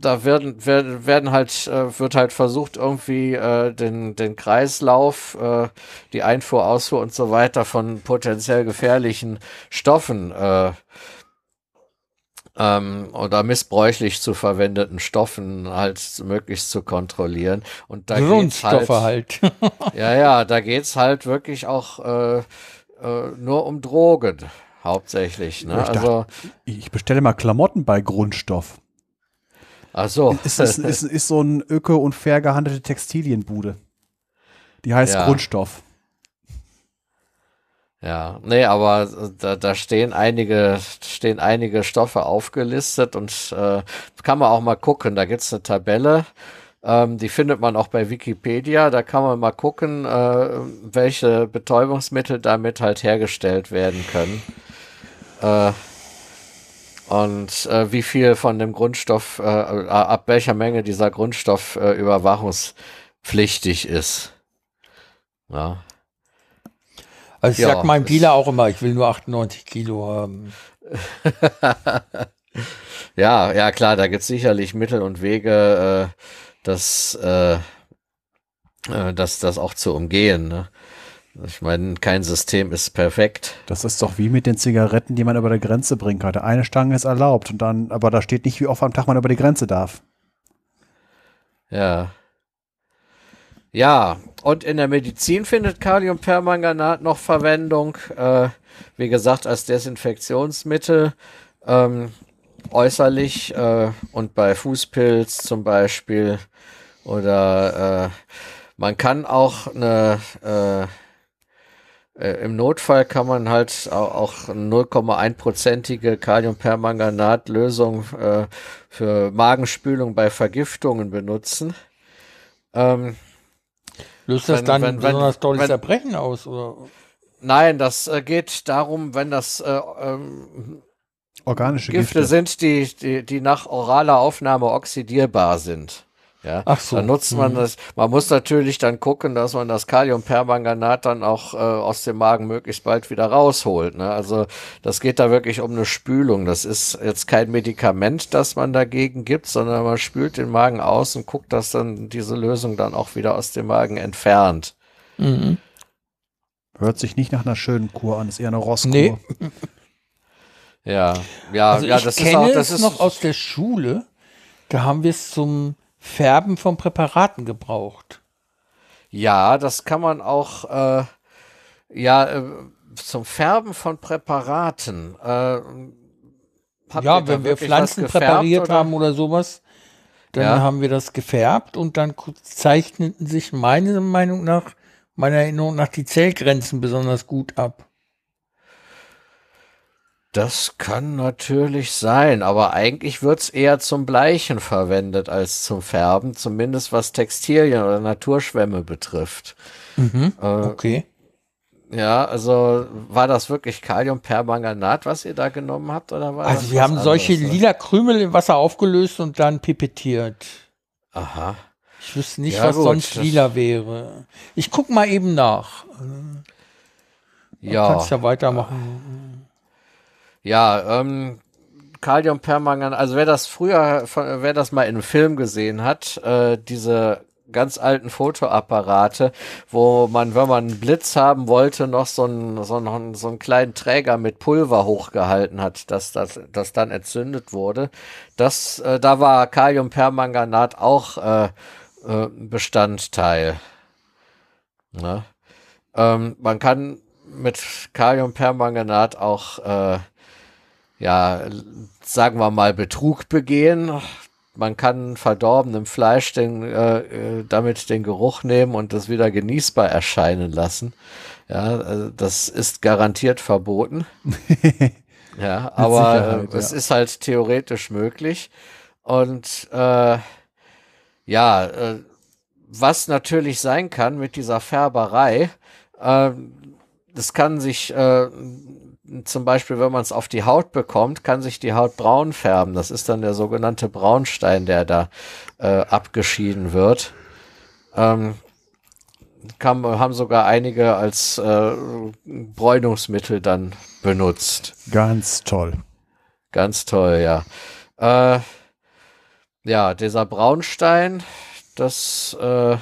da werden, werden, werden halt, äh, wird halt versucht, irgendwie äh, den, den Kreislauf, äh, die Einfuhr, Ausfuhr und so weiter von potenziell gefährlichen Stoffen äh, ähm, oder missbräuchlich zu verwendeten Stoffen halt möglichst zu kontrollieren. Und da geht's Grundstoffe halt. ja, ja, da geht's halt wirklich auch äh, nur um Drogen hauptsächlich. Ne? Ich dachte- Also, Ich bestelle mal Klamotten bei Grundstoff. Ach so. Ist, ist, ist, ist so ein öko- und fair gehandelte Textilienbude. Die heißt Ja. Grundstoff. Ja, nee, aber da, da stehen einige, stehen einige Stoffe aufgelistet und äh, kann man auch mal gucken. Da gibt's eine Tabelle, ähm, die findet man auch bei Wikipedia. Da kann man mal gucken, äh, welche Betäubungsmittel damit halt hergestellt werden können. Äh, und äh, wie viel von dem Grundstoff, äh, äh, ab welcher Menge dieser Grundstoff äh, überwachungspflichtig ist. Ja. Also ich Ja, sag meinem Dealer auch immer, ich will nur 98 Kilo haben. Ja, ja klar, da gibt's sicherlich Mittel und Wege, äh, das, äh, äh, das, das auch zu umgehen. Ne? Ich meine, kein System ist perfekt. Das ist doch wie mit den Zigaretten, die man über der Grenze bringen kann. Eine Stange ist erlaubt und dann, aber da steht nicht, wie oft am Tag man über die Grenze darf. Ja. Ja, und in der Medizin findet Kaliumpermanganat noch Verwendung. Äh, wie gesagt, als Desinfektionsmittel. Ähm, äußerlich äh, und bei Fußpilz zum Beispiel. Oder äh, man kann auch eine äh, im Notfall kann man halt auch, auch 0,1-prozentige Kaliumpermanganatlösung äh, für Magenspülung bei Vergiftungen benutzen. Ähm, Löst das Wenn- dann wenn- besonders tolles wenn- Erbrechen aus? Oder? nein, das äh, geht darum, wenn das äh, ähm, Organische Gifte, Gifte. sind, die, die, die nach oraler Aufnahme oxidierbar sind. Ja, Ach so. dann nutzt man Mhm. das. Man muss natürlich dann gucken, dass man das Kaliumpermanganat dann auch äh, aus dem Magen möglichst bald wieder rausholt. Ne? Also das geht da wirklich um eine Spülung. Das ist jetzt kein Medikament, das man dagegen gibt, sondern man spült den Magen aus und guckt, dass dann diese Lösung dann auch wieder aus dem Magen entfernt. Mhm. Hört sich nicht nach einer schönen Kur an, ist eher eine Rosskur. Nee. Ja, ja, Also ja, ich das kenne ist auch, das es ist noch aus der Schule. Da haben wir es zum Färben von Präparaten gebraucht. Ja, das kann man auch, äh, ja, äh, zum Färben von Präparaten. Äh, ja, wenn wir Pflanzen präpariert oder? haben oder sowas, dann Ja. haben wir das gefärbt und dann zeichneten sich meiner Meinung nach, meiner Erinnerung nach, die Zellgrenzen besonders gut ab. Das kann natürlich sein, aber eigentlich wird's eher zum Bleichen verwendet als zum Färben, zumindest was Textilien oder Naturschwämme betrifft. Mhm. Äh, Okay. Ja, also war das wirklich Kaliumpermanganat, was ihr da genommen habt, oder war Also wir haben solche anderes? lila Krümel im Wasser aufgelöst und dann pipettiert. Aha. Ich wüsste nicht, Ja, was gut, sonst lila wäre. Ich guck mal eben nach. Ja. Kannst ja weitermachen. Ja, ähm, Kaliumpermanganat, also wer das früher, wer das mal in einem Film gesehen hat, äh, diese ganz alten Fotoapparate, wo man, wenn man einen Blitz haben wollte, noch so einen, so einen, so einen kleinen Träger mit Pulver hochgehalten hat, dass das, das dann entzündet wurde. Das, äh, da war Kaliumpermanganat auch äh, äh, Bestandteil. Ne? Ähm, man kann mit Kaliumpermanganat auch äh, ja, sagen wir mal, Betrug begehen. Man kann verdorbenem Fleisch den, äh, äh, damit den Geruch nehmen und das wieder genießbar erscheinen lassen. Ja, also das ist garantiert verboten. ja, aber äh, es ja. ist halt theoretisch möglich. Und äh, ja, äh, was natürlich sein kann mit dieser Färberei, äh, das kann sich äh, zum Beispiel, wenn man es auf die Haut bekommt, kann sich die Haut braun färben. Das ist dann der sogenannte Braunstein, der da äh, abgeschieden wird. Ähm, kam, haben sogar einige als äh, Bräunungsmittel dann benutzt. Ganz toll. Ganz toll, ja. Äh, ja, dieser Braunstein, das äh,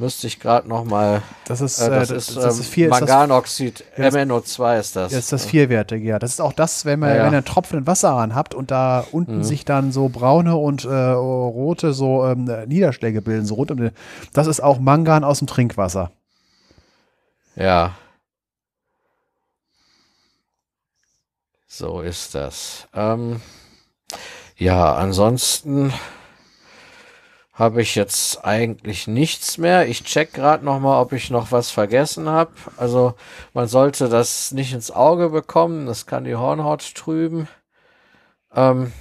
müsste ich gerade noch mal. Das ist, äh, äh, das, das, ist, das ähm, ist vier, ist das, Manganoxid, Ja, das- MnO2 ist das. das ist das vierwertige, ja. Das ist auch das, wenn, man, Ja, ja. wenn ihr einen Tropfen Wasser ran habt und da unten Mhm. sich dann so braune und äh, rote so ähm, Niederschläge bilden, so rund um den, Das ist auch Mangan aus dem Trinkwasser. Ja. So ist das. Ähm, ja, ansonsten habe ich jetzt eigentlich nichts mehr. Ich check gerade noch mal, ob ich noch was vergessen habe. Also man sollte das nicht ins Auge bekommen. Das kann die Hornhaut trüben. Ähm,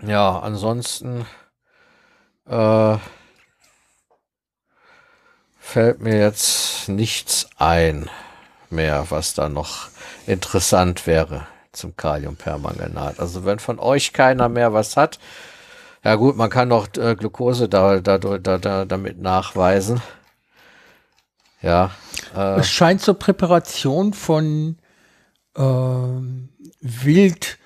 ja, ansonsten äh, fällt mir jetzt nichts ein mehr, was da noch interessant wäre zum Kaliumpermanganat. Also wenn von euch keiner mehr was hat, ja gut, man kann noch äh, Glucose da, da, da, da, damit nachweisen. Ja. Äh, Es scheint zur Präparation von ähm, Wildgeweih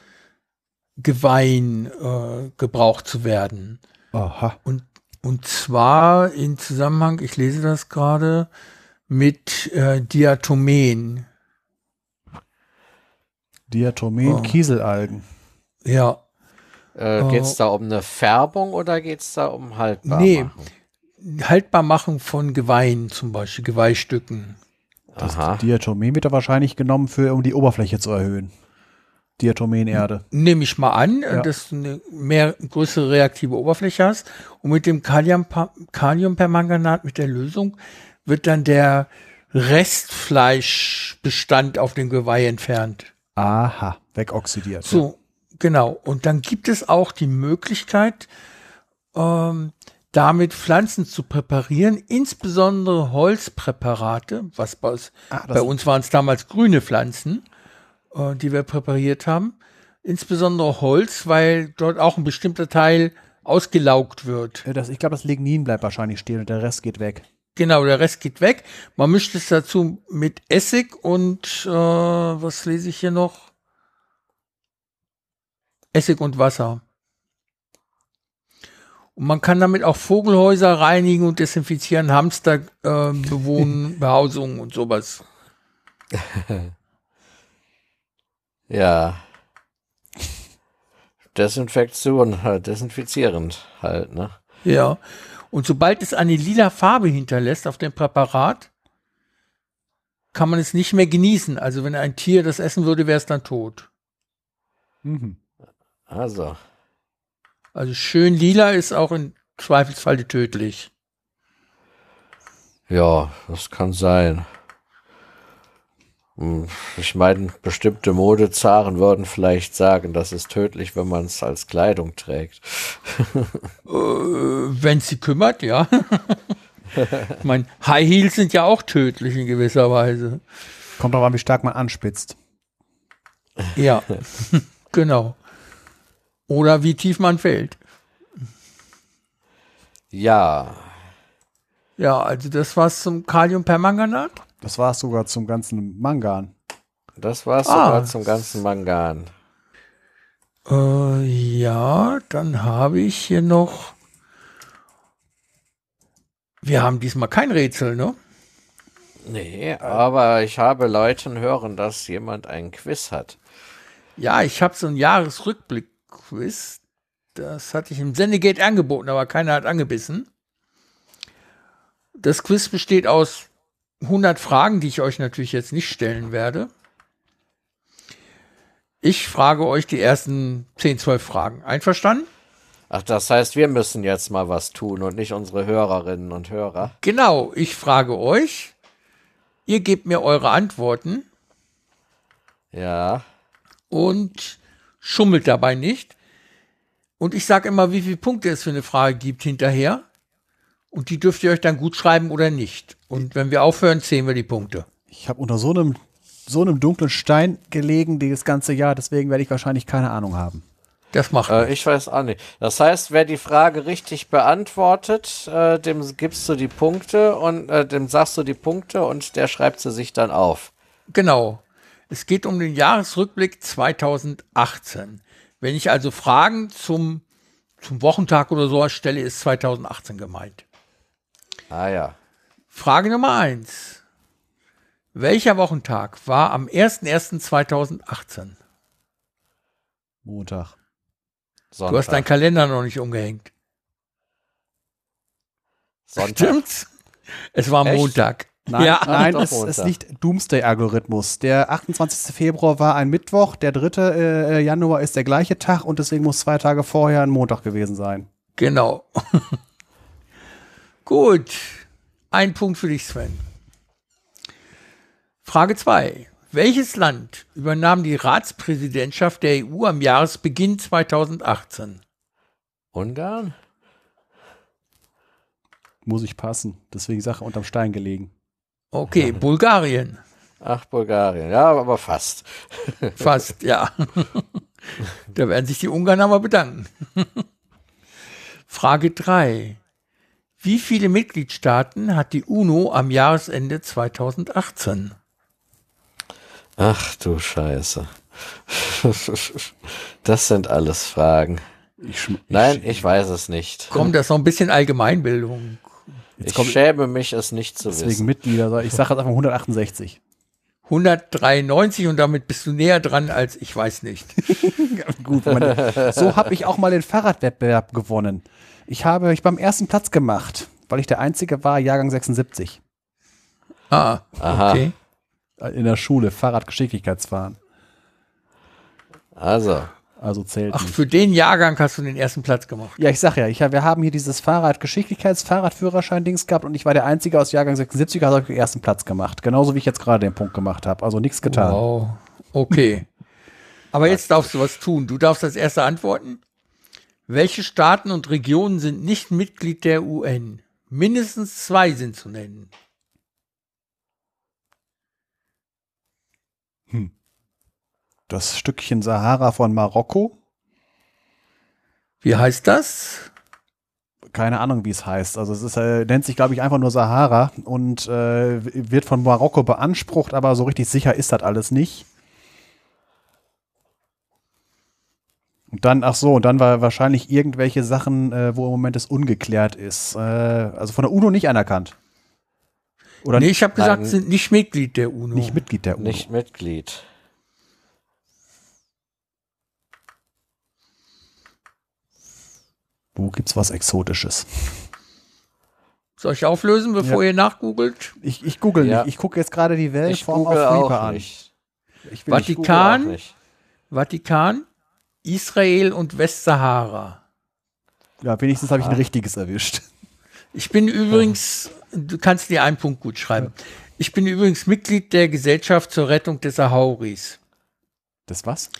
äh, gebraucht zu werden. Aha. Und, und zwar in Zusammenhang, ich lese das gerade, mit äh, Diatomen. Diatomen, Oh. Kieselalgen. Ja, äh, Geht es da um eine Färbung oder geht es da um haltbar Nee. machen? Haltbarmachung von Geweihen zum Beispiel, Geweihstücken. Das Aha. Diatomen wird da wahrscheinlich genommen, für, um die Oberfläche zu erhöhen. Diatomenerde. Nehme ich mal an, äh, Ja. dass du eine mehr größere reaktive Oberfläche hast. Und mit dem Kaliumpa- Kaliumpermanganat, mit der Lösung, wird dann der Restfleischbestand auf dem Geweih entfernt. Aha, wegoxidiert. So, genau. Und dann gibt es auch die Möglichkeit, ähm, damit Pflanzen zu präparieren, insbesondere Holzpräparate, was bei uns, Ah, bei uns waren es damals grüne Pflanzen, äh, die wir präpariert haben. Insbesondere Holz, weil dort auch ein bestimmter Teil ausgelaugt wird. Das, ich glaube, das Lignin bleibt wahrscheinlich stehen und der Rest geht weg. Genau, der Rest geht weg. Man mischt es dazu mit Essig und äh, was lese ich hier noch? Essig und Wasser. Und man kann damit auch Vogelhäuser reinigen und desinfizieren, Hamster äh, bewohnen, Behausungen und sowas. Ja. Desinfektion, halt, desinfizierend halt, ne? Ja. Und sobald es eine lila Farbe hinterlässt auf dem Präparat, kann man es nicht mehr genießen. Also wenn ein Tier das essen würde, wäre es dann tot. Mhm. Also, Also schön lila ist auch im Zweifelsfall tödlich. ja, das kann sein. Hm, Ich meine, bestimmte Modezaren würden vielleicht sagen, das ist tödlich, wenn man es als Kleidung trägt. Äh, wenn sie kümmert, ja. ich meine, High Heels sind ja auch tödlich in gewisser Weise. Kommt drauf an, wie stark man anspitzt. Ja, genau. Oder wie tief man fällt. Ja, Ja, also das war's zum Kaliumpermanganat. Das war es sogar zum ganzen Mangan. das war's Ah. sogar zum ganzen Mangan. Äh, ja, dann habe ich hier noch. Wir haben diesmal kein Rätsel, ne? Nee, aber ich habe Leuten hören, dass jemand einen Quiz hat. Ja, ich habe so ein Jahresrückblick-Quiz. Das hatte ich im Sendegate angeboten, aber keiner hat angebissen. Das Quiz besteht aus 100 Fragen, die ich euch natürlich jetzt nicht stellen werde. Ich frage euch die ersten 10, 12 Fragen. Einverstanden? Ach, das heißt, wir müssen jetzt mal was tun und nicht unsere Hörerinnen und Hörer. Genau, ich frage euch. Ihr gebt mir eure Antworten Ja. und schummelt dabei nicht. Und ich sage immer, wie viele Punkte es für eine Frage gibt hinterher. Und die dürft ihr euch dann gut schreiben oder nicht. Und wenn wir aufhören, zählen wir die Punkte. Ich habe unter so einem, so einem dunklen Stein gelegen dieses ganze Jahr, deswegen werde ich wahrscheinlich keine Ahnung haben. Das macht Äh, ich weiß auch nicht. Das heißt, wer die Frage richtig beantwortet, äh, dem gibst du die Punkte und äh, dem sagst du die Punkte und der schreibt sie sich dann auf. Genau. Es geht um den Jahresrückblick 2018. Wenn ich also Fragen zum, zum Wochentag oder sowas stelle, ist 2018 gemeint. Ah ja. Frage Nummer eins: Welcher Wochentag war am 01.01.2018? Montag. Sonntag. Du hast deinen Kalender noch nicht umgehängt. Sonntag. Stimmt's? Es war Echt? Montag. Nein, ja, nein es, es liegt Doomsday-Algorithmus. Der 28. Februar war ein Mittwoch, der 3. äh, Januar ist der gleiche Tag und deswegen muss zwei Tage vorher ein Montag gewesen sein. genau. Gut. Ein Punkt für dich, Sven. Frage 2. Welches Land übernahm die Ratspräsidentschaft der EU am Jahresbeginn 2018? Ungarn? Muss ich passen. Deswegen Sache unterm Stein gelegen. Okay, Bulgarien. Ach, Bulgarien. Ja, aber fast. Fast, ja. da werden sich die Ungarn aber bedanken. Frage 3. Wie viele Mitgliedstaaten hat die UNO am Jahresende 2018? Ach du Scheiße. Das sind alles Fragen. Ich Nein, ich weiß es nicht. Komm, das ist noch ein bisschen Allgemeinbildung. Jetzt Ich schäme mich, es nicht zu deswegen wissen. Mitglieder. Ich sage jetzt einfach 168. 193 und damit bist du näher dran als ich weiß nicht. Gut, meine, so habe ich auch mal den Fahrradwettbewerb gewonnen. Ich habe ich beim ersten Platz gemacht, weil ich der Einzige war, Jahrgang 76. Ah, Aha. okay. In der Schule, Fahrradgeschicklichkeitsfahren. Also, Also zählt Ach, nicht. für den Jahrgang hast du den ersten Platz gemacht. Ja, ich sag ja, ich, wir haben hier dieses Fahrradgeschicklichkeits-Fahrradführerschein-Dings gehabt und ich war der Einzige aus Jahrgang 76, also habe ich den ersten Platz gemacht. Genauso wie ich jetzt gerade den Punkt gemacht habe. Also nichts getan. Wow. Okay. Aber jetzt darfst du was tun. Du darfst als erster antworten. Welche Staaten und Regionen sind nicht Mitglied der UN? Mindestens zwei sind zu nennen. Das Stückchen Sahara von Marokko. Wie heißt das? Keine Ahnung, wie es heißt. Also es ist, äh, nennt sich, glaube ich, einfach nur Sahara und äh, wird von Marokko beansprucht, aber so richtig sicher ist das alles nicht. Und dann, ach so, und dann war wahrscheinlich irgendwelche Sachen, äh, wo im Moment es ungeklärt ist. Äh, also von der UNO nicht anerkannt. Oder nee, ich habe gesagt, sind nicht Mitglied der UNO. nicht Mitglied der UNO. nicht Mitglied. Wo gibt's was Exotisches? Soll ich auflösen, bevor Ja. ihr nachgoogelt? Ich, ich google Ja. nicht. Ich gucke jetzt gerade die Weltform auf Reaper an. nicht. Vatikan? nicht. Vatikan, Israel und Westsahara. Ja, wenigstens habe ich ein richtiges erwischt. Ich bin übrigens, du kannst dir einen Punkt gut schreiben. Ich bin übrigens Mitglied der Gesellschaft zur Rettung des Sahauris. Das was?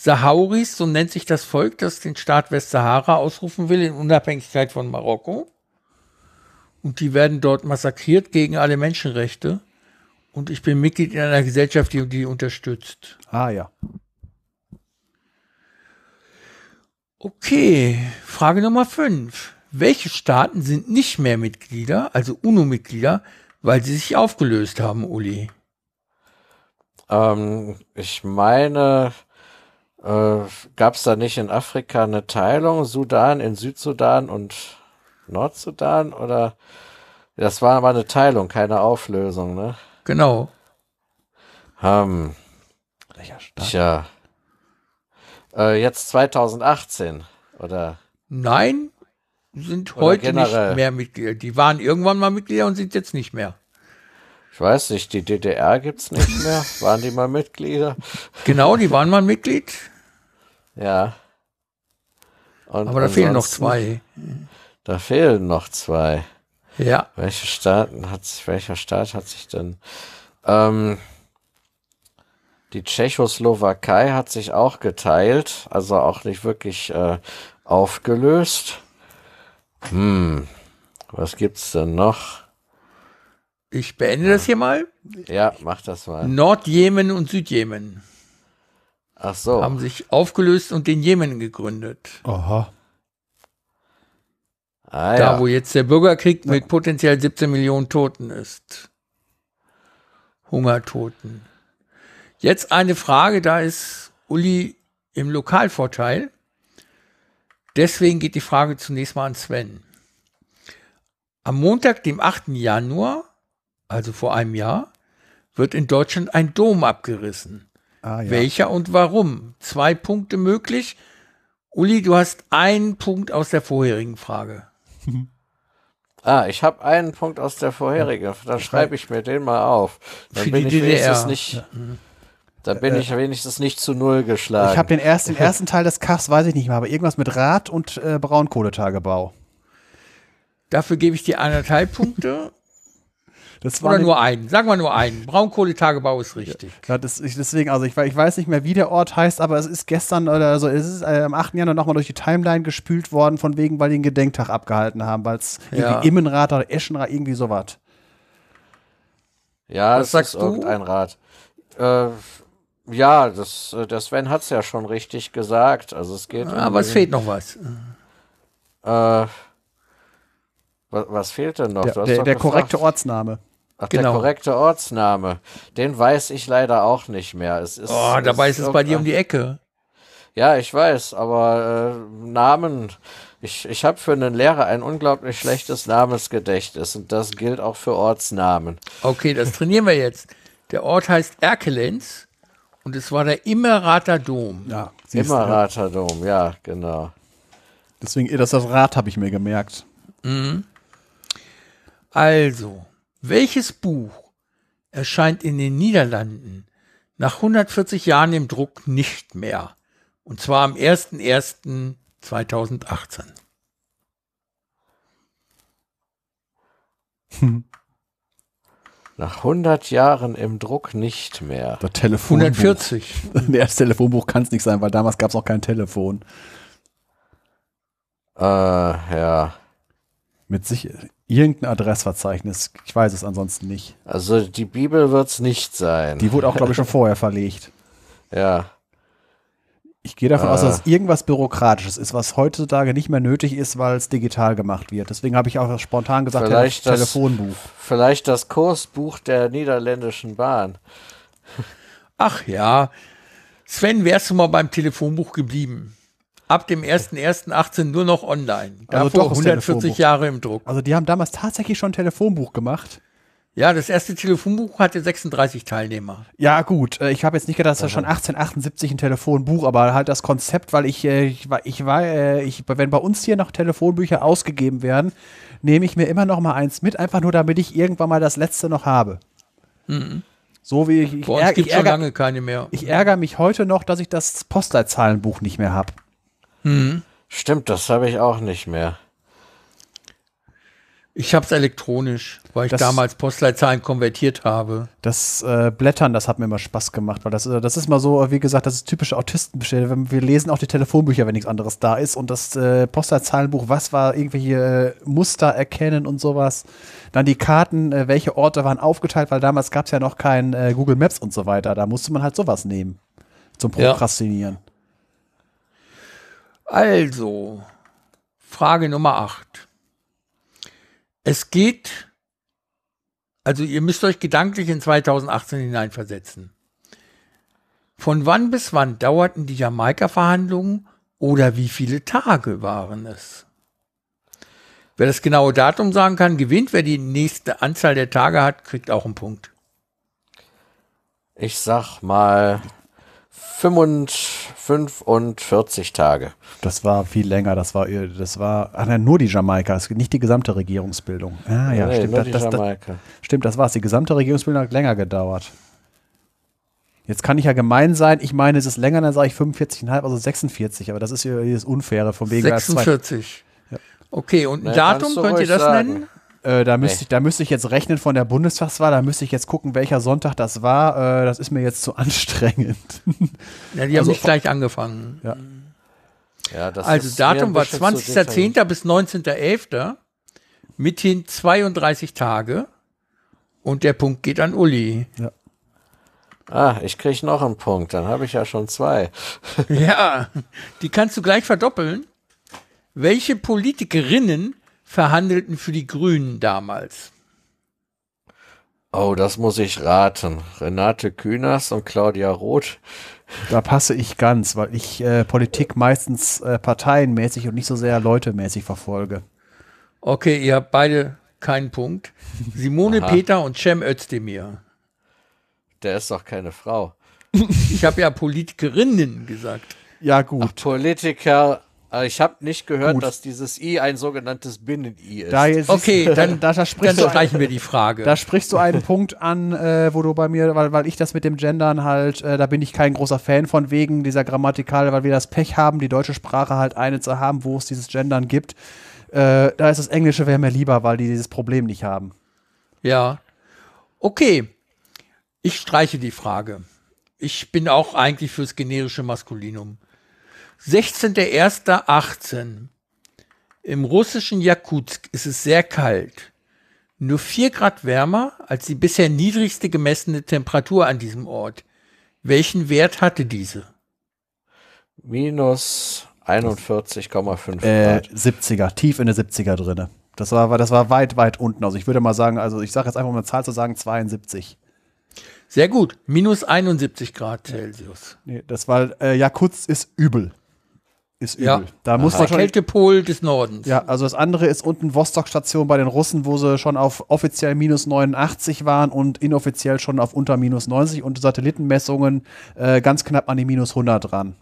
Sahauris, so nennt sich das Volk, das den Staat Westsahara ausrufen will in Unabhängigkeit von Marokko. Und die werden dort massakriert gegen alle Menschenrechte. Und ich bin Mitglied in einer Gesellschaft, die die unterstützt. Ah ja. Okay, Frage Nummer 5. Welche Staaten sind nicht mehr Mitglieder, also UNO-Mitglieder, weil sie sich aufgelöst haben, Uli? Ähm, ich meine, äh, gab es da nicht in Afrika eine Teilung? Sudan in Südsudan und Nordsudan? Oder das war aber eine Teilung, keine Auflösung, ne? Genau. Ähm, Welcher Staat? tja. Äh, jetzt 2018, oder? Nein, sind Oder heute generell. nicht mehr Mitglieder. Die waren irgendwann mal Mitglieder und sind jetzt nicht mehr. Ich weiß nicht, die DDR gibt's nicht mehr. Waren die mal Mitglieder? Genau, die waren mal Mitglied, Ja. Und aber da fehlen noch zwei. Da fehlen noch zwei. Ja, Welche Staaten hat welcher Staat hat sich denn, ähm, die Tschechoslowakei hat sich auch geteilt, also auch nicht wirklich äh, aufgelöst. Hm, was gibt's denn noch? Ich beende das hier mal. Ja, mach das mal. Nordjemen und Südjemen. Ach so. haben sich aufgelöst und den Jemen gegründet. Aha. Ah, Da, ja. wo jetzt der Bürgerkrieg mit potenziell 17 Millionen Toten ist. Hungertoten. Jetzt eine Frage, da ist Uli im Lokalvorteil. Deswegen geht die Frage zunächst mal an Sven. Am Montag, dem 8. Januar, also vor einem Jahr, wird in Deutschland ein Dom abgerissen. Ah, ja. Welcher und warum? Zwei Punkte möglich. Uli, du hast einen Punkt aus der vorherigen Frage. Ah, ich habe einen Punkt aus der vorherigen. Dann schreibe ich mir den mal auf. Dann Für bin die ich wenigstens DDR. nicht. Dann bin ich wenigstens nicht zu null geschlagen. Ich habe den ersten, den ersten Teil des Kaffs, weiß ich nicht mehr, aber irgendwas mit Rad und äh, Braunkohletagebau. Dafür gebe ich dir anderthalb Punkte Das war oder nur einen. Sagen wir nur einen. Braunkohletagebau ist richtig. Ja, das, ich, deswegen, also ich, ich weiß nicht mehr, wie der Ort heißt, aber es ist gestern oder so, es ist äh, am 8. Januar nochmal durch die Timeline gespült worden, von wegen, weil die einen Gedenktag abgehalten haben, weil es Ja. irgendwie Immenrad oder Eschenrad, irgendwie sowas. ja, Was das sagst ist du? irgendein Rat. Äh, ja, das, äh, der Sven hat's ja schon richtig gesagt. Also es geht. Aber um es fehlt noch was. Äh, was, was fehlt denn noch? Der, der, der korrekte Ortsname. Ach, Genau. der korrekte Ortsname. Den weiß ich leider auch nicht mehr. Es ist, Oh, dabei ist es bei dir um die Ecke. Ja, ich weiß, aber äh, Namen. Ich, ich habe für einen Lehrer ein unglaublich schlechtes Namensgedächtnis und das gilt auch für Ortsnamen. Okay, das trainieren wir jetzt. Der Ort heißt Erkelenz und es war der Immerater Dom. Ja, Immerater Dom, ja, genau. Deswegen, das, das Rad habe ich mir gemerkt. Also, welches Buch erscheint in den Niederlanden nach 140 Jahren im Druck nicht mehr? Und zwar am 01.01.2018. Nach 100 Jahren im Druck nicht mehr. Das Telefonbuch. 140. Nee, das Telefonbuch kann es nicht sein, weil damals gab es auch kein Telefon. Äh, ja. Mit sich irgendein Adressverzeichnis. Ich weiß es ansonsten nicht. Also die Bibel wird's nicht sein. Die wurde auch, glaube ich, schon vorher verlegt. ja. Ich gehe davon aus, Ah. dass es irgendwas Bürokratisches ist, was heutzutage nicht mehr nötig ist, weil es digital gemacht wird. Deswegen habe ich auch spontan gesagt, Vielleicht das- Telefonbuch. Vielleicht das Kursbuch der niederländischen Bahn. Ach ja. Sven, wärst du mal beim Telefonbuch geblieben? Ab dem 1.01.18 nur noch online. Also Davor doch das 140 Telefonbuch. Jahre im Druck. Also die haben damals tatsächlich schon ein Telefonbuch gemacht. Ja, das erste Telefonbuch hatte 36 Teilnehmer. Ja, gut. äh, Ich habe jetzt nicht gedacht, das ist schon 1878 ein Telefonbuch, aber halt das Konzept, weil ich, äh, ich war, ich war, äh, ich, wenn bei uns hier noch Telefonbücher ausgegeben werden, nehme ich mir immer noch mal eins mit, einfach nur damit ich irgendwann mal das letzte noch habe. So wie ich, ich, Bei uns ärg- gibt ich, schon lange keine mehr. ich ärgere mich heute noch, dass ich das Postleitzahlenbuch nicht mehr habe. Stimmt, das habe ich auch nicht mehr. Ich habe es elektronisch, weil ich Das- damals Postleitzahlen konvertiert habe. Das äh, Blättern, das hat mir immer Spaß gemacht, weil das, äh, das ist mal so, wie gesagt, das ist typische Autistenbestelle. Wir wir lesen auch die Telefonbücher, wenn nichts anderes da ist. Und das äh, Postleitzahlenbuch, was war irgendwelche äh, Muster erkennen und sowas. Dann die Karten, äh, welche Orte waren aufgeteilt, weil damals gab es ja noch kein äh, Google Maps und so weiter. Da musste man halt sowas nehmen zum Ja. Also, Frage Nummer 8. Es geht, also ihr müsst euch gedanklich in 2018 hineinversetzen. Von wann bis wann dauerten die Jamaika-Verhandlungen oder wie viele Tage waren es? Wer das genaue Datum sagen kann, gewinnt. Wer die nächste Anzahl der Tage hat, kriegt auch einen Punkt. Ich sag mal 45 Tage. Das war viel länger. Das war, das war ach, nein, nur die Jamaika, es nicht die gesamte Regierungsbildung. Ah, ja, Nee, stimmt. nur Das, die das, das. Stimmt, das war's. Die gesamte Regierungsbildung hat länger gedauert. Jetzt kann ich ja gemein sein. Ich meine, es ist länger, dann sage ich 45,5, also 46. Aber das ist ja das Unfaire von wegen als zwei. 46. Okay, und ein Datum, könnt ihr das sagen. nennen? Äh, da, müsste Nee. ich, da müsste ich jetzt rechnen von der Bundestagswahl. Da müsste ich jetzt gucken, welcher Sonntag das war. Äh, das ist mir jetzt zu anstrengend. Ja, die haben Also- nicht gleich angefangen. Ja, das Also Datum war bisschen zu detailliert. 20.10. bis 19.11. Mithin 32 Tage. Und der Punkt geht an Uli. Ah, ich krieg noch einen Punkt, dann habe ich ja schon zwei. Ja, die kannst du gleich verdoppeln. Welche Politikerinnen verhandelten für die Grünen damals? Oh, das muss ich raten. Renate Künast und Claudia Roth. Da passe ich ganz, weil ich äh, Politik meistens äh, parteienmäßig und nicht so sehr leutemäßig verfolge. Okay, ihr habt beide keinen Punkt. Simone Aha. Peter und Cem Özdemir. Der ist doch keine Frau. Ich habe ja Politikerinnen gesagt. Ja, gut. Politiker. Äh, Ich habe nicht gehört, Gut. dass dieses I ein sogenanntes Binnen-I ist. Da jetzt Okay, da, dann, da, da dann sprichst du streichen wir die Frage. Da sprichst du einen Punkt an, äh, wo du bei mir, weil, weil ich das mit dem Gendern halt, äh, da bin ich kein großer Fan von wegen dieser Grammatikal, weil wir das Pech haben, die deutsche Sprache halt eine zu haben, wo es dieses Gendern gibt. Äh, da ist das Englische wäre mir lieber, weil die dieses Problem nicht haben. Ja. Okay. Ich streiche die Frage. Ich bin auch eigentlich fürs generische Maskulinum. 16.01.18. Im russischen Jakutsk ist es sehr kalt. Nur 4 Grad wärmer als die bisher niedrigste gemessene Temperatur an diesem Ort. Welchen Wert hatte diese? Minus 41,5 Äh, Grad. 70er, tief in der 70er drinne. Das war, das war weit, weit unten. Also ich würde mal sagen, also ich sage jetzt einfach um eine Zahl zu sagen, 72. Sehr gut. Minus 71 Grad Celsius. Nee, das war, äh, Jakutsk ist übel. Ist übel. Ja. Da muss Der man schon, Kältepol des Nordens. Ja, also das andere ist unten Vostok-Station bei den Russen, wo sie schon auf offiziell minus 89 waren und inoffiziell schon auf unter minus 90 und Satellitenmessungen äh, ganz knapp an die minus 100 dran.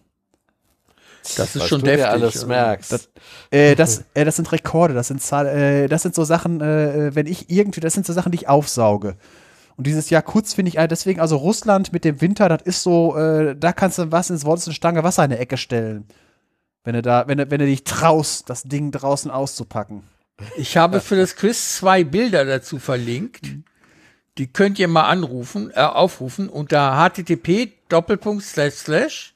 Das ist Was schon du deftig. alles also. merkst. Das- Äh, das, äh, das sind Rekorde, das sind, Zahl, äh, das sind so Sachen, äh, wenn ich irgendwie, das sind so Sachen, die ich aufsauge. Und dieses Jahr kurz finde ich, äh, deswegen, also Russland mit dem Winter, das ist so, äh, da kannst du was ins Wort eine Stange Wasser in der Ecke stellen. Wenn du da, wenn du, wenn du dich traust, das Ding draußen auszupacken. Ich habe für das Quiz zwei Bilder dazu verlinkt. Die könnt ihr mal anrufen, äh, aufrufen unter http Doppelpunkt slash slash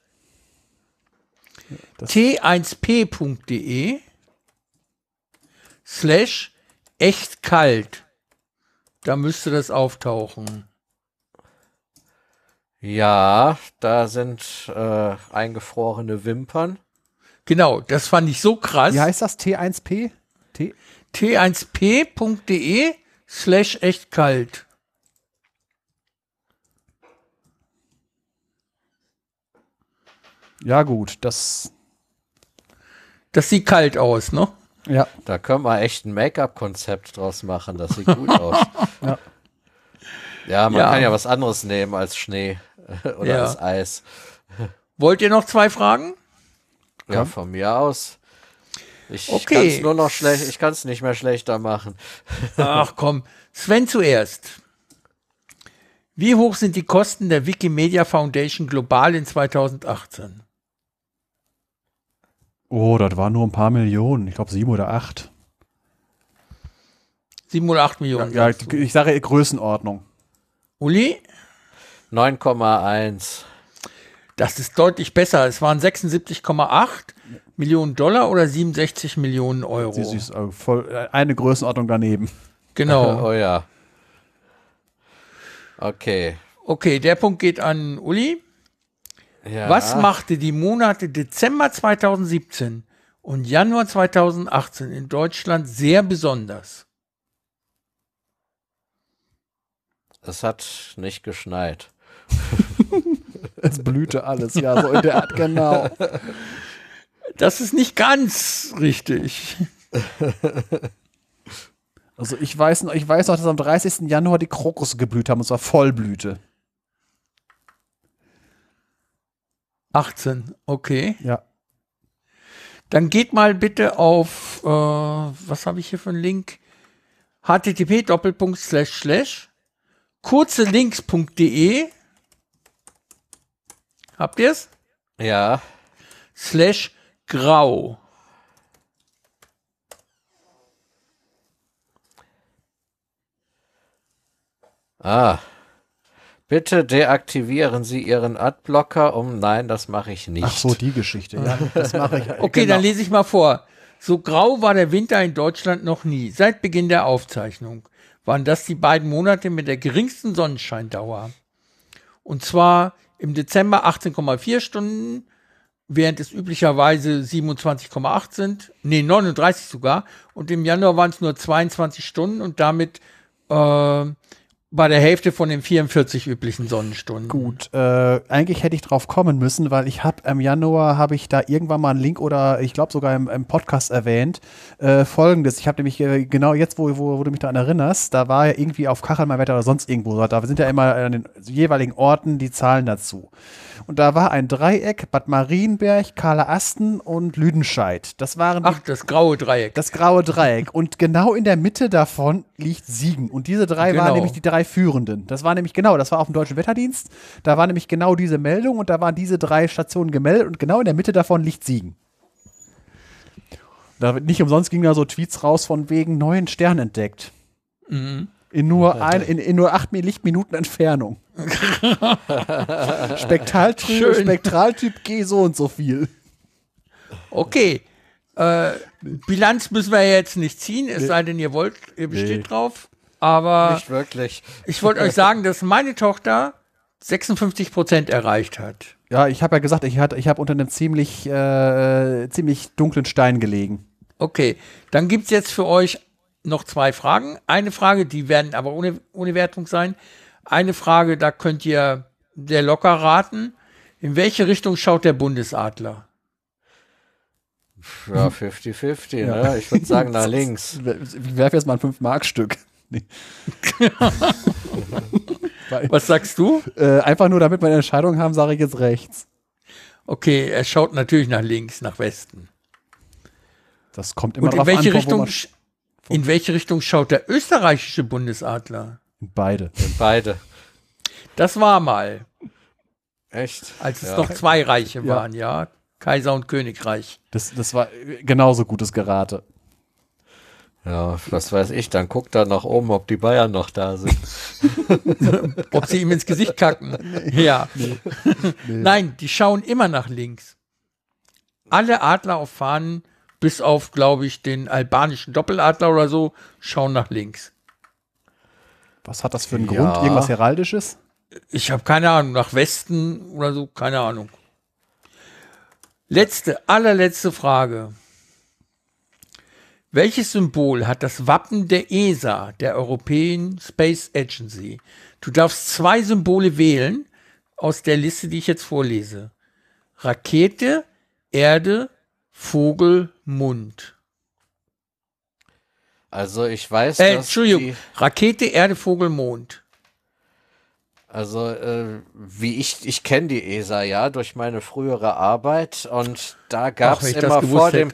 Das- t1p.de slash echt kalt. Da müsste das auftauchen. Ja, da sind äh, eingefrorene Wimpern. Genau, das fand ich so krass. Wie heißt das? T1P? T? t1p.de slash echt kalt. Ja, gut, das. Das sieht kalt aus, ne? Ja. Da können wir echt ein Make-up-Konzept draus machen. Das sieht gut aus. Ja. Ja, man Ja. kann ja was anderes nehmen als Schnee oder Ja. als Eis. Wollt ihr noch zwei Fragen? Ja, von mir aus. Ich Okay. kann es nur noch schlecht, ich kann es nicht mehr schlechter machen. Ach komm, Sven zuerst. Wie hoch sind die Kosten der Wikimedia Foundation global in 2018? Oh, das waren nur ein paar Millionen. Ich glaube sieben oder acht. 7 oder 8 Millionen. Ja, sagst du. ich sage Größenordnung. Uli, 9,1. Das ist deutlich besser. Es waren 76,8 Millionen Dollar oder 67 Millionen Euro. Sie ist äh, voll, äh, eine Größenordnung daneben. Genau. Oh ja. Okay. Okay, der Punkt geht an Uli. Ja. Was machte die Monate Dezember 2017 und Januar 2018 in Deutschland sehr besonders? Es hat nicht geschneit. Es blühte alles, ja, so in der Art, genau. Das ist nicht ganz richtig. Also ich weiß noch, ich weiß noch, dass am 30. Januar die Krokusse geblüht haben, und zwar Vollblüte. 18, okay. Ja. Dann geht mal bitte auf, äh, was habe ich hier für einen Link? http Doppelpunkt slash slash kurzelinks.de Habt ihr's? Ja. Slash grau. Ah. Bitte deaktivieren Sie Ihren Adblocker um. Nein, das mache ich nicht. Ach so, die Geschichte. Ja, das mache ich. Okay, genau. dann lese ich mal vor. So grau war der Winter in Deutschland noch nie. Seit Beginn der Aufzeichnung waren das die beiden Monate mit der geringsten Sonnenscheindauer. Und zwar im Dezember 18,4 Stunden, während es üblicherweise 27,8 sind, nee, 39 sogar. Und im Januar waren es nur 22 Stunden und damit äh, bei der Hälfte von den 44 üblichen Sonnenstunden. Gut, äh, eigentlich hätte ich drauf kommen müssen, weil ich habe im Januar habe ich da irgendwann mal einen Link oder ich glaube sogar im, im, Podcast erwähnt. Äh, Folgendes, ich habe nämlich äh, genau jetzt, wo, wo, wo, du mich daran erinnerst, da war ja irgendwie auf Kachel mein Wetter oder sonst irgendwo, da sind ja immer an den jeweiligen Orten die Zahlen dazu. Und da war ein Dreieck, Bad Marienberg, Karla Asten und Lüdenscheid. Das waren die, Ach, das graue Dreieck. Das graue Dreieck. Und genau in der Mitte davon liegt Siegen. Und diese drei genau. waren nämlich die drei Führenden. Das war nämlich genau, das war auf dem Deutschen Wetterdienst. Da war nämlich genau diese Meldung und da waren diese drei Stationen gemeldet und genau in der Mitte davon liegt Siegen. Da nicht umsonst ging da so Tweets raus von wegen neuen Stern entdeckt. Mhm. In nur, ein, in, in nur acht Lichtminuten Entfernung. Spektraltyp, Spektraltyp G so und so viel. Okay. Äh, Bilanz müssen wir jetzt nicht ziehen, es nee. sei denn, ihr wollt, ihr besteht nee. drauf. Aber nicht wirklich. Ich wollte euch sagen, dass meine Tochter 56 Prozent erreicht hat. Ja, ich habe ja gesagt, ich, ich habe unter einem ziemlich, äh, ziemlich dunklen Stein gelegen. Okay, dann gibt es jetzt für euch noch zwei Fragen. Eine Frage, die werden aber ohne, ohne Wertung sein. Eine Frage, da könnt ihr sehr locker raten. In welche Richtung schaut der Bundesadler? Ja, 50-50, ja. ne? Ich würde sagen nach links. Ich werfe jetzt mal ein 5-Mark-Stück. Nee. Was sagst du? Äh, einfach nur, damit wir eine Entscheidung haben, sage ich jetzt rechts. Okay, er schaut natürlich nach links, nach Westen. Das kommt immer Und in welche an, Richtung in welche Richtung schaut der österreichische Bundesadler? In beide. In beide. Das war mal. Echt? Als es ja. noch zwei Reiche waren, ja. Kaiser und Königreich. Das, das war genauso gutes Gerate. Ja, was weiß ich, dann guckt er nach oben, ob die Bayern noch da sind. ob sie ihm ins Gesicht kacken. Nee, ja. Nee, nee. Nein, die schauen immer nach links. Alle Adler auf Fahnen bis auf, glaube ich, den albanischen Doppeladler oder so, schauen nach links. Was hat das für einen ja. Grund? Irgendwas Heraldisches? Ich habe keine Ahnung, nach Westen oder so, keine Ahnung. Letzte, allerletzte Frage. Welches Symbol hat das Wappen der ESA, der European Space Agency? Du darfst zwei Symbole wählen aus der Liste, die ich jetzt vorlese. Rakete, Erde, Vogel, Mund. Also ich weiß, äh, dass Entschuldigung, Rakete, Erde, Vogel, Mond. Also äh, wie ich ich kenne die ESA ja durch meine frühere Arbeit und da gab es immer vor dem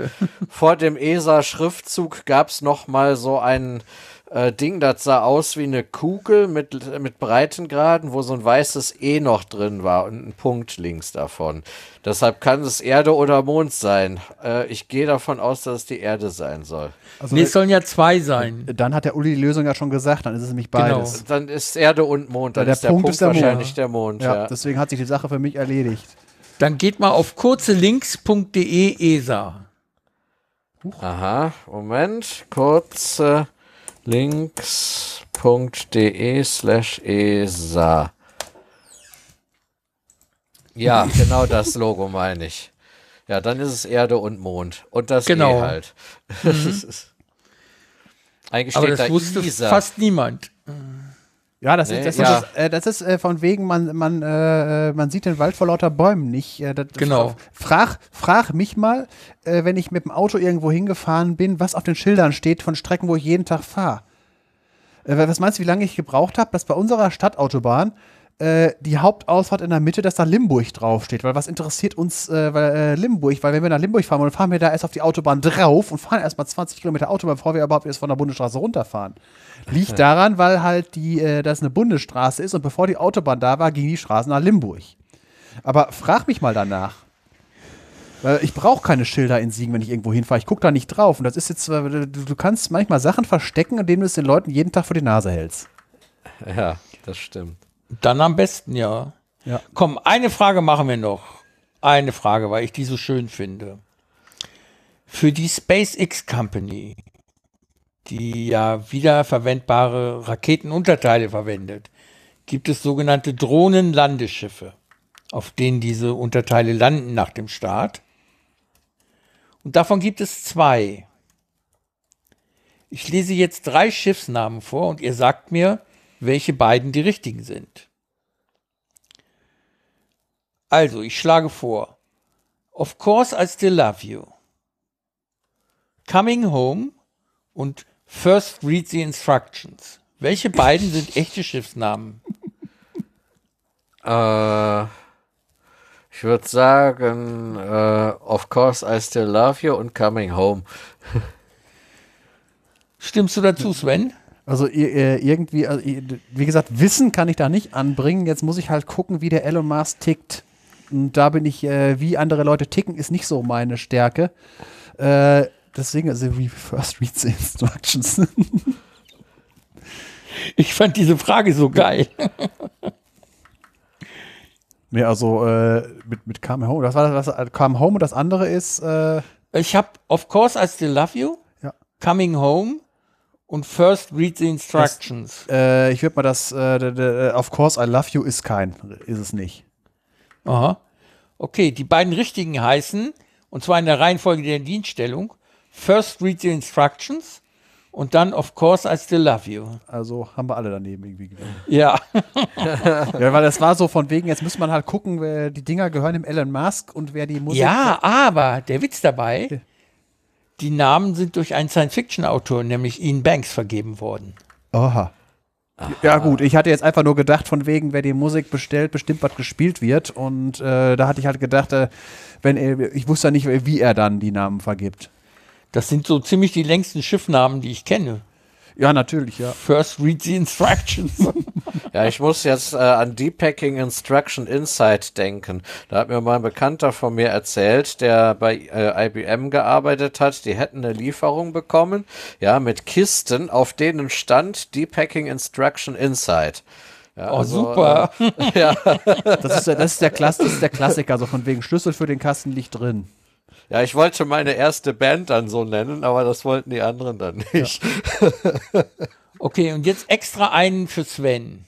vor dem ESA Schriftzug gab es noch mal so einen äh, Ding, das sah aus wie eine Kugel mit, mit Breitengraden, wo so ein weißes E noch drin war und ein Punkt links davon. Deshalb kann es Erde oder Mond sein. Äh, ich gehe davon aus, dass es die Erde sein soll. Also nee, es sollen ja zwei sein. Dann hat der Uli die Lösung ja schon gesagt, dann ist es nämlich beides. Genau. Dann ist Erde und Mond, dann der ist der Punkt, Punkt ist der wahrscheinlich Mond. der Mond. Ja, ja, deswegen hat sich die Sache für mich erledigt. Dann geht mal auf kurzelinks.de ESA. Aha, Moment, kurze links.de slash ESA. Ja, genau das Logo meine ich. Ja, dann ist es Erde und Mond. Und das genau. E halt. Mhm. Eigentlich Aber das da wusste ISA. fast niemand. Ja, das nee, ist, das, ja. Ist, äh, das ist äh, von wegen, man, man, äh, man sieht den Wald vor lauter Bäumen nicht. Äh, das, genau. Frag, frag mich mal, äh, wenn ich mit dem Auto irgendwo hingefahren bin, was auf den Schildern steht von Strecken, wo ich jeden Tag fahre. Äh, was meinst du, wie lange ich gebraucht habe, dass bei unserer Stadtautobahn äh, die Hauptausfahrt in der Mitte, dass da Limburg draufsteht. Weil was interessiert uns äh, weil, äh, Limburg? Weil wenn wir nach Limburg fahren, dann fahren wir da erst auf die Autobahn drauf und fahren erstmal 20 Kilometer Autobahn, bevor wir überhaupt erst von der Bundesstraße runterfahren. Liegt daran, weil halt die, äh, das eine Bundesstraße ist und bevor die Autobahn da war, ging die Straße nach Limburg. Aber frag mich mal danach. Weil ich brauche keine Schilder in Siegen, wenn ich irgendwo hinfahre. Ich gucke da nicht drauf. Und das ist jetzt, du, du kannst manchmal Sachen verstecken, indem du es den Leuten jeden Tag vor die Nase hältst. Ja, das stimmt. Dann am besten, ja. ja. Komm, eine Frage machen wir noch. Eine Frage, weil ich die so schön finde. Für die SpaceX Company, die ja wiederverwendbare Raketenunterteile verwendet, gibt es sogenannte Drohnenlandeschiffe, auf denen diese Unterteile landen nach dem Start. Und davon gibt es zwei. Ich lese jetzt drei Schiffsnamen vor und ihr sagt mir, welche beiden die richtigen sind. Also, ich schlage vor. Of course I still love you. Coming home und First read the instructions. Welche beiden sind echte Schiffsnamen? Äh, ich würde sagen, äh, of course I still love you und coming home. Stimmst du dazu, Sven? Also irgendwie, also, wie gesagt, Wissen kann ich da nicht anbringen. Jetzt muss ich halt gucken, wie der Elon Musk tickt. Und da bin ich, äh, wie andere Leute ticken, ist nicht so meine Stärke. Äh, deswegen, also wie first read the instructions. ich fand diese Frage so geil. nee, also äh, mit, mit Come Home, das war das, was Come Home und das andere ist. Äh, ich habe Of course I still love you, ja. Coming Home und First Read the Instructions. Das, äh, ich würde mal das, äh, Of course I love you ist kein, ist es nicht. Aha. Okay, die beiden richtigen heißen, und zwar in der Reihenfolge der Dienststellung, First Read the Instructions und dann Of Course I Still Love You. Also haben wir alle daneben irgendwie genommen. Ja. ja, weil das war so von wegen, jetzt muss man halt gucken, wer die Dinger gehören dem Elon Musk und wer die Musik. Ja, aber der Witz dabei, die Namen sind durch einen Science-Fiction-Autor, nämlich Ian Banks, vergeben worden. Aha. Aha. Ja gut, ich hatte jetzt einfach nur gedacht, von wegen, wer die Musik bestellt, bestimmt was gespielt wird. Und äh, da hatte ich halt gedacht, äh, wenn er, ich wusste ja nicht, wie er dann die Namen vergibt. Das sind so ziemlich die längsten Schiffnamen, die ich kenne. Ja, natürlich, ja. First read the instructions. ja, ich muss jetzt äh, an Deepacking Instruction Insight denken. Da hat mir mal ein Bekannter von mir erzählt, der bei äh, IBM gearbeitet hat, die hätten eine Lieferung bekommen, ja, mit Kisten, auf denen stand Deepacking Instruction Insight. Ja, oh, also, super. Äh, ja. Das ist, der, das, ist der Klass, das ist der Klassiker, also von wegen Schlüssel für den Kasten liegt drin. Ja, ich wollte meine erste Band dann so nennen, aber das wollten die anderen dann nicht. Ja. okay, und jetzt extra einen für Sven.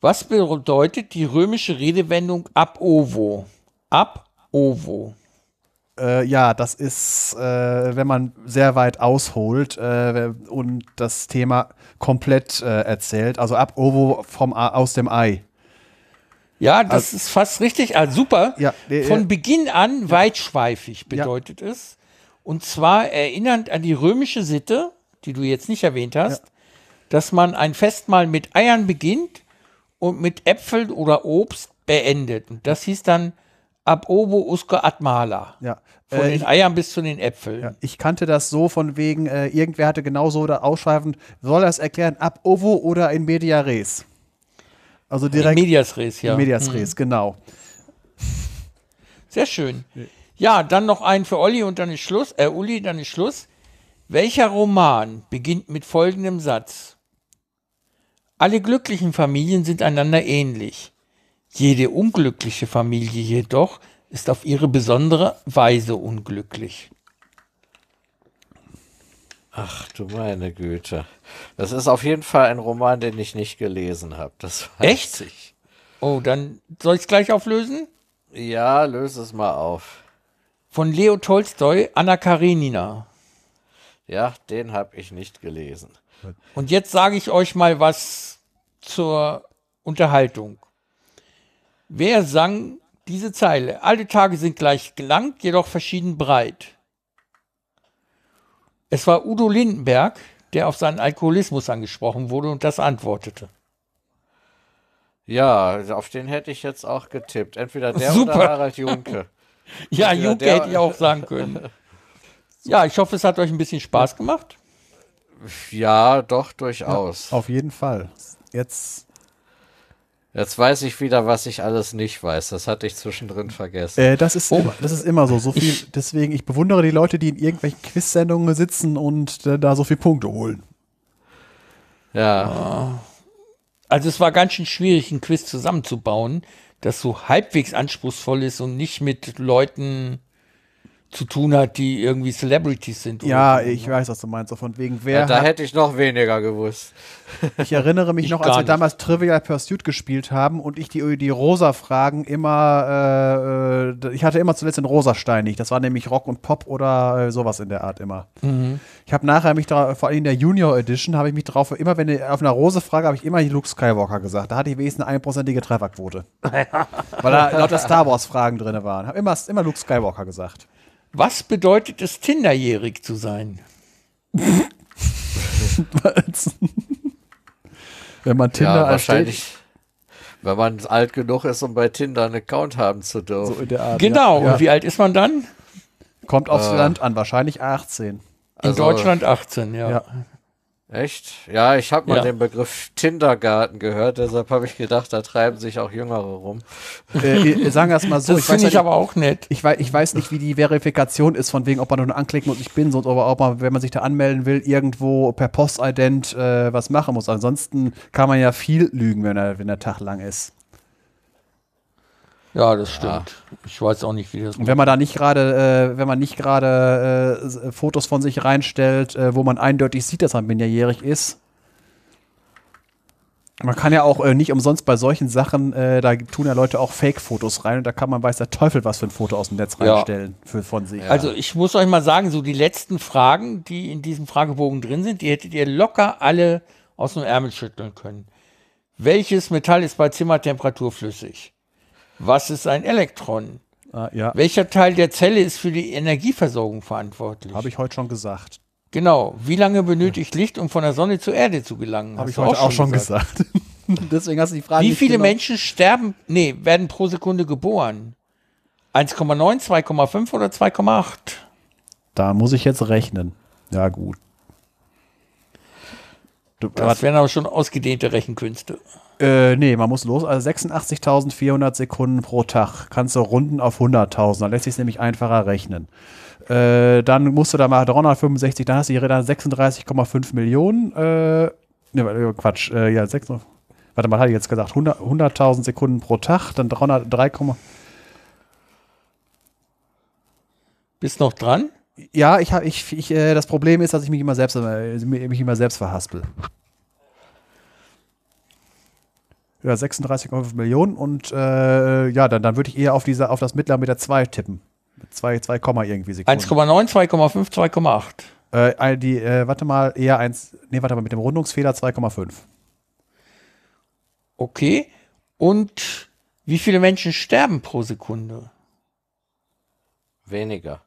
Was bedeutet die römische Redewendung ab ovo? Ab ovo. Äh, ja, das ist, äh, wenn man sehr weit ausholt äh, und das Thema komplett äh, erzählt. Also ab ovo vom, aus dem Ei. Ja, das also, ist fast richtig. Also super. Ja, äh, Von Beginn an weitschweifig bedeutet ja. es. Und zwar erinnernd an die römische Sitte, die du jetzt nicht erwähnt hast, ja. dass man ein Festmahl mit Eiern beginnt und mit Äpfeln oder Obst beendet. Und das hieß dann ab ovo usque ad mala. Ja. Von äh, den Eiern bis zu den Äpfeln. Ja, ich kannte das so von wegen, äh, irgendwer hatte genauso da ausschweifend, soll es erklären, ab ovo oder in media res? Also direkt. In Medias Res, ja. Medias Res, mhm. genau. Sehr schön. Ja, dann noch einen für Olli und dann ist Schluss. Äh, Uli, dann ist Schluss. Welcher Roman beginnt mit folgendem Satz? Alle glücklichen Familien sind einander ähnlich. Jede unglückliche Familie jedoch ist auf ihre besondere Weise unglücklich. Ach du meine Güte. Das ist auf jeden Fall ein Roman, den ich nicht gelesen habe. Das weiß Echt? ich. Oh, dann soll ich es gleich auflösen? Ja, löse es mal auf. Von Leo Tolstoi, Anna Karenina. Ja, den habe ich nicht gelesen. Und jetzt sage ich euch mal was zur Unterhaltung. Wer sang diese Zeile? Alle Tage sind gleich lang, jedoch verschieden breit. Es war Udo Lindenberg, der auf seinen Alkoholismus angesprochen wurde und das antwortete. Ja, auf den hätte ich jetzt auch getippt. Entweder der Super. oder Harald Junke. ja, Entweder Junke hätte ich auch sagen können. Ja, ich hoffe, es hat euch ein bisschen Spaß gemacht. Ja, doch, durchaus. Ja, auf jeden Fall. Jetzt Jetzt weiß ich wieder, was ich alles nicht weiß. Das hatte ich zwischendrin vergessen. Äh, das, ist oh. immer, das ist immer so. so viel, ich, deswegen, ich bewundere die Leute, die in irgendwelchen Quiz-Sendungen sitzen und äh, da so viele Punkte holen. Ja. Also es war ganz schön schwierig, ein Quiz zusammenzubauen, das so halbwegs anspruchsvoll ist und nicht mit Leuten zu tun hat, die irgendwie Celebrities sind. oder Ja, so, ich ne? weiß, was du meinst. So von wegen, wer Ja, da hätte ich noch weniger gewusst. Ich erinnere mich Ich noch, als wir nicht. damals Trivial Pursuit gespielt haben und ich die, die Rosa-Fragen immer, äh, äh, ich hatte immer zuletzt den Rosa-Steinig. Das war nämlich Rock und Pop oder äh, sowas in der Art immer. Mhm. Ich habe nachher mich da, vor allem in der Junior Edition, habe ich mich drauf, immer wenn ich auf einer Rose-Frage habe ich immer Luke Skywalker gesagt. Da hatte ich wenigstens eine einprozentige Trefferquote. Weil da lauter Star Wars-Fragen drin waren. Habe immer, immer Luke Skywalker gesagt. Was bedeutet es, Tinderjährig zu sein? wenn man Tinder ja, wahrscheinlich, wenn man alt genug ist, um bei Tinder einen Account haben zu dürfen. so in der Art. Genau. Ja. Und wie alt ist man dann? Kommt aufs Äh. Land an, wahrscheinlich 18. In Also- Deutschland 18, ja. Ja. Echt? Ja, ich habe mal Ja. den Begriff Tindergarten gehört, deshalb habe ich gedacht, da treiben sich auch Jüngere rum. äh, äh, sagen wir es mal so. Das ich weiß, finde ich nicht, aber auch nett. ich, weiß, ich weiß nicht, wie die Verifikation ist, von wegen, ob man nur anklicken muss, ich bin so, oder ob man, wenn man sich da anmelden will, irgendwo per Postident äh, was machen muss. Ansonsten kann man ja viel lügen, wenn der, wenn der Tag lang ist. Ja, das stimmt. Ich weiß auch nicht, wie das Und wenn man da nicht gerade, äh, wenn man nicht gerade äh, Fotos von sich reinstellt, äh, wo man eindeutig sieht, dass man minderjährig ist. Man kann ja auch äh, nicht umsonst bei solchen Sachen, äh, da tun ja Leute auch Fake-Fotos rein und da kann man weiß der Teufel was für ein Foto aus dem Netz Ja. reinstellen für, von sich. Also ich muss euch mal sagen, so die letzten Fragen, die in diesem Fragebogen drin sind, die hättet ihr locker alle aus dem Ärmel schütteln können. Welches Metall ist bei Zimmertemperatur flüssig? Was ist ein Elektron? Ah, ja, Welcher Teil der Zelle ist für die Energieversorgung verantwortlich? habe ich heute schon gesagt. Genau. Wie lange benötigt Licht, um von der Sonne zur Erde zu gelangen? Habe ich heute auch schon gesagt. Deswegen hast du die Frage Wie viele genommen. Menschen sterben, nee, werden pro Sekunde geboren? 1,9, 2,5 oder 2,8? Da muss ich jetzt rechnen. Ja, gut. Du, Das wären aber schon ausgedehnte Rechenkünste. Äh, nee, man muss los. Also 86.400 Sekunden pro Tag. Kannst du runden auf 100.000. Dann lässt sich nämlich einfacher rechnen. Äh, dann musst du da mal 365, dann hast du hier dann 36,5 Millionen. Äh, ne, warte, Quatsch. Äh, ja, 6, warte mal, hatte ich jetzt gesagt. 100 100.000 Sekunden pro Tag. Dann 300, 3, Bist noch dran? ja, ich habe, ich, ich, äh, das Problem ist, dass ich mich immer selbst, äh, mich immer selbst verhaspel. Ja, 36,5 Millionen und äh, ja, dann, dann würde ich eher auf, diese, auf das Mittlere mit der 2 tippen. Mit 2, 2, Komma irgendwie Sekunden. 1,9, 2,5, 2,8. Äh, die, äh, warte mal, eher 1, nee, warte mal, mit dem Rundungsfehler 2,5. Okay. Und wie viele Menschen sterben pro Sekunde? Weniger.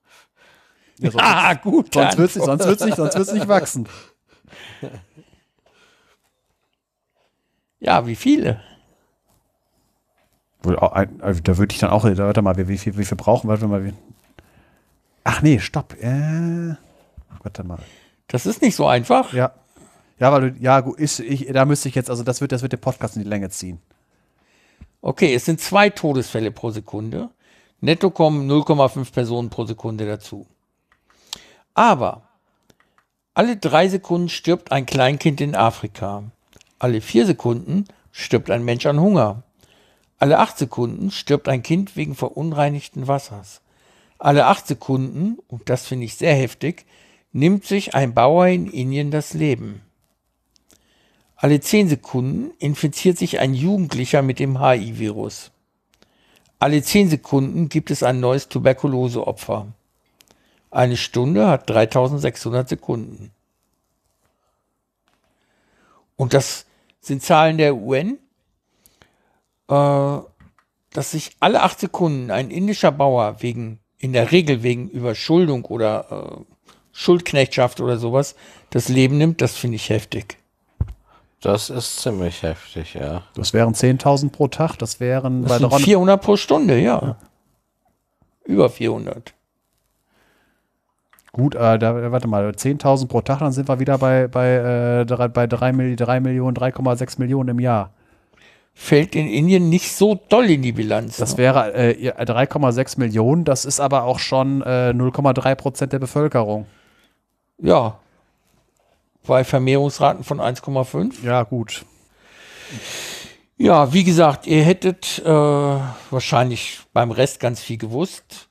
Ja, sonst Ah, gut. sonst wird es nicht, sonst wird's nicht, sonst wird's nicht wachsen. Ja, wie viele? Wohl auch ein- also Da würde ich dann auch, da, warte mal, wie, wie, viel, wie viel brauchen wir? Mal, wie, ach nee, stopp. Äh, warte mal. Das ist nicht so einfach. Ja. Ja, weil du, ja, gut, ist, ich, da müsste ich jetzt, also das wird, das wird der Podcast in die Länge ziehen. Okay, es sind zwei Todesfälle pro Sekunde. Netto kommen 0,5 Personen pro Sekunde dazu. Aber alle drei Sekunden stirbt ein Kleinkind in Afrika. Alle vier Sekunden stirbt ein Mensch an Hunger. Alle acht Sekunden stirbt ein Kind wegen verunreinigten Wassers. Alle acht Sekunden, und das finde ich sehr heftig, nimmt sich ein Bauer in Indien das Leben. Alle zehn Sekunden infiziert sich ein Jugendlicher mit dem HI-Virus. Alle zehn Sekunden gibt es ein neues Tuberkuloseopfer. Eine Stunde hat 3600 Sekunden. Und das sind Zahlen der UN, äh, dass sich alle acht Sekunden ein indischer Bauer wegen, in der Regel wegen Überschuldung oder äh, Schuldknechtschaft oder sowas, das Leben nimmt, das finde ich heftig. Das ist ziemlich heftig, ja. Das wären 10.000 pro Tag, das wären Das bei sind der 400 pro Stunde, ja. Über 400. Gut, äh, da, warte mal, 10.000 pro Tag, dann sind wir wieder bei, bei, äh, drei, bei 3, Mil 3 Millionen, 3,6 Millionen im Jahr. Fällt in Indien nicht so doll in die Bilanz. Das ne? wäre äh, ja, 3,6 Millionen, das ist aber auch schon äh, 0,3 Prozent der Bevölkerung. Ja. Bei Vermehrungsraten von 1,5. Ja, gut. Ja, wie gesagt, ihr hättet äh, wahrscheinlich beim Rest ganz viel gewusst.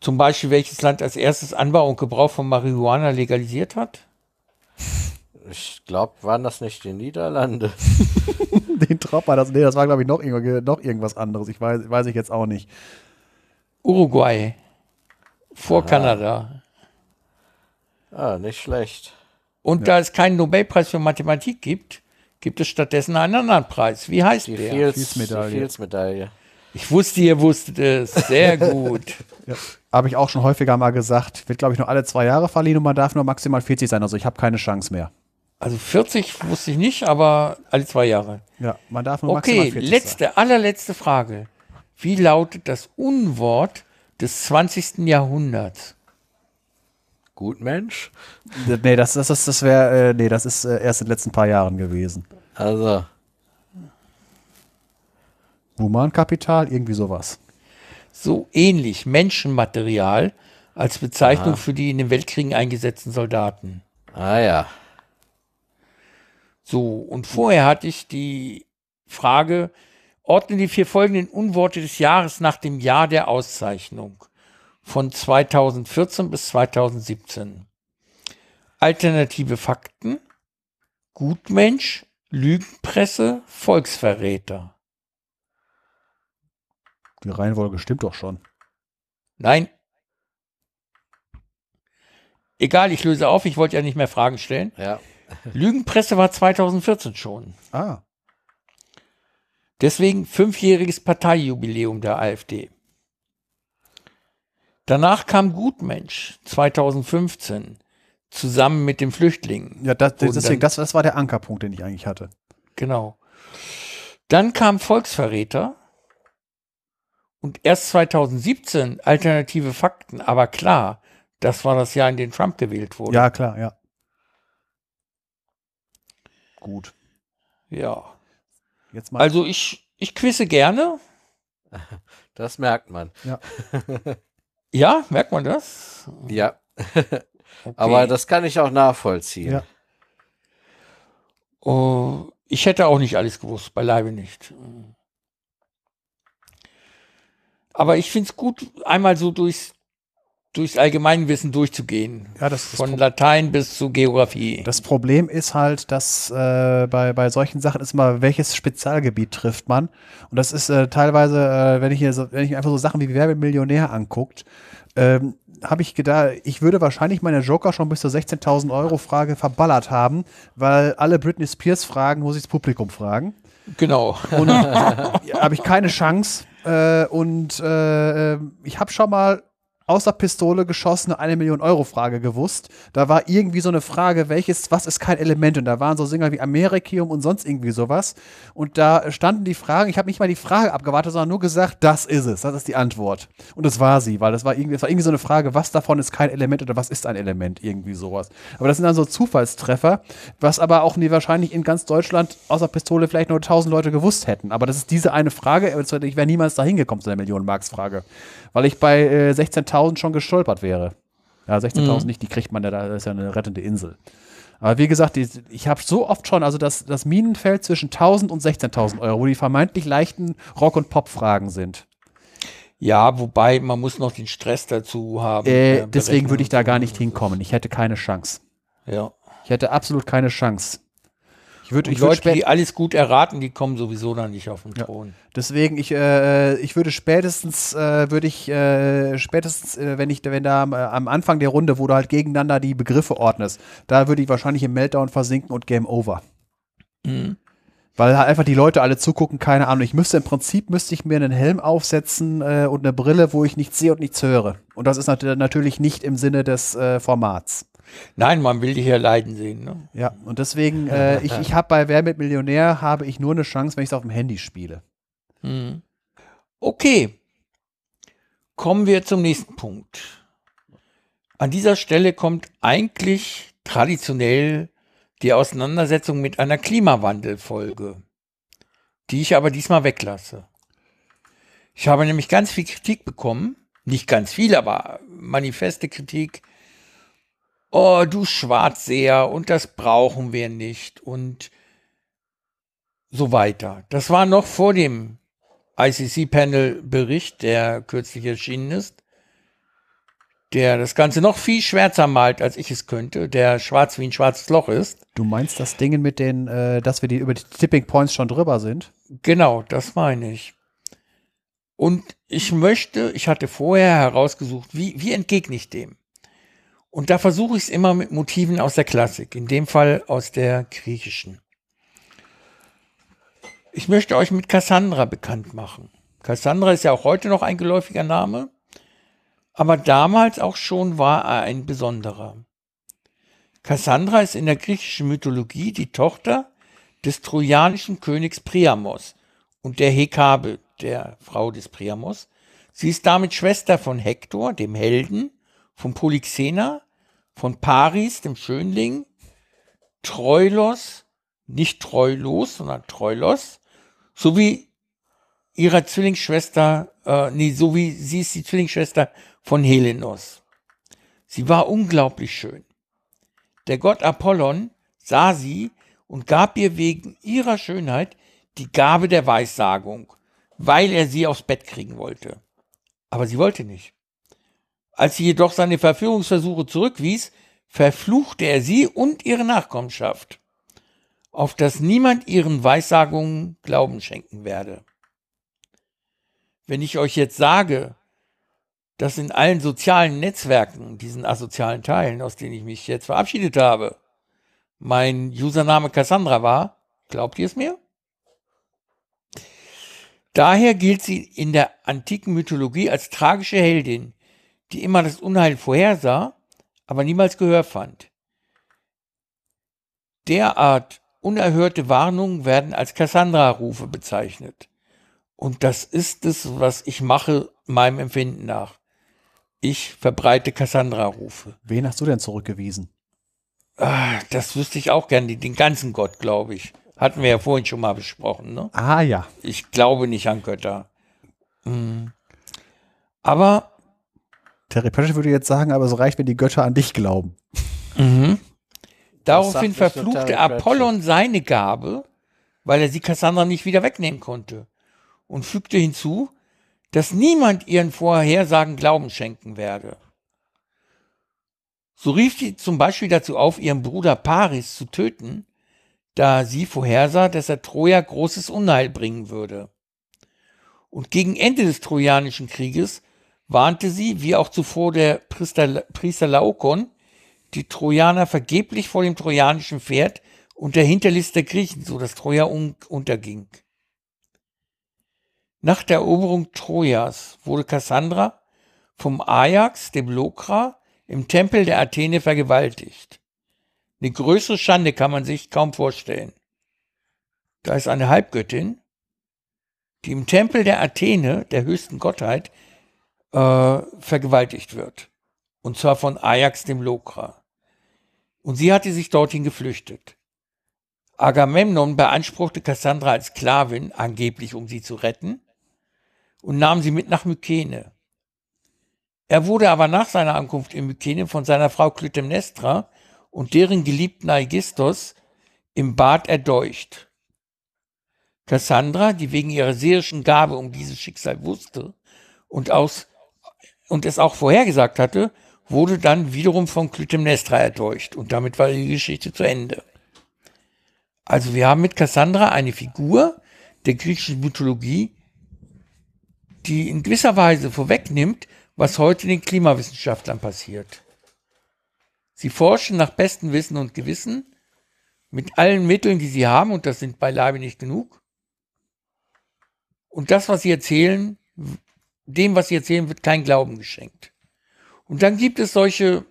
Zum Beispiel, welches Land als erstes Anbau und Gebrauch von Marihuana legalisiert hat? Ich glaube, waren das nicht die Niederlande? Den Tropper, das, nee, das war, glaube ich, noch, noch irgendwas anderes. Ich weiß, weiß ich jetzt auch nicht. Uruguay. Vor Kanada. Ah, nicht schlecht. Und da es keinen Nobelpreis für Mathematik gibt, gibt es stattdessen einen anderen Preis. Wie heißt Die der? Fields- Fields-Medaille. die Fields-Medaille. Ich wusste, ihr wusstet es. Sehr gut. Ja. Habe ich auch schon häufiger mal gesagt. Wird, glaube ich, nur alle zwei Jahre verliehen und man darf nur maximal 40 sein. Also ich habe keine Chance mehr. Also 40 wusste ich nicht, aber alle zwei Jahre. Ja, man darf nur maximal Okay, 40 letzte, allerletzte Frage. Wie lautet das Unwort des 20. Jahrhunderts? Gut, Mensch. sein. Nee, das, das, das, das wäre, äh, nee, das ist äh, erst in den letzten paar Jahren gewesen. Also, Humankapital, irgendwie sowas. So ähnlich Menschenmaterial als Bezeichnung für die in den Weltkriegen eingesetzten Soldaten. ah ja. So, und vorher hatte ich die Frage, ordne die vier folgenden Unworte des Jahres nach dem Jahr der Auszeichnung von 2014 bis 2017. Alternative Fakten, Gutmensch, Lügenpresse, Volksverräter. Die Reihenfolge stimmt doch schon. Nein. Egal, ich löse auf, ich wollte ja nicht mehr Fragen stellen. Ja. Lügenpresse war 2014 schon. Ah, Deswegen fünfjähriges Parteijubiläum der AfD. Danach kam Gutmensch 2015 zusammen mit den Flüchtlingen. ja, das, deswegen, das, das war der Ankerpunkt, den ich eigentlich hatte. Genau. Dann kam Volksverräter und erst 2017 alternative Fakten. Aber klar, das war das Jahr, in dem Trump gewählt wurde. Ja, klar, ja. Gut. ja. Jetzt mal. Also ich, ich quizze gerne. Das merkt man. Ja, merkt man das? Ja. Okay. Aber das kann ich auch nachvollziehen. Ja. Oh, ich hätte auch nicht alles gewusst, beileibe nicht. Aber ich finde es gut, einmal so durchs, durchs Allgemeinwissen durchzugehen. ja, das, das, Von Latein bis zu Geografie. das Problem ist halt, dass äh, bei, bei solchen Sachen ist immer, welches Spezialgebiet trifft man. Und das ist äh, teilweise, äh, wenn ich hier so, wenn ich mir einfach so Sachen wie Werbemillionär anguckt, ähm, habe ich gedacht, ich würde wahrscheinlich meine Joker schon bis zur 16.000 Euro Frage verballert haben, weil alle Britney Spears Fragen muss ich das Publikum fragen. Genau. Und habe ich keine Chance. Äh, und äh, äh, ich habe schon mal aus der Pistole geschossene eine Million Euro Frage gewusst. Da war irgendwie so eine Frage, welches, was ist kein Element? Und da waren so Singer wie Americium und sonst irgendwie sowas. Und da standen die Fragen, ich habe nicht mal die Frage abgewartet, sondern nur gesagt, das ist es, das ist die Antwort. Und das war sie, weil das war irgendwie, das war irgendwie so eine Frage, was davon ist kein Element oder was ist ein Element, irgendwie sowas. Aber das sind dann so Zufallstreffer, was aber auch nie wahrscheinlich in ganz Deutschland außer Pistole vielleicht nur 1000 Leute gewusst hätten. Aber das ist diese eine Frage, also ich wäre niemals da hingekommen zu der Millionen-Marks-Frage, weil ich bei äh, 16.000 schon gestolpert wäre. Ja, 16.000 nicht, die kriegt man ja, da das ist ja eine rettende Insel. Aber wie gesagt, die, ich habe so oft schon, also das, das Minenfeld zwischen 1000 und 16.000 Euro, wo die vermeintlich leichten Rock- und Pop-Fragen sind. Ja, wobei man muss noch den Stress dazu haben. Äh, äh, deswegen würde ich da gar nicht hinkommen. Ich hätte keine Chance. Ja. Ich hätte absolut keine Chance. Ich würde, Und ich würde Leute, die alles gut erraten, die kommen sowieso dann nicht auf den Ja. Thron. deswegen ich, äh, ich würde spätestens, äh, würde ich äh, spätestens, äh, wenn ich, wenn da am, äh, am Anfang der Runde, wo du halt gegeneinander die Begriffe ordnest, da würde ich wahrscheinlich im Meltdown versinken und Game Over. Mhm. Weil halt einfach die Leute alle zugucken, keine Ahnung. Ich müsste im Prinzip müsste ich mir einen Helm aufsetzen äh, und eine Brille, wo ich nichts sehe und nichts höre. Und das ist nat natürlich nicht im Sinne des Formats. Nein, man will dich ja leiden sehen. Ne? Ja, und deswegen, äh, ich, ich habe bei Wer mit Millionär habe ich nur eine Chance, wenn ich es auf dem Handy spiele. Mhm. Okay. Kommen wir zum nächsten Punkt. An dieser Stelle kommt eigentlich traditionell die Auseinandersetzung mit einer Klimawandelfolge, die ich aber diesmal weglasse. Ich habe nämlich ganz viel Kritik bekommen, nicht ganz viel, aber manifeste Kritik. Oh, du Schwarzseher, und das brauchen wir nicht und so weiter. Das war noch vor dem ICC-Panel-Bericht, der kürzlich erschienen ist. der das Ganze noch viel schwärzer malt, als ich es könnte, der schwarz wie ein schwarzes Loch ist. Du meinst das Ding mit den, äh, dass wir die über die Tipping Points schon drüber sind? Genau, das meine ich. Und ich möchte, ich hatte vorher herausgesucht, wie, wie entgegne ich dem? Und da versuche ich es immer mit Motiven aus der Klassik, in dem Fall aus der griechischen. Ich möchte euch mit Cassandra bekannt machen. Cassandra ist ja auch heute noch ein geläufiger Name, aber damals auch schon war er ein besonderer. Cassandra ist in der griechischen Mythologie die Tochter des trojanischen Königs Priamos und der Hekabe, der Frau des Priamos. Sie ist damit Schwester von Hektor, dem Helden, von Polyxena, von Paris, dem Schönling, Troilos, nicht Treulos, sondern Treulos, sowie ihrer Zwillingsschwester, äh, nee, so wie sie ist die Zwillingsschwester von Helenos. Sie war unglaublich schön. Der Gott Apollon sah sie und gab ihr wegen ihrer Schönheit die Gabe der Weissagung, weil er sie aufs Bett kriegen wollte. Aber sie wollte nicht. Als sie jedoch seine Verführungsversuche zurückwies, verfluchte er sie und ihre Nachkommenschaft, auf dass niemand ihren Weissagungen Glauben schenken werde. Wenn ich euch jetzt sage, dass in allen sozialen Netzwerken, diesen asozialen Teilen, aus denen ich mich jetzt verabschiedet habe, mein Username Cassandra war, glaubt ihr es mir? Daher gilt sie in der antiken Mythologie als tragische Heldin, die immer das Unheil vorhersah, aber niemals Gehör fand. Derart unerhörte Warnungen werden als Cassandra-Rufe bezeichnet. Und das ist es, was ich mache, meinem Empfinden nach. Ich verbreite Cassandra-Rufe. Wen hast du denn zurückgewiesen? Ah, das wüsste ich auch gerne, den ganzen Gott, glaube ich. Hatten wir ja vorhin schon mal besprochen, ne? Ah ja. Ich glaube nicht an Götter. Mhm. Aber. Terry Pratchett würde jetzt sagen, aber es reicht, wenn die Götter an dich glauben. Mhm. Daraufhin verfluchte Apollon seine Gabe, weil er sie Cassandra nicht wieder wegnehmen konnte. Und fügte hinzu, dass niemand ihren Vorhersagen Glauben schenken werde. So rief sie zum Beispiel dazu auf, ihren Bruder Paris zu töten, da sie vorhersah, dass er Troja großes Unheil bringen würde. Und gegen Ende des Trojanischen Krieges warnte sie, wie auch zuvor der Priester, Priester Laokon, die Trojaner vergeblich vor dem trojanischen Pferd und der Hinterlist der Griechen, so dass Troja un unterging. Nach der Eroberung Trojas wurde Cassandra vom Ajax, dem Lokra, im Tempel der Athene vergewaltigt. Eine größere Schande kann man sich kaum vorstellen. Da ist eine Halbgöttin, die im Tempel der Athene, der höchsten Gottheit, äh, vergewaltigt wird. Und zwar von Ajax dem Lokra. Und sie hatte sich dorthin geflüchtet. Agamemnon beanspruchte Cassandra als Sklavin, angeblich um sie zu retten, und nahm sie mit nach Mykene. Er wurde aber nach seiner Ankunft in Mykene von seiner Frau Clytemnestra und deren geliebten Aigistos im Bad erdolcht. Cassandra, die wegen ihrer seherischen Gabe um dieses Schicksal wusste und, aus, und es auch vorhergesagt hatte, wurde dann wiederum von Clytemnestra erdolcht und damit war die Geschichte zu Ende. Also wir haben mit Cassandra eine Figur der griechischen Mythologie, die in gewisser Weise vorwegnimmt, was heute den Klimawissenschaftlern passiert. Sie forschen nach bestem Wissen und Gewissen mit allen Mitteln, die sie haben, und das sind beileibe nicht genug. Und das, was sie erzählen, dem, was sie erzählen, wird kein Glauben geschenkt. Und dann gibt es solche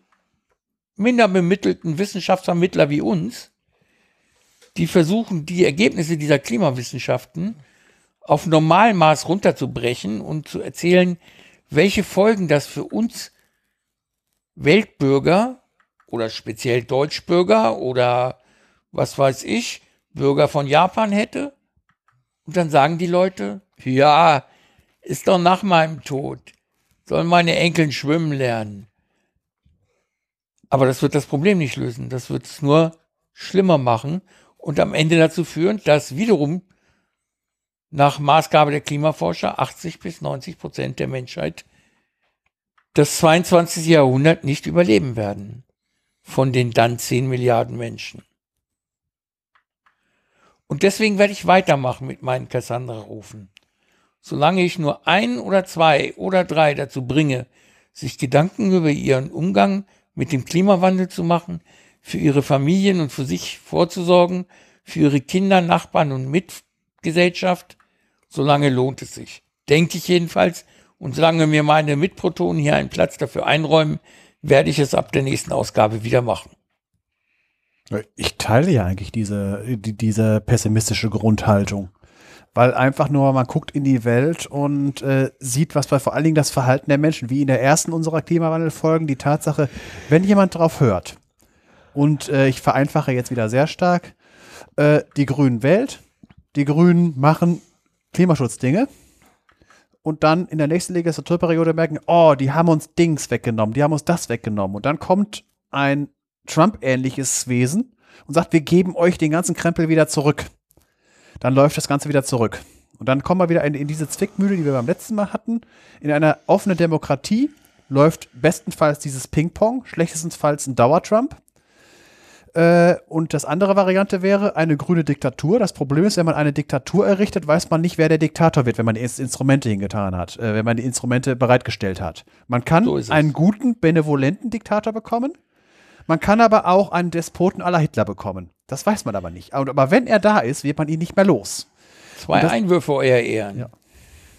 minder bemittelten Wissenschaftsvermittler wie uns, die versuchen, die Ergebnisse dieser Klimawissenschaften auf Normalmaß runterzubrechen und zu erzählen, welche Folgen das für uns Weltbürger oder speziell Deutschbürger oder was weiß ich, Bürger von Japan hätte. Und dann sagen die Leute, ja, ist doch nach meinem Tod. Sollen meine Enkeln schwimmen lernen. Aber das wird das Problem nicht lösen. Das wird es nur schlimmer machen und am Ende dazu führen, dass wiederum nach Maßgabe der Klimaforscher 80 bis 90 Prozent der Menschheit das 22. Jahrhundert nicht überleben werden. Von den dann 10 Milliarden Menschen. Und deswegen werde ich weitermachen mit meinen Cassandra-Rufen. Solange ich nur ein oder zwei oder drei dazu bringe, sich Gedanken über ihren Umgang mit dem Klimawandel zu machen, für ihre Familien und für sich vorzusorgen, für ihre Kinder, Nachbarn und Mitgesellschaft, solange lohnt es sich. Denke ich jedenfalls. Und solange mir meine Mitprotonen hier einen Platz dafür einräumen, werde ich es ab der nächsten Ausgabe wieder machen. Ich teile ja eigentlich diese, die, diese pessimistische Grundhaltung. Weil einfach nur, man guckt in die Welt und äh, sieht, was bei vor allen Dingen das Verhalten der Menschen, wie in der ersten unserer Klimawandelfolgen, die Tatsache, wenn jemand drauf hört, und äh, ich vereinfache jetzt wieder sehr stark, äh, die Grünen wählt, die Grünen machen Klimaschutzdinge und dann in der nächsten Legislaturperiode merken, oh, die haben uns Dings weggenommen, die haben uns das weggenommen. Und dann kommt ein Trump-ähnliches Wesen und sagt, wir geben euch den ganzen Krempel wieder zurück. Dann läuft das Ganze wieder zurück. Und dann kommen wir wieder in, in diese Zwickmühle, die wir beim letzten Mal hatten. In einer offenen Demokratie läuft bestenfalls dieses Ping-Pong, schlechtestenfalls ein Dauer-Trump. Äh, und das andere Variante wäre eine grüne Diktatur. Das Problem ist, wenn man eine Diktatur errichtet, weiß man nicht, wer der Diktator wird, wenn man die Instrumente hingetan hat, äh, wenn man die Instrumente bereitgestellt hat. Man kann so einen guten, benevolenten Diktator bekommen. Man kann aber auch einen Despoten aller Hitler bekommen. Das weiß man aber nicht. Aber wenn er da ist, wird man ihn nicht mehr los. Zwei das, Einwürfe, Euer Ehren. Ja.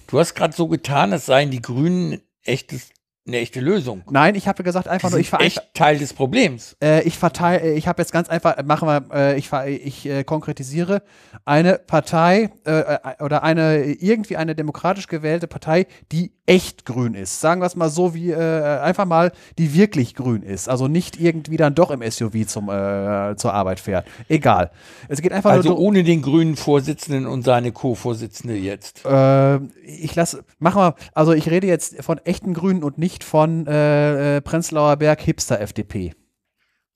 Du hast gerade so getan, als seien die Grünen echtes eine echte Lösung. Nein, ich habe gesagt einfach die nur, ich sind echt Teil des Problems. Äh, ich verteile, äh, ich habe jetzt ganz einfach, machen wir, äh, ich, ich äh, konkretisiere eine Partei äh, äh, oder eine irgendwie eine demokratisch gewählte Partei, die echt grün ist. Sagen wir es mal so, wie einfach mal, die wirklich grün ist. Also nicht irgendwie dann doch im SUV zum, zur Arbeit fährt. Egal. Es geht einfach also nur ohne den grünen Vorsitzenden und seine Co-Vorsitzende jetzt. ich lasse, machen wir, also ich rede jetzt von echten Grünen und nicht nicht von äh, äh, Prenzlauer Berg Hipster FDP.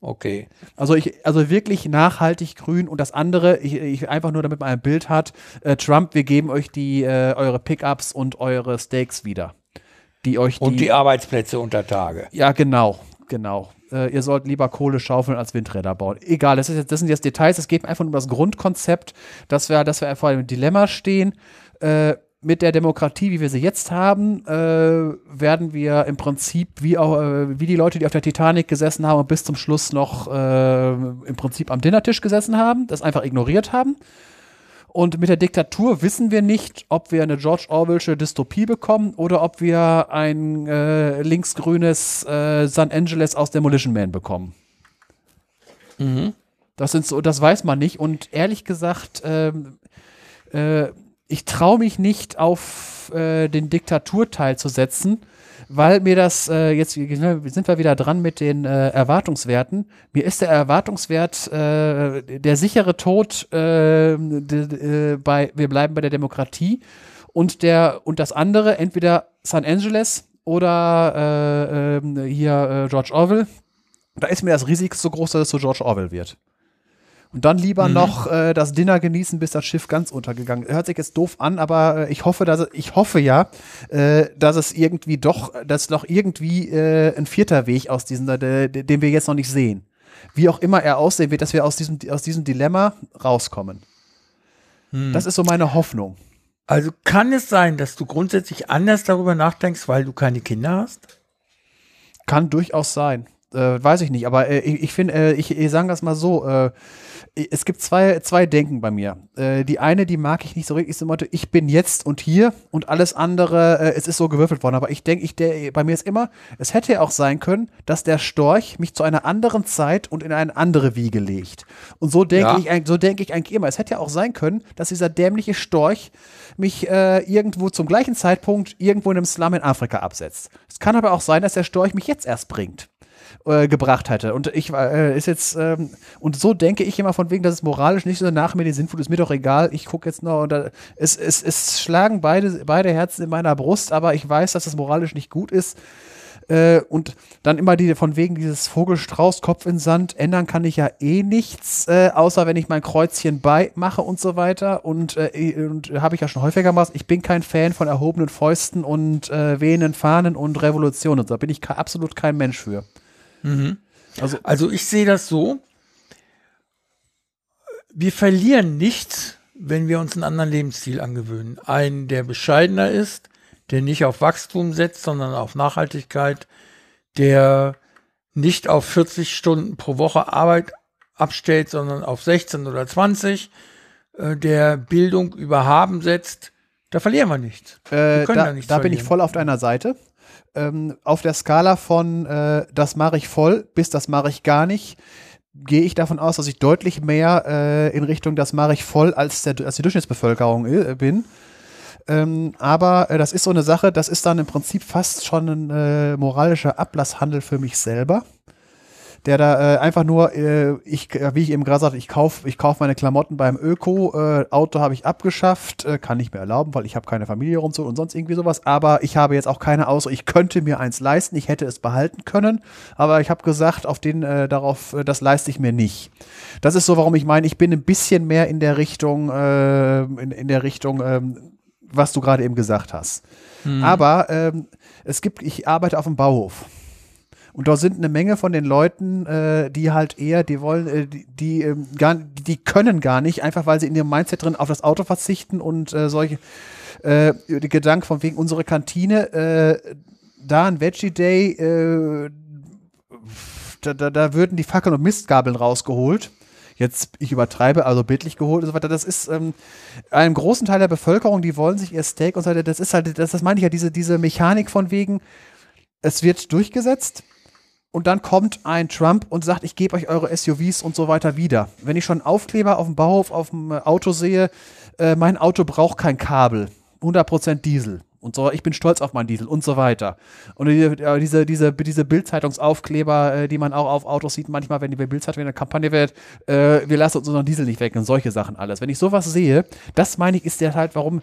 Okay. Also ich, also wirklich nachhaltig grün und das andere, ich, ich einfach nur damit man ein Bild hat, äh, Trump, wir geben euch die, äh, eure Pickups und eure Steaks wieder. Die euch die, und die Arbeitsplätze unter Tage. Ja, genau, genau. Äh, ihr sollt lieber Kohle schaufeln als Windräder bauen. Egal, das, ist jetzt, das sind jetzt Details, es geht einfach um das Grundkonzept, dass wir, dass wir vor einem Dilemma stehen. Äh, mit der Demokratie, wie wir sie jetzt haben, äh, werden wir im Prinzip wie auch äh, wie die Leute, die auf der Titanic gesessen haben und bis zum Schluss noch äh, im Prinzip am Dinnertisch gesessen haben, das einfach ignoriert haben. Und mit der Diktatur wissen wir nicht, ob wir eine George Orwellsche Dystopie bekommen oder ob wir ein äh, linksgrünes äh, San Angeles aus Demolition Man bekommen. Mhm. Das sind so, das weiß man nicht. Und ehrlich gesagt, ähm, äh, ich traue mich nicht auf äh, den Diktaturteil zu setzen, weil mir das äh, jetzt sind wir wieder dran mit den äh, Erwartungswerten. Mir ist der Erwartungswert äh, der sichere Tod äh, äh, bei wir bleiben bei der Demokratie und der und das andere entweder San Angeles oder äh, hier George Orwell. Da ist mir das Risiko so groß, dass es so George Orwell wird. Und dann lieber mhm. noch äh, das Dinner genießen, bis das Schiff ganz untergegangen ist. Hört sich jetzt doof an, aber äh, ich hoffe, dass ich hoffe ja, äh, dass es irgendwie doch, dass noch irgendwie äh, ein vierter Weg aus diesem, äh, den wir jetzt noch nicht sehen. Wie auch immer er aussehen wird, dass wir aus diesem, aus diesem Dilemma rauskommen. Mhm. Das ist so meine Hoffnung. Also kann es sein, dass du grundsätzlich anders darüber nachdenkst, weil du keine Kinder hast? Kann durchaus sein. Äh, weiß ich nicht, aber äh, ich, ich finde, äh, ich, ich sage das mal so, äh, es gibt zwei, zwei Denken bei mir. Äh, die eine, die mag ich nicht so richtig, ist im Motto, ich bin jetzt und hier und alles andere, äh, es ist so gewürfelt worden. Aber ich denke, ich, der, bei mir ist immer, es hätte ja auch sein können, dass der Storch mich zu einer anderen Zeit und in eine andere Wiege legt. Und so denke ja. ich, so denke ich eigentlich immer. Es hätte ja auch sein können, dass dieser dämliche Storch mich irgendwo zum gleichen Zeitpunkt irgendwo in einem Slum in Afrika absetzt. Es kann aber auch sein, dass der Storch mich jetzt erst bringt äh, gebracht hätte. Und ich äh, ist jetzt, ähm, und so denke ich immer von wegen, dass es moralisch nicht so nach mir die Sinnflut ist mir doch egal, ich gucke jetzt noch und da, es, es, es schlagen beide, beide Herzen in meiner Brust, aber ich weiß, dass es moralisch nicht gut ist. Äh, und dann immer die von wegen dieses Vogelstrauß, Kopf in Sand, ändern kann ich ja eh nichts, äh, außer wenn ich mein Kreuzchen bei mache und so weiter. Und, äh, und habe ich ja schon häufiger gemacht, ich bin kein Fan von erhobenen Fäusten und äh, wehenden Fahnen und Revolutionen. Da bin ich absolut kein Mensch für. Mhm. Also, also ich sehe das so, wir verlieren nichts, wenn wir uns einen anderen Lebensstil angewöhnen. Einen, der bescheidener ist, der nicht auf Wachstum setzt, sondern auf Nachhaltigkeit, der nicht auf 40 Stunden pro Woche Arbeit abstellt, sondern auf 16 oder 20, äh, der Bildung über Haben setzt, da verlieren wir nichts. Äh, wir da, da, da bin ich voll auf deiner Seite. Ähm, auf der Skala von äh, das mache ich voll bis das mache ich gar nicht, gehe ich davon aus, dass ich deutlich mehr äh, in Richtung das mache ich voll als, der, als die Durchschnittsbevölkerung äh, bin. Ähm, aber äh, das ist so eine Sache, das ist dann im Prinzip fast schon ein äh, moralischer Ablasshandel für mich selber. Der da äh, einfach nur, äh, ich, wie ich eben gerade sagte, ich kaufe ich kauf meine Klamotten beim Öko, äh, Auto habe ich abgeschafft, äh, kann nicht mehr erlauben, weil ich habe keine Familie und so und sonst irgendwie sowas. Aber ich habe jetzt auch keine Außer, ich könnte mir eins leisten, ich hätte es behalten können, aber ich habe gesagt, auf den, äh, darauf, äh, das leiste ich mir nicht. Das ist so, warum ich meine, ich bin ein bisschen mehr in der Richtung, äh, in, in der Richtung, ähm, was du gerade eben gesagt hast. Hm. Aber ähm, es gibt, ich arbeite auf dem Bauhof. Und da sind eine Menge von den Leuten, äh, die halt eher, die wollen, äh, die, die, äh, gar, die können gar nicht, einfach weil sie in ihrem Mindset drin auf das Auto verzichten und äh, solche äh, die Gedanken von wegen unsere Kantine, äh, da ein Veggie Day, äh, da, da, da würden die Fackeln und Mistgabeln rausgeholt jetzt, ich übertreibe, also bildlich geholt und so weiter. Das ist ähm, einem großen Teil der Bevölkerung, die wollen sich ihr Steak und so weiter. Das ist halt, das, das meine ich ja, diese, diese Mechanik von wegen, es wird durchgesetzt und dann kommt ein Trump und sagt, ich gebe euch eure SUVs und so weiter wieder. Wenn ich schon Aufkleber auf dem Bauhof, auf dem Auto sehe, äh, mein Auto braucht kein Kabel, 100% Diesel und so, ich bin stolz auf meinen Diesel und so weiter. Und diese, diese, diese Bildzeitungsaufkleber, äh, die man auch auf Autos sieht, manchmal, wenn die Bildzeitung in der Kampagne wird, äh, wir lassen uns unseren Diesel nicht weg und solche Sachen alles. Wenn ich sowas sehe, das meine ich, ist der halt, warum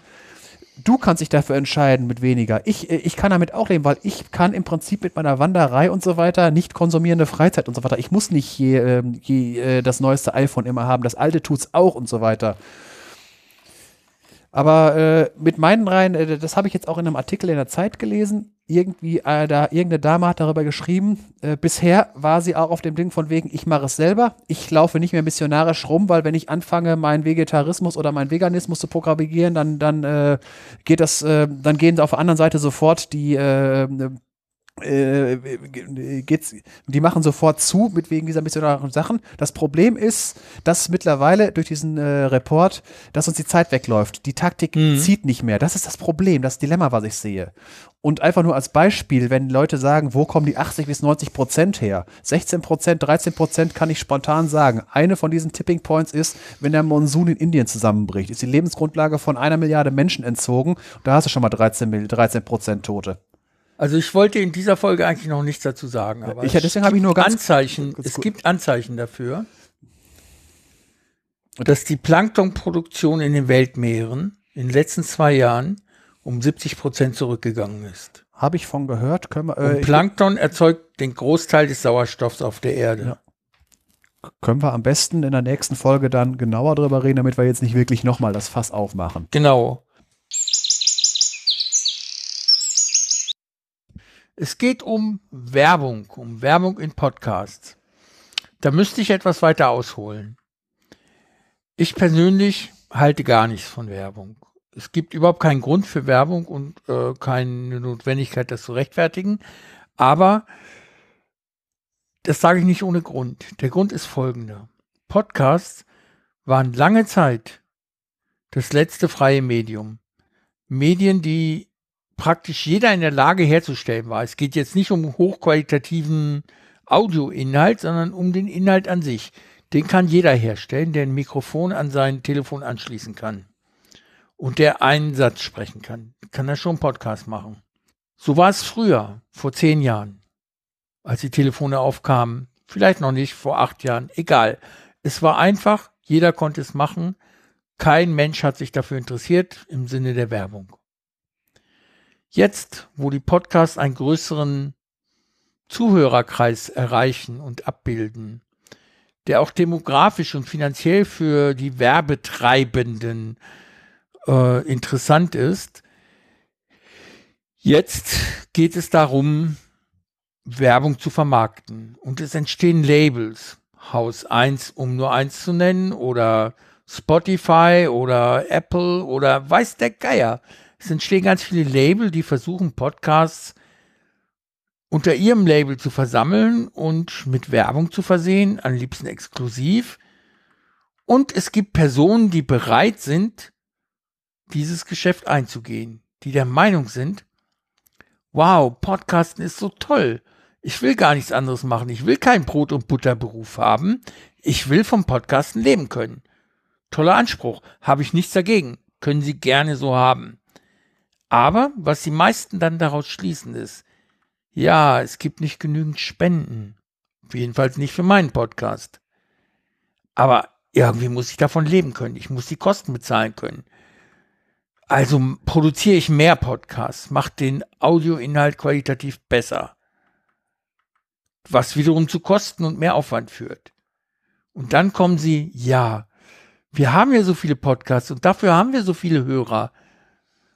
du kannst dich dafür entscheiden mit weniger. Ich, äh, ich kann damit auch leben, weil ich kann im Prinzip mit meiner Wanderei und so weiter nicht konsumierende Freizeit und so weiter. Ich muss nicht je, ähm, je, äh, das neueste iPhone immer haben. Das alte tut's auch und so weiter. Aber äh, mit meinen Reihen, äh, das habe ich jetzt auch in einem Artikel in der Zeit gelesen. Irgendwie, äh, da, irgendeine Dame hat darüber geschrieben. Äh, bisher war sie auch auf dem Ding von wegen, ich mache es selber. Ich laufe nicht mehr missionarisch rum, weil wenn ich anfange, meinen Vegetarismus oder meinen Veganismus zu propagieren, dann, dann äh, geht das, äh, dann gehen auf der anderen Seite sofort die äh, äh, geht's, die machen sofort zu mit wegen dieser missionarischen Sachen. Das Problem ist, dass mittlerweile durch diesen äh, Report, dass uns die Zeit wegläuft. Die Taktik mhm. zieht nicht mehr. Das ist das Problem, das Dilemma, was ich sehe. Und einfach nur als Beispiel, wenn Leute sagen, wo kommen die 80 bis 90 Prozent her? 16 Prozent, 13 Prozent kann ich spontan sagen. Eine von diesen Tipping Points ist, wenn der Monsun in Indien zusammenbricht, ist die Lebensgrundlage von einer Milliarde Menschen entzogen. Da hast du schon mal 13 Prozent Tote. Also ich wollte in dieser Folge eigentlich noch nichts dazu sagen, aber ich, deswegen habe ich nur ganz Anzeichen. Ganz, es gibt Anzeichen dafür, dass die Planktonproduktion in den Weltmeeren in den letzten zwei Jahren um 70 Prozent zurückgegangen ist. Habe ich von gehört. Können wir, äh, Und Plankton erzeugt den Großteil des Sauerstoffs auf der Erde. Ja. Können wir am besten in der nächsten Folge dann genauer drüber reden, damit wir jetzt nicht wirklich nochmal das Fass aufmachen. Genau. Es geht um Werbung, um Werbung in Podcasts. Da müsste ich etwas weiter ausholen. Ich persönlich halte gar nichts von Werbung. Es gibt überhaupt keinen Grund für Werbung und äh, keine Notwendigkeit, das zu rechtfertigen. Aber das sage ich nicht ohne Grund. Der Grund ist folgender. Podcasts waren lange Zeit das letzte freie Medium. Medien, die praktisch jeder in der Lage herzustellen war. Es geht jetzt nicht um hochqualitativen Audioinhalt, sondern um den Inhalt an sich. Den kann jeder herstellen, der ein Mikrofon an sein Telefon anschließen kann. Und der einen Satz sprechen kann. Kann er schon Podcast machen. So war es früher, vor zehn Jahren, als die Telefone aufkamen. Vielleicht noch nicht, vor acht Jahren. Egal. Es war einfach, jeder konnte es machen. Kein Mensch hat sich dafür interessiert im Sinne der Werbung. Jetzt, wo die Podcasts einen größeren Zuhörerkreis erreichen und abbilden, der auch demografisch und finanziell für die Werbetreibenden äh, interessant ist. Jetzt geht es darum, Werbung zu vermarkten. Und es entstehen Labels. Haus 1, um nur eins zu nennen, oder Spotify oder Apple oder weiß der Geier. Es entstehen ganz viele Label, die versuchen, Podcasts unter ihrem Label zu versammeln und mit Werbung zu versehen, am liebsten exklusiv. Und es gibt Personen, die bereit sind, dieses Geschäft einzugehen, die der Meinung sind, wow, Podcasten ist so toll. Ich will gar nichts anderes machen. Ich will keinen Brot- und Butterberuf haben. Ich will vom Podcasten leben können. Toller Anspruch. Habe ich nichts dagegen. Können Sie gerne so haben. Aber was die meisten dann daraus schließen ist, ja, es gibt nicht genügend Spenden. Jedenfalls nicht für meinen Podcast. Aber irgendwie muss ich davon leben können. Ich muss die Kosten bezahlen können. Also produziere ich mehr Podcasts, mache den Audioinhalt qualitativ besser. Was wiederum zu Kosten und mehr Aufwand führt. Und dann kommen sie, ja, wir haben ja so viele Podcasts und dafür haben wir so viele Hörer.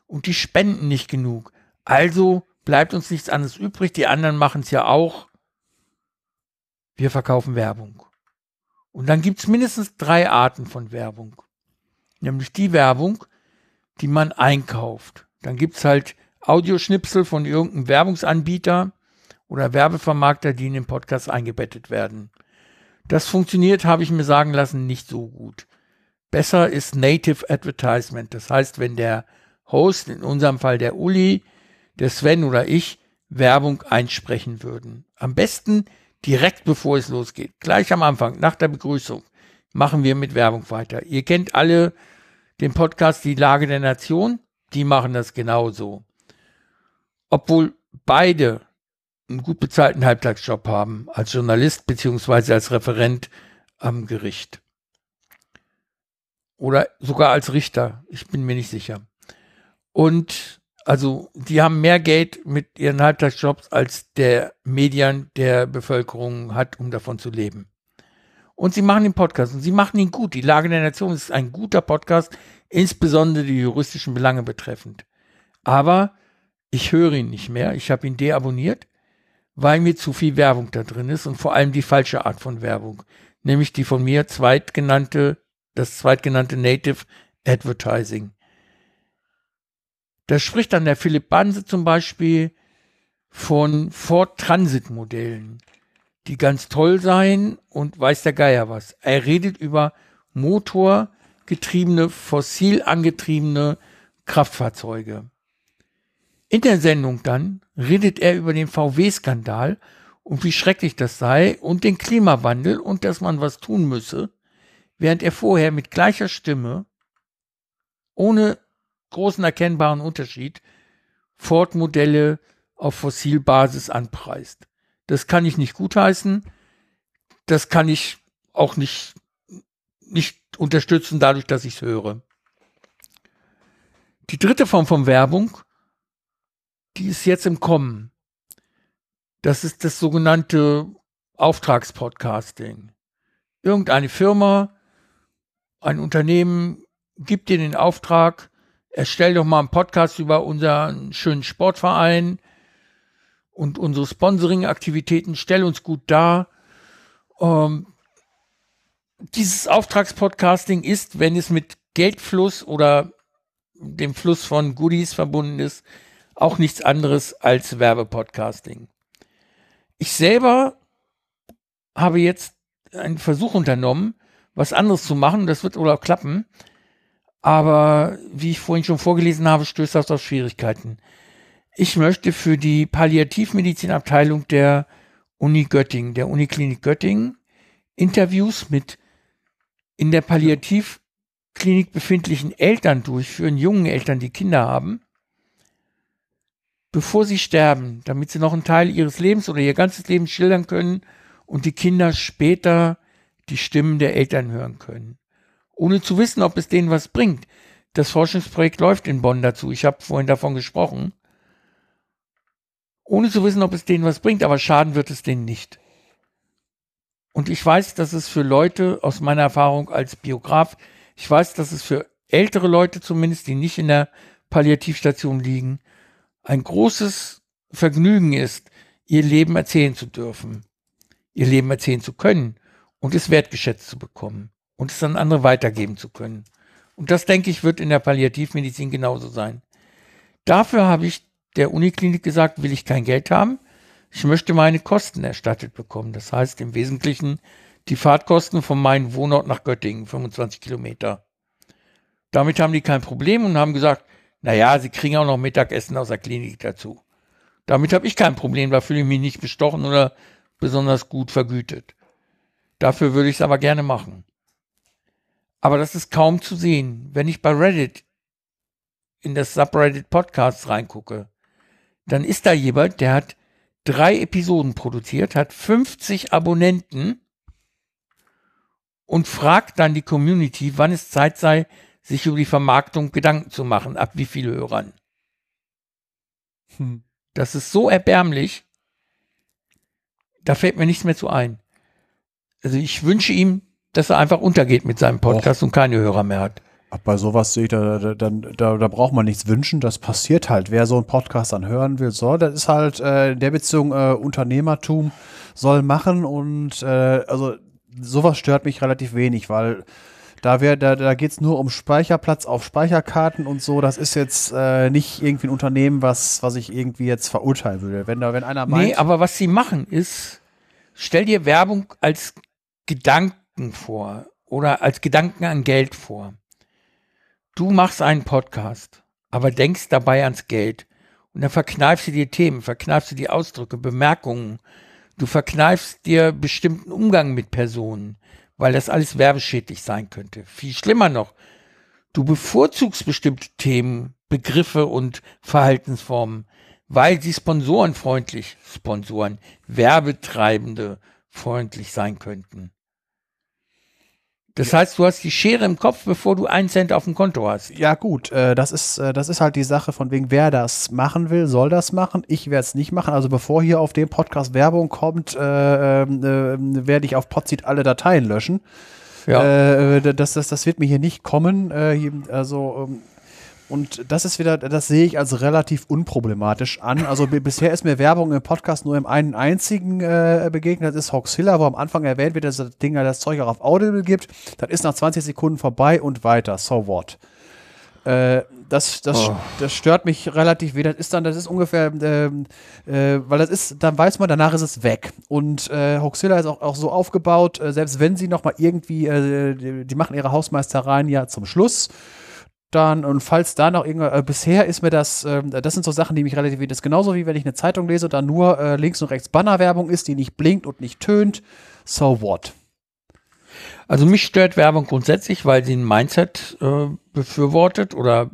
Und die spenden nicht genug. Also bleibt uns nichts anderes übrig. Die anderen machen es ja auch. Wir verkaufen Werbung. Und dann gibt es mindestens drei Arten von Werbung. Nämlich die Werbung, die man einkauft. Dann gibt es halt Audioschnipsel von irgendeinem Werbungsanbieter oder Werbevermarkter, die in den Podcast eingebettet werden. Das funktioniert, habe ich mir sagen lassen, nicht so gut. Besser ist Native Advertisement. Das heißt, wenn der Host, in unserem Fall der Uli, der Sven oder ich, Werbung einsprechen würden. Am besten direkt bevor es losgeht. Gleich am Anfang, nach der Begrüßung, machen wir mit Werbung weiter. Ihr kennt alle den Podcast Die Lage der Nation. Die machen das genauso. Obwohl beide einen gut bezahlten Halbtagsjob haben, als Journalist beziehungsweise als Referent am Gericht. Oder sogar als Richter. Ich bin mir nicht sicher. Und also, die haben mehr Geld mit ihren Halbtagsjobs, als der Medien der Bevölkerung hat, um davon zu leben. Und sie machen den Podcast und sie machen ihn gut. Die Lage der Nation ist ein guter Podcast, insbesondere die juristischen Belange betreffend. Aber ich höre ihn nicht mehr. Ich habe ihn deabonniert, weil mir zu viel Werbung da drin ist und vor allem die falsche Art von Werbung, nämlich die von mir zweitgenannte das zweitgenannte Native Advertising. Da spricht dann der Philipp Banse zum Beispiel von Ford Transit Modellen, die ganz toll seien und weiß der Geier was. Er redet über motorgetriebene, fossil angetriebene Kraftfahrzeuge. In der Sendung dann redet er über den VW-Skandal und wie schrecklich das sei und den Klimawandel und dass man was tun müsse während er vorher mit gleicher Stimme, ohne großen erkennbaren Unterschied, Ford-Modelle auf Fossilbasis anpreist. Das kann ich nicht gutheißen. Das kann ich auch nicht, nicht unterstützen, dadurch, dass ich es höre. Die dritte Form von Werbung, die ist jetzt im Kommen. Das ist das sogenannte Auftragspodcasting. Irgendeine Firma ein Unternehmen gibt dir den Auftrag, erstell doch mal einen Podcast über unseren schönen Sportverein und unsere Sponsoring-Aktivitäten, stell uns gut dar. Ähm, dieses Auftragspodcasting ist, wenn es mit Geldfluss oder dem Fluss von Goodies verbunden ist, auch nichts anderes als Werbepodcasting. Ich selber habe jetzt einen Versuch unternommen, was anderes zu machen. Das wird wohl auch klappen. Aber wie ich vorhin schon vorgelesen habe, stößt das auf Schwierigkeiten. Ich möchte für die Palliativmedizinabteilung der Uni Göttingen, der Uniklinik Göttingen, Interviews mit in der Palliativklinik befindlichen Eltern durchführen, jungen Eltern, die Kinder haben, bevor sie sterben, damit sie noch einen Teil ihres Lebens oder ihr ganzes Leben schildern können und die Kinder später die Stimmen der Eltern hören können. Ohne zu wissen, ob es denen was bringt. Das Forschungsprojekt läuft in Bonn dazu. Ich habe vorhin davon gesprochen. Ohne zu wissen, ob es denen was bringt, aber schaden wird es denen nicht. Und ich weiß, dass es für Leute aus meiner Erfahrung als Biograf, ich weiß, dass es für ältere Leute zumindest, die nicht in der Palliativstation liegen, ein großes Vergnügen ist, ihr Leben erzählen zu dürfen, ihr Leben erzählen zu können und es wertgeschätzt zu bekommen und es an andere weitergeben zu können. Und das, denke ich, wird in der Palliativmedizin genauso sein. Dafür habe ich der Uniklinik gesagt, will ich kein Geld haben. Ich möchte meine Kosten erstattet bekommen. Das heißt im Wesentlichen die Fahrtkosten von meinem Wohnort nach Göttingen, 25 Kilometer. Damit haben die kein Problem und haben gesagt, na ja, sie kriegen auch noch Mittagessen aus der Klinik dazu. Damit habe ich kein Problem, da fühle ich mich nicht bestochen oder besonders gut vergütet. Dafür würde ich es aber gerne machen. Aber das ist kaum zu sehen. Wenn ich bei Reddit in das Subreddit Podcasts reingucke, dann ist da jemand, der hat drei Episoden produziert, hat 50 Abonnenten und fragt dann die Community, wann es Zeit sei, sich über die Vermarktung Gedanken zu machen, ab wie viele Hörern. Hm. Das ist so erbärmlich, da fällt mir nichts mehr zu ein. Also ich wünsche ihm, dass er einfach untergeht mit seinem Podcast Och. und keine Hörer mehr hat. Ach, bei sowas sehe ich, da, da, da, da, braucht man nichts wünschen, das passiert halt. Wer so einen Podcast dann hören will, soll, das ist halt äh, in der Beziehung äh, Unternehmertum soll machen und äh, also sowas stört mich relativ wenig, weil da, wär, da, da geht es nur um Speicherplatz auf Speicherkarten und so. Das ist jetzt äh, nicht irgendwie ein Unternehmen, was, was ich irgendwie jetzt verurteilen würde. Wenn da, wenn einer meint. Nee, aber was sie machen ist, stell dir Werbung als Gedanken vor oder als Gedanken an Geld vor. Du machst einen Podcast, aber denkst dabei ans Geld und dann verkneifst du dir Themen, verkneifst du dir Ausdrücke, Bemerkungen, du verkneifst dir bestimmten Umgang mit Personen, weil das alles werbeschädlich sein könnte. Viel schlimmer noch, du bevorzugst bestimmte Themen, Begriffe und Verhaltensformen, weil sie sponsorenfreundlich, Sponsoren, Werbetreibende freundlich sein könnten. Das ja. heißt, du hast die Schere im Kopf, bevor du einen Cent auf dem Konto hast. Ja, gut, äh, das ist, äh, das ist halt die Sache von wegen, wer das machen will, soll das machen. Ich werde es nicht machen. Also bevor hier auf dem Podcast Werbung kommt, äh, ähm, äh werde ich auf Podzit alle Dateien löschen. Ja. Äh, das, das, das wird mir hier nicht kommen. Äh, also ähm, und das ist wieder, das sehe ich als relativ unproblematisch an. Also bisher ist mir Werbung im Podcast nur im einen einzigen äh, begegnet, das ist Hoxilla, wo am Anfang erwähnt wird, dass das Ding das Zeug auch auf Audible gibt. Das ist nach 20 Sekunden vorbei und weiter. So what? Äh, das, das, oh. das stört mich relativ wenig. Das ist dann, das ist ungefähr, äh, äh, weil das ist, dann weiß man, danach ist es weg. Und äh, Hoxilla ist auch, auch so aufgebaut, äh, selbst wenn sie noch mal irgendwie, äh, die, die machen ihre Hausmeistereien ja zum Schluss dann und falls da noch irgendwas, äh, bisher ist mir das, äh, das sind so Sachen, die mich relativ, das ist genauso wie wenn ich eine Zeitung lese da nur äh, links und rechts Bannerwerbung ist, die nicht blinkt und nicht tönt. So what? Also mich stört Werbung grundsätzlich, weil sie ein Mindset äh, befürwortet oder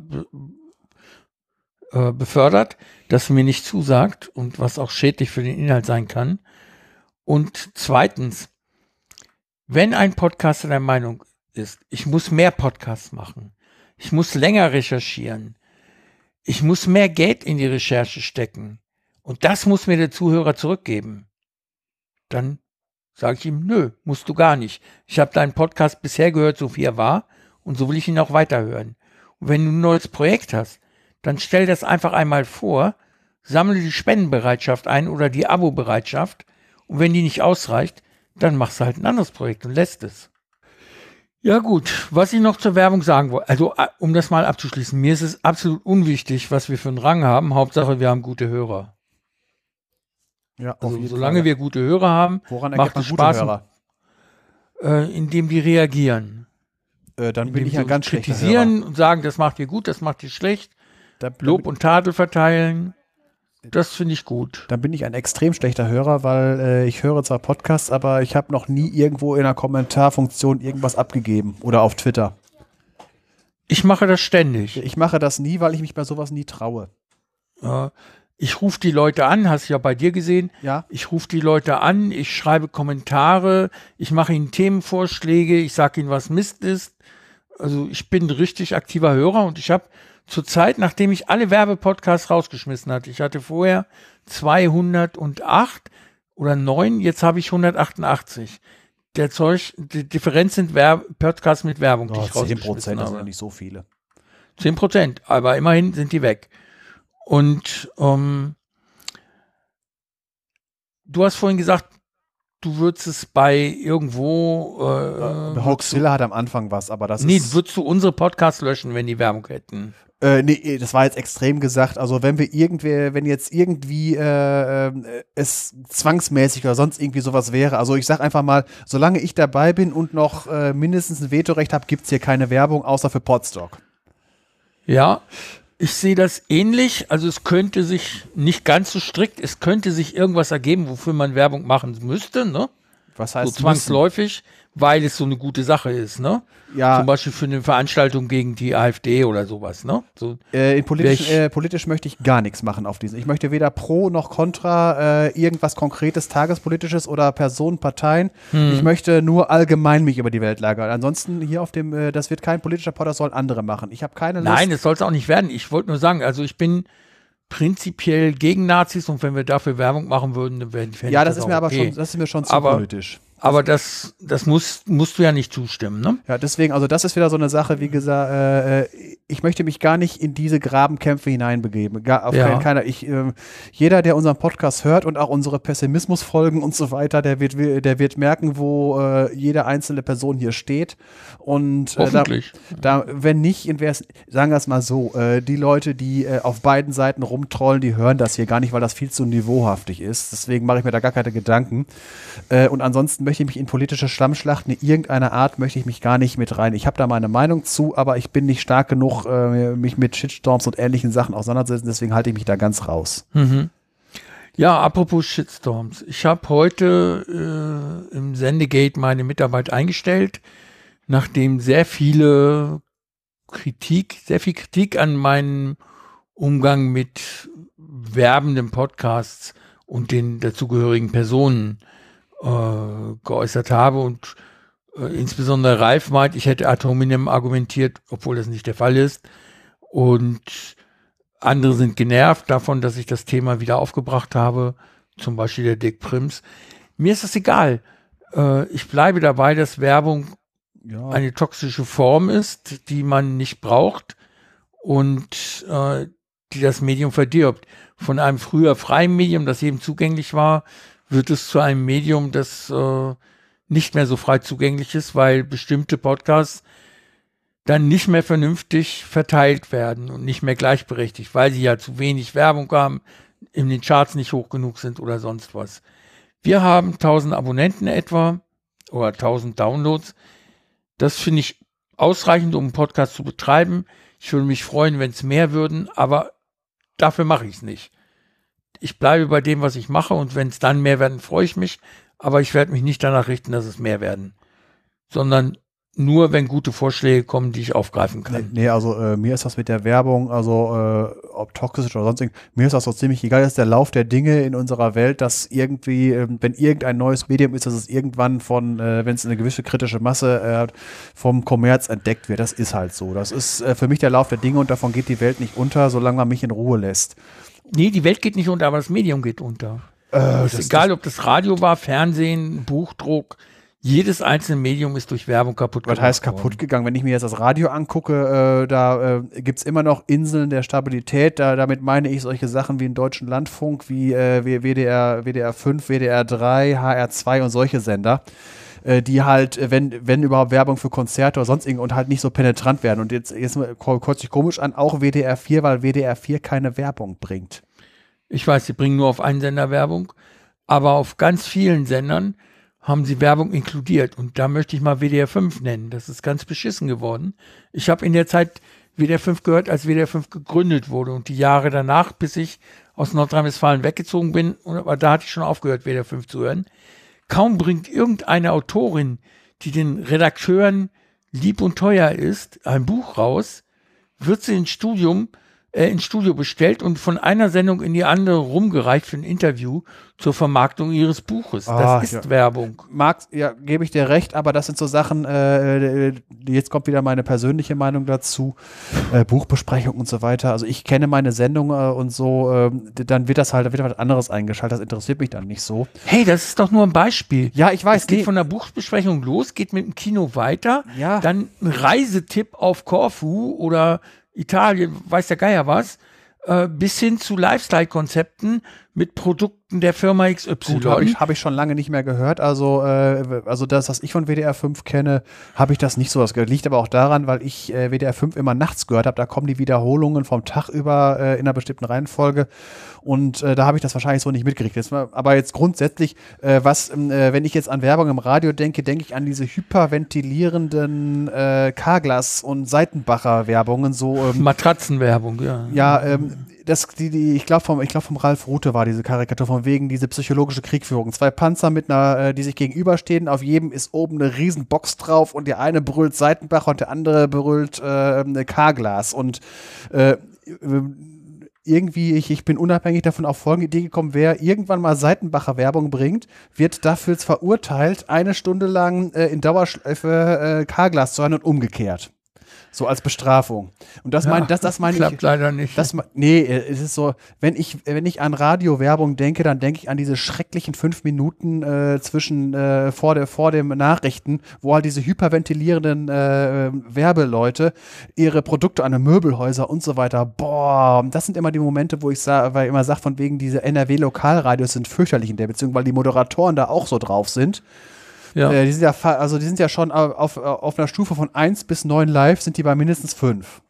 äh, befördert, das mir nicht zusagt und was auch schädlich für den Inhalt sein kann. Und zweitens, wenn ein Podcaster der Meinung ist, ich muss mehr Podcasts machen, ich muss länger recherchieren. Ich muss mehr Geld in die Recherche stecken. Und das muss mir der Zuhörer zurückgeben. Dann sage ich ihm, nö, musst du gar nicht. Ich habe deinen Podcast bisher gehört, so wie er war, und so will ich ihn auch weiterhören. Und wenn du ein neues Projekt hast, dann stell das einfach einmal vor, sammle die Spendenbereitschaft ein oder die Abo-Bereitschaft, und wenn die nicht ausreicht, dann machst du halt ein anderes Projekt und lässt es. Ja gut, was ich noch zur Werbung sagen wollte, also äh, um das mal abzuschließen, mir ist es absolut unwichtig, was wir für einen Rang haben. Hauptsache, wir haben gute Hörer. Ja, also solange Fall. wir gute Hörer haben, Woran macht es Spaß, Hörer? Äh, indem die reagieren. Äh, dann indem bin ich ja ganz kritisieren und sagen, das macht ihr gut, das macht ihr schlecht. Da, Lob und Tadel verteilen. Das finde ich gut. Dann bin ich ein extrem schlechter Hörer, weil äh, ich höre zwar Podcasts, aber ich habe noch nie irgendwo in einer Kommentarfunktion irgendwas abgegeben oder auf Twitter. Ich mache das ständig. Ich mache das nie, weil ich mich bei sowas nie traue. Ja, ich rufe die Leute an, hast du ja bei dir gesehen. Ja. Ich rufe die Leute an, ich schreibe Kommentare, ich mache ihnen Themenvorschläge, ich sage ihnen, was Mist ist. Also ich bin ein richtig aktiver Hörer und ich habe zur Zeit, nachdem ich alle Werbepodcasts rausgeschmissen hatte. Ich hatte vorher 208 oder 9, jetzt habe ich 188. Der Zeug, die Differenz sind Werb Podcasts mit Werbung, Oh, die ich 10 rausgeschmissen Prozent, das sind nicht so viele. 10 Prozent, aber immerhin sind die weg. Und ähm, du hast vorhin gesagt, du würdest es bei irgendwo äh, Hoaxilla hat am Anfang was, aber das Nee, ist. würdest du unsere Podcasts löschen, wenn die Werbung hätten? Äh, nee, das war jetzt extrem gesagt. Also wenn wir irgendwie, wenn jetzt irgendwie äh, äh, es zwangsmäßig oder sonst irgendwie sowas wäre. Also ich sag einfach mal, solange ich dabei bin und noch äh, mindestens ein Vetorecht habe, gibt's hier keine Werbung, außer für Podstock. Ja, ich sehe das ähnlich. Also es könnte sich nicht ganz so strikt, es könnte sich irgendwas ergeben, wofür man Werbung machen müsste, ne? Was So heißt müssen? Weil es so eine gute Sache ist, ne? Ja, Zum Beispiel für eine Veranstaltung gegen die AfD oder sowas, ne? So, Äh, politisch, äh, politisch möchte ich gar nichts machen auf diesen. Ich möchte weder pro noch contra äh, irgendwas konkretes, tagespolitisches oder Personen, Parteien. Hm. Ich möchte nur allgemein mich über die Welt lagern. Ansonsten hier auf dem, äh, das wird kein politischer Pod, das sollen andere machen. Ich habe keine Lust. Nein, das soll es auch nicht werden. Ich wollte nur sagen, also ich bin prinzipiell gegen Nazis und wenn wir dafür Werbung machen würden, dann wäre fände ja, ich das ist mir aber okay. schon, das ist mir schon zu Aber- politisch. Aber das, das muss, musst du ja nicht zustimmen, ne? Ja, deswegen, also das ist wieder so eine Sache, wie gesagt, äh, äh, ich möchte mich gar nicht in diese Grabenkämpfe hineinbegeben. Gar, auf Ja. keinen, keiner. Ich, ähm, jeder, der unseren Podcast hört und auch unsere Pessimismusfolgen und so weiter, der wird, der wird merken, wo äh, jede einzelne Person hier steht. Und äh, da, da, wenn nicht, sagen wir es mal so, äh, die Leute, die äh, auf beiden Seiten rumtrollen, die hören das hier gar nicht, weil das viel zu niveauhaftig ist. Deswegen mache ich mir da gar keine Gedanken. Äh, und ansonsten möchte ich mich in politische Schlammschlachten in irgendeiner Art möchte ich mich gar nicht mit rein. Ich habe da meine Meinung zu, aber ich bin nicht stark genug, äh, mich mit Shitstorms und ähnlichen Sachen auseinanderzusetzen. Deswegen halte ich mich da ganz raus. Mhm. Ja, apropos Shitstorms. Ich habe heute äh, im Sendegate meine Mitarbeit eingestellt, nachdem sehr viele Kritik, sehr viel Kritik an meinem Umgang mit werbenden Podcasts und den dazugehörigen Personen äh, geäußert habe und äh, insbesondere Ralf meint, ich hätte ad hominem argumentiert, obwohl das nicht der Fall ist. Und andere sind genervt davon, dass ich das Thema wieder aufgebracht habe, zum Beispiel der Dick Prims. Mir ist das egal. Äh, ich bleibe dabei, dass Werbung Ja. eine toxische Form ist, die man nicht braucht und äh, die das Medium verdirbt. Von einem früher freien Medium, das jedem zugänglich war, wird es zu einem Medium, das äh, nicht mehr so frei zugänglich ist, weil bestimmte Podcasts dann nicht mehr vernünftig verteilt werden und nicht mehr gleichberechtigt, weil sie ja zu wenig Werbung haben, in den Charts nicht hoch genug sind oder sonst was. Wir haben 1000 Abonnenten etwa oder 1000 Downloads. Das finde ich ausreichend, um einen Podcast zu betreiben. Ich würde mich freuen, wenn es mehr würden, aber dafür mache ich es nicht. Ich bleibe bei dem, was ich mache und wenn es dann mehr werden, freue ich mich, aber ich werde mich nicht danach richten, dass es mehr werden, sondern nur, wenn gute Vorschläge kommen, die ich aufgreifen Nee, kann. nee, also äh, mir ist das mit der Werbung, also äh, ob toxisch oder sonst irgendwas, mir ist das so ziemlich egal. Das ist der Lauf der Dinge in unserer Welt, dass irgendwie, ähm, wenn irgendein neues Medium ist, dass es irgendwann von, äh, wenn es eine gewisse kritische Masse äh, vom Kommerz entdeckt wird. Das ist halt so. Das ist äh, für mich der Lauf der Dinge und davon geht die Welt nicht unter, solange man mich in Ruhe lässt. Nee, die Welt geht nicht unter, aber das Medium geht unter. Äh, ist egal, ob das Radio war, Fernsehen, Buchdruck, jedes einzelne Medium ist durch Werbung kaputt Was gemacht heißt kaputt gegangen? Wenn ich mir jetzt das Radio angucke, äh, da äh, gibt es immer noch Inseln der Stabilität. Da, damit meine ich solche Sachen wie den Deutschen Landfunk, wie äh, WDR, WDR 5, WDR 3, HR 2 und solche Sender, äh, die halt, äh, wenn, wenn überhaupt Werbung für Konzerte oder sonst irgendwas und halt nicht so penetrant werden. Und jetzt, jetzt kurz sich komisch an, auch WDR 4, weil WDR 4 keine Werbung bringt. Ich weiß, sie bringen nur auf einen Sender Werbung, aber auf ganz vielen Sendern haben sie Werbung inkludiert. Und da möchte ich mal WDR 5 nennen. Das ist ganz beschissen geworden. Ich habe in der Zeit WDR 5 gehört, als WDR 5 gegründet wurde und die Jahre danach, bis ich aus Nordrhein-Westfalen weggezogen bin, aber da hatte ich schon aufgehört, WDR 5 zu hören. Kaum bringt irgendeine Autorin, die den Redakteuren lieb und teuer ist, ein Buch raus, wird sie ins Studium äh, ins Studio bestellt und von einer Sendung in die andere rumgereicht für ein Interview zur Vermarktung ihres Buches. Ah, das ist ja. Werbung. Mag, ja, gebe ich dir recht, aber das sind so Sachen, äh, jetzt kommt wieder meine persönliche Meinung dazu, äh, Buchbesprechung und so weiter. Also ich kenne meine Sendung äh, und so, äh, dann wird das halt, da wird was anderes eingeschaltet, das interessiert mich dann nicht so. Hey, das ist doch nur ein Beispiel. Ja, ich weiß, Es geht nee. von der Buchbesprechung los, geht mit dem Kino weiter, Ja. dann ein Reisetipp auf Korfu oder Italien, weiß der Geier was, äh, bis hin zu Lifestyle-Konzepten mit Produkten der Firma XY. Gut, habe ich, hab ich schon lange nicht mehr gehört. Also, äh, also das, was ich von WDR 5 kenne, habe ich das nicht so was gehört. Liegt aber auch daran, weil ich äh, WDR 5 immer nachts gehört habe. Da kommen die Wiederholungen vom Tag über äh, in einer bestimmten Reihenfolge. Und äh, da habe ich das wahrscheinlich so nicht mitgekriegt. Jetzt, mal- aber jetzt grundsätzlich, äh, was, ähm, äh, wenn ich jetzt an Werbung im Radio denke, denke ich an diese hyperventilierenden äh, Carglass und Seitenbacher Werbungen, so ähm, Matratzenwerbung, ja. ja, ähm, das, die, die, ich glaube vom, ich glaube vom Ralf Rute war diese Karikatur von wegen diese psychologische Kriegführung. Zwei Panzer mit einer, äh, die sich gegenüberstehen. Auf jedem ist oben eine riesen Box drauf und der eine brüllt Seitenbacher und der andere brüllt äh, eine Carglass und äh, irgendwie, ich, ich bin unabhängig davon auf folgende Idee gekommen, wer irgendwann mal Seitenbacher Werbung bringt, wird dafür verurteilt, eine Stunde lang äh, in Dauerschleife äh, Carglass zu hören und umgekehrt. So als Bestrafung. Und das mein, das, das meine ich. Klappt leider nicht. Das, nee, äh, es ist so, wenn ich, wenn ich an Radiowerbung denke, dann denke ich an diese schrecklichen fünf Minuten äh, zwischen äh, vor, der, vor dem Nachrichten, wo halt diese hyperventilierenden äh, Werbeleute ihre Produkte an den Möbelhäuser und so weiter, boah, das sind immer die Momente, wo ich sa weil ich immer sage, von wegen diese NRW-Lokalradios sind fürchterlich in der Beziehung, weil die Moderatoren da auch so drauf sind. Ja. Äh, die sind ja, also die sind ja schon auf, auf, auf einer Stufe von 1 bis 9 live, sind die bei mindestens 5.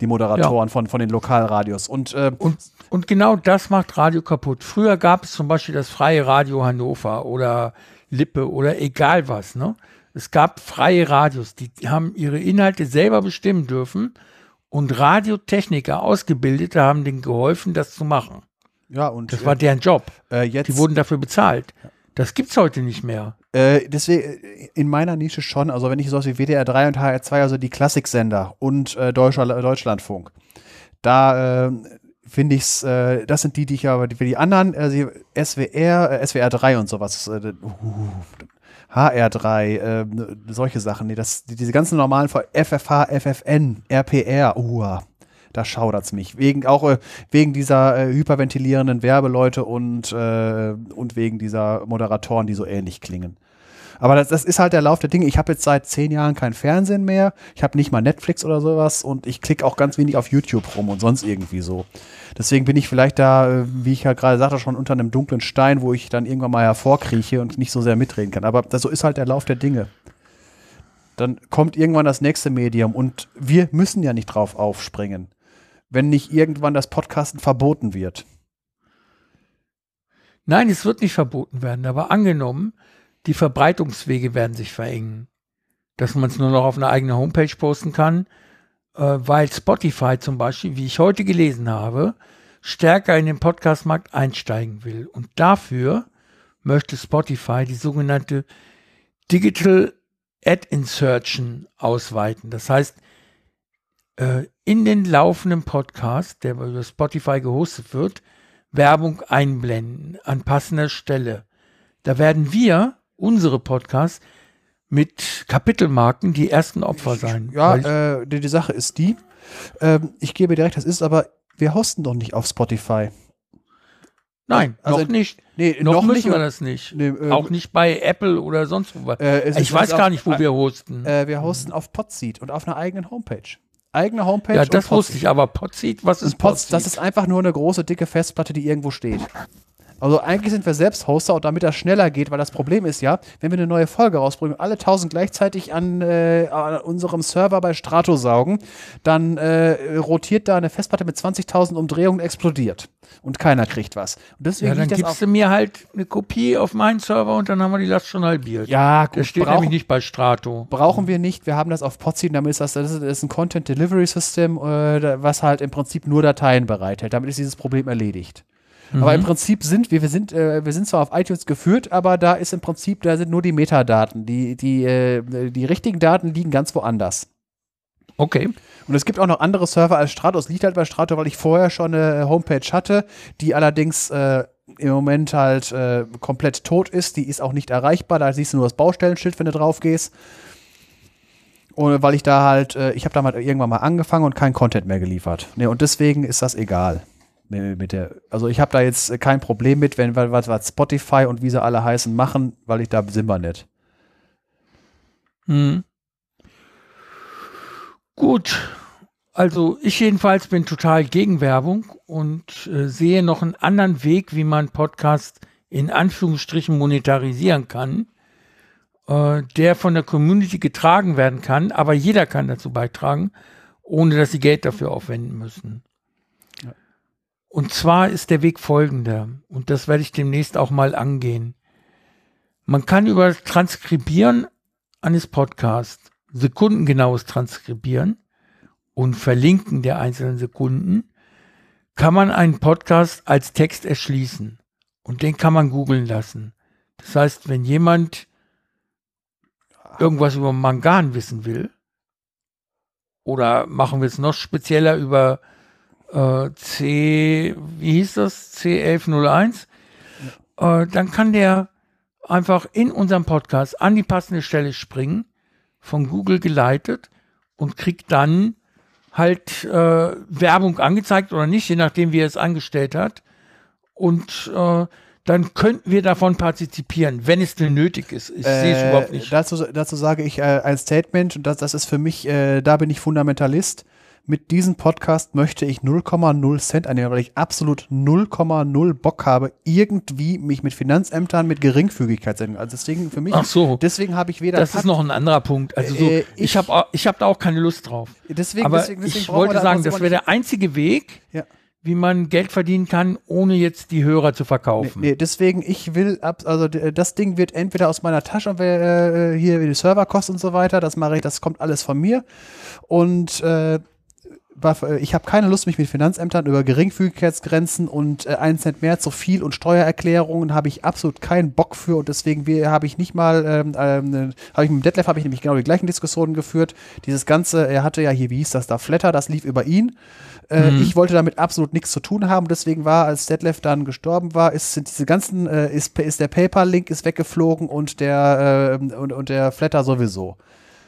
Die Moderatoren von, von den Lokalradios. Und äh, Und, und genau das macht Radio kaputt. Früher gab es zum Beispiel das freie Radio Hannover oder Lippe oder egal was. Ne? Es gab freie Radios, die haben ihre Inhalte selber bestimmen dürfen und Radiotechniker, Ausgebildete, haben denen geholfen, das zu machen. ja, und Das war deren Job. äh, jetzt. Die wurden dafür bezahlt. Das gibt's heute nicht mehr. Äh, deswegen äh, in meiner Nische schon, also wenn ich sowas wie WDR 3 und HR2, also die Klassiksender und äh, Deutscher, Deutschlandfunk, da äh, finde ich's, äh, das sind die, die ich aber, für die anderen, die SWR, SWR 3 und sowas, äh, uh, HR3, äh, solche Sachen, nee, das, die, diese ganzen normalen FFH, FFN, RPR, uh, da schaudert's mich. Wegen, auch äh, wegen dieser äh, hyperventilierenden Werbeleute und, äh, und wegen dieser Moderatoren, die so ähnlich klingen. Aber das, das ist halt der Lauf der Dinge. Ich habe jetzt seit zehn Jahren kein Fernsehen mehr. Ich habe nicht mal Netflix oder sowas und ich klicke auch ganz wenig auf YouTube rum und sonst irgendwie so. Deswegen bin ich vielleicht da, äh, wie ich halt gerade sagte, schon unter einem dunklen Stein, wo ich dann irgendwann mal hervorkrieche und nicht so sehr mitreden kann. Aber das, so ist halt der Lauf der Dinge. Dann kommt irgendwann das nächste Medium und wir müssen ja nicht drauf aufspringen, wenn nicht irgendwann das Podcasten verboten wird. Nein, es wird nicht verboten werden, aber angenommen, die Verbreitungswege werden sich verengen. Dass man es nur noch auf eine eigene Homepage posten kann, äh, weil Spotify zum Beispiel, wie ich heute gelesen habe, stärker in den Podcastmarkt einsteigen will. Und dafür möchte Spotify die sogenannte Digital Ad Insertion ausweiten. Das heißt, äh, in den laufenden Podcast, der über Spotify gehostet wird, Werbung einblenden an passender Stelle. Da werden wir, unsere Podcasts, mit Kapitelmarken die ersten Opfer sein. Ja, äh, die, die Sache ist die, ähm, ich gebe dir recht, das ist aber, wir hosten doch nicht auf Spotify. nein, also- noch nicht. Nee, Noch, müssen wir und- das nicht. Nee, äh, Auch nicht bei Apple oder sonst wo. Äh, ich weiß es gar nicht, wo wir hosten. Äh, wir hosten auf Podseed und auf einer eigenen Homepage. Eigene Homepage. ja, das wusste ich, aber Podseed, was ist Podseed? das ist einfach nur eine große, dicke Festplatte, die irgendwo steht. Also eigentlich sind wir selbst Hoster und damit das schneller geht, weil das Problem ist ja, wenn wir eine neue Folge rausbringen und alle tausend gleichzeitig an, äh, an unserem Server bei Strato saugen, dann äh, rotiert da eine Festplatte mit 20.000 Umdrehungen explodiert und keiner kriegt was. Und deswegen ja, dann das gibst du mir halt eine Kopie auf meinen Server und dann haben wir die Last schon halbiert. ja, Der gut, steht brauchen, nämlich nicht bei Strato. brauchen wir nicht. Wir haben das auf Podseed, damit ist das, das ist, das ein Content Delivery System, äh, was halt im Prinzip nur Dateien bereithält. Damit ist dieses Problem erledigt. Aber im Prinzip sind wir, wir sind, äh, wir sind zwar auf iTunes geführt, aber da ist im Prinzip, da sind nur die Metadaten. Die, die, äh, die richtigen Daten liegen ganz woanders. Okay. Und es gibt auch noch andere Server als Strato. Es liegt halt bei Strato, weil ich vorher schon eine Homepage hatte, die allerdings äh, im Moment halt äh, komplett tot ist. Die ist auch nicht erreichbar. Da siehst du nur das Baustellenschild, wenn du drauf gehst. Und weil ich da halt, äh, ich habe da mal irgendwann mal angefangen und kein Content mehr geliefert. Nee, und deswegen ist das egal. Mit der, also ich habe da jetzt kein Problem mit, wenn was, was Spotify und wie sie alle heißen machen, weil ich da sind wir nicht. Hm. Gut. Also ich jedenfalls bin total gegen Werbung und äh, sehe noch einen anderen Weg, wie man Podcast in Anführungsstrichen monetarisieren kann, äh, der von der Community getragen werden kann, aber jeder kann dazu beitragen, ohne dass sie Geld dafür aufwenden müssen. Und zwar ist der Weg folgender, und das werde ich demnächst auch mal angehen. Man kann über Transkribieren eines Podcasts, sekundengenaues Transkribieren, und Verlinken der einzelnen Sekunden kann man einen Podcast als Text erschließen und den kann man googeln lassen. Das heißt, wenn jemand irgendwas über Mangan wissen will, oder machen wir es noch spezieller über äh, C, wie hieß das? C1101, äh, dann kann der einfach in unserem Podcast an die passende Stelle springen, von Google geleitet und kriegt dann halt äh, Werbung angezeigt oder nicht, je nachdem, wie er es angestellt hat. Und äh, dann könnten wir davon partizipieren, wenn es denn nötig ist. Ich äh, sehe es überhaupt nicht. Dazu, dazu sage ich äh, ein Statement, und das, das ist für mich, da bin ich Fundamentalist mit diesem Podcast möchte ich 0,0 Cent einnehmen, weil ich absolut 0,0 Bock habe, irgendwie mich mit Finanzämtern mit Geringfügigkeit zu Also deswegen für mich, Ach so. deswegen habe ich weder. Das ist noch ein anderer Punkt. Also so, äh, ich, ich habe ich hab da auch keine Lust drauf. Deswegen, Aber deswegen, deswegen ich wollte sagen, das wäre der einzige Weg. Ja wie man Geld verdienen kann, ohne jetzt die Hörer zu verkaufen. Nee, nee deswegen, ich will, ab, also das Ding wird entweder aus meiner Tasche, äh, hier die Serverkosten und so weiter, das mache ich, das kommt alles von mir. Und äh, äh, ich habe keine Lust, mich mit Finanzämtern über Geringfügigkeitsgrenzen und äh, einen Cent mehr zu viel und Steuererklärungen habe ich absolut keinen Bock für und deswegen habe ich nicht mal, ähm, ähm, habe ich mit Detlef habe ich nämlich genau die gleichen Diskussionen geführt. Dieses Ganze, er hatte ja hier, wie hieß das da, Flatter, das lief über ihn. Äh, mhm. Ich wollte damit absolut nichts zu tun haben, deswegen war, als Detlef dann gestorben war, ist, sind diese ganzen, äh, ist, ist der PayPal-Link ist weggeflogen und der, äh, und, und der Flatter sowieso.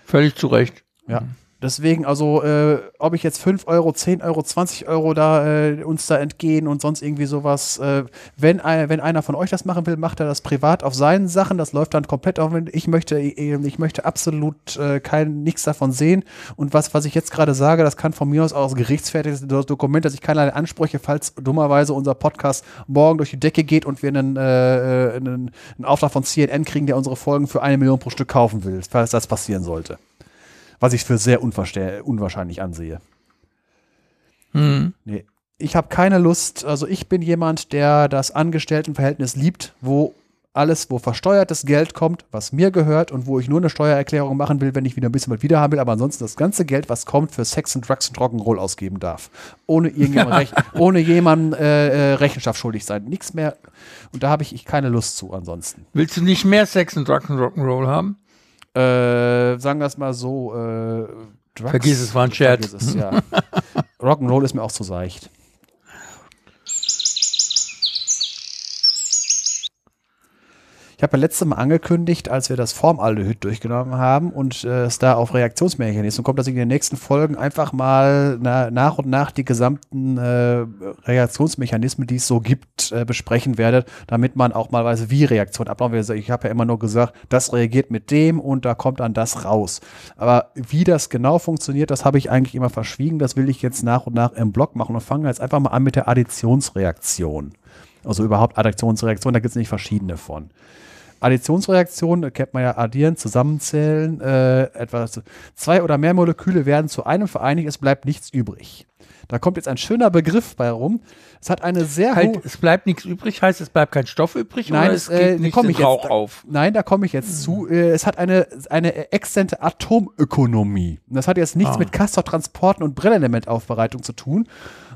Völlig zu Recht. Ja. Mhm. Deswegen, also, äh, ob ich jetzt 5 Euro, 10 Euro, 20 Euro da äh, uns da entgehen und sonst irgendwie sowas, äh, wenn, äh, wenn einer von euch das machen will, macht er das privat auf seinen Sachen. Das läuft dann komplett auf. Ich möchte, äh, ich möchte absolut äh, kein nichts davon sehen. Und was, was ich jetzt gerade sage, das kann von mir aus aus gerichtsfertiges Dokument, dass ich keinerlei Ansprüche, falls dummerweise unser Podcast morgen durch die Decke geht und wir einen, äh, einen, einen Auftrag von CNN kriegen, der unsere Folgen für eine Million pro Stück kaufen will, falls das passieren sollte was ich für sehr unwahrscheinlich ansehe. Hm. Nee. Ich habe keine Lust, also ich bin jemand, der das Angestelltenverhältnis liebt, wo alles, wo versteuertes Geld kommt, was mir gehört und wo ich nur eine Steuererklärung machen will, wenn ich wieder ein bisschen was wieder haben will, aber ansonsten das ganze Geld, was kommt, für Sex und Drugs und Rock'n'Roll ausgeben darf. Ohne irgendjemand Rech ohne jemandem äh, äh, Rechenschaft schuldig sein. Nichts mehr. Und da habe ich, ich keine Lust zu ansonsten. Willst du nicht mehr Sex und Drugs und Rock'n'Roll haben? Äh, sagen wir es mal so, äh, Drugs, Vergiss es, war ein Scherz. ja. Rock'n'Roll ist mir auch zu seicht. Ich habe ja letztes Mal angekündigt, als wir das Formaldehyd durchgenommen haben und äh, es da auf Reaktionsmechanismen kommt, dass ich in den nächsten Folgen einfach mal na, nach und nach die gesamten äh, Reaktionsmechanismen, die es so gibt, äh, besprechen werde, damit man auch mal weiß, wie Reaktion ablaufen wird. Ich habe ja immer nur gesagt, das reagiert mit dem und da kommt dann das raus. Aber wie das genau funktioniert, das habe ich eigentlich immer verschwiegen. Das will ich jetzt nach und nach im Blog machen und fange jetzt einfach mal an mit der Additionsreaktion. Also überhaupt Additionsreaktion, da gibt es nicht verschiedene von. Additionsreaktion, da kennt man ja addieren, zusammenzählen, äh, etwas zwei oder mehr Moleküle werden zu einem vereinigt, es bleibt nichts übrig. Da kommt jetzt ein schöner Begriff bei rum. Es hat eine sehr Halt, hohe. es bleibt nichts übrig, heißt es bleibt kein Stoff übrig Nein, oder es, äh, geht nicht komm ich jetzt- Rauch auf. Nein, da komme ich jetzt zu. Äh, Es hat eine, eine exzente Atomökonomie. Und das hat jetzt nichts Ah. mit Castor-Transporten und Brennelementaufbereitung zu tun,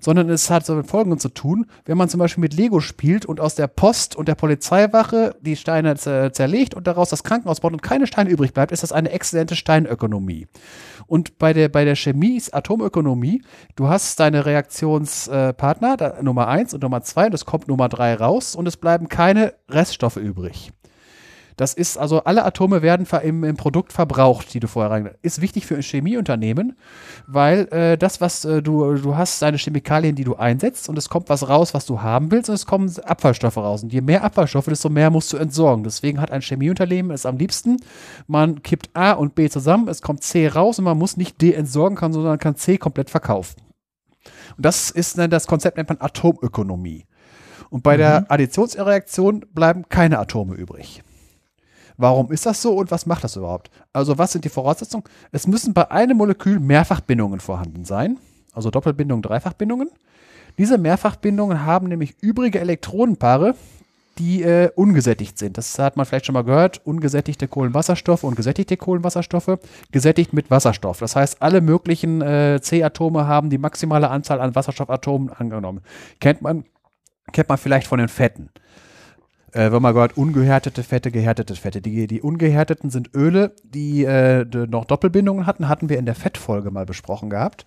sondern es hat so mit Folgendem zu tun. Wenn man zum Beispiel mit Lego spielt und aus der Post und der Polizeiwache die Steine zer zerlegt und daraus das Krankenhaus baut und keine Steine übrig bleibt, ist das eine exzellente Steinökonomie. Und bei der, bei der Chemie ist Atomökonomie, du hast deine Reaktionspartner, Nummer eins und Nummer zwei und es kommt Nummer drei raus und es bleiben keine Reststoffe übrig. Das ist also, alle Atome werden im, im Produkt verbraucht, die du vorher rein. Ist wichtig für ein Chemieunternehmen, weil äh, das, was äh, du, du hast, deine Chemikalien, die du einsetzt und es kommt was raus, was du haben willst und es kommen Abfallstoffe raus. Und je mehr Abfallstoffe, desto mehr musst du entsorgen. Deswegen hat ein Chemieunternehmen es am liebsten, man kippt A und B zusammen, es kommt C raus und man muss nicht D entsorgen kann, sondern kann C komplett verkaufen. Und das ist dann das Konzept nennt man Atomökonomie. Und bei der Additionsreaktion bleiben keine Atome übrig. Warum ist das so und was macht das überhaupt? Also was sind die Voraussetzungen? Es müssen bei einem Molekül Mehrfachbindungen vorhanden sein, also Doppelbindungen, Dreifachbindungen. Diese Mehrfachbindungen haben nämlich übrige Elektronenpaare, die äh, ungesättigt sind. Das hat man vielleicht schon mal gehört. Ungesättigte Kohlenwasserstoffe und gesättigte Kohlenwasserstoffe, gesättigt mit Wasserstoff. Das heißt, alle möglichen äh, C-Atome haben die maximale Anzahl an Wasserstoffatomen angenommen. Kennt man, kennt man vielleicht von den Fetten äh, wenn man gehört, ungehärtete Fette, gehärtete Fette. Die, die ungehärteten sind Öle, die äh, d- noch Doppelbindungen hatten, hatten wir in der Fettfolge mal besprochen gehabt.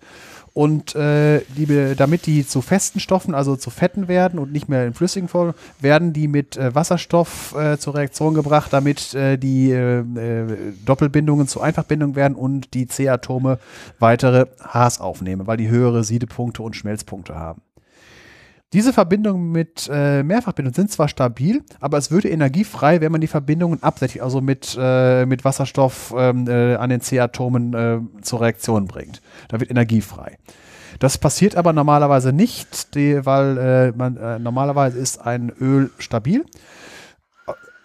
Und äh, die, damit die zu festen Stoffen, also zu Fetten werden und nicht mehr in flüssigen Form, werden die mit äh, Wasserstoff äh, zur Reaktion gebracht, damit äh, die äh, äh, Doppelbindungen zu Einfachbindungen werden und die C-Atome weitere Hs aufnehmen, weil die höhere Siedepunkte und Schmelzpunkte haben. Diese Verbindungen mit äh, Mehrfachbindungen sind zwar stabil, aber es würde energiefrei, wenn man die Verbindungen absättigt, also mit, äh, mit Wasserstoff ähm, äh, an den C-Atomen äh, zur Reaktion bringt. Da wird energiefrei. Das passiert aber normalerweise nicht, die, weil äh, man, äh, normalerweise ist ein Öl stabil.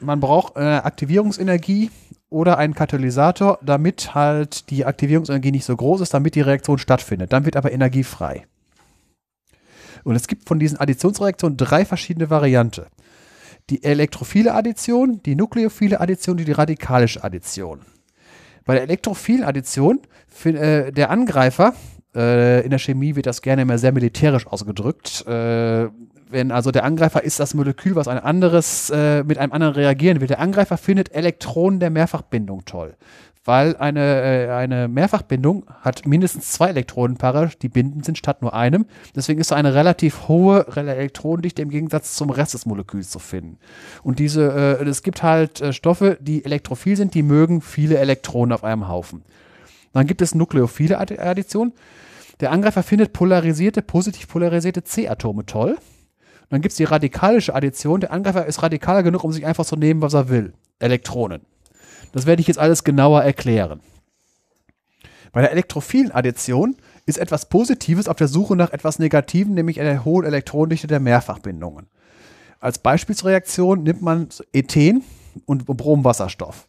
Man braucht äh, Aktivierungsenergie oder einen Katalysator, damit halt die Aktivierungsenergie nicht so groß ist, damit die Reaktion stattfindet. Dann wird aber energiefrei. Und es gibt von diesen Additionsreaktionen drei verschiedene Varianten. Die elektrophile Addition, die nukleophile Addition und die radikalische Addition. Bei der elektrophilen Addition, fin- äh, der Angreifer, äh, in der Chemie wird das gerne immer sehr militärisch ausgedrückt, äh, wenn also der Angreifer ist das Molekül, was ein anderes äh, mit einem anderen reagieren will. Der Angreifer findet Elektronen der Mehrfachbindung toll, weil eine, äh, eine Mehrfachbindung hat mindestens zwei Elektronenpaare, die bindend sind statt nur einem. Deswegen ist eine relativ hohe Elektronendichte im Gegensatz zum Rest des Moleküls zu finden. Und diese, äh, es gibt halt äh, Stoffe, die elektrophil sind, die mögen viele Elektronen auf einem Haufen. Dann gibt es nukleophile Addi- Addition. Der Angreifer findet polarisierte, positiv polarisierte C-Atome toll. Dann gibt es die radikalische Addition. Der Angreifer ist radikal genug, um sich einfach zu nehmen, was er will. Elektronen. Das werde ich jetzt alles genauer erklären. Bei der elektrophilen Addition ist etwas Positives auf der Suche nach etwas Negativem, nämlich einer hohen Elektronendichte der Mehrfachbindungen. Als Beispielsreaktion nimmt man Ethen und Bromwasserstoff.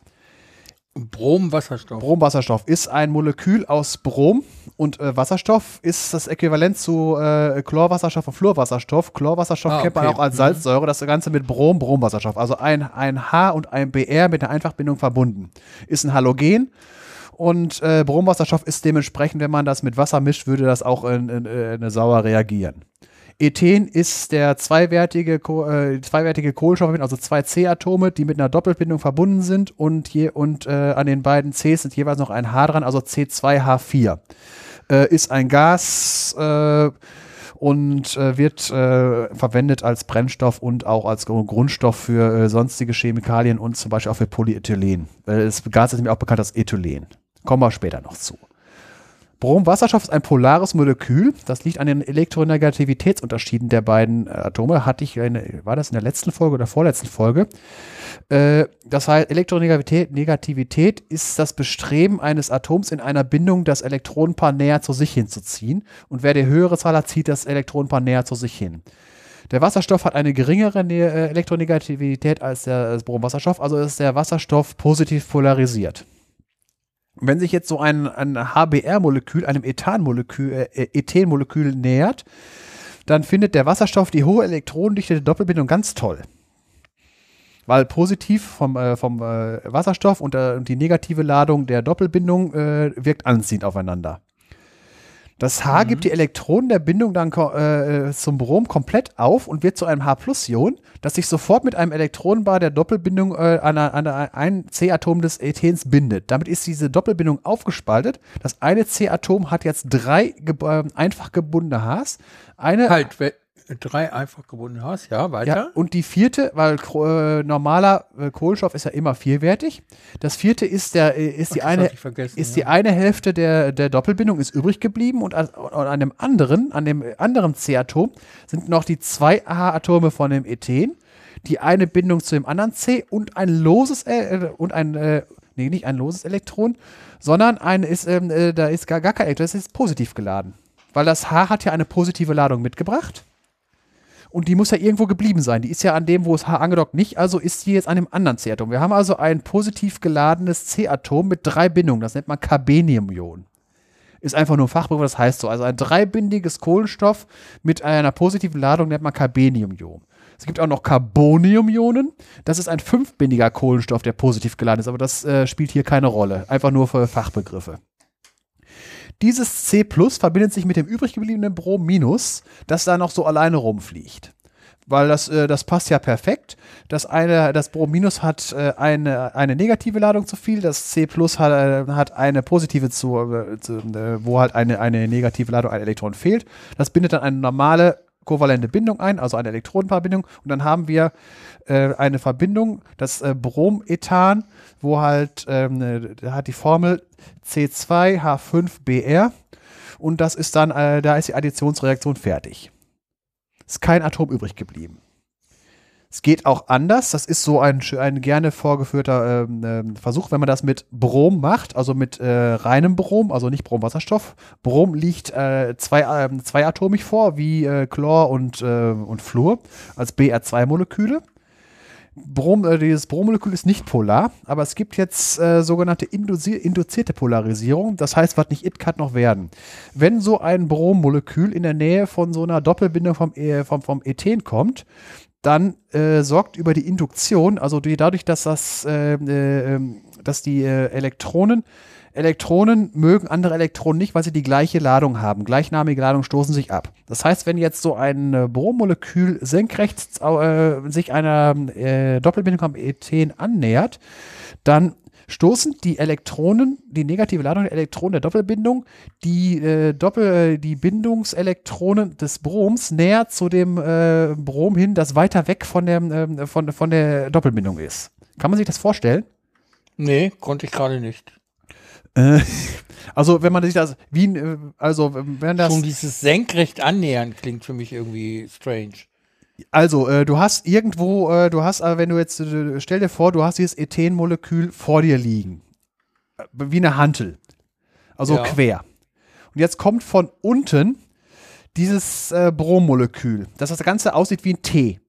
Bromwasserstoff. Bromwasserstoff ist ein Molekül aus Brom und äh, Wasserstoff ist das Äquivalent zu äh, Chlorwasserstoff und Fluorwasserstoff. Chlorwasserstoff Ah, kennt man okay. auch als Salzsäure, das Ganze mit Brom, Bromwasserstoff. Also ein, ein H und ein BR mit einer Einfachbindung verbunden. Ist ein Halogen und äh, Bromwasserstoff ist dementsprechend, wenn man das mit Wasser mischt, würde das auch in, in, in eine sauer reagieren. Ethen ist der zweiwertige, äh, zweiwertige Kohlenstoff, also zwei C-Atome, die mit einer Doppelbindung verbunden sind und, je, und äh, an den beiden Cs sind jeweils noch ein H dran, also C2H4. Äh, ist ein Gas äh, und äh, wird äh, verwendet als Brennstoff und auch als Gru- Grundstoff für sonstige Chemikalien und zum Beispiel auch für Polyethylen. Das Gas ist nämlich auch bekannt als Ethylen. Kommen wir später noch zu. Bromwasserstoff ist ein polares Molekül. Das liegt an den Elektronegativitätsunterschieden der beiden äh, Atome. Hatte ich, eine, war das in der letzten Folge oder vorletzten Folge? Äh, das heißt, Elektronegativität Negativität ist das Bestreben eines Atoms in einer Bindung, das Elektronenpaar näher zu sich hinzuziehen. Und wer die höhere Zahl hat, zieht das Elektronenpaar näher zu sich hin. Der Wasserstoff hat eine geringere Ne- äh, Elektronegativität als der Bromwasserstoff, also ist der Wasserstoff positiv polarisiert. Wenn sich jetzt so ein, ein HBr-Molekül einem Ethanmolekül, äh, Ethenmolekül nähert, dann findet der Wasserstoff die hohe elektronendichte Doppelbindung ganz toll. Weil positiv vom, äh, vom äh, Wasserstoff und äh, die negative Ladung der Doppelbindung äh, wirkt anziehend aufeinander. Das H mhm. gibt die Elektronen der Bindung dann äh, zum Brom komplett auf und wird zu einem H-Plus-Ion, das sich sofort mit einem Elektronenpaar der Doppelbindung äh, an, an ein C-Atom des Ethens bindet. Damit ist diese Doppelbindung aufgespaltet. Das eine C-Atom hat jetzt drei ge äh, einfach gebundene Hs. Eine halt, drei einfach gebunden hast, ja, weiter. Ja, und die vierte, weil äh, normaler äh, Kohlenstoff ist ja immer vierwertig. Das vierte ist der äh, ist Ach, die eine ist ja. die eine Hälfte der der Doppelbindung ist übrig geblieben und an, an dem anderen an dem anderen C-Atom sind noch die zwei H-Atome von dem Ethen, die eine Bindung zu dem anderen C und ein loses äh, und ein äh, nee nicht ein loses Elektron, sondern ein ist ähm, äh, da ist gar, gar kein Elektron, das ist positiv geladen. Weil das H hat ja eine positive Ladung mitgebracht und die muss ja irgendwo geblieben sein. Die ist ja an dem, wo es H angedockt nicht, also ist die jetzt an dem anderen C-Atom. Wir haben also ein positiv geladenes C-Atom mit drei Bindungen. Das nennt man Carbenium-Ion. Ist einfach nur ein Fachbegriff, das heißt so. Also ein dreibindiges Kohlenstoff mit einer positiven Ladung nennt man Carbenium-Ion. Es gibt auch noch Carbonium-Ionen. Das ist ein fünfbindiger Kohlenstoff, der positiv geladen ist, aber das äh, spielt hier keine Rolle. Einfach nur für Fachbegriffe. Dieses C Plus verbindet sich mit dem übrig gebliebenen Brom Minus, das da noch so alleine rumfliegt. Weil das, äh, das passt ja perfekt. Das, eine, das Brom Minus hat äh, eine, eine negative Ladung zu viel, das C Plus hat, äh, hat eine positive zu, äh, zu äh, wo halt eine, eine negative Ladung, ein Elektron fehlt. Das bindet dann eine normale kovalente Bindung ein, also eine Elektronenpaarbindung. Und dann haben wir äh, eine Verbindung, das äh, Bromethan, wo halt, ähm, da hat die Formel C2H5Br und das ist dann, äh, da ist die Additionsreaktion fertig. Ist kein Atom übrig geblieben. Es geht auch anders. Das ist so ein, ein gerne vorgeführter ähm, ähm, Versuch, wenn man das mit Brom macht, also mit äh, reinem Brom, also nicht Bromwasserstoff. Brom liegt äh, zwei, äh, zweiatomig vor, wie äh, Chlor und, äh, und Fluor, als BR2-Moleküle. Brom, äh, dieses Brommolekül ist nicht polar, aber es gibt jetzt äh, sogenannte induzierte Polarisierung. Das heißt, was nicht it kann noch werden. Wenn so ein Brommolekül in der Nähe von so einer Doppelbindung vom, äh, vom, vom Ethen kommt, dann äh, sorgt über die Induktion, also die, dadurch, dass das, äh, äh, ähm, dass die äh, Elektronen Elektronen mögen andere Elektronen nicht, weil sie die gleiche Ladung haben. Gleichnamige Ladungen stoßen sich ab. Das heißt, wenn jetzt so ein äh, Brommolekül senkrecht äh, sich einer äh, Doppelbindung am Ethen annähert, dann stoßen die Elektronen, die negative Ladung der Elektronen der Doppelbindung, die, äh, Doppel, äh, die Bindungselektronen des Broms näher zu dem äh, Brom hin, das weiter weg von der, äh, von, von der Doppelbindung ist. Kann man sich das vorstellen? Nee, konnte ich gerade nicht. Äh, also, wenn man sich das, wie, äh, also, wenn das. Schon dieses senkrecht annähern klingt für mich irgendwie strange. Also, äh, du hast irgendwo, äh, du hast, äh, wenn du jetzt, äh, stell dir vor, du hast dieses Ethenmolekül vor dir liegen. Wie eine Hantel. Also ja. quer. Und jetzt kommt von unten dieses Brommolekül, dass das Ganze aussieht wie ein T.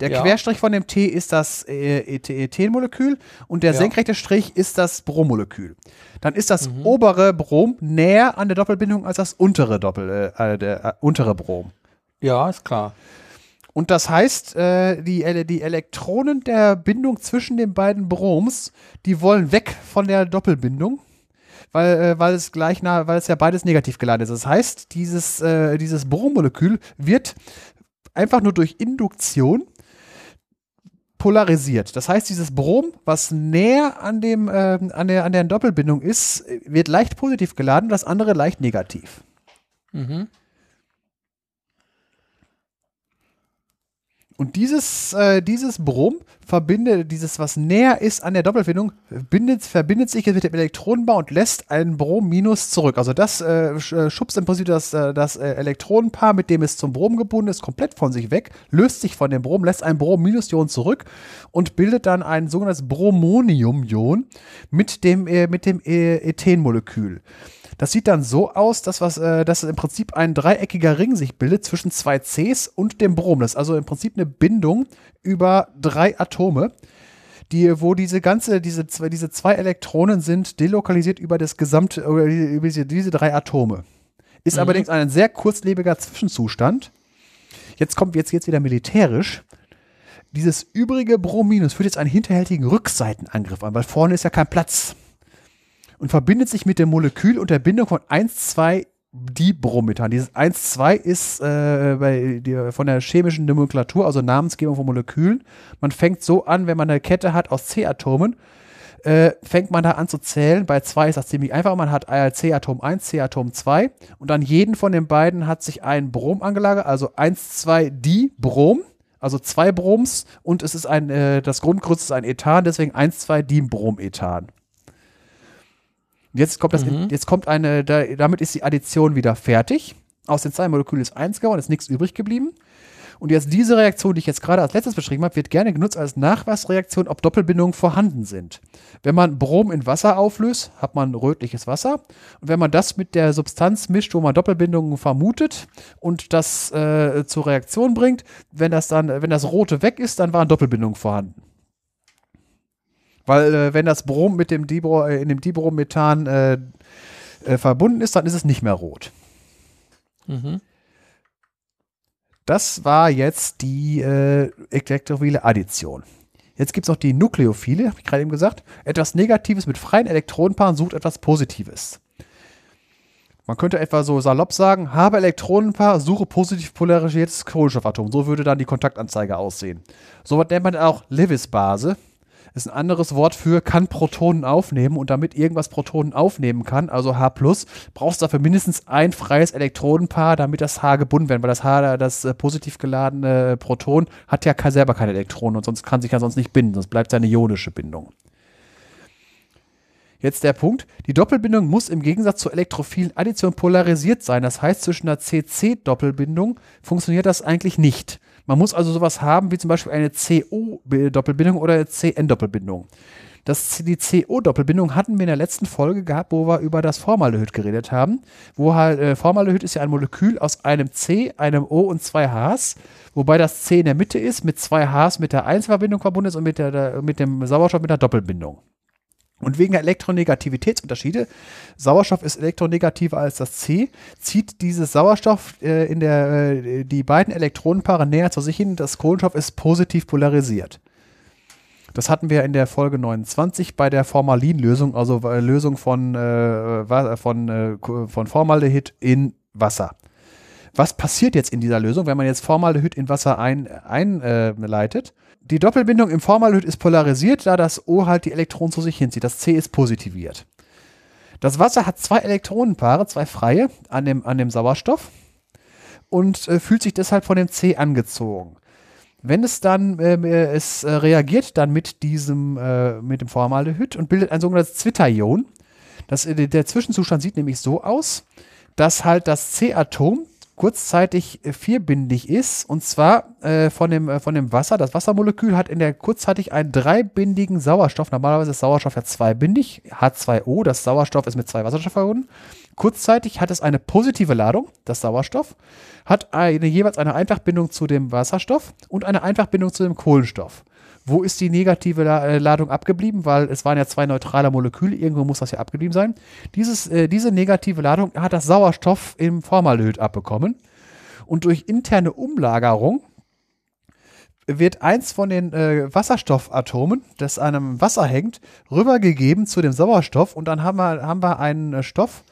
Der ja. Querstrich von dem T ist das äh, Ethenmolekül und der ja. senkrechte Strich ist das Brommolekül. Dann ist das mhm. obere Brom näher an der Doppelbindung als das untere Doppel, äh, der äh, untere Brom. Ja, ist klar. Und das heißt, äh, die, die Elektronen der Bindung zwischen den beiden Broms, die wollen weg von der Doppelbindung, weil, äh, weil es gleich nah, weil es ja beides negativ geladen ist. Das heißt, dieses, äh, dieses Brommolekül wird einfach nur durch Induktion polarisiert. Das heißt, dieses Brom, was näher an, dem, äh, an, der, an der Doppelbindung ist, wird leicht positiv geladen, das andere leicht negativ. Mhm. Und dieses, äh, dieses Brom verbindet, dieses, was näher ist an der Doppelbindung, bindet, verbindet sich jetzt mit dem Elektronenbau und lässt ein Brom minus zurück. Also das äh, äh, schubst im Prinzip das, äh, das äh, Elektronenpaar, mit dem es zum Brom gebunden ist, komplett von sich weg, löst sich von dem Brom, lässt ein Brom minus Ion zurück und bildet dann ein sogenanntes Bromonium-Ion mit dem, äh, mit dem Ethenmolekül. Das sieht dann so aus, dass, was, äh, dass im Prinzip ein dreieckiger Ring sich bildet zwischen zwei Cs und dem Brom. Das ist also im Prinzip eine Bindung über drei Atome, die, wo diese ganze, diese zwei, diese zwei Elektronen sind delokalisiert über das gesamte, über diese, diese drei Atome. Ist mhm. allerdings ein sehr kurzlebiger Zwischenzustand. Jetzt kommt jetzt jetzt wieder militärisch. Dieses übrige Brominus führt jetzt einen hinterhältigen Rückseitenangriff an, weil vorne ist ja kein Platz. Und verbindet sich mit dem Molekül unter Bindung von 1, 2 Dibromethan. Dieses 1,2 ist äh, bei die, von der chemischen Nomenklatur, also Namensgebung von Molekülen. Man fängt so an, wenn man eine Kette hat aus C-Atomen, äh, fängt man da an zu zählen. Bei 2 ist das ziemlich einfach. Man hat C-Atom 1, C-Atom 2 und an jeden von den beiden hat sich ein Brom angelagert, also 1, 2 Dibrom. Also zwei Broms und es ist ein, äh, das Grundgerüst ist ein Ethan, deswegen 1, 2 Dibromethan. Jetzt kommt, das, mhm. jetzt kommt eine, da, damit ist die Addition wieder fertig. Aus den zwei Molekülen ist eins geworden, ist nichts übrig geblieben. Und jetzt diese Reaktion, die ich jetzt gerade als letztes beschrieben habe, wird gerne genutzt als Nachweisreaktion, ob Doppelbindungen vorhanden sind. Wenn man Brom in Wasser auflöst, hat man rötliches Wasser. Und wenn man das mit der Substanz mischt, wo man Doppelbindungen vermutet und das äh, zur Reaktion bringt, wenn das dann, wenn das Rote weg ist, dann waren Doppelbindungen vorhanden. Weil äh, wenn das Brom mit dem Dibro, äh, in dem Dibromethan äh, äh, verbunden ist, dann ist es nicht mehr rot. Mhm. Das war jetzt die äh, elektrophile Addition. Jetzt gibt es noch die Nukleophile, habe ich gerade eben gesagt. Etwas Negatives mit freien Elektronenpaaren sucht etwas Positives. Man könnte etwa so salopp sagen, habe Elektronenpaar, suche positiv polarisiertes Kohlenstoffatom. So würde dann die Kontaktanzeige aussehen. So nennt man auch Lewis-Base ist ein anderes Wort für kann Protonen aufnehmen und damit irgendwas Protonen aufnehmen kann, also H+, brauchst du dafür mindestens ein freies Elektronenpaar, damit das H gebunden wird, weil das H, das äh, positiv geladene Proton hat ja selber keine Elektronen und sonst kann sich ja sonst nicht binden, sonst bleibt es eine ionische Bindung. Jetzt der Punkt, die Doppelbindung muss im Gegensatz zur elektrophilen Addition polarisiert sein. Das heißt, zwischen einer CC-Doppelbindung funktioniert das eigentlich nicht. Man muss also sowas haben wie zum Beispiel eine CO-Doppelbindung oder eine CN-Doppelbindung. Das, die CO-Doppelbindung hatten wir in der letzten Folge gehabt, wo wir über das Formaldehyd geredet haben. Wo halt, äh, Formaldehyd ist ja ein Molekül aus einem C, einem O und zwei Hs, wobei das C in der Mitte ist, mit zwei Hs mit der Einzelverbindung verbunden ist und mit, der, der, mit dem Sauerstoff mit der Doppelbindung. Und wegen der Elektronegativitätsunterschiede, Sauerstoff ist elektronegativer als das C, zieht dieses Sauerstoff äh, in der, äh, die beiden Elektronenpaare näher zu sich hin. Das Kohlenstoff ist positiv polarisiert. Das hatten wir in der Folge 29 bei der Formalinlösung, also äh, Lösung von, äh, von, äh, von Formaldehyd in Wasser. Was passiert jetzt in dieser Lösung, wenn man jetzt Formaldehyd in Wasser einleitet? Ein, die Doppelbindung im Formaldehyd ist polarisiert, da das O halt die Elektronen zu sich hinzieht. Das C ist positiviert. Das Wasser hat zwei Elektronenpaare, zwei freie, an dem, an dem Sauerstoff und äh, fühlt sich deshalb von dem C angezogen. Wenn es dann, ähm, äh, es äh, reagiert dann mit diesem, äh, mit dem Formaldehyd und bildet ein sogenanntes Zwitterion. Das, äh, der Zwischenzustand sieht nämlich so aus, dass halt das C-Atom kurzzeitig äh, vierbindig ist. Und zwar äh, von, dem, äh, von dem Wasser. Das Wassermolekül hat in der kurzzeitig einen dreibindigen Sauerstoff. Normalerweise ist Sauerstoff ja zweibindig. H2O, das Sauerstoff ist mit zwei Wasserstoff verbunden. Kurzzeitig hat es eine positive Ladung, das Sauerstoff, hat eine, jeweils eine Einfachbindung zu dem Wasserstoff und eine Einfachbindung zu dem Kohlenstoff. Wo ist die negative äh, Ladung abgeblieben? Weil es waren ja zwei neutrale Moleküle, irgendwo muss das ja abgeblieben sein. Dieses, äh, diese negative Ladung hat das Sauerstoff im Formaldehyd abbekommen. Und durch interne Umlagerung wird eins von den äh, Wasserstoffatomen, das an einem Wasser hängt, rübergegeben zu dem Sauerstoff. Und dann haben wir, haben wir einen äh, Stoff,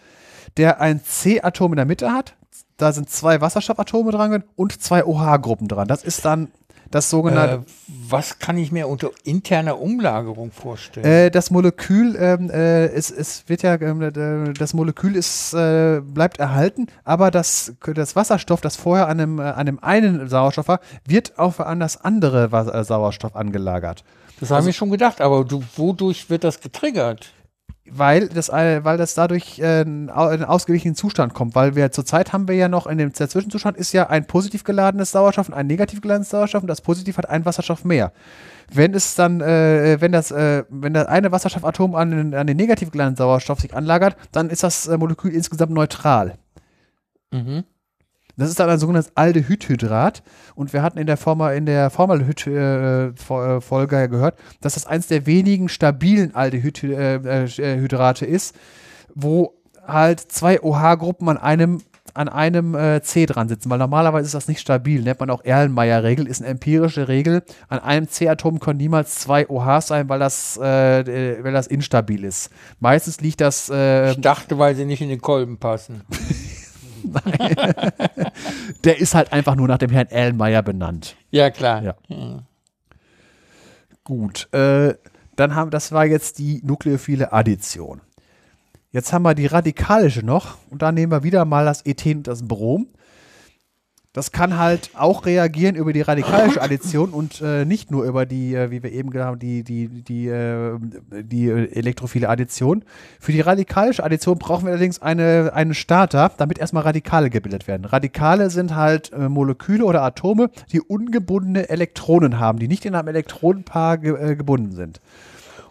der ein C-Atom in der Mitte hat. Da sind zwei Wasserstoffatome dran und zwei OH-Gruppen dran. Das ist dann das sogenannte. Äh, was kann ich mir unter interner Umlagerung vorstellen? Äh, das Molekül, ähm, äh, es, es wird ja, äh, das Molekül ist, äh, bleibt erhalten, aber das, das Wasserstoff, das vorher an einem, äh, an einem einen Sauerstoff war, wird auf an das andere Sauerstoff angelagert. Das haben also, wir schon gedacht, aber du, wodurch wird das getriggert? Weil das, weil das dadurch äh, in einen ausgeglichenen Zustand kommt. Weil wir zurzeit haben wir ja noch in dem Zwischenzustand ist ja ein positiv geladenes Sauerstoff und ein negativ geladenes Sauerstoff und das positiv hat einen Wasserstoff mehr. Wenn es dann, äh, wenn das, äh, wenn das eine Wasserstoffatom an den, an den negativ geladenen Sauerstoff sich anlagert, dann ist das äh, Molekül insgesamt neutral. Mhm. Das ist dann ein sogenanntes Aldehydhydrat. Und wir hatten in der, Forma, in der Formaldehyd-Folge äh, gehört, dass das eins der wenigen stabilen Aldehydhydrate ist, wo halt zwei OH-Gruppen an einem an einem äh, C dran sitzen, weil normalerweise ist das nicht stabil. Nennt man auch Erlenmeyer-Regel, ist eine empirische Regel. An einem C-Atom können niemals zwei OHs sein, weil das, äh, weil das instabil ist. Meistens liegt das. Äh, ich dachte, weil sie nicht in den Kolben passen. Nein. Der ist halt einfach nur nach dem Herrn Erlenmeyer benannt. Ja, klar. Ja. Mhm. Gut. Äh, dann haben, das war jetzt die nukleophile Addition. Jetzt haben wir die radikalische noch und da nehmen wir wieder mal das Ethen und das Brom. Das kann halt auch reagieren über die radikalische Addition und äh, nicht nur über die, äh, wie wir eben gesagt haben, die, die, die, äh, die elektrophile Addition. Für die radikalische Addition brauchen wir allerdings eine, einen Starter, damit erstmal Radikale gebildet werden. Radikale sind halt äh, Moleküle oder Atome, die ungebundene Elektronen haben, die nicht in einem Elektronenpaar ge äh, gebunden sind.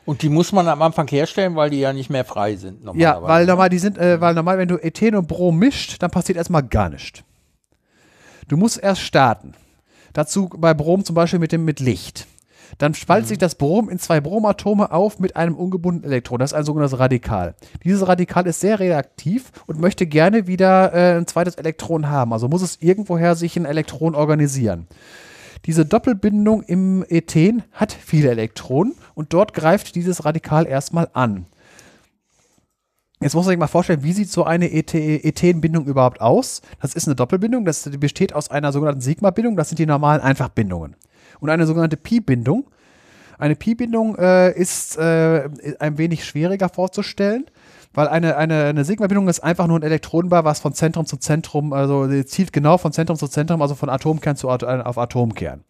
Und die muss man am Anfang herstellen, weil die ja nicht mehr frei sind. Ja, weil normal, die sind, äh, weil normal, wenn du Ethen und Brom mischt, dann passiert erstmal gar nichts. Du musst erst starten. Dazu bei Brom zum Beispiel mit dem mit Licht. Dann spaltet mhm. sich das Brom in zwei Bromatome auf mit einem ungebundenen Elektron. Das ist ein sogenanntes Radikal. Dieses Radikal ist sehr reaktiv und möchte gerne wieder äh, ein zweites Elektron haben. Also muss es irgendwoher sich ein Elektron organisieren. Diese Doppelbindung im Ethen hat viele Elektronen und dort greift dieses Radikal erstmal an. Jetzt muss man sich mal vorstellen, wie sieht so eine Ethenbindung überhaupt aus? Das ist eine Doppelbindung, das besteht aus einer sogenannten Sigma-Bindung, das sind die normalen Einfachbindungen. Und eine sogenannte Pi-Bindung. Eine Pi-Bindung äh, ist äh, ein wenig schwieriger vorzustellen weil eine, eine, eine Sigma-Bindung ist einfach nur ein Elektronenpaar, was von Zentrum zu Zentrum, also zielt genau von Zentrum zu Zentrum, also von Atomkern zu At auf Atomkern.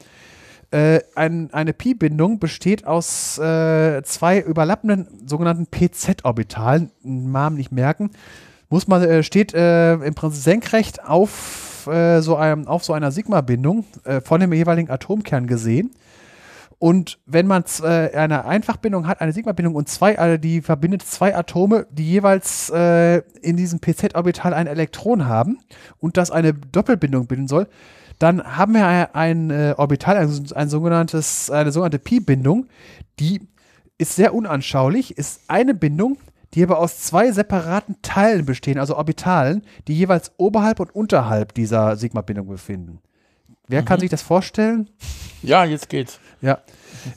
Äh, ein, eine Pi-Bindung besteht aus äh, zwei überlappenden sogenannten PZ-Orbitalen, Namen nicht merken, muss man, äh, steht äh, im Prinzip senkrecht auf, äh, so einem, auf so einer Sigma-Bindung äh, von dem jeweiligen Atomkern gesehen. Und wenn man eine Einfachbindung hat, eine Sigma-Bindung und zwei, also die verbindet zwei Atome, die jeweils in diesem PZ-Orbital ein Elektron haben und das eine Doppelbindung bilden soll, dann haben wir ein, ein äh, Orbital, ein, ein, sogenanntes, eine sogenannte Pi-Bindung, die ist sehr unanschaulich, ist eine Bindung, die aber aus zwei separaten Teilen bestehen, also Orbitalen, die jeweils oberhalb und unterhalb dieser Sigma-Bindung befinden. Wer mhm. kann sich das vorstellen? Ja, jetzt geht's. Ja.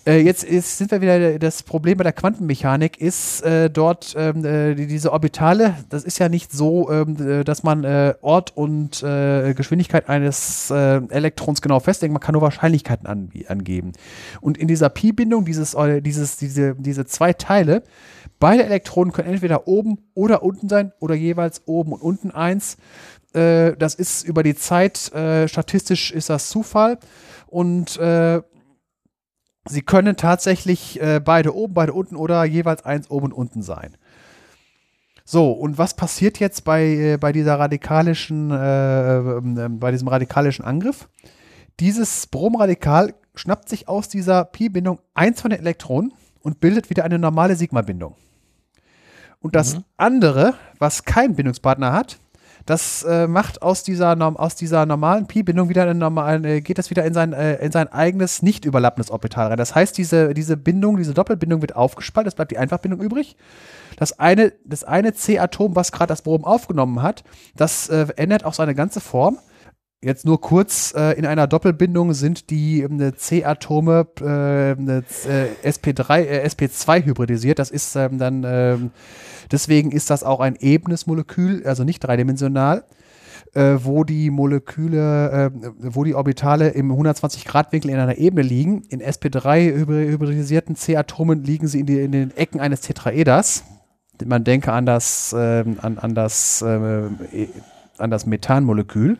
Äh, jetzt ist, sind wir wieder, das Problem bei der Quantenmechanik ist äh, dort ähm, äh, diese Orbitale, das ist ja nicht so, ähm, äh, dass man äh, Ort und äh, Geschwindigkeit eines Elektrons genau festlegt, man kann nur Wahrscheinlichkeiten an, angeben. Und in dieser Pi-Bindung, dieses, dieses, diese, diese zwei Teile, beide Elektronen können entweder oben oder unten sein oder jeweils oben und unten eins. das ist über die Zeit, statistisch ist das Zufall und sie können tatsächlich äh, beide oben, beide unten oder jeweils eins oben und unten sein. So, und was passiert jetzt bei, äh, bei dieser radikalischen, äh, äh, bei diesem radikalischen Angriff? Dieses Bromradikal schnappt sich aus dieser Pi-Bindung eins von den Elektronen und bildet wieder eine normale Sigma-Bindung. Und das mhm. andere, was keinen Bindungspartner hat, das äh, macht aus dieser, aus dieser normalen Pi-Bindung wieder eine normale, äh, geht das wieder in sein, äh, in sein eigenes nicht überlappendes Orbital rein. Das heißt, diese, diese Bindung, diese Doppelbindung wird aufgespalten, es bleibt die Einfachbindung übrig. Das eine, das eine C-Atom, was gerade das Brom aufgenommen hat, das äh, ändert auch seine ganze Form. Jetzt nur kurz, äh, in einer Doppelbindung sind die äh, C-Atome äh, SP3, äh, SP2 hybridisiert. Das ist ähm, dann ähm, Deswegen ist das auch ein ebenes Molekül, also nicht dreidimensional, äh, wo die Moleküle, äh, wo die Orbitale im 120-Grad-Winkel in einer Ebene liegen. In sp3-hybridisierten C-Atomen liegen sie in, die, in, den Ecken eines Tetraeders. Man denke an das, äh, an, an, das, äh, e, an das Methanmolekül.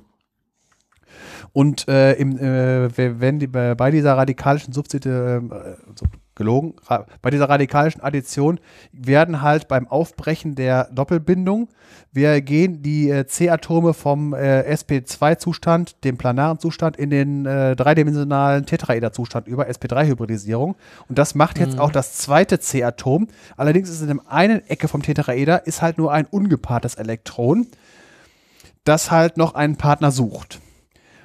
Und äh, im, äh, wenn die, bei dieser radikalischen Substitution, äh, gelogen, bei dieser radikalischen Addition werden halt beim Aufbrechen der Doppelbindung, wir gehen die äh, C-Atome vom äh, sp2-Zustand, dem planaren Zustand, in den äh, dreidimensionalen Tetraeder-Zustand über sp3-Hybridisierung. Und das macht jetzt mhm. auch das zweite C-Atom. Allerdings ist in der einen Ecke vom Tetraeder ist halt nur ein ungepaartes Elektron das halt noch einen Partner sucht.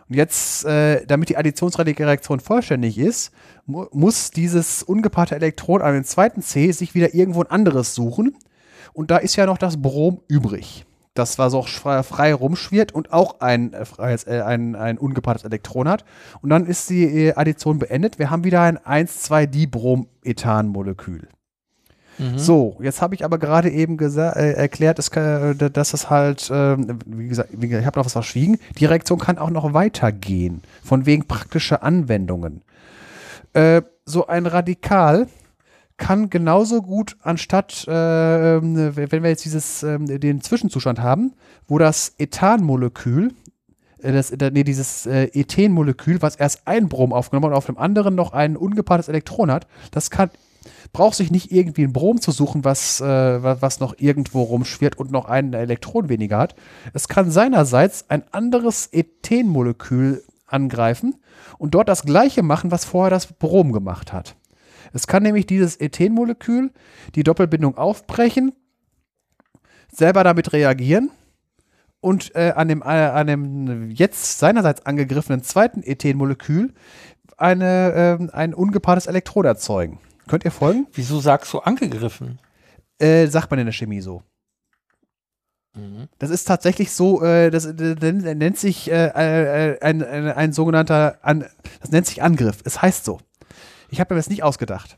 Und jetzt, äh, damit die Additionsreaktion vollständig ist, mu muss dieses ungepaarte Elektron an den zweiten C sich wieder irgendwo ein anderes suchen. Und da ist ja noch das Brom übrig. Das war so frei, frei rumschwirrt und auch ein, äh, freies, äh, ein, ein ungepaartes Elektron hat. Und dann ist die äh, Addition beendet. Wir haben wieder ein 1,2-Dibrom-Ethan-Molekül. Mhm. So, jetzt habe ich aber gerade eben äh, erklärt, dass, äh, dass es halt, ähm, wie gesagt, wie gesagt ich habe noch was verschwiegen, die Reaktion kann auch noch weitergehen, von wegen praktischer Anwendungen. Äh, so ein Radikal kann genauso gut anstatt, äh, ähm, wenn wir jetzt dieses, ähm, den Zwischenzustand haben, wo das Ethanmolekül, äh, das, äh, nee, dieses äh, Ethenmolekül, was erst ein Brom aufgenommen hat und auf dem anderen noch ein ungepaartes Elektron hat, das kann braucht sich nicht irgendwie ein Brom zu suchen, was, äh, wa- was noch irgendwo rumschwirrt und noch ein Elektron weniger hat. Es kann seinerseits ein anderes Ethenmolekül angreifen und dort das gleiche machen, was vorher das Brom gemacht hat. Es kann nämlich dieses Ethenmolekül die Doppelbindung aufbrechen, selber damit reagieren und äh, an, dem, äh, an dem jetzt seinerseits angegriffenen zweiten Ethenmolekül eine, ähm, ein ungepaartes Elektron erzeugen. Könnt ihr folgen? Wieso sagst du angegriffen? Äh, sagt man in der Chemie so. Das ist tatsächlich so, äh, das, äh, das nennt sich äh, äh, ein, ein, ein sogenannter, an, das nennt sich Angriff. Es heißt so. Ich habe mir das nicht ausgedacht.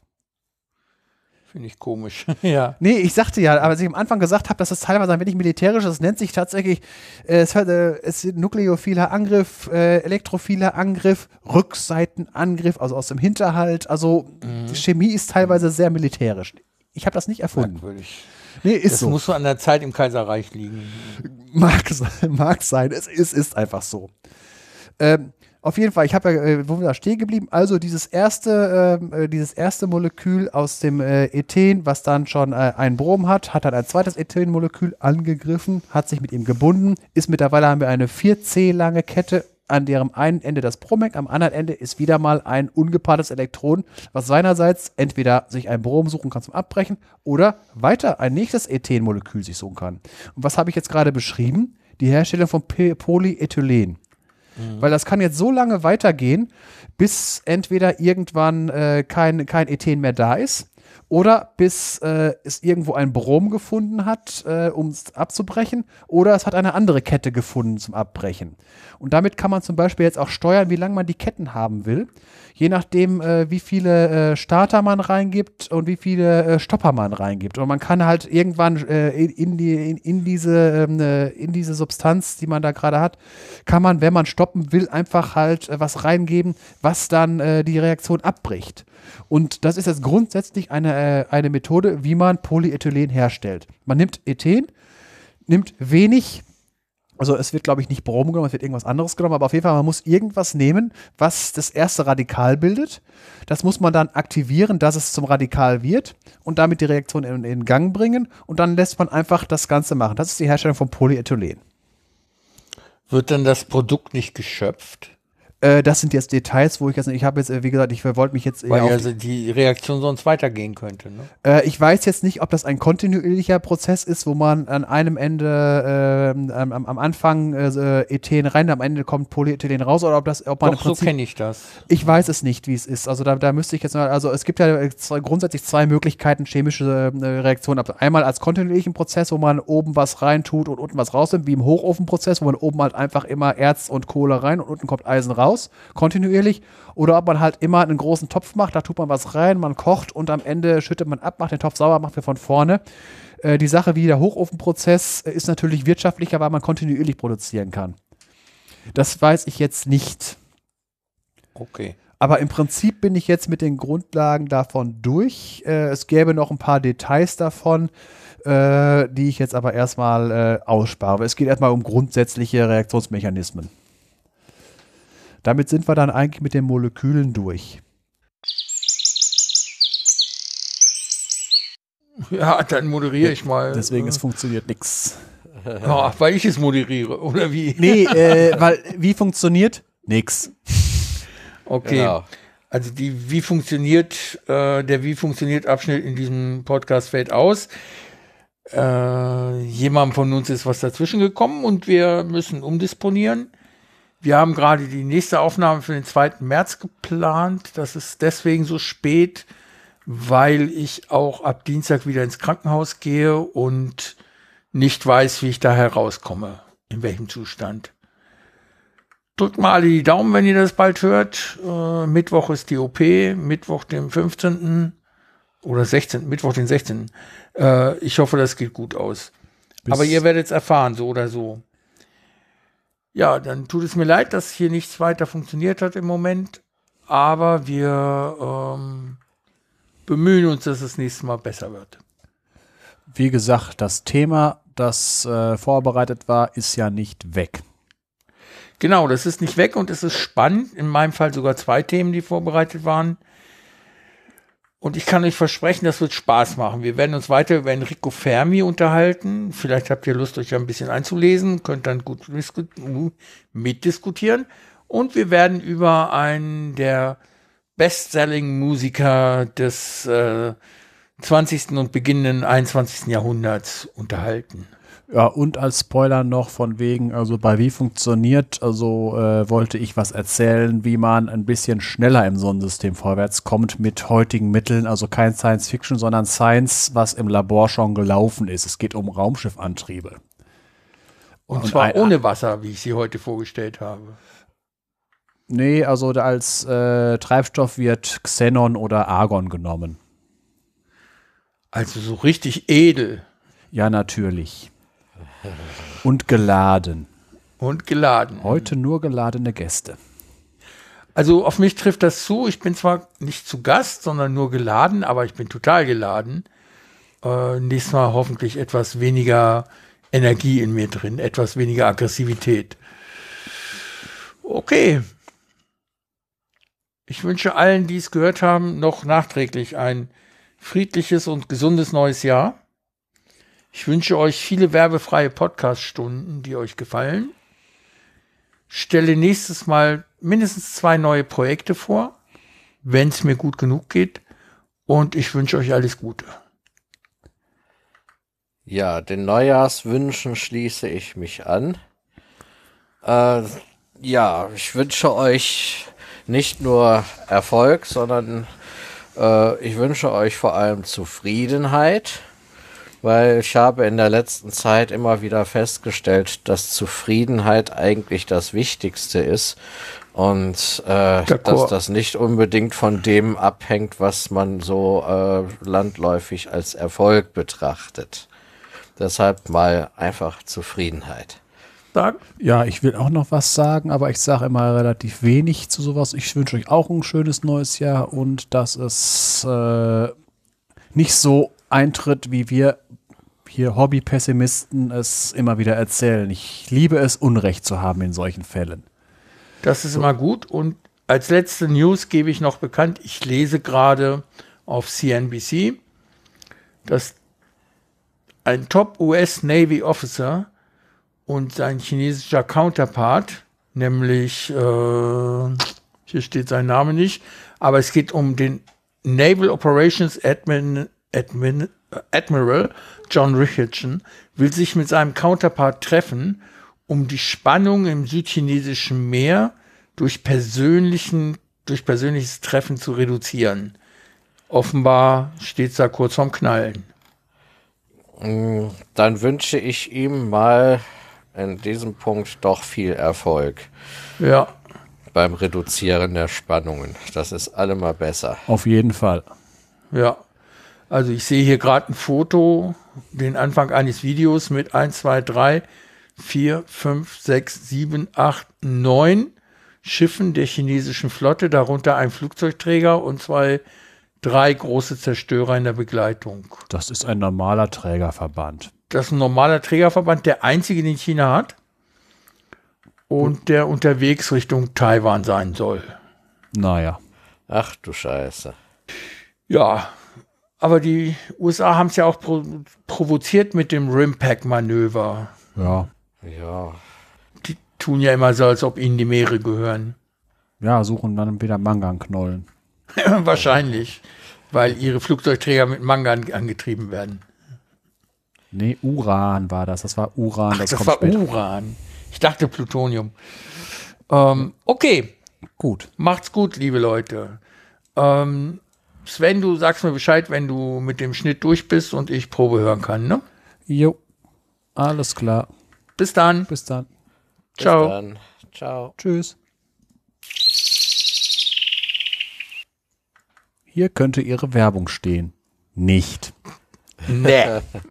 Finde ich komisch. ja. Nee, ich sagte ja, aber als ich am Anfang gesagt habe, dass das teilweise ein wenig militärisch ist, das nennt sich tatsächlich, äh, es, hört, äh, es ist nukleophiler Angriff, äh, elektrophiler Angriff, Rückseitenangriff, also aus dem Hinterhalt. Also Chemie ist teilweise sehr militärisch. Ich habe das nicht erfunden. Merkwürdig. Nee, ist Das so. muss so an der Zeit im Kaiserreich liegen. Mag, mag sein, es ist, ist einfach so. Ähm, auf jeden Fall, ich habe ja, äh, wo wir da stehen geblieben, also dieses erste, ähm, äh, dieses erste Molekül aus dem äh, Ethen, was dann schon äh, ein Brom hat, hat dann ein zweites Ethenmolekül angegriffen, hat sich mit ihm gebunden, ist mittlerweile haben wir eine 4C lange Kette, an deren einen Ende das Brom hängt, am anderen Ende ist wieder mal ein ungepaartes Elektron, was seinerseits entweder sich ein Brom suchen kann zum Abbrechen oder weiter ein nächstes Ethenmolekül sich suchen kann. Und was habe ich jetzt gerade beschrieben? Die Herstellung von P- Polyethylen. Weil das kann jetzt so lange weitergehen, bis entweder irgendwann äh, kein, kein Ethen mehr da ist oder bis äh, es irgendwo ein Brom gefunden hat, äh, um es abzubrechen, oder es hat eine andere Kette gefunden zum Abbrechen. Und damit kann man zum Beispiel jetzt auch steuern, wie lange man die Ketten haben will, je nachdem, äh, wie viele äh, Starter man reingibt und wie viele äh, Stopper man reingibt. Und man kann halt irgendwann äh, in, die, in, in, diese, ähm, äh, in diese Substanz, die man da gerade hat, kann man, wenn man stoppen will, einfach halt was reingeben, was dann die Reaktion abbricht. Und das ist jetzt grundsätzlich eine, äh, eine Methode, wie man Polyethylen herstellt. Man nimmt Ethen, nimmt wenig, also es wird, glaube ich, nicht Brom genommen, es wird irgendwas anderes genommen, aber auf jeden Fall, man muss irgendwas nehmen, was das erste Radikal bildet. Das muss man dann aktivieren, dass es zum Radikal wird und damit die Reaktion in, in Gang bringen und dann lässt man einfach das Ganze machen. Das ist die Herstellung von Polyethylen. Wird dann das Produkt nicht geschöpft? Äh, das sind jetzt Details, wo ich jetzt, ich habe jetzt, äh, wie gesagt, ich wollte mich jetzt Weil also die Reaktion sonst weitergehen könnte. Ne? Äh, ich weiß jetzt nicht, ob das ein kontinuierlicher Prozess ist, wo man an einem Ende ähm, am, am Anfang äh, Ethen rein, am Ende kommt Polyethylen raus, oder ob das, ob man Doch, im so Prinzip, kenne ich das. ich weiß es nicht, wie es ist. Also da, da müsste ich jetzt mal, also es gibt ja äh, zwei, grundsätzlich zwei Möglichkeiten chemische äh, Reaktionen. Einmal als kontinuierlichen Prozess, wo man oben was reintut und unten was rausnimmt, wie im Hochofenprozess, wo man oben halt einfach immer Erz und Kohle rein und unten kommt Eisen raus, kontinuierlich. Oder ob man halt immer einen großen Topf macht, da tut man was rein, man kocht und am Ende schüttet man ab, macht den Topf sauber, macht wir von vorne. Äh, die Sache wie der Hochofenprozess äh, ist natürlich wirtschaftlicher, weil man kontinuierlich produzieren kann. Das weiß ich jetzt nicht. Okay. Aber im Prinzip bin ich jetzt mit den Grundlagen davon durch. Äh, es gäbe noch ein paar Details davon, äh, die ich jetzt aber erstmal äh, ausspare. Es geht erstmal um grundsätzliche Reaktionsmechanismen. Damit sind wir dann eigentlich mit den Molekülen durch. Ja, dann moderiere ich mal. Deswegen, es äh, funktioniert nichts. ja, weil ich es moderiere, oder wie? Nee, äh, weil wie funktioniert? Nix. Okay. Genau. Also die wie funktioniert äh, der wie funktioniert Abschnitt in diesem Podcast fällt aus. Äh, jemandem von uns ist was dazwischen gekommen und wir müssen umdisponieren. Wir haben gerade die nächste Aufnahme für den 2. März geplant. Das ist deswegen so spät, weil ich auch ab Dienstag wieder ins Krankenhaus gehe und nicht weiß, wie ich da herauskomme, in welchem Zustand. Drückt mal alle die Daumen, wenn ihr das bald hört. Äh, Mittwoch ist die OP, Mittwoch den 15. oder 16. Mittwoch den 16. Äh, ich hoffe, das geht gut aus. Bis Aber ihr werdet es erfahren, so oder so. Ja, dann tut es mir leid, dass hier nichts weiter funktioniert hat im Moment. Aber wir ähm, bemühen uns, dass es nächstes Mal besser wird. Wie gesagt, das Thema, das äh, vorbereitet war, ist ja nicht weg. Genau, das ist nicht weg und es ist spannend. In meinem Fall sogar zwei Themen, die vorbereitet waren. Und ich kann euch versprechen, das wird Spaß machen. Wir werden uns weiter über Enrico Fermi unterhalten. Vielleicht habt ihr Lust, euch ein bisschen einzulesen, könnt dann gut mitdiskutieren. Und wir werden über einen der Bestselling-Musiker des äh, 20. und beginnenden 21. Jahrhunderts unterhalten. Ja, und als Spoiler noch von wegen, also bei wie funktioniert, also äh, wollte ich was erzählen, wie man ein bisschen schneller im Sonnensystem vorwärts kommt mit heutigen Mitteln, also kein Science Fiction, sondern Science, was im Labor schon gelaufen ist. Es geht um Raumschiffantriebe. Und, und zwar ein, ohne Wasser, wie ich sie heute vorgestellt habe. Nee, also als äh, Treibstoff wird Xenon oder Argon genommen. Also so richtig edel. Ja, natürlich. Und geladen. Und geladen. Heute nur geladene Gäste. Also auf mich trifft das zu. Ich bin zwar nicht zu Gast, sondern nur geladen, aber ich bin total geladen. Äh, nächstes Mal hoffentlich etwas weniger Energie in mir drin, etwas weniger Aggressivität. Okay. Ich wünsche allen, die es gehört haben, noch nachträglich ein friedliches und gesundes neues Jahr. Ich wünsche euch viele werbefreie Podcast-Stunden, die euch gefallen. Stelle nächstes Mal mindestens zwei neue Projekte vor, wenn es mir gut genug geht. Und ich wünsche euch alles Gute. Ja, den Neujahrswünschen schließe ich mich an. Äh, ja, ich wünsche euch nicht nur Erfolg, sondern äh, ich wünsche euch vor allem Zufriedenheit weil ich habe in der letzten Zeit immer wieder festgestellt, dass Zufriedenheit eigentlich das Wichtigste ist und äh, dass das nicht unbedingt von dem abhängt, was man so äh, landläufig als Erfolg betrachtet. Deshalb mal einfach Zufriedenheit. Ja, ich will auch noch was sagen, aber ich sage immer relativ wenig zu sowas. Ich wünsche euch auch ein schönes neues Jahr und dass es äh, nicht so eintritt, wie wir hier Hobby-Pessimisten es immer wieder erzählen. Ich liebe es, Unrecht zu haben in solchen Fällen. Das ist so. immer gut. Und als letzte News gebe ich noch bekannt, ich lese gerade auf CNBC, dass ein Top-US Navy Officer und sein chinesischer Counterpart, nämlich, äh, hier steht sein Name nicht, aber es geht um den Naval Operations Admin, Admin, Admiral John Richardson will sich mit seinem Counterpart treffen, um die Spannung im südchinesischen Meer durch, persönlichen, durch persönliches Treffen zu reduzieren. Offenbar steht es da kurz vorm Knallen. Mm, dann wünsche ich ihm mal in diesem Punkt doch viel Erfolg. Ja. Beim Reduzieren der Spannungen. Das ist allemal besser. Auf jeden Fall. Ja. Also ich sehe hier gerade ein Foto, den Anfang eines Videos mit 1, 2, 3, 4, 5, 6, 7, 8, 9 Schiffen der chinesischen Flotte, darunter ein Flugzeugträger und zwei, drei große Zerstörer in der Begleitung. Das ist ein normaler Trägerverband. Das ist ein normaler Trägerverband, der einzige, den China hat und der unterwegs Richtung Taiwan sein soll. Naja. Ach du Scheiße. Ja, aber die USA haben es ja auch pro provoziert mit dem Rimpack-Manöver. Ja. Ja. Die tun ja immer so, als ob ihnen die Meere gehören. Ja, suchen dann wieder Mangan-Knollen. Wahrscheinlich, weil ihre Flugzeugträger mit Mangan angetrieben werden. Nee, Uran war das. Das war Uran. Ach, das, das kommt war später. Uran. Ich dachte Plutonium. Ähm, okay, Gut. macht's gut, liebe Leute. Ähm, Sven, du sagst mir Bescheid, wenn du mit dem Schnitt durch bist und ich Probe hören kann, ne? Jo. Alles klar. Bis dann. Bis dann. Bis Ciao. dann. Ciao. Tschüss. Hier könnte Ihre Werbung stehen. Nicht. Nee.